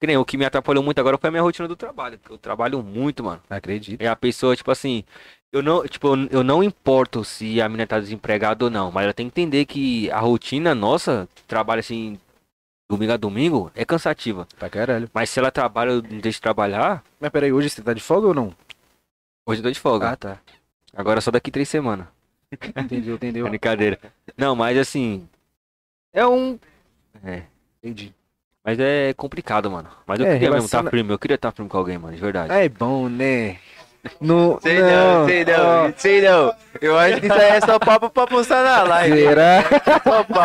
Que nem o que me atrapalhou muito agora foi a minha rotina do trabalho. Porque eu trabalho muito, mano. Acredito. E a pessoa, tipo assim, eu não, tipo, eu- não importo se a menina tá desempregada ou não, mas ela tem que entender que a rotina nossa, trabalho assim, domingo a domingo, é cansativa. Pra caralho. Mas se ela trabalha, não deixo de trabalhar, Mas peraí, hoje você tá de folga ou não? hoje eu tô de folga. Ah, tá. Agora só daqui três semanas. Entendeu, entendeu. É brincadeira. Não, mas assim. É um. É. Entendi. Mas é complicado, mano. Mas eu É, queria mesmo estar relaciona- firme. Eu queria estar firme com alguém, mano, de verdade. É bom, né? No, Sei não, sei não, sei não. Eu acho que isso aí é só papo pra postar na live. Será?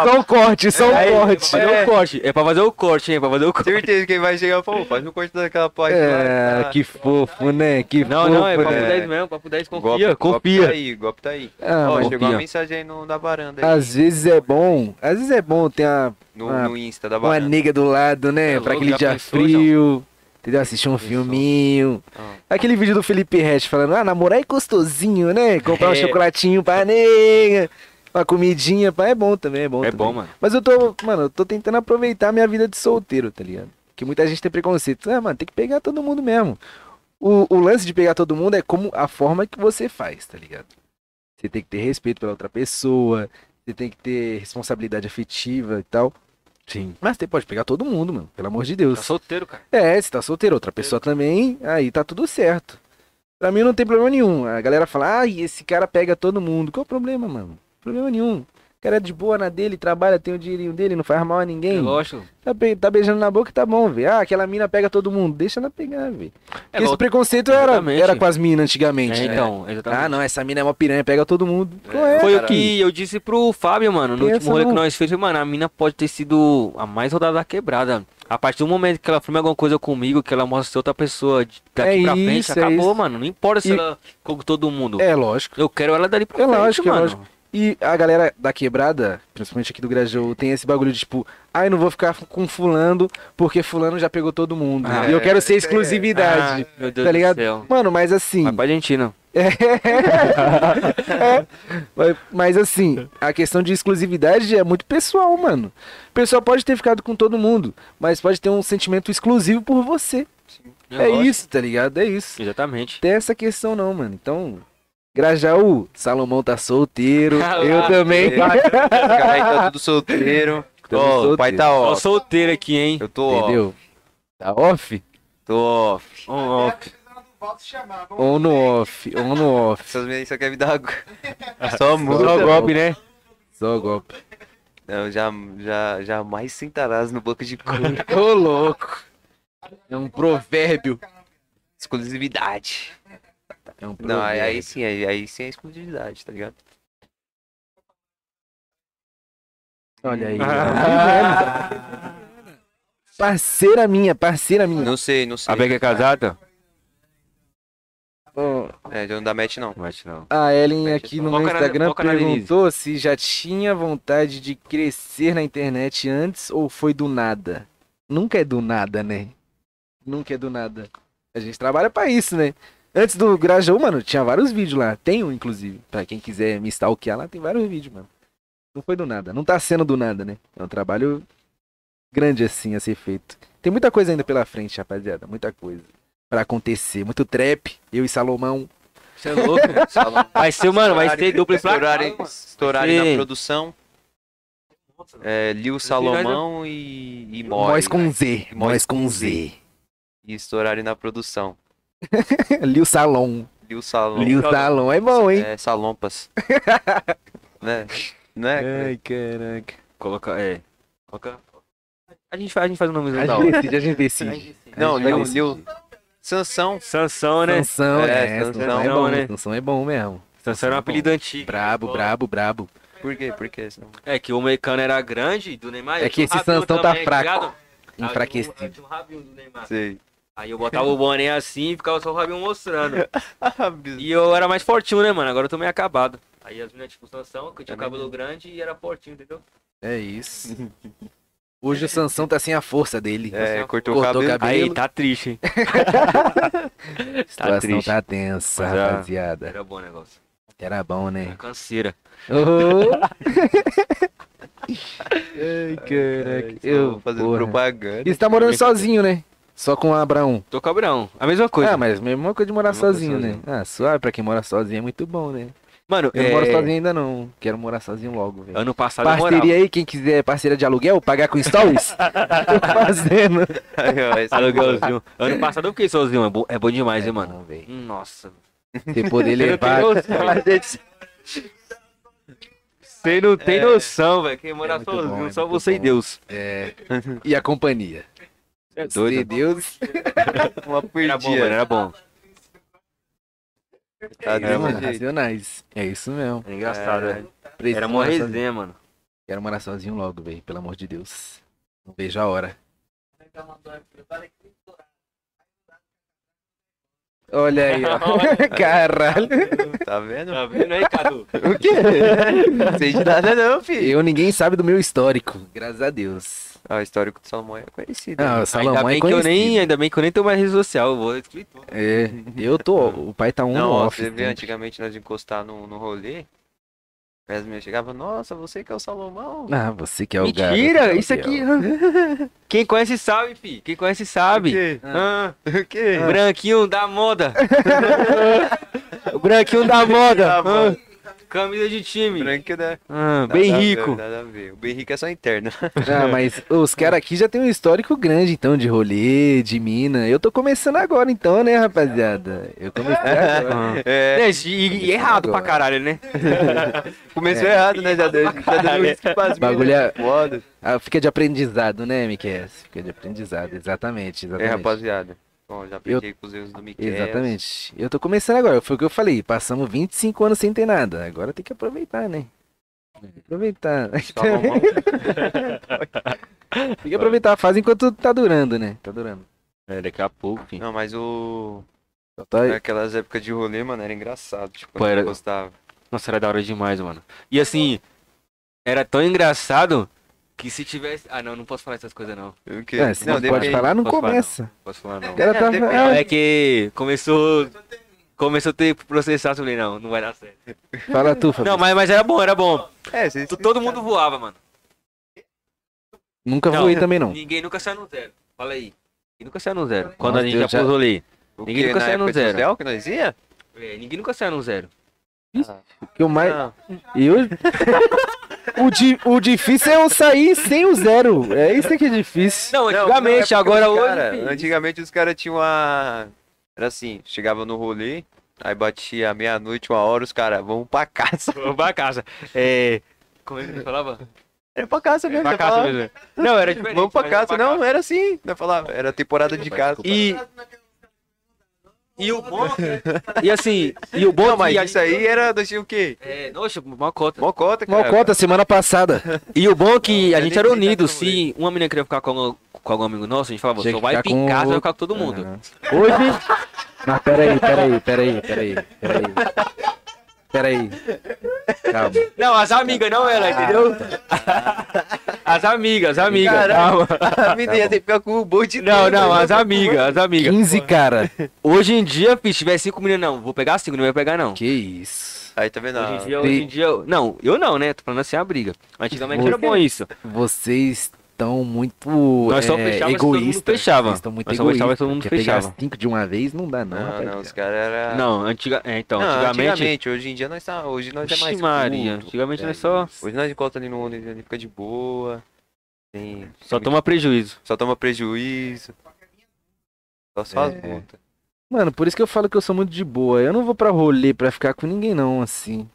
Só um corte, só um Aí, corte. Fazer o corte. É pra fazer o corte, hein? Pra fazer o corte. Certeza que ele vai chegar e falar, "Pô, faz um corte daquela parte É, lá. que fofo, né? Que Não, fofo, não, é papo né? 10 mesmo, papo 10, confia, Golpe, golpe tá aí, golpe tá aí. Ah, Ó, chegou uma mensagem aí no, da varanda aí, às vezes é bom, às vezes é bom ter uma, no, ah, no Insta da uma varanda. nega do lado, né? É pra louco, aquele dia pensou, frio. Entendeu? Assistir um filminho. Ah. Aquele vídeo do Felipe Rett falando, ah, namorar é gostosinho, né? Comprar um É. chocolatinho pra nega, uma comidinha, pá, é bom também, é bom É também. bom, mano. Mas eu tô, mano, eu tô tentando aproveitar a minha vida de solteiro, tá ligado? Porque muita gente tem preconceito. Ah, mano, tem que pegar todo mundo mesmo. O, o lance de pegar todo mundo é como a forma que você faz, tá ligado? Você tem que ter respeito pela outra pessoa, você tem que ter responsabilidade afetiva e tal. Sim. Mas você pode pegar todo mundo, mano, pelo amor de Deus. Tá solteiro, cara. É, se tá solteiro, outra pessoa também, aí tá tudo certo. Pra mim não tem problema nenhum. A galera fala, ah, esse cara pega todo mundo. Qual o problema, mano? Problema nenhum. O cara é de boa na dele, trabalha, tem o dinheirinho dele, não faz mal a É ninguém. lógico. Tá, be- tá beijando na boca, tá bom, velho. Ah, aquela mina pega todo mundo. Deixa ela pegar, velho. É esse preconceito era, Exatamente. era com as minas antigamente. É, né? então, exatamente. Ah, não, essa mina é uma piranha, pega todo mundo. Qual é, Foi o cara? que eu disse pro Fábio, mano, no Pensa último rolê que não. nós fez. Mano, a mina pode ter sido a mais rodada da quebrada. A partir do momento que ela filma alguma coisa comigo, que ela mostra outra pessoa daqui É pra frente, isso, é acabou, isso. mano. Não importa se E- ela ficou com todo mundo. É, lógico. Eu quero ela dali pra É frente, lógico, é mano. lógico. E a galera da quebrada, principalmente aqui do Grajaú, tem esse bagulho de tipo, ai, não vou ficar com fulano porque fulano já pegou todo mundo. Ah, e eu quero ser é, exclusividade. Ah, meu Deus tá do ligado? céu. Mano, mas assim. Vai pra Argentina. É, mas- mas assim, a questão de exclusividade é muito pessoal, mano. O pessoal pode ter ficado com todo mundo, mas pode ter um sentimento exclusivo por você. É, lógico. isso, tá ligado? É isso. Exatamente. Tem essa questão não, mano. Então, Grajaú, Salomão tá solteiro, Ah, eu lá. também. Os caras aí tá tudo solteiro. Ó, o pai solteiro. tá Ó, off. solteiro aqui, hein? Eu tô off. Entendeu? Tá off? Tô off. On, off. On no off, on no off. Essas meninas só querem me dar água. Só muda. Só golpe, né? Só golpe. Não, já, já, jamais sentarás no banco de couro. Ô, louco. É um provérbio. Exclusividade. É um Não, aí, aí sim, aí, aí sim é exclusividade, tá ligado? Olha aí. Parceira minha, parceira minha. Não sei, não sei. A Beca é casada? Ó, É, não dá match não. Acho não. A Ellen aqui no meu Instagram na perguntou se já tinha vontade de crescer na internet antes ou foi do nada. Nunca é do nada, né? Nunca é do nada. A gente trabalha pra isso, né? Antes do Grajaú, mano, tinha vários vídeos lá. Tem um, inclusive. Pra quem quiser me stalkear lá, tem vários vídeos, mano. Não foi do nada. Não tá sendo do nada, né? É um trabalho grande assim a ser feito. Tem muita coisa ainda pela frente, rapaziada. Muita coisa. Pra acontecer. Muito trap. Eu e Salomão. Você é louco? vai ser, mano, vai ser dupla Estourarem, estourarem na produção. É, Lil Salomão e, e Mois. Mois com Z. Mois com Z. E estourarem na produção. Lil Salom. Lil Salom. Lil Salom é bom, hein? É, Salompas. né? Não é? Ai, caraca. Coloca, é. Coloca. A gente faz, a gente faz o nome A da gente decide, a gente decide. Não, decidir. Lil. Sansão. Sansão, né? Sansão, É, é, Sansão Sansão, é bom, né? Sansão é bom mesmo. Sansão era um apelido antigo. Brabo, brabo, brabo. Por quê? Por quê? É que o Mecano era grande e do Neymar. É que esse Sansão tá fraco, Enfraquecido. um- um do Neymar. Sei. Aí eu botava o boné assim e ficava só o rabinho mostrando. Ah, E eu era mais fortinho, né, mano? Agora eu tô meio acabado. Aí as meninas, tipo, Sansão, que eu tinha Também. cabelo grande e era fortinho, entendeu? É isso. Hoje o Sansão tá sem a força dele. É, cortou, Cortou o o cabelo. cabelo. Aí, tá triste, hein? A situação triste. tá tensa, Mas é- rapaziada. Era bom o negócio. Era bom, Era né? canseira. Oh. Ai, caraca. Eu, fazendo porra. propaganda. E você tá morando sozinho, né? Só com o Abraão. Tô cabrão. A mesma coisa. Ah, mas mesma coisa de morar sozinho, né? Ah, suave, pra quem mora sozinho é muito bom, né? Mano, Eu não moro é, sozinho ainda não. Quero morar sozinho logo, velho. ano passado eu. Parceria aí, quem quiser parceira de aluguel, pagar com stories. Tô fazendo. Aí, ó, esse- Aluguelzinho. Ano passado eu fiquei sozinho, é bom, é bom demais, hein, mano. Bom, velho. Nossa. Você poder levar. Você não tem noção, velho. Quem mora É sozinho, bom, é só você e bom. Deus. É. E a companhia. É doido. Deus. Uma por Era bom, mano, era bom. Tá É, mano, racionais. É isso mesmo. É engraçado, É. velho. Preciso Era uma resenha, mano. Quero morar sozinho logo, velho. Pelo amor de Deus. Não vejo a hora. Olha aí, ó. Caralho. Tá vendo? Tá vendo aí, Cadu? O quê? Não sei de nada não, filho. Eu, ninguém sabe do meu histórico. Graças a Deus. Ah, o histórico do Salomão é conhecido. Ah, né? o Salomão ainda, bem é que eu nem, conhecido. ainda bem que eu nem tenho mais rede social, eu vou explicar tudo. É, eu tô. O pai tá um Não, off. você vê antigamente nós encostar no, no rolê. As minhas chegavam, nossa, você que é o Salomão. Ah, você que é o Mentira, garoto, isso aqui. Quem conhece sabe, fi. Quem conhece sabe. O quê? Ah, O quê? branquinho da moda. o branquinho da moda. Camisa de time. Branco, né? Ah, Nada bem a ver, rico. Nada a ver. O bem rico é só interno. Ah, mas os caras aqui já tem um histórico grande, então, de rolê, de mina. Eu tô começando agora, então, né, rapaziada? Eu comecei agora. É, É, e, e errado pra caralho, né? começou errado, né? Já deu, já deu uísque pras Bagulho minas, é- Foda. Ah, fica de aprendizado, né, Miquel? Fica de aprendizado, exatamente, É, exatamente. rapaziada. Bom, já aprendi com os erros do Miquel. Exatamente. Eu tô começando agora, foi o que eu falei. Passamos 25 anos sem ter nada. Agora tem que aproveitar, né? Tem que aproveitar. Tem que aproveitar a fase enquanto tá durando, né? Tá durando. É, daqui a pouco, fi. Não, mas o. Tá- Naquelas épocas de rolê, mano, era engraçado. Tipo, Pô, era- eu gostava. Nossa, era da hora demais, mano. E assim, era tão engraçado que se tivesse. Ah, não, não posso falar essas coisas, não. O quê? É, se não, pode depende. falar, não Posso falar, começa. Posso falar, não. Cara tá- depende. É que começou. Começou a ter processo, eu falei, não, não vai dar certo. Fala tu, Fabrício. Não, mas, mas era bom, era bom. É, vocês- Todo mundo voava, mano. Nunca Não. voei também, não. Ninguém nunca saiu no zero. Fala aí. Ninguém nunca saiu no zero. Quando Nossa, a gente já já- pôs rolê. O Ninguém quê? nunca saiu no zero. que nós ia? É, ninguém nunca saiu no zero. Que o mais... Não. Eu... o, di... o difícil é eu sair sem o zero. É isso que é difícil. Não, antigamente, não, é agora os hoje. cara- filho. antigamente os caras tinham uma. Era assim, chegava no rolê, aí batia meia-noite, uma hora, os caras, vamos pra casa. Vamos pra casa. É. Como é que falava? Era pra casa mesmo, Pra já casa falava. mesmo. Não, era. Vamos pra casa, não, era assim, não falava, era temporada de casa. E. E o bom. E assim, e o bom Não, mas que a isso aí era, nós tinha o quê? É, nossa, uma cota. Mocota, cara. Mal conta, semana passada. E o bom é que a Eu gente era unido. dessa Se uma menina queria ficar com, com algum amigo nosso, a gente falava, só vai ficar com vai ficar com todo mundo. Aham. Hoje. Mas peraí, peraí, peraí, peraí, peraí. Peraí. Calma. Não, as amigas, não ela, entendeu? As amigas, as amigas. Caralho. calma. A menina ter que ficar com o boi de Não, não, né? as amigas, as amigas. 15, cara. Hoje em dia, se tiver cinco meninas, não, vou pegar cinco, não vai pegar, não. Que isso. Aí tá vendo? Hoje em Ah, dia, hoje em dia, não, eu não, né? Tô falando assim a briga. Antigamente era bom isso. Vocês estão muito Nós só é, fechava se todo mundo egoístas. fechava. Vocês estão muito Nós só fechava egoístas. se todo mundo Quer pegar fechava. cinco de uma vez? Não dá, não. não, rapaz. não, os caras eram. Não, antiga, é, então, Não, antigamente, antigamente, hoje em dia nós tá, hoje nós é Vixe mais Maria, culto. antigamente É nós só-. Hoje nós encosta ali no ônibus, ali fica de boa. Tem, só toma prejuízo. só toma prejuízo. Só faz É. multa. Mano, por isso que eu falo que eu sou muito de boa. Eu não vou pra rolê pra ficar com ninguém, não, assim.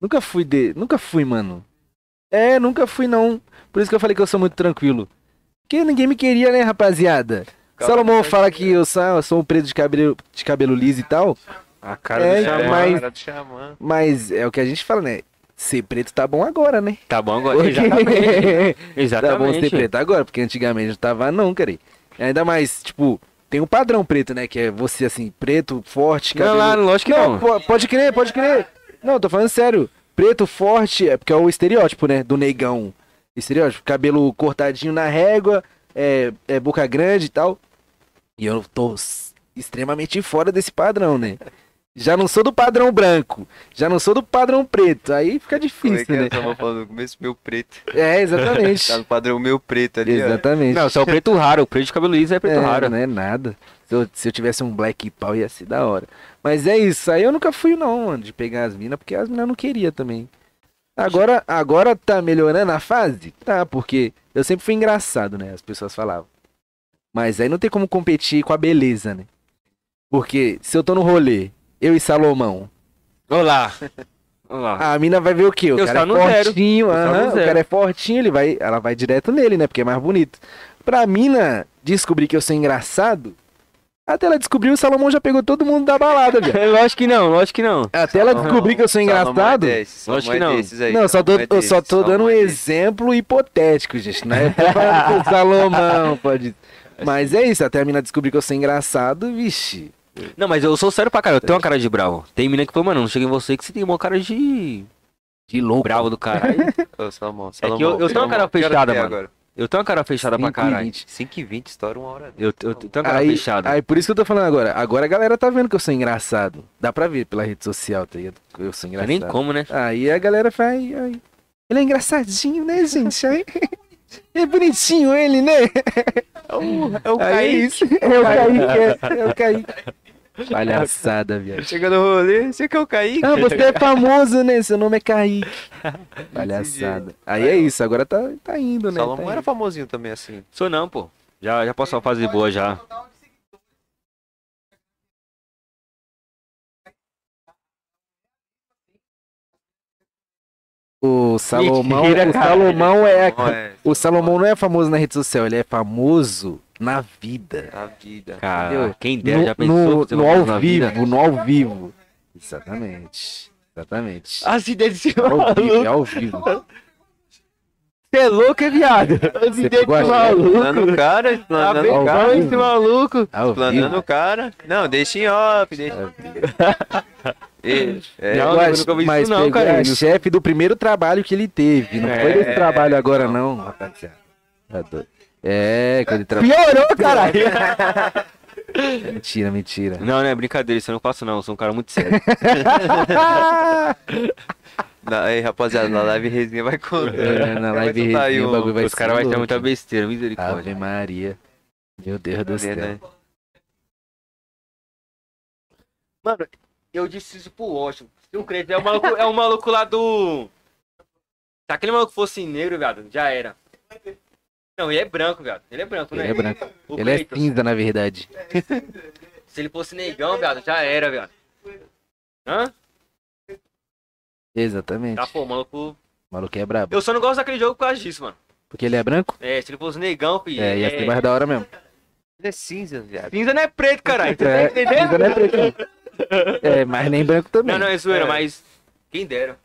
Nunca fui de. Nunca fui, mano. É, nunca fui, não. Por isso que eu falei que eu sou muito tranquilo. Porque ninguém me queria, né, rapaziada? Calma, Salomão calma. fala que eu sou, eu sou um preto de cabelo, de cabelo liso e tal. A cara É, do xamã. mas- Cara do xamã. Mas é o que a gente fala, né? Ser preto tá bom agora, né? Tá bom agora. Porque- Exatamente. Tá bom Exatamente. ser preto agora, porque antigamente não tava não, cara. Ainda mais, tipo, tem um padrão preto, né? Que é você, assim, preto, forte, Não, cabelo... lá, lógico que não. po- pode crer, pode crer. Não, tô falando sério. Preto, forte, é porque é o estereótipo, né? Do negão. Estereótipo, cabelo cortadinho na régua, é, é boca grande e tal. E eu tô extremamente fora desse padrão, né? Já não sou do padrão branco. Já não sou do padrão preto. Aí fica Como é difícil, que é? né? Eu tava falando no começo, meu preto. É, exatamente. Tá no padrão meu preto ali, ó. exatamente. Não, só o preto raro. O preto de cabelo liso é preto é, raro. Não é nada. Se eu, se eu tivesse um black pau ia ser da hora. Mas é isso. Aí eu nunca fui, não, mano, de pegar as minas, porque as minas não queria também. Agora, agora tá melhorando a fase? Tá, porque eu sempre fui engraçado, né? As pessoas falavam. Mas aí não tem como competir com a beleza, né? Porque se eu tô no rolê, eu e Salomão, Olá. Olá. a mina vai ver o quê? O Eu cara é fortinho, aham, o cara é fortinho, ele vai, ela vai direto nele, né? Porque é mais bonito. Pra mina descobrir que eu sou engraçado, até ela descobrir, o Salomão já pegou todo mundo da balada, velho. Lógico que não, lógico que não. Até ela descobrir que eu sou Salomão engraçado. É desses, Lógico Salomão que é não. desses aí, Não, só tô, Salomão é eu só tô dando um Salomão é exemplo hipotético, gente. Não é tô falando que o Salomão pode. Mas é isso, até a mina descobrir que eu sou engraçado, vixe. Não, mas eu sou sério pra caralho. Eu tenho uma cara de bravo. Tem mina que falou, mano, não chega em você que você tem uma cara de. De louco. Bravo do caralho. Ô, Salomão, É que eu- eu tenho uma Salomão, cara fechada, é mano. agora? Eu tenho uma cara fechada pra 5 e caralho. 20. 5 e 20, estoura uma hora. Eu, eu, eu tenho uma cara Aí, fechada. aí, por isso que eu tô falando agora. Agora a galera tá vendo que eu sou engraçado. Dá pra ver pela rede social, tá ligado? Eu sou engraçado. nem como, né? Aí a galera faz. ai, Ele é engraçadinho, né, gente? Aí, é bonitinho ele, né? É o Aí é isso. É o Kaique, é, é o Kaique. Palhaçada, viado. Chega no rolê, você que é o Kaique. Ah, você é famoso, né? Seu nome é Kaique. Palhaçada. Aí é isso, agora tá, tá indo, né? Salomão Tá era famosinho também assim. Sou não, pô. Já, já passou uma fase boa já. O Salomão, Mentira, o cara. Salomão é, é o Salomão não é famoso na rede social, ele é famoso na vida. a vida. Cara, Entendeu? quem dera no, já pensou no, no ao na vivo, vida? no ao vivo. Exatamente. Exatamente. As ideias desse Ao vivo, é ao vivo. Você é louco, é viado? As ideias desse chave? maluco. O cara, Tá explanando bem o cara. esse maluco. Explanando o cara. Não, deixa em off, deixa. Ele- é, Não, acho- nunca vi isso mas não, pegou cara. chefe do primeiro trabalho que ele teve. Não foi É. desse trabalho agora, não, rapaziada. Tá doido. É, quando ele trabalha. Piorou, caralho. Mentira, mentira. Não, não é brincadeira, isso eu não faço não. Eu sou um cara muito sério. na- aí, rapaziada, na live resenha vai contar. É, na live soltar aí resenha, o um- bagulho vai Os caras vão ter muita besteira, misericórdia. Ave Maria. Meu Deus do céu. né? Mano, eu disse isso pro Washington. Se o Crazy é o maluco, é o maluco lá do. Se aquele maluco fosse negro, viado, já era. Não, ele é branco, viado. Ele é branco, né? Ele é branco. O Ele é cinza, na verdade. Se ele fosse negão, viado, já era, viado. Hã? Exatamente. Tá, pô, o maluco. O maluco é brabo. Eu só não gosto daquele jogo por causa disso, mano. Porque ele é branco? É, se ele fosse negão, filho. É, ia ser mais da hora mesmo. Ele é cinza, viado. Cinza não é preto, caralho. Você É, tá entendendo? cinza não é preto, não. É, mas nem branco também. Não, não, é zoeira, É. mas. Quem dera.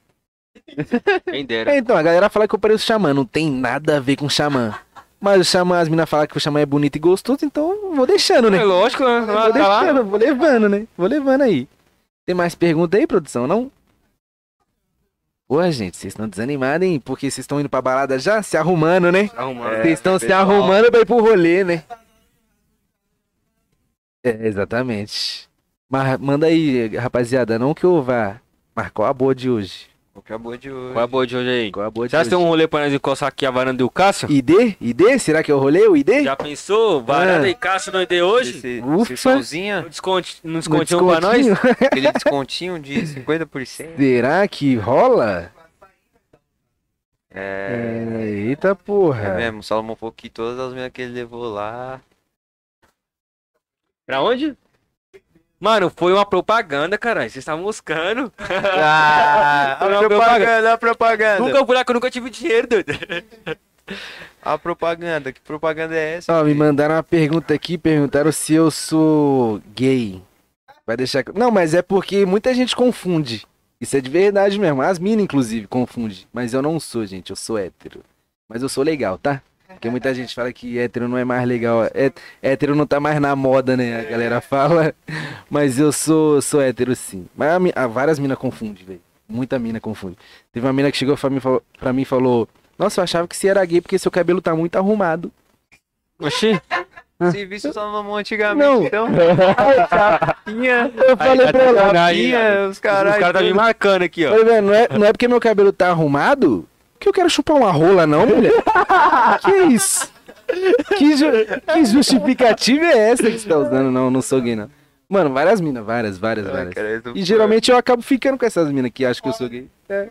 Quem dera. É, então, a galera fala que eu pareço xamã, não tem nada a ver com xamã. Mas o xamã, as minas falam que o xamã é bonito e gostoso, então vou deixando, né? É lógico, né? Vou deixando, vou levando, né? Vou levando aí. Tem mais pergunta aí, produção, não? Porra, gente, vocês estão desanimados, hein? Porque vocês estão indo pra balada já? Se arrumando, né? Arrumando. É, Vocês estão se pessoal. arrumando pra ir pro rolê, né? É, exatamente. Mas manda aí, rapaziada, não que eu vá. Qual a boa de hoje? Acabou de hoje. Qual é a boa de hoje aí? Qual a boa de Já hoje? tem um rolê pra nós encostar aqui a varanda do Cássio? ID? ID? Será que é o rolê, o ID? Já pensou? Varanda Ah. e Cássio no ID hoje? Esse, Ufa. esse solzinha, Um desconto, um No descontinho pra nós? descontinho? aquele descontinho de 50%. Será que rola? É, É, eita porra. é mesmo, o Salomão falou que todas as meninas que ele levou lá. Pra onde? Mano, foi uma propaganda, caralho. Vocês estavam buscando. Ah, a propaganda, a propaganda. Nunca eu nunca tive dinheiro, doido. A propaganda, que propaganda é essa? Ó, me mandaram uma pergunta aqui, perguntaram se eu sou gay. Vai deixar. Não, mas é porque muita gente confunde. Isso é de verdade mesmo. As minas, inclusive, confundem. Mas eu não sou, gente. Eu sou hétero. Mas eu sou legal, tá? Porque muita gente fala que hétero não é mais legal. É, hétero não tá mais na moda, né? A galera fala. Mas eu sou, sou hétero sim. Mas a a várias minas confundem, velho. Muita mina confunde. Teve uma mina que chegou pra mim, e falou- pra mim e falou: Nossa, eu achava que você era gay porque seu cabelo tá muito arrumado. Oxi. Serviço só mamão antigamente, Não. então. Chapinha. Eu falei tá pra ela. sacanagem, Chapinha, os Os caras. caras tá me marcando aqui, ó. Falei, não é, não é porque meu cabelo tá arrumado que eu quero chupar uma rola, não, mulher. que isso? Que, ju- que justificativa é essa que você tá usando? Não, não sou gay, não. Mano, várias minas, várias, várias, várias. E geralmente eu acabo ficando com essas minas que acham que eu sou gay. É.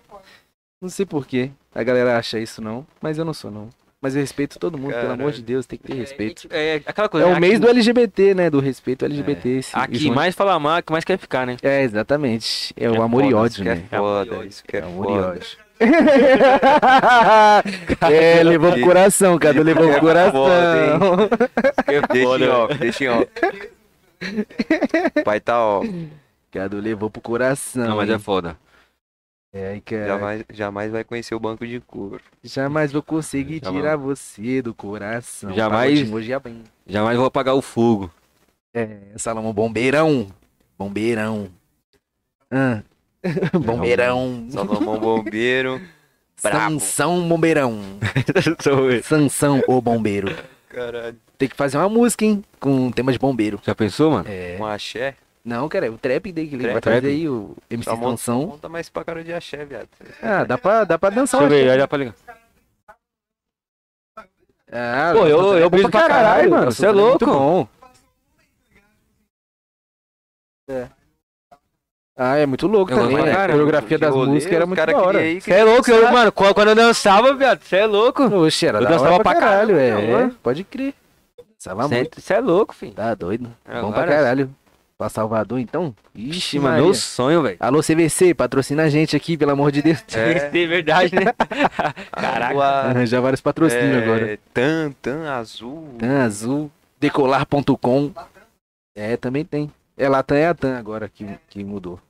Não sei porquê. A galera acha isso, não. Mas eu não sou, não. Mas eu respeito todo mundo, pelo amor de Deus, tem que ter respeito. É, é aquela É coisa. o né? mês Aqui- do LGBT, né? Do respeito LGBT. Esse, Aqui, esse- mais fala mal, que mais quer ficar, né? É, exatamente. É o É amor e foda, ódio, isso que né? É foda, isso que é, É amor e ódio. é, levou pro coração, Cadu, levou pro coração. Deixa em off, deixa em off. Pai tá ó. Cadu levou pro coração. Não, mas é hein? foda. É, aí, cara. Jamais, jamais vai conhecer o banco de couro. Jamais vou conseguir Jamais. tirar você do coração. Jamais. Pagodinho Hoje é bem. Jamais vou apagar o fogo. É, Salomão, bombeirão. Bombeirão. Ah. bombeirão. Salomão Bombeiro. Sansão, bombeirão. Eu. Sansão, o bombeiro. Caralho. Tem que fazer uma música, hein? Com tema de bombeiro. Já pensou, mano? É. Um axé. Não, cara, é o trap daí que ele vai trazer aí, o MC Sansão. monta mais pra cara de axé, viado. Ah, dá pra, dá pra dançar Deixa eu ver, já dá pra ligar. Ah, Pô, eu- eu é briso pra caralho, mano, Você cê é louco. Muito bom. É. Ah, é muito louco Eu também, né? A coreografia das rolê, músicas era muito da hora. Você é louco, eu, mano, quando eu dançava, viado, você é louco. Oxe, era Eu da dançava hora pra pra caralho, caralho, é. Pode crer. Dançava muito. Você é louco, filho. Tá doido. É, Bom pra caralho. Pra Salvador, então? Ixi, mano, meu sonho, velho. Alô, CVC, patrocina a gente aqui, pelo amor de Deus. É. É verdade, né? Caraca. Arranjar vários patrocínios é, agora. Tan, tan azul. Tan Azul, decolar.com. É, também tem. É, Latam é a Tan agora que, que mudou.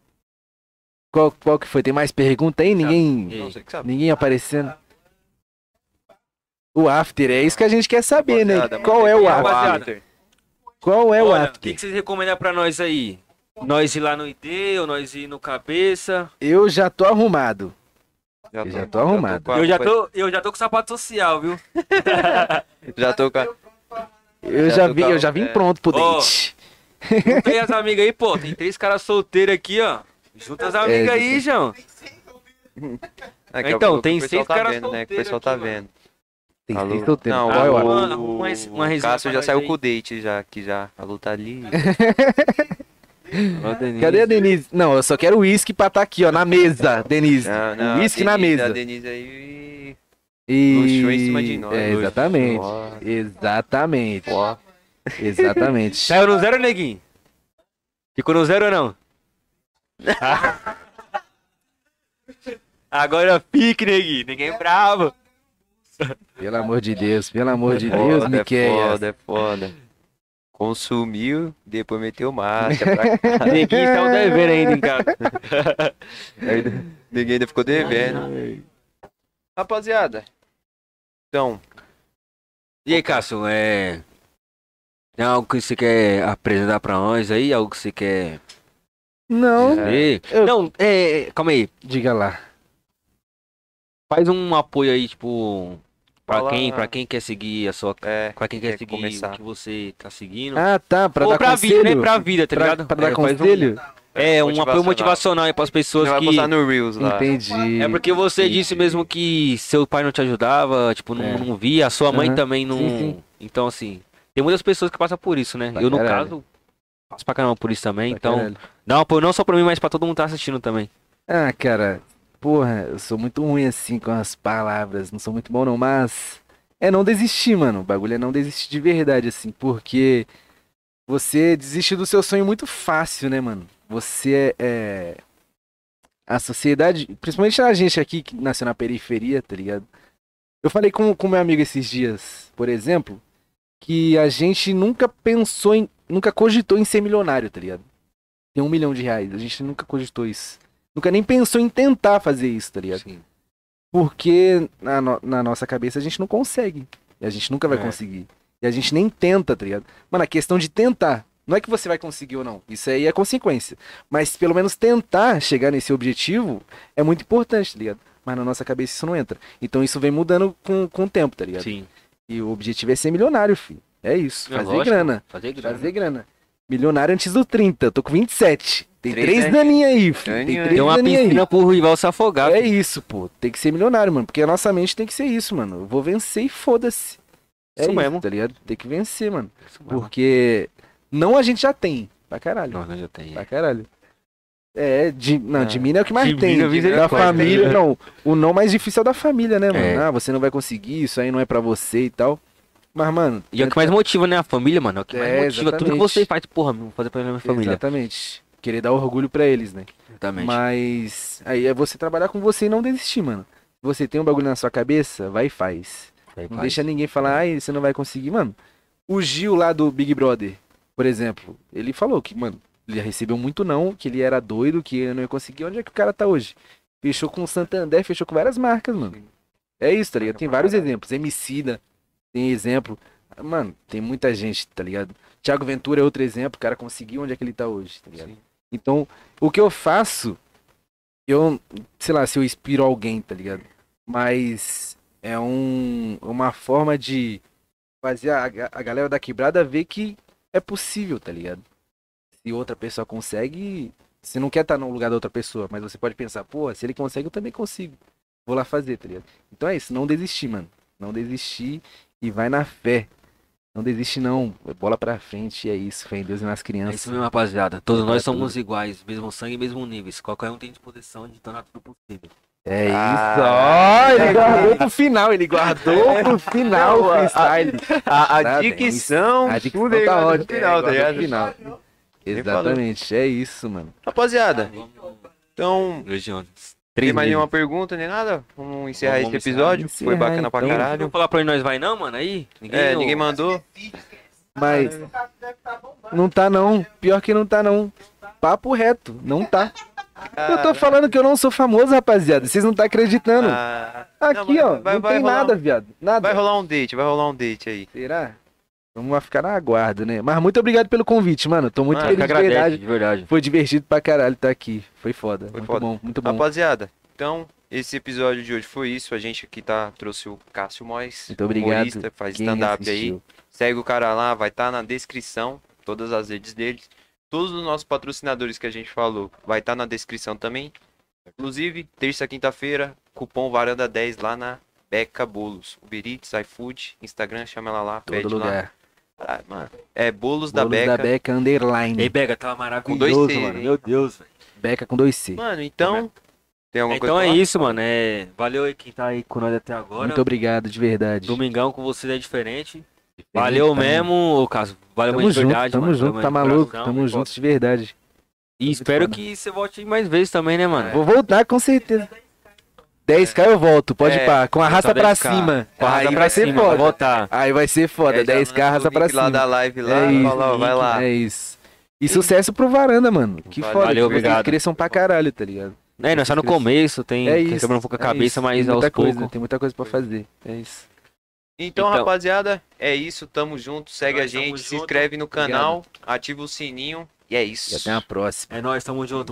Qual, qual que foi? Tem mais pergunta aí? Ninguém, Não sei o que sabe. ninguém aparecendo? O after, é isso que a gente quer saber, né? Qual é o after? Qual é o Olha, o after? que, que vocês recomendam pra nós aí? Nós ir lá no ID ou nós ir no cabeça? Eu já tô arrumado. Já Eu já tô arrumado. com a Eu já tô, eu já tô com sapato social, viu? Já tô com a... Eu Já já, tô vi, eu já vim é. pronto pro date. Tem as amigas aí, pô. Tem três caras solteiros aqui, ó. Junta as amigas aí, João. É, que é o Então, tem o pessoal seis tá caras vendo, né? Que o pessoal tá vendo. Tem Alô? seis solteiros. Não, é o uma uma o Cássio já saiu com o date já, que já a luta ali. Cadê a Denise? Não, eu só quero uísque pra tá aqui, ó, na mesa, Denise. Não, não, a Uísque na Denise- mesa. A Denise aí E... luxou em cima de nós. É, exatamente. Exatamente. Exatamente. Saiu no zero, neguinho? Ficou no zero ou não? Agora fique, neguinho. Ninguém é bravo. Pelo amor de Deus, pelo amor de Deus, Foda, é Miquel. foda, é foda. Consumiu, depois meteu pra cá. Neguinho saiu devendo ainda em casa. Ninguém ainda ficou devendo. Rapaziada, então, E aí, Cássio, é. Tem algo que você quer apresentar pra nós aí? Algo que você quer. Não, dizer? eu- Não, é. Calma aí. diga lá. Faz um apoio aí, tipo. Pra Fala- quem, pra quem quer seguir a sua. é, Pra quem quer, Quer seguir começar. o que você tá seguindo. Ah, tá, pra Ou dar pra conselho. vida, né? Pra vida, tá Pra- ligado? pra dar É, um- conselho? É, um apoio Motivacional. aí pras você pessoas vai que. postar no Reels lá. Entendi. É porque você disse mesmo que seu pai não te ajudava, tipo, não, É. não via, a sua mãe Aham. também não. Sim, sim. Então, assim, tem muitas pessoas que passam por isso, né? Pra eu, no caralho. caso, passo pra caramba por isso também. Pra então, caralho. Um apoio não só pra mim, mas pra todo mundo que tá assistindo também. Ah, cara, porra, eu sou muito ruim assim com as palavras, não sou muito bom não, mas é não desistir, mano. O bagulho é não desistir de verdade, assim, porque você desiste do seu sonho muito fácil, né, mano? Você é. é- A sociedade, principalmente a gente aqui que nasceu na periferia, tá ligado? Eu falei com com meu amigo esses dias, por exemplo, que a gente nunca pensou em. Nunca cogitou em ser milionário, tá ligado? Tem um milhão de reais. A gente nunca cogitou isso. Nunca nem pensou em tentar fazer isso, tá ligado? Sim. Porque na, no- na nossa cabeça a gente não consegue. E a gente nunca vai É. conseguir. E a gente nem tenta, tá ligado? Mano, a questão de tentar. Não é que você vai conseguir ou não. Isso aí é consequência. Mas pelo menos tentar chegar nesse objetivo é muito importante, tá ligado? Mas na nossa cabeça isso não entra. Então isso vem mudando com, com o tempo, tá ligado? Sim. E o objetivo é ser milionário, filho. É isso, É fazer lógico. grana. Fazer grana. Fazer grana. Milionário antes do 30, eu tô com 27. Tem Três, três né? daninhas aí, filho. Tem Daninha aí. três uma daninha aí. piscina pro rival se afogar. É filho. isso, pô. Tem que ser milionário, mano. Porque a nossa mente tem que ser isso, mano. Eu vou vencer e foda-se. É Isso isso, mesmo. tá ligado? Tem que vencer, mano. Isso mesmo. Porque não a gente já tem. Pra caralho. Não, não já tem. Pra caralho. É, de, não, É. de mim é o que mais De tem. mina, Da misericórdia. família, não. O não mais difícil é o da família, né, mano? É. Ah, você não vai conseguir, isso aí não é pra você e tal. Mas, mano. E é o que mais motiva, né? A família, mano. É o que mais É, motiva. Tudo que exatamente. você faz, porra, vou fazer pra minha família. Exatamente. Querer dar orgulho pra eles, né? Exatamente. Mas aí é você trabalhar com você e não desistir, mano. Se você tem um bagulho na sua cabeça, vai e faz. Aí Não faz. deixa ninguém falar, ai, você não vai conseguir, mano. O Gil lá do Big Brother, por exemplo, ele falou que, mano, ele recebeu muito não, que ele era doido, que ele não ia conseguir. Onde é que o cara tá hoje? Fechou com o Santander, fechou com várias marcas, mano. É isso, tá ligado? Tem vários exemplos. Emicida, tem exemplo. Mano, tem muita gente, tá ligado? Thiago Ventura é outro exemplo, o cara conseguiu onde é que ele tá hoje, tá ligado? Então, o que eu faço, eu, sei lá, se eu inspiro alguém, tá ligado? Mas é um, uma forma de fazer a, a galera da quebrada ver que é possível, tá ligado? Se outra pessoa consegue, você não quer estar no lugar da outra pessoa, mas você pode pensar, pô, se ele consegue, eu também consigo. Vou lá fazer, tá ligado? Então é isso, não desistir, mano. Não desistir e vai na fé. Não desiste não, bola pra frente, é isso, fé em Deus e nas É crianças. isso mesmo, rapaziada. Todos nós somos tudo. iguais, mesmo sangue, mesmo níveis. Qualquer um tem disposição de tornar tudo possível. É isso, Ah, ó, ele guardou pro final, ele guardou pro final o freestyle. A, a Nada, dicção, A dicção tudo tá ótima. final, tá ligado? final. Exatamente, é isso, mano. Rapaziada, então, Legião. tem mais nenhuma pergunta nem nada? Vamos encerrar Vamos esse episódio. encerrar, Foi bacana pra então. caralho. Não falar pra onde nós vai não, mano? Aí? Ninguém, É, ninguém mandou. Mas não tá não, pior que não tá não. Papo reto, não tá. Eu tô falando que eu não sou famoso, rapaziada. Vocês não tá acreditando. Ah, Aqui, não, ó, vai- não vai tem rolar nada, um- viado. Nada. vai rolar um date, vai rolar um date aí. Será? Vamos ficar na aguardo, né? Mas muito obrigado pelo convite, mano. Tô muito Mano, feliz de verdade. de verdade. Foi divertido pra caralho estar aqui. Foi foda. Foi muito foda. bom, muito bom. Rapaziada, então, esse episódio de hoje foi isso. A gente aqui tá, trouxe o Cássio Mois, Muito obrigado. faz stand-up aí. Segue o cara lá, vai estar na descrição, todas as redes dele. Todos os nossos patrocinadores que a gente falou vai estar na descrição também. Inclusive, terça, quinta-feira, cupom Varanda 10 lá na Beca Bolos. Uber Eats, iFood, Instagram, chama ela lá, pede Todo lá. Ah, mano, é Bolos, da Bolos Beca. da Beca Underline. Ei, Bega, tava Com dois maravilhoso, C, mano. hein? Meu Deus, velho. Beca com dois C. Mano, então, tem alguma Então coisa é pra falar? isso, mano. É... Valeu aí quem tá aí com nós até agora. Muito obrigado, de verdade. Domingão com vocês é diferente. Valeu Tá. mesmo, ô caso. Valeu Tamo mesmo de junto, verdade, tamo mano. junto, Valeu tá maluco, coração. tamo juntos de verdade. E espero que você volte mais vezes também, né, mano? Vou voltar com certeza. 10k eu volto, pode É, ir pá. Com a raça só pra 10K. cima. Com a raça Aí pra vai ser cima, foda. voltar. Aí vai ser foda. É, já 10k manda raça pra link lá cima. da live lá, É isso, ó, vai lá. É isso. E sucesso pro Varanda, mano. Que Valeu, foda. valeu, obrigado. cresçam pra caralho, tá ligado? É, nós tá no começo, tem É isso. quebrando um pouco a é cabeça, isso. mas tem aos muita coisa, poucos. Tem muita coisa pra fazer. É isso. Então, Então- rapaziada, é isso. Tamo junto. Segue a gente, se junto. inscreve no canal, ativa o sininho. E é isso. E até a próxima. É nóis, tamo junto.